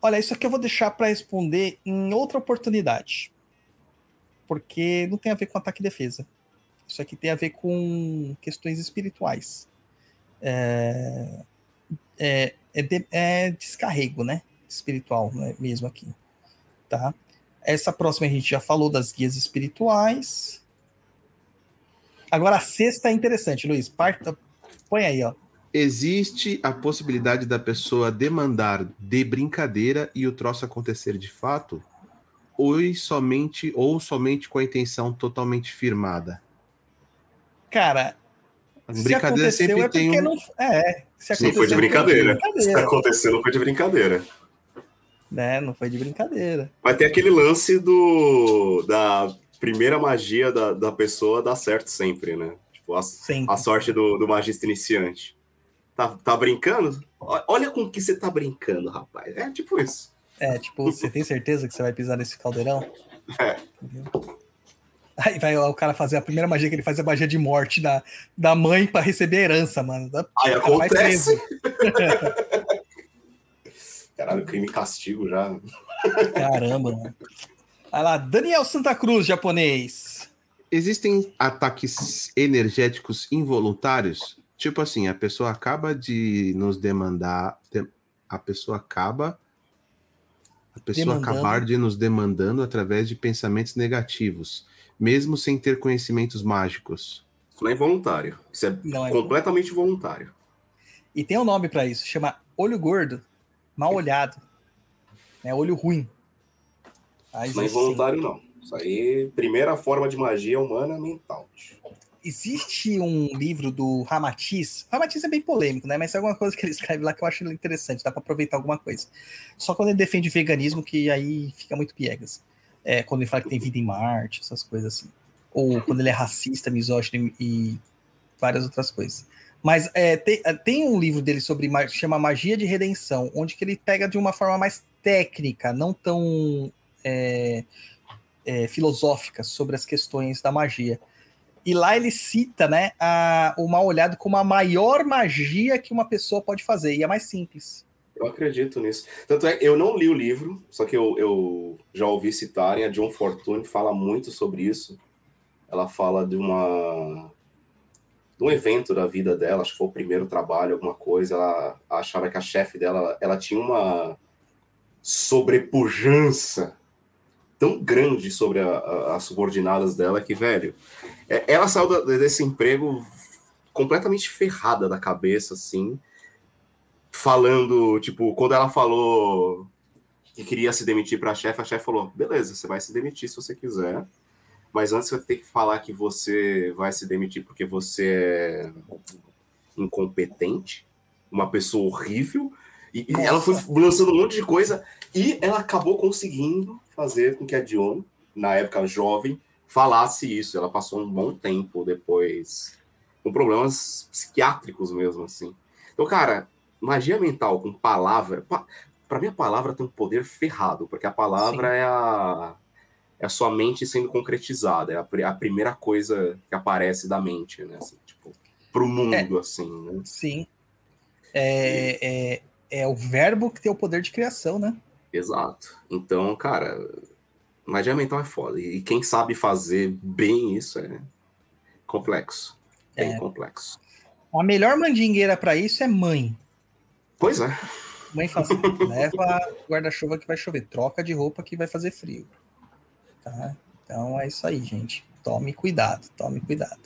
Olha, isso aqui eu vou deixar para responder em outra oportunidade. Porque não tem a ver com ataque e defesa. Isso aqui tem a ver com questões espirituais. É, é, é, de, é descarrego, né? Espiritual né? mesmo aqui. Tá? Essa próxima a gente já falou das guias espirituais. Agora a sexta é interessante, Luiz. Parta, põe aí, ó existe a possibilidade da pessoa demandar de brincadeira e o troço acontecer de fato? Ou somente, ou somente com a intenção totalmente firmada? Cara, a brincadeira sempre é tem um... Não, é, se não foi de brincadeira. Foi de brincadeira. Se aconteceu, não foi de brincadeira. Né, não foi de brincadeira. Vai ter aquele lance do da primeira magia da, da pessoa dar certo sempre, né? Tipo, a, sempre. a sorte do, do magista iniciante. Tá, tá brincando? Olha com que você tá brincando, rapaz. É tipo isso. É, tipo, você tem certeza que você vai pisar nesse caldeirão? É. Aí vai o cara fazer a primeira magia que ele faz é a magia de morte da, da mãe para receber herança, mano. Aí acontece. [laughs] Caralho, crime e castigo já. Caramba, mano. Vai lá, Daniel Santa Cruz, japonês. Existem ataques energéticos involuntários? Tipo assim, a pessoa acaba de nos demandar, a pessoa acaba a pessoa demandando. acabar de nos demandando através de pensamentos negativos, mesmo sem ter conhecimentos mágicos. Isso não é involuntário. Isso é, não é completamente voluntário. E tem um nome para isso, chama olho gordo, mal olhado. É olho ruim. Isso não é involuntário, não. Isso aí, primeira forma de magia humana mental existe um livro do Ramatiz. Ramatiz é bem polêmico, né? Mas é alguma coisa que ele escreve lá que eu acho interessante, dá para aproveitar alguma coisa. Só quando ele defende veganismo, que aí fica muito piegas. É, quando ele fala que tem vida em Marte, essas coisas assim. Ou quando ele é racista, misógino e várias outras coisas. Mas é, tem, é, tem, um livro dele sobre chama Magia de Redenção, onde que ele pega de uma forma mais técnica, não tão é, é, filosófica sobre as questões da magia. E lá ele cita, né, a, o mal olhado como a maior magia que uma pessoa pode fazer, e é mais simples. Eu acredito nisso. Tanto é, eu não li o livro, só que eu, eu já ouvi citarem, a John Fortune fala muito sobre isso. Ela fala de uma de um evento da vida dela, acho que foi o primeiro trabalho, alguma coisa, ela achava que a chefe dela, ela tinha uma sobrepujança tão grande sobre as subordinadas dela que, velho, é, ela saiu da, desse emprego completamente ferrada da cabeça, assim, falando, tipo, quando ela falou que queria se demitir para a chefe, a chefe falou: beleza, você vai se demitir se você quiser, mas antes você tem que falar que você vai se demitir porque você é incompetente, uma pessoa horrível. E, e ela foi lançando um monte de coisa e ela acabou conseguindo fazer com que a Dion, na época jovem, falasse isso. Ela passou um bom tempo depois com problemas psiquiátricos mesmo, assim. Então, cara, magia mental com palavra. Pa, para mim, a palavra tem um poder ferrado, porque a palavra Sim. é a, é a sua mente sendo concretizada, é a, a primeira coisa que aparece da mente, né? Assim, tipo, pro mundo, é, assim, né? Sim. É, é, é o verbo que tem o poder de criação, né? Exato. Então, cara, magia mental é foda. E quem sabe fazer bem isso é complexo. Bem é. complexo. A melhor mandingueira para isso é mãe. Pois é. Mãe fala assim, leva guarda-chuva que vai chover, troca de roupa que vai fazer frio. Tá? Então é isso aí, gente. Tome cuidado, tome cuidado.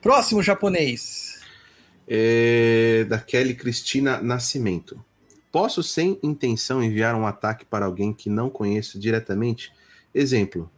Próximo japonês. É da Kelly Cristina Nascimento. Posso, sem intenção, enviar um ataque para alguém que não conheço diretamente? Exemplo: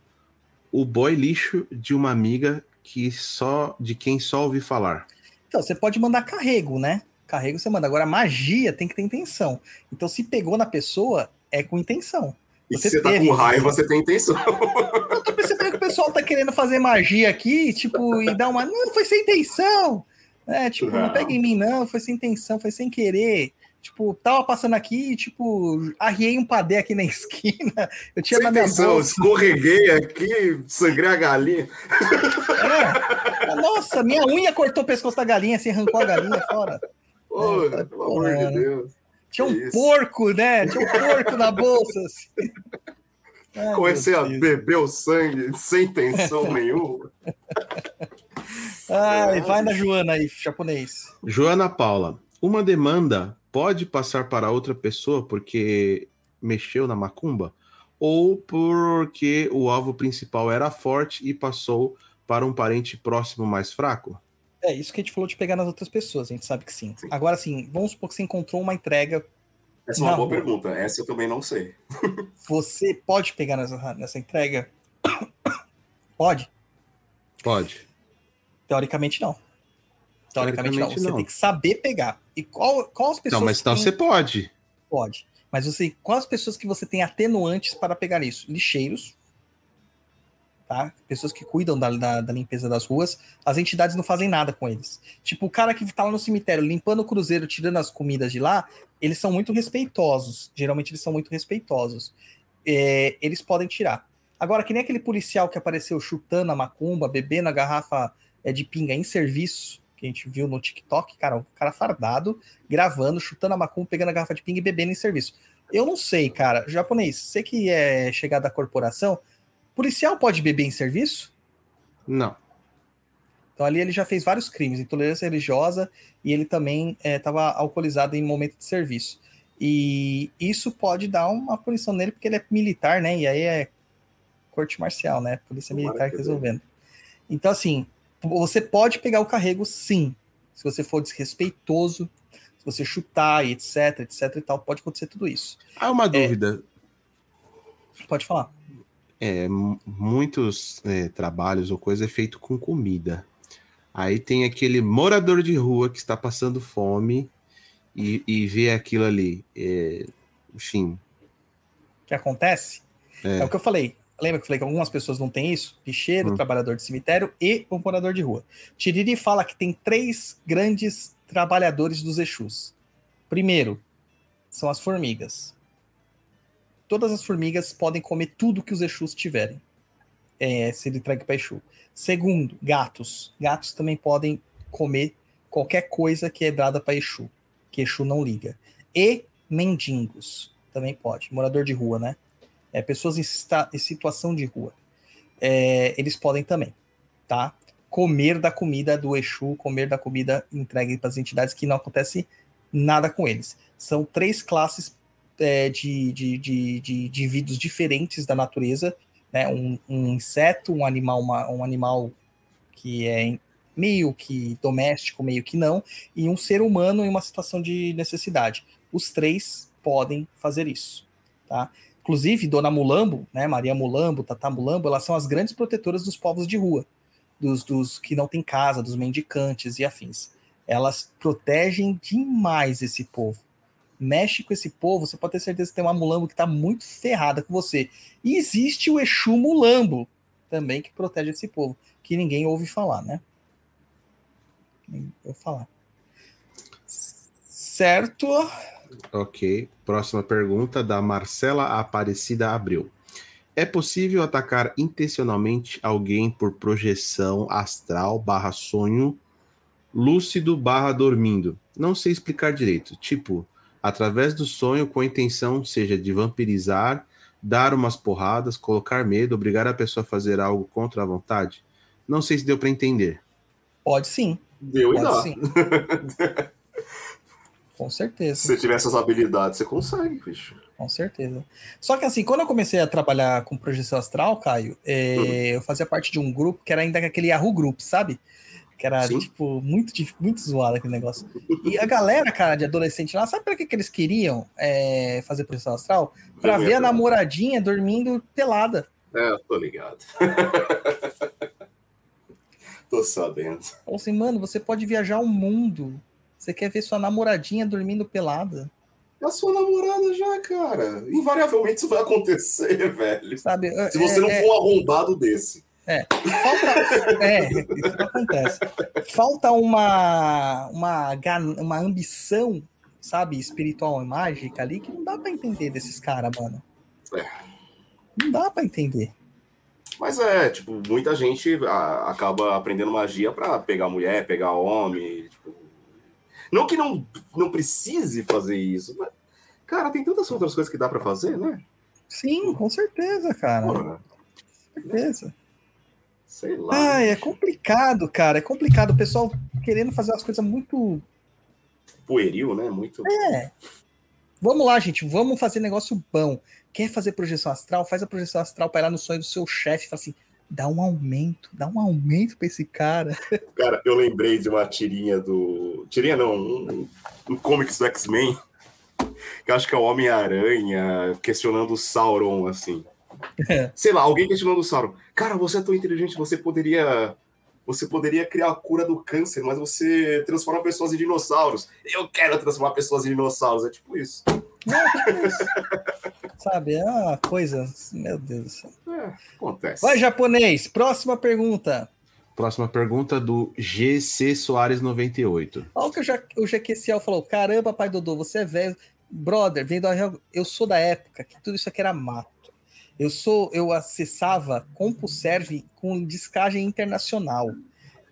o boy lixo de uma amiga que só de quem só ouvi falar. Então, você pode mandar carrego, né? Carrego você manda. Agora, magia tem que ter intenção. Então, se pegou na pessoa, é com intenção. E você se você tá com raiva, você tem intenção. [laughs] Eu tô percebendo que o pessoal tá querendo fazer magia aqui, tipo, e dar uma. Não, foi sem intenção. É, tipo, não, não pega em mim, não, foi sem intenção, foi sem querer. Tipo, tava passando aqui, tipo, arriei um padê aqui na [laughs] esquina. Eu tinha Sem na minha atenção, bolsa. escorreguei aqui, sangrei a galinha. É. Nossa, minha unha cortou o pescoço da galinha, assim, arrancou a galinha fora. Pô, é, pelo amor de Deus. Tinha um isso? porco, né? Tinha um porco na bolsa. Assim. [laughs] Ai, Comecei a beber o sangue sem intenção [laughs] nenhuma. Ai, vai na Joana aí, japonês. Joana Paula. Uma demanda pode passar para outra pessoa porque mexeu na macumba ou porque o alvo principal era forte e passou para um parente próximo mais fraco? É, isso que a gente falou de pegar nas outras pessoas, a gente sabe que sim. sim. Agora, sim, vamos supor que você encontrou uma entrega. Essa é uma boa rua. pergunta, essa eu também não sei. [laughs] Você pode pegar nessa, nessa entrega? [coughs] Pode? Pode. Teoricamente, não. Teoricamente, não. Você não. tem que saber pegar. E qual, qual as pessoas. Não, mas então você pode. Pode. Mas você, quais as pessoas que você tem atenuantes para pegar isso? Lixeiros, tá? Pessoas que cuidam da, da, da, limpeza das ruas, as entidades não fazem nada com eles. Tipo, o cara que tá lá no cemitério limpando o cruzeiro, tirando as comidas de lá, eles são muito respeitosos. Geralmente eles são muito respeitosos. É, eles podem tirar. Agora, que nem aquele policial que apareceu chutando a macumba, bebendo a garrafa é, de pinga em serviço, que a gente viu no TikTok, cara, um cara fardado, gravando, chutando a macumba, pegando a garrafa de pinga e bebendo em serviço. Eu não sei, cara. Japonês, você que é chegado da corporação, Policial pode beber em serviço? Não. Então ali ele já fez vários crimes, intolerância religiosa, e ele também estava é, alcoolizado em momento de serviço. E isso pode dar uma punição nele, porque ele é militar, né? E aí é corte marcial, né? Polícia militar resolvendo. Então, assim, você pode pegar o carrego, sim. Se você for desrespeitoso, se você chutar e etc, etc e tal, pode acontecer tudo isso. Há uma é, dúvida. É... Pode falar é, muitos é, trabalhos ou coisa é feito com comida. Aí tem aquele morador de rua que está passando fome e, e vê aquilo ali. É, enfim. O que acontece? É. é. o que eu falei. Lembra que eu falei que algumas pessoas não têm isso? Picheiro, hum. trabalhador de cemitério e um morador de rua. Tiriri fala que tem três grandes trabalhadores dos Exus. Primeiro, são as formigas todas as formigas podem comer tudo que os Exus tiverem. É, se ele entregue para Exu. Segundo, gatos. Gatos também podem comer qualquer coisa que é dada para Exu, que Exu não liga. E mendigos também pode. Morador de rua, né? É, pessoas em, em, situação de rua. É, eles podem também, tá? Comer da comida do Exu, comer da comida entregue para as entidades que não acontece nada com eles. São três classes é, de, de, de, de, indivíduos diferentes da natureza, né? Um, um inseto, um animal, uma, um animal que é meio que doméstico, meio que não, e um ser humano em uma situação de necessidade. Os três podem fazer isso, tá? Inclusive, Dona Mulambo, né, Maria Mulambo, Tata Mulambo, elas são as grandes protetoras dos povos de rua, dos, dos que não têm casa, dos mendicantes e afins. Elas protegem demais esse povo. Mexe com esse povo, você pode ter certeza que tem uma Mulambo que está muito ferrada com você. E existe o Exu Mulambo também que protege esse povo, que ninguém ouve falar, né? Nem ouve falar. Certo? Ok. Próxima pergunta da Marcela Aparecida Abreu. É possível atacar intencionalmente alguém por projeção astral barra sonho lúcido barra dormindo? Não sei explicar direito. Tipo, através do sonho com a intenção seja de vampirizar, dar umas porradas, colocar medo, obrigar a pessoa a fazer algo contra a vontade? Não sei se deu para entender. Pode sim. Deu e Pode dá. sim. [laughs] Com certeza. Se você tiver essas habilidades, você consegue, bicho. Com certeza. Só que assim, quando eu comecei a trabalhar com projeção astral, Caio, é, Uhum. eu fazia parte de um grupo que era ainda aquele Yahoo Group, sabe? Que era, Sim. tipo, muito, muito zoado aquele negócio. E a galera, cara, de adolescente lá, sabe pra que, que eles queriam é, fazer projeção astral? Pra ver a namoradinha dormindo pelada. É, eu tô ligado. [laughs] tô sabendo. Falou assim, mano, você pode viajar o mundo. Você quer ver sua namoradinha dormindo pelada. É a sua namorada já, cara. Invariavelmente isso vai acontecer, [laughs] velho. Sabe? Se você É- não é- for um arrombado desse. Falta, é, isso acontece. Falta uma, uma, uma ambição, sabe, espiritual e mágica ali que não dá pra entender desses caras, mano. É. Não dá pra entender. Mas é, tipo, muita gente ah, acaba aprendendo magia pra pegar mulher, pegar homem. Tipo... Não que não, não precise fazer isso, mas, cara, tem tantas outras coisas que dá pra fazer, né? Sim, com certeza, cara. Com Porra, certeza. Sei lá. Ai, é complicado, cara. É complicado. O pessoal querendo fazer as coisas muito. Pueril, né? Muito. É. Vamos lá, gente. Vamos fazer negócio bom. Quer fazer projeção astral? Faz a projeção astral para ir lá no sonho do seu chefe. Fala assim: dá um aumento, dá um aumento pra esse cara. [laughs] Cara, eu lembrei de uma tirinha do. Tirinha não, um, um comics do X-Men. Que acho que é o Homem-Aranha questionando o Sauron, assim. Sei lá, alguém questionando o Sauron. Cara, você é tão inteligente, você poderia. Você poderia criar a cura do câncer, mas você transforma pessoas em dinossauros. Eu quero transformar pessoas em dinossauros. É tipo isso. [laughs] Sabe? É uma coisa. Meu Deus do céu. É, acontece. Vai, japonês. Próxima pergunta. Próxima pergunta do GC Soares 98. Olha o que o GQCL falou. Caramba, pai Dodô, você é velho. Brother, vem do eu sou da época que tudo isso aqui era mato. Eu sou, eu acessava CompuServe com discagem internacional.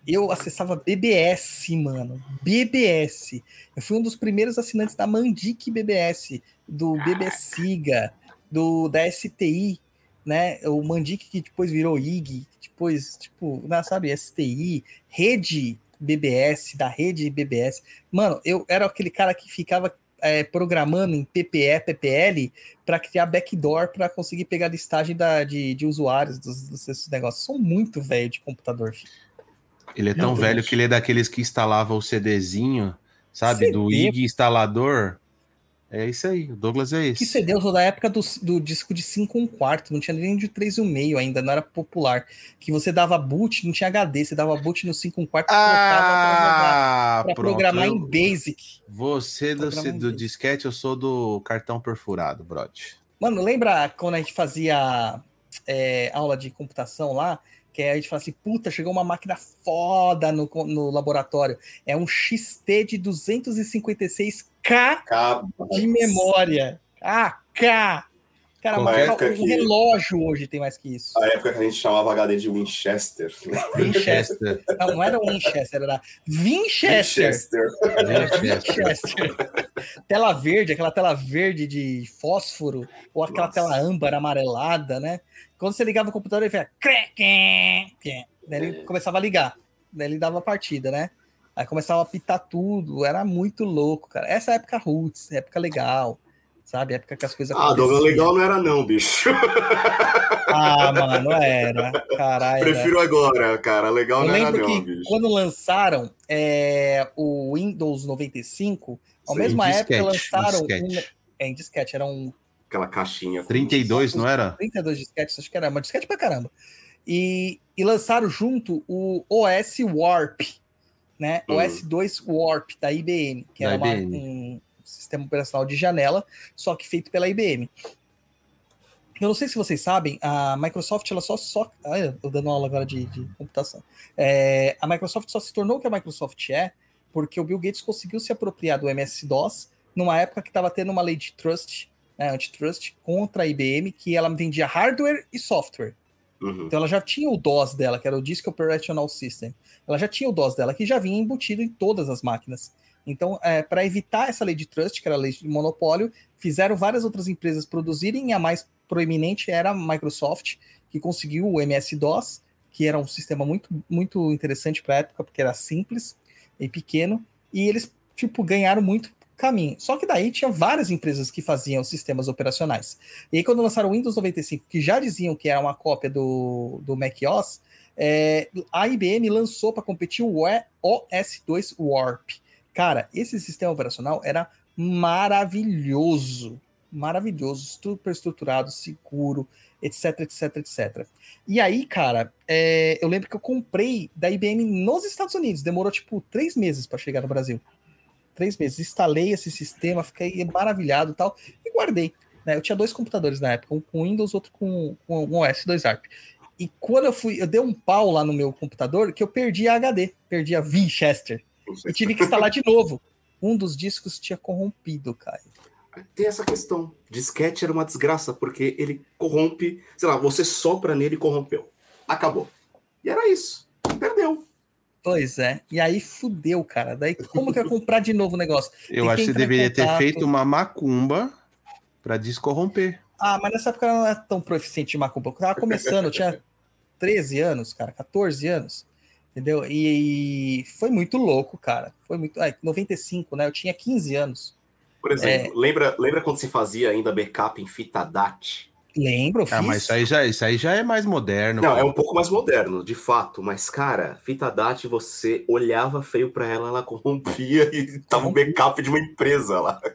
Eu acessava BBS, mano. BBS. Eu fui um dos primeiros assinantes da Mandic BBS, do BBSiga, do da STI, né? O Mandic que depois virou IG, depois, tipo, né, sabe, STI, rede BBS, da rede BBS. Mano, eu era aquele cara que ficava é, programando em PPE, PPL para criar backdoor para conseguir pegar a listagem da, de, de usuários dos, desses negócios. Sou muito velho de computador. Filho. Ele é tão Meu velho Deus. que ele é daqueles que instalava o CDzinho, sabe? CD? Do IG instalador. É isso aí, o Douglas é Que esse. CD eu sou da época do, do disco de 5 1 quarto, não tinha nem de 3 e um meio ainda, não era popular. Que você dava boot, não tinha HD, você dava boot no 5 1 quarto e Ah, para programar em Basic. Você do, do disquete, eu sou do cartão perfurado, brother. Mano, lembra quando a gente fazia é, aula de computação lá? Que a gente fala assim, puta, chegou uma máquina foda no, no laboratório. É um XT de 256K Cara, de memória. Ah, K! Cara, mas que o que- relógio hoje tem mais que isso. a época que a gente chamava HD de Winchester. Winchester. Não, não era Winchester, era Winchester. Era Winchester. tela verde, aquela tela verde de fósforo, ou aquela Nossa. tela âmbar amarelada, né? Quando você ligava o computador, ele fazia. Daí ele É. começava a ligar. Daí ele dava a partida, né? Aí começava a apitar tudo. Era muito louco, cara. Essa época roots, época legal. Sabe? Época que as coisas Ah, Douglas Legal não era não, bicho. [laughs] Ah, mano, era. Caralho. Prefiro agora, cara. Legal Eu não era lembro não, que bicho. quando lançaram é, o Windows 95, ao Sim, mesma época lançaram disquete. um, é, em disquete, era um Aquela caixinha. com- 32, não era? 32 disquetes, acho que era uma disquete pra caramba. E, e lançaram junto o OS Warp, né? Hum. OS 2 Warp da IBM, que Da era uma- IBM. um sistema operacional de janela, só que feito pela IBM. Eu não sei se vocês sabem, a Microsoft, ela só. só ah, eu dando aula agora de, de computação. É, a Microsoft só se tornou o que a Microsoft é porque o Bill Gates conseguiu se apropriar do MS-DOS numa época que estava tendo uma lei de trust, né, antitrust, contra a IBM, que ela vendia hardware e software. Uhum. Então ela já tinha o DOS dela, que era o Disk Operational System. Ela já tinha o DOS dela, que já vinha embutido em todas as máquinas. Então, é, para evitar essa lei de trust, que era a lei de monopólio, fizeram várias outras empresas produzirem, e a mais proeminente era a Microsoft, que conseguiu o MS-DOS, que era um sistema muito, muito interessante para a época, porque era simples e pequeno, e eles, tipo, ganharam muito caminho. Só que daí tinha várias empresas que faziam sistemas operacionais. E aí, quando lançaram o Windows 95, que já diziam que era uma cópia do, do Mac OS, é, a IBM lançou para competir o OS2 Warp. Cara, esse sistema operacional era maravilhoso. Maravilhoso, super estruturado, seguro, etc, etc, etc. E aí, cara, é, eu lembro que eu comprei da IBM nos Estados Unidos. Demorou, tipo, três meses para chegar no Brasil. Três meses. Instalei esse sistema, fiquei maravilhado e tal, e guardei. né? Eu tinha dois computadores na época, um com Windows, outro com, com um OS 2 ARP. E quando eu fui, eu dei um pau lá no meu computador que eu perdi a HD, perdi a Winchester. Eu tive que instalar de novo. Um dos discos tinha corrompido, cara. Tem essa questão. Disquete era uma desgraça, porque ele corrompe. Sei lá, você sopra nele e corrompeu. Acabou. E era isso. Perdeu. Pois é. E aí fudeu, cara. Daí como que eu ia comprar de novo o negócio? Eu Tem acho que você deveria ter feito uma macumba pra descorromper. Ah, mas nessa época eu não era tão proficiente de macumba. Eu tava começando, eu tinha 13 anos, cara, 14 anos. Entendeu? E foi muito louco, cara. Foi muito. É, 95, né? Eu tinha 15 anos. Por exemplo, lembra, lembra quando se fazia ainda backup em fita DAT? Lembro, fiz. Ah, mas isso aí já, isso aí já é mais moderno. Não, é um pouco mais moderno, de fato. Mas, cara, fita DAT, você olhava feio pra ela, ela corrompia e tava um backup de uma empresa lá. [laughs]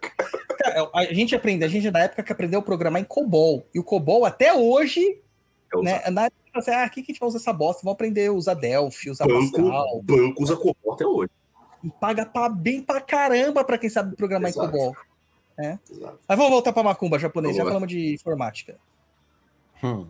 Cara, a gente aprende, a gente é da época que aprendeu a programar em COBOL. E o COBOL até hoje, Eu né? Na época, assim, ah, aqui que a gente vai usar essa bosta? Vamos aprender a usar Delphi, usar Banco, Pascal. banco usa COBOL até hoje. E paga pra, bem pra caramba pra quem sabe programar Exato. em COBOL. Exato. Mas vamos voltar pra macumba japonês, já Vamos lá. falamos de informática. Hum.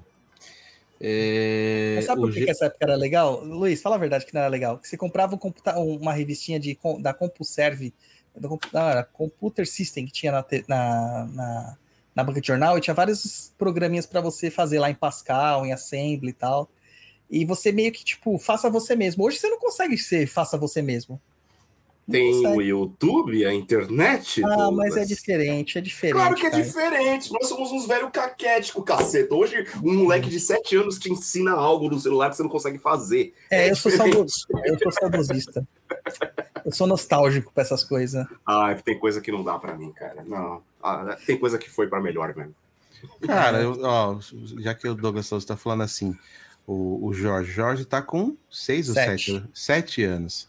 É, Mas sabe por que, G- essa época era legal? Luiz, fala a verdade que não era legal. Que você comprava um computa- uma revistinha de, da CompuServe, do, compu- não, era Computer System, que tinha na, te- na, na, na banca de jornal, e tinha vários programinhas para você fazer lá em Pascal, em Assembly e tal. E você meio que, tipo, faça você mesmo. Hoje você não consegue ser faça você mesmo. Tem o YouTube, a internet. Ah, Douglas. mas é diferente, é diferente. Claro que é cara. diferente. Nós somos uns velhos caquéticos, caceta. Hoje, um moleque de 7 anos te ensina algo no celular que você não consegue fazer. É, eu sou, diferente. saudo... eu sou saudosista. Eu sou nostálgico pra essas coisas. Ah, tem coisa que não dá pra mim, cara. Não. Ah, tem coisa que foi pra melhor mesmo. Cara, eu- ó, já que o Douglas Souza tá falando assim, o, o Jorge. Jorge tá com seis ou Sete. sete, sete anos.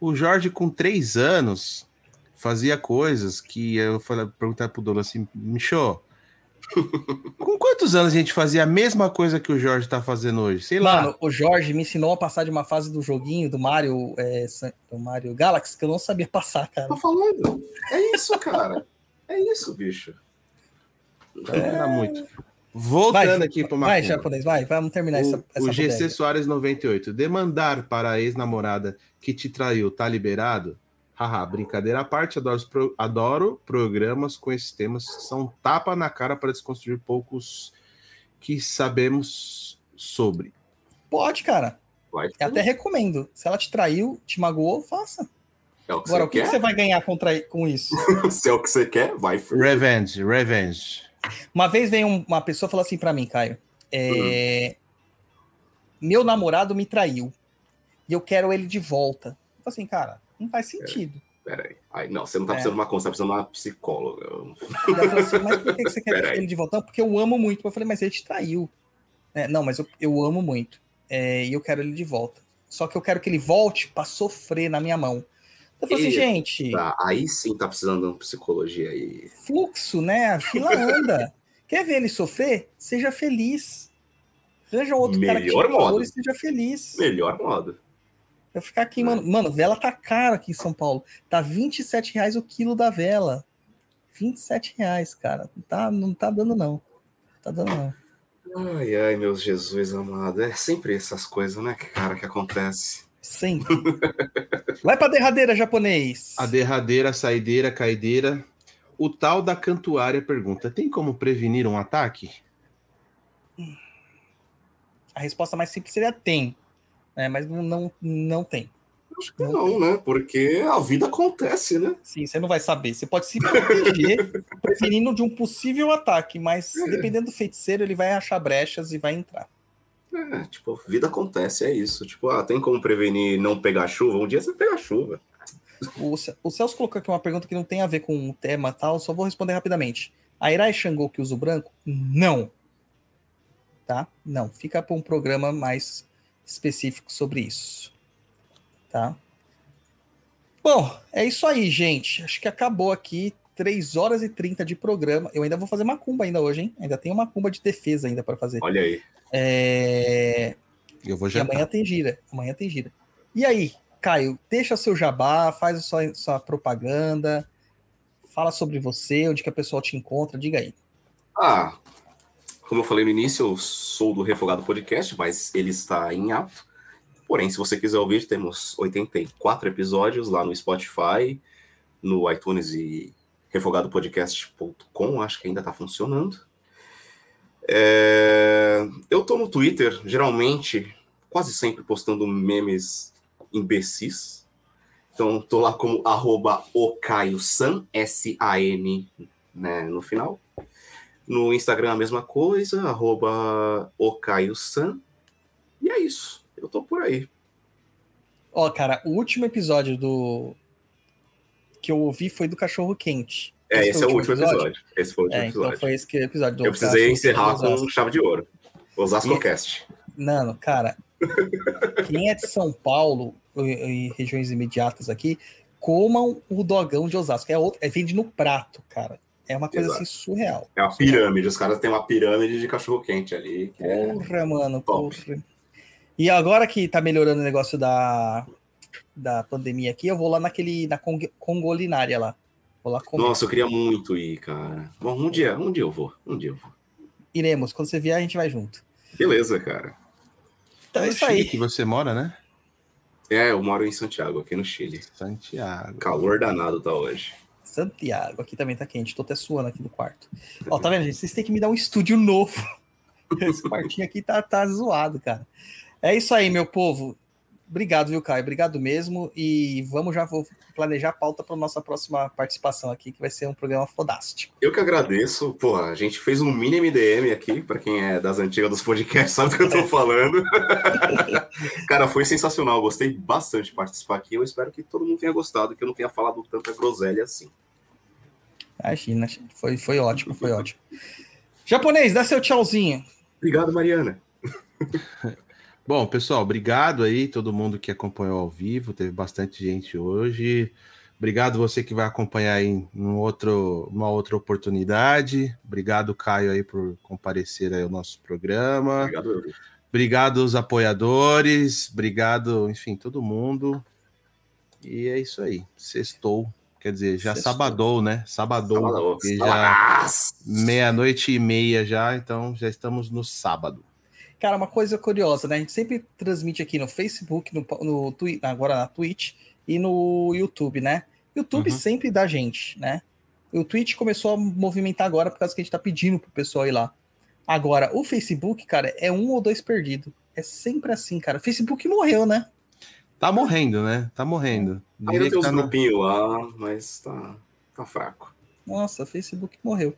O Jorge, com três anos, fazia coisas que eu falei, perguntar pro Douglas assim, Michô, [laughs] com quantos anos a gente fazia a mesma coisa que o Jorge tá fazendo hoje? Sei lá. Mano, o Jorge me ensinou a passar de uma fase do joguinho do Mario, é, do Mario Galaxy que eu não sabia passar, cara. Tô falando. É isso, cara. É isso, bicho. Era muito. Voltando aqui para uma Vai, japonês, vai, vamos terminar essa, O, essa o GC bodega. Soares 98. Demandar para a ex-namorada que te traiu tá liberado? Haha, brincadeira à parte, adoro, adoro programas com esses temas. São tapa na cara para desconstruir poucos que sabemos sobre. Pode, cara. Vai. Eu até recomendo. Se ela te traiu, te magoou, faça. É o que Agora, você o que, que quer? você vai ganhar com, trai- com isso? [laughs] Se é o que você quer, vai. Revenge, revenge. Uma vez veio um- uma pessoa falou assim pra mim, Caio: é, Meu namorado me traiu e eu quero ele de volta. Eu falei assim, cara, não faz sentido. Peraí. Aí, não, você não tá É. precisando de uma conta, você tá precisando de uma psicóloga. Ela falou assim, mas por que você quer Peraí. ele de volta? Não, porque eu amo muito. Eu falei, mas ele te traiu. É, não, mas eu, eu amo muito. É, e eu quero ele de volta. Só que eu quero que ele volte pra sofrer na minha mão. Eu falei assim, gente, Tá, aí sim tá precisando de uma psicologia aí. fluxo, né? A fila anda. [laughs] Quer ver ele sofrer? Seja feliz. Um outro cara que Melhor dê valor modo. e seja feliz. Melhor modo. Eu ficar aqui, mano. Mano, vela tá cara aqui em São Paulo. Tá 27 reais o quilo da vela. 27 reais, cara. Não tá, não tá dando, não. Tá dando, não. Ai, ai, meu Jesus amado. É sempre essas coisas, né, cara, que acontece. Sempre. [laughs] Vai pra derradeira, japonês. A derradeira, a saideira, caideira. O tal da cantuária pergunta: tem como prevenir um ataque? A resposta mais simples seria tem. né? mas não, não, não tem. Acho que não, né? Porque a vida acontece, né? Sim, você não vai saber. Você pode se proteger [laughs] prevenindo de um possível ataque, mas É. dependendo do feiticeiro, ele vai achar brechas e vai entrar. É, tipo, vida acontece, é isso. Tipo, ah, tem como prevenir não pegar chuva? Um dia você pega chuva. O, o Celso colocou aqui uma pergunta que não tem a ver com o tema tal, só vou responder rapidamente. A Irai Xangô que usa o branco? Não. Tá? Não. Fica para um programa mais específico sobre isso. Tá? Bom, é isso aí, gente. Acho que acabou aqui. 3 horas e 30 de programa. Eu ainda vou fazer macumba ainda hoje, hein? Ainda tem uma macumba de defesa ainda para fazer. Olha aí. É... Eu vou E jantar. amanhã tem gira. Amanhã tem gira. E aí, Caio, deixa seu jabá, faz a sua, sua propaganda, fala sobre você, onde que a pessoa te encontra, diga aí. Ah, como eu falei no início, eu sou do Refogado Podcast, mas ele está em ato. Porém, se você quiser ouvir, temos 84 episódios lá no Spotify, no iTunes e refogadopodcast.com, acho que ainda está funcionando. É, Eu tô no Twitter, geralmente, quase sempre postando memes imbecis. Então, tô lá como arroba ocaiosan, S-A-N, né, no final. No Instagram a mesma coisa, arroba ocaiosan. E é isso. Eu tô por aí. Ó, cara, o último episódio do que eu ouvi foi do Cachorro Quente. É, esse, foi é o último episódio. Esse foi o último É, então episódio. foi esse que é episódio do Eu precisei Cachorro encerrar Osasco. com chave de ouro. Osasco E- Cast. Mano, cara, quem é de São Paulo e, regiões imediatas aqui, comam o dogão de Osasco. É, outro, é vende no prato, cara. É uma coisa Exato. assim surreal. É uma pirâmide. Os caras têm uma pirâmide de cachorro quente ali. que é- Porra, mano, top. porra. E agora que tá melhorando o negócio da, da pandemia aqui, eu vou lá naquele, na Cong- Congolinária lá. Vou lá comer. Nossa, eu queria muito ir, cara. Bom, um dia, um dia eu vou. Um dia eu vou. Iremos, quando você vier, a gente vai junto. Beleza, cara. Então é isso aí. que você mora, né? É, eu moro em Santiago, aqui no Chile. Santiago. Calor danado tá hoje. Santiago, aqui também tá quente. Tô até suando aqui no quarto. Ó, tá vendo, gente? Vocês têm que me dar um estúdio [laughs] novo. Esse quartinho aqui tá, tá zoado, cara. É isso aí, meu povo. Obrigado, viu, Caio? Obrigado mesmo. E vamos já vou planejar a pauta para nossa próxima participação aqui, que vai ser um programa fodástico. Eu que agradeço. Porra, a gente fez um mini MDM aqui, pra quem é das antigas dos podcasts, sabe do que eu tô [laughs] falando. [laughs] Cara, foi sensacional. Gostei bastante de participar aqui. Eu espero que todo mundo tenha gostado, que eu não tenha falado tanta groselha assim. Imagina, foi, foi ótimo, foi ótimo. Japonês, dá seu tchauzinho. Obrigado, Mariana. [laughs] Bom, pessoal, obrigado aí, todo mundo que acompanhou ao vivo. Teve bastante gente hoje. Obrigado você que vai acompanhar aí em um outro, uma outra oportunidade. Obrigado, Caio, aí, por comparecer aí ao nosso programa. Obrigado. Obrigado aos apoiadores. Obrigado, enfim, todo mundo. E é isso aí. Sextou. Quer dizer, já Sextou. sabadou, né? Sabadou. Sabadão. porque já meia-noite e meia já, então já estamos no sábado. Cara, uma coisa curiosa, né? A gente sempre transmite aqui no Facebook, no, no Twi- agora na Twitch e no YouTube, né? YouTube Uhum. sempre dá gente, né? O Twitch começou a movimentar agora por causa que a gente tá pedindo pro pessoal ir lá. Agora, o Facebook, cara, é um ou dois perdido. É sempre assim, cara. O Facebook morreu, né? Tá morrendo, né? Tá morrendo. Ainda tem uns tá na- grupinhos lá, mas tá, tá fraco. Nossa, o Facebook morreu.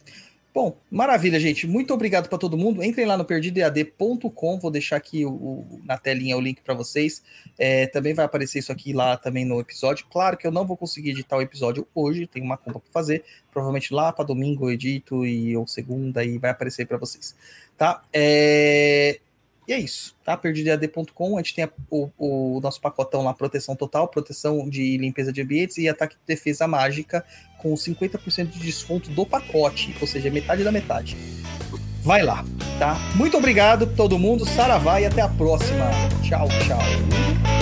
Bom, maravilha, gente. Muito obrigado para todo mundo. Entrem lá no perdidoead.com. Vou deixar aqui o, o, na telinha o link para vocês. É, também vai aparecer isso aqui lá também no episódio. Claro que eu não vou conseguir editar o episódio hoje, tem uma conta para fazer. Provavelmente lá para domingo eu edito e ou segunda e vai aparecer para vocês, tá? É... E é isso, tá? Perdidoead.com. A gente tem a, o, o, nosso pacotão lá, proteção total, proteção de limpeza de ambientes e ataque de defesa mágica com 50% de desconto do pacote, ou seja, metade da metade. Vai lá, tá? Muito obrigado todo mundo, saravá e até a próxima. Tchau, tchau.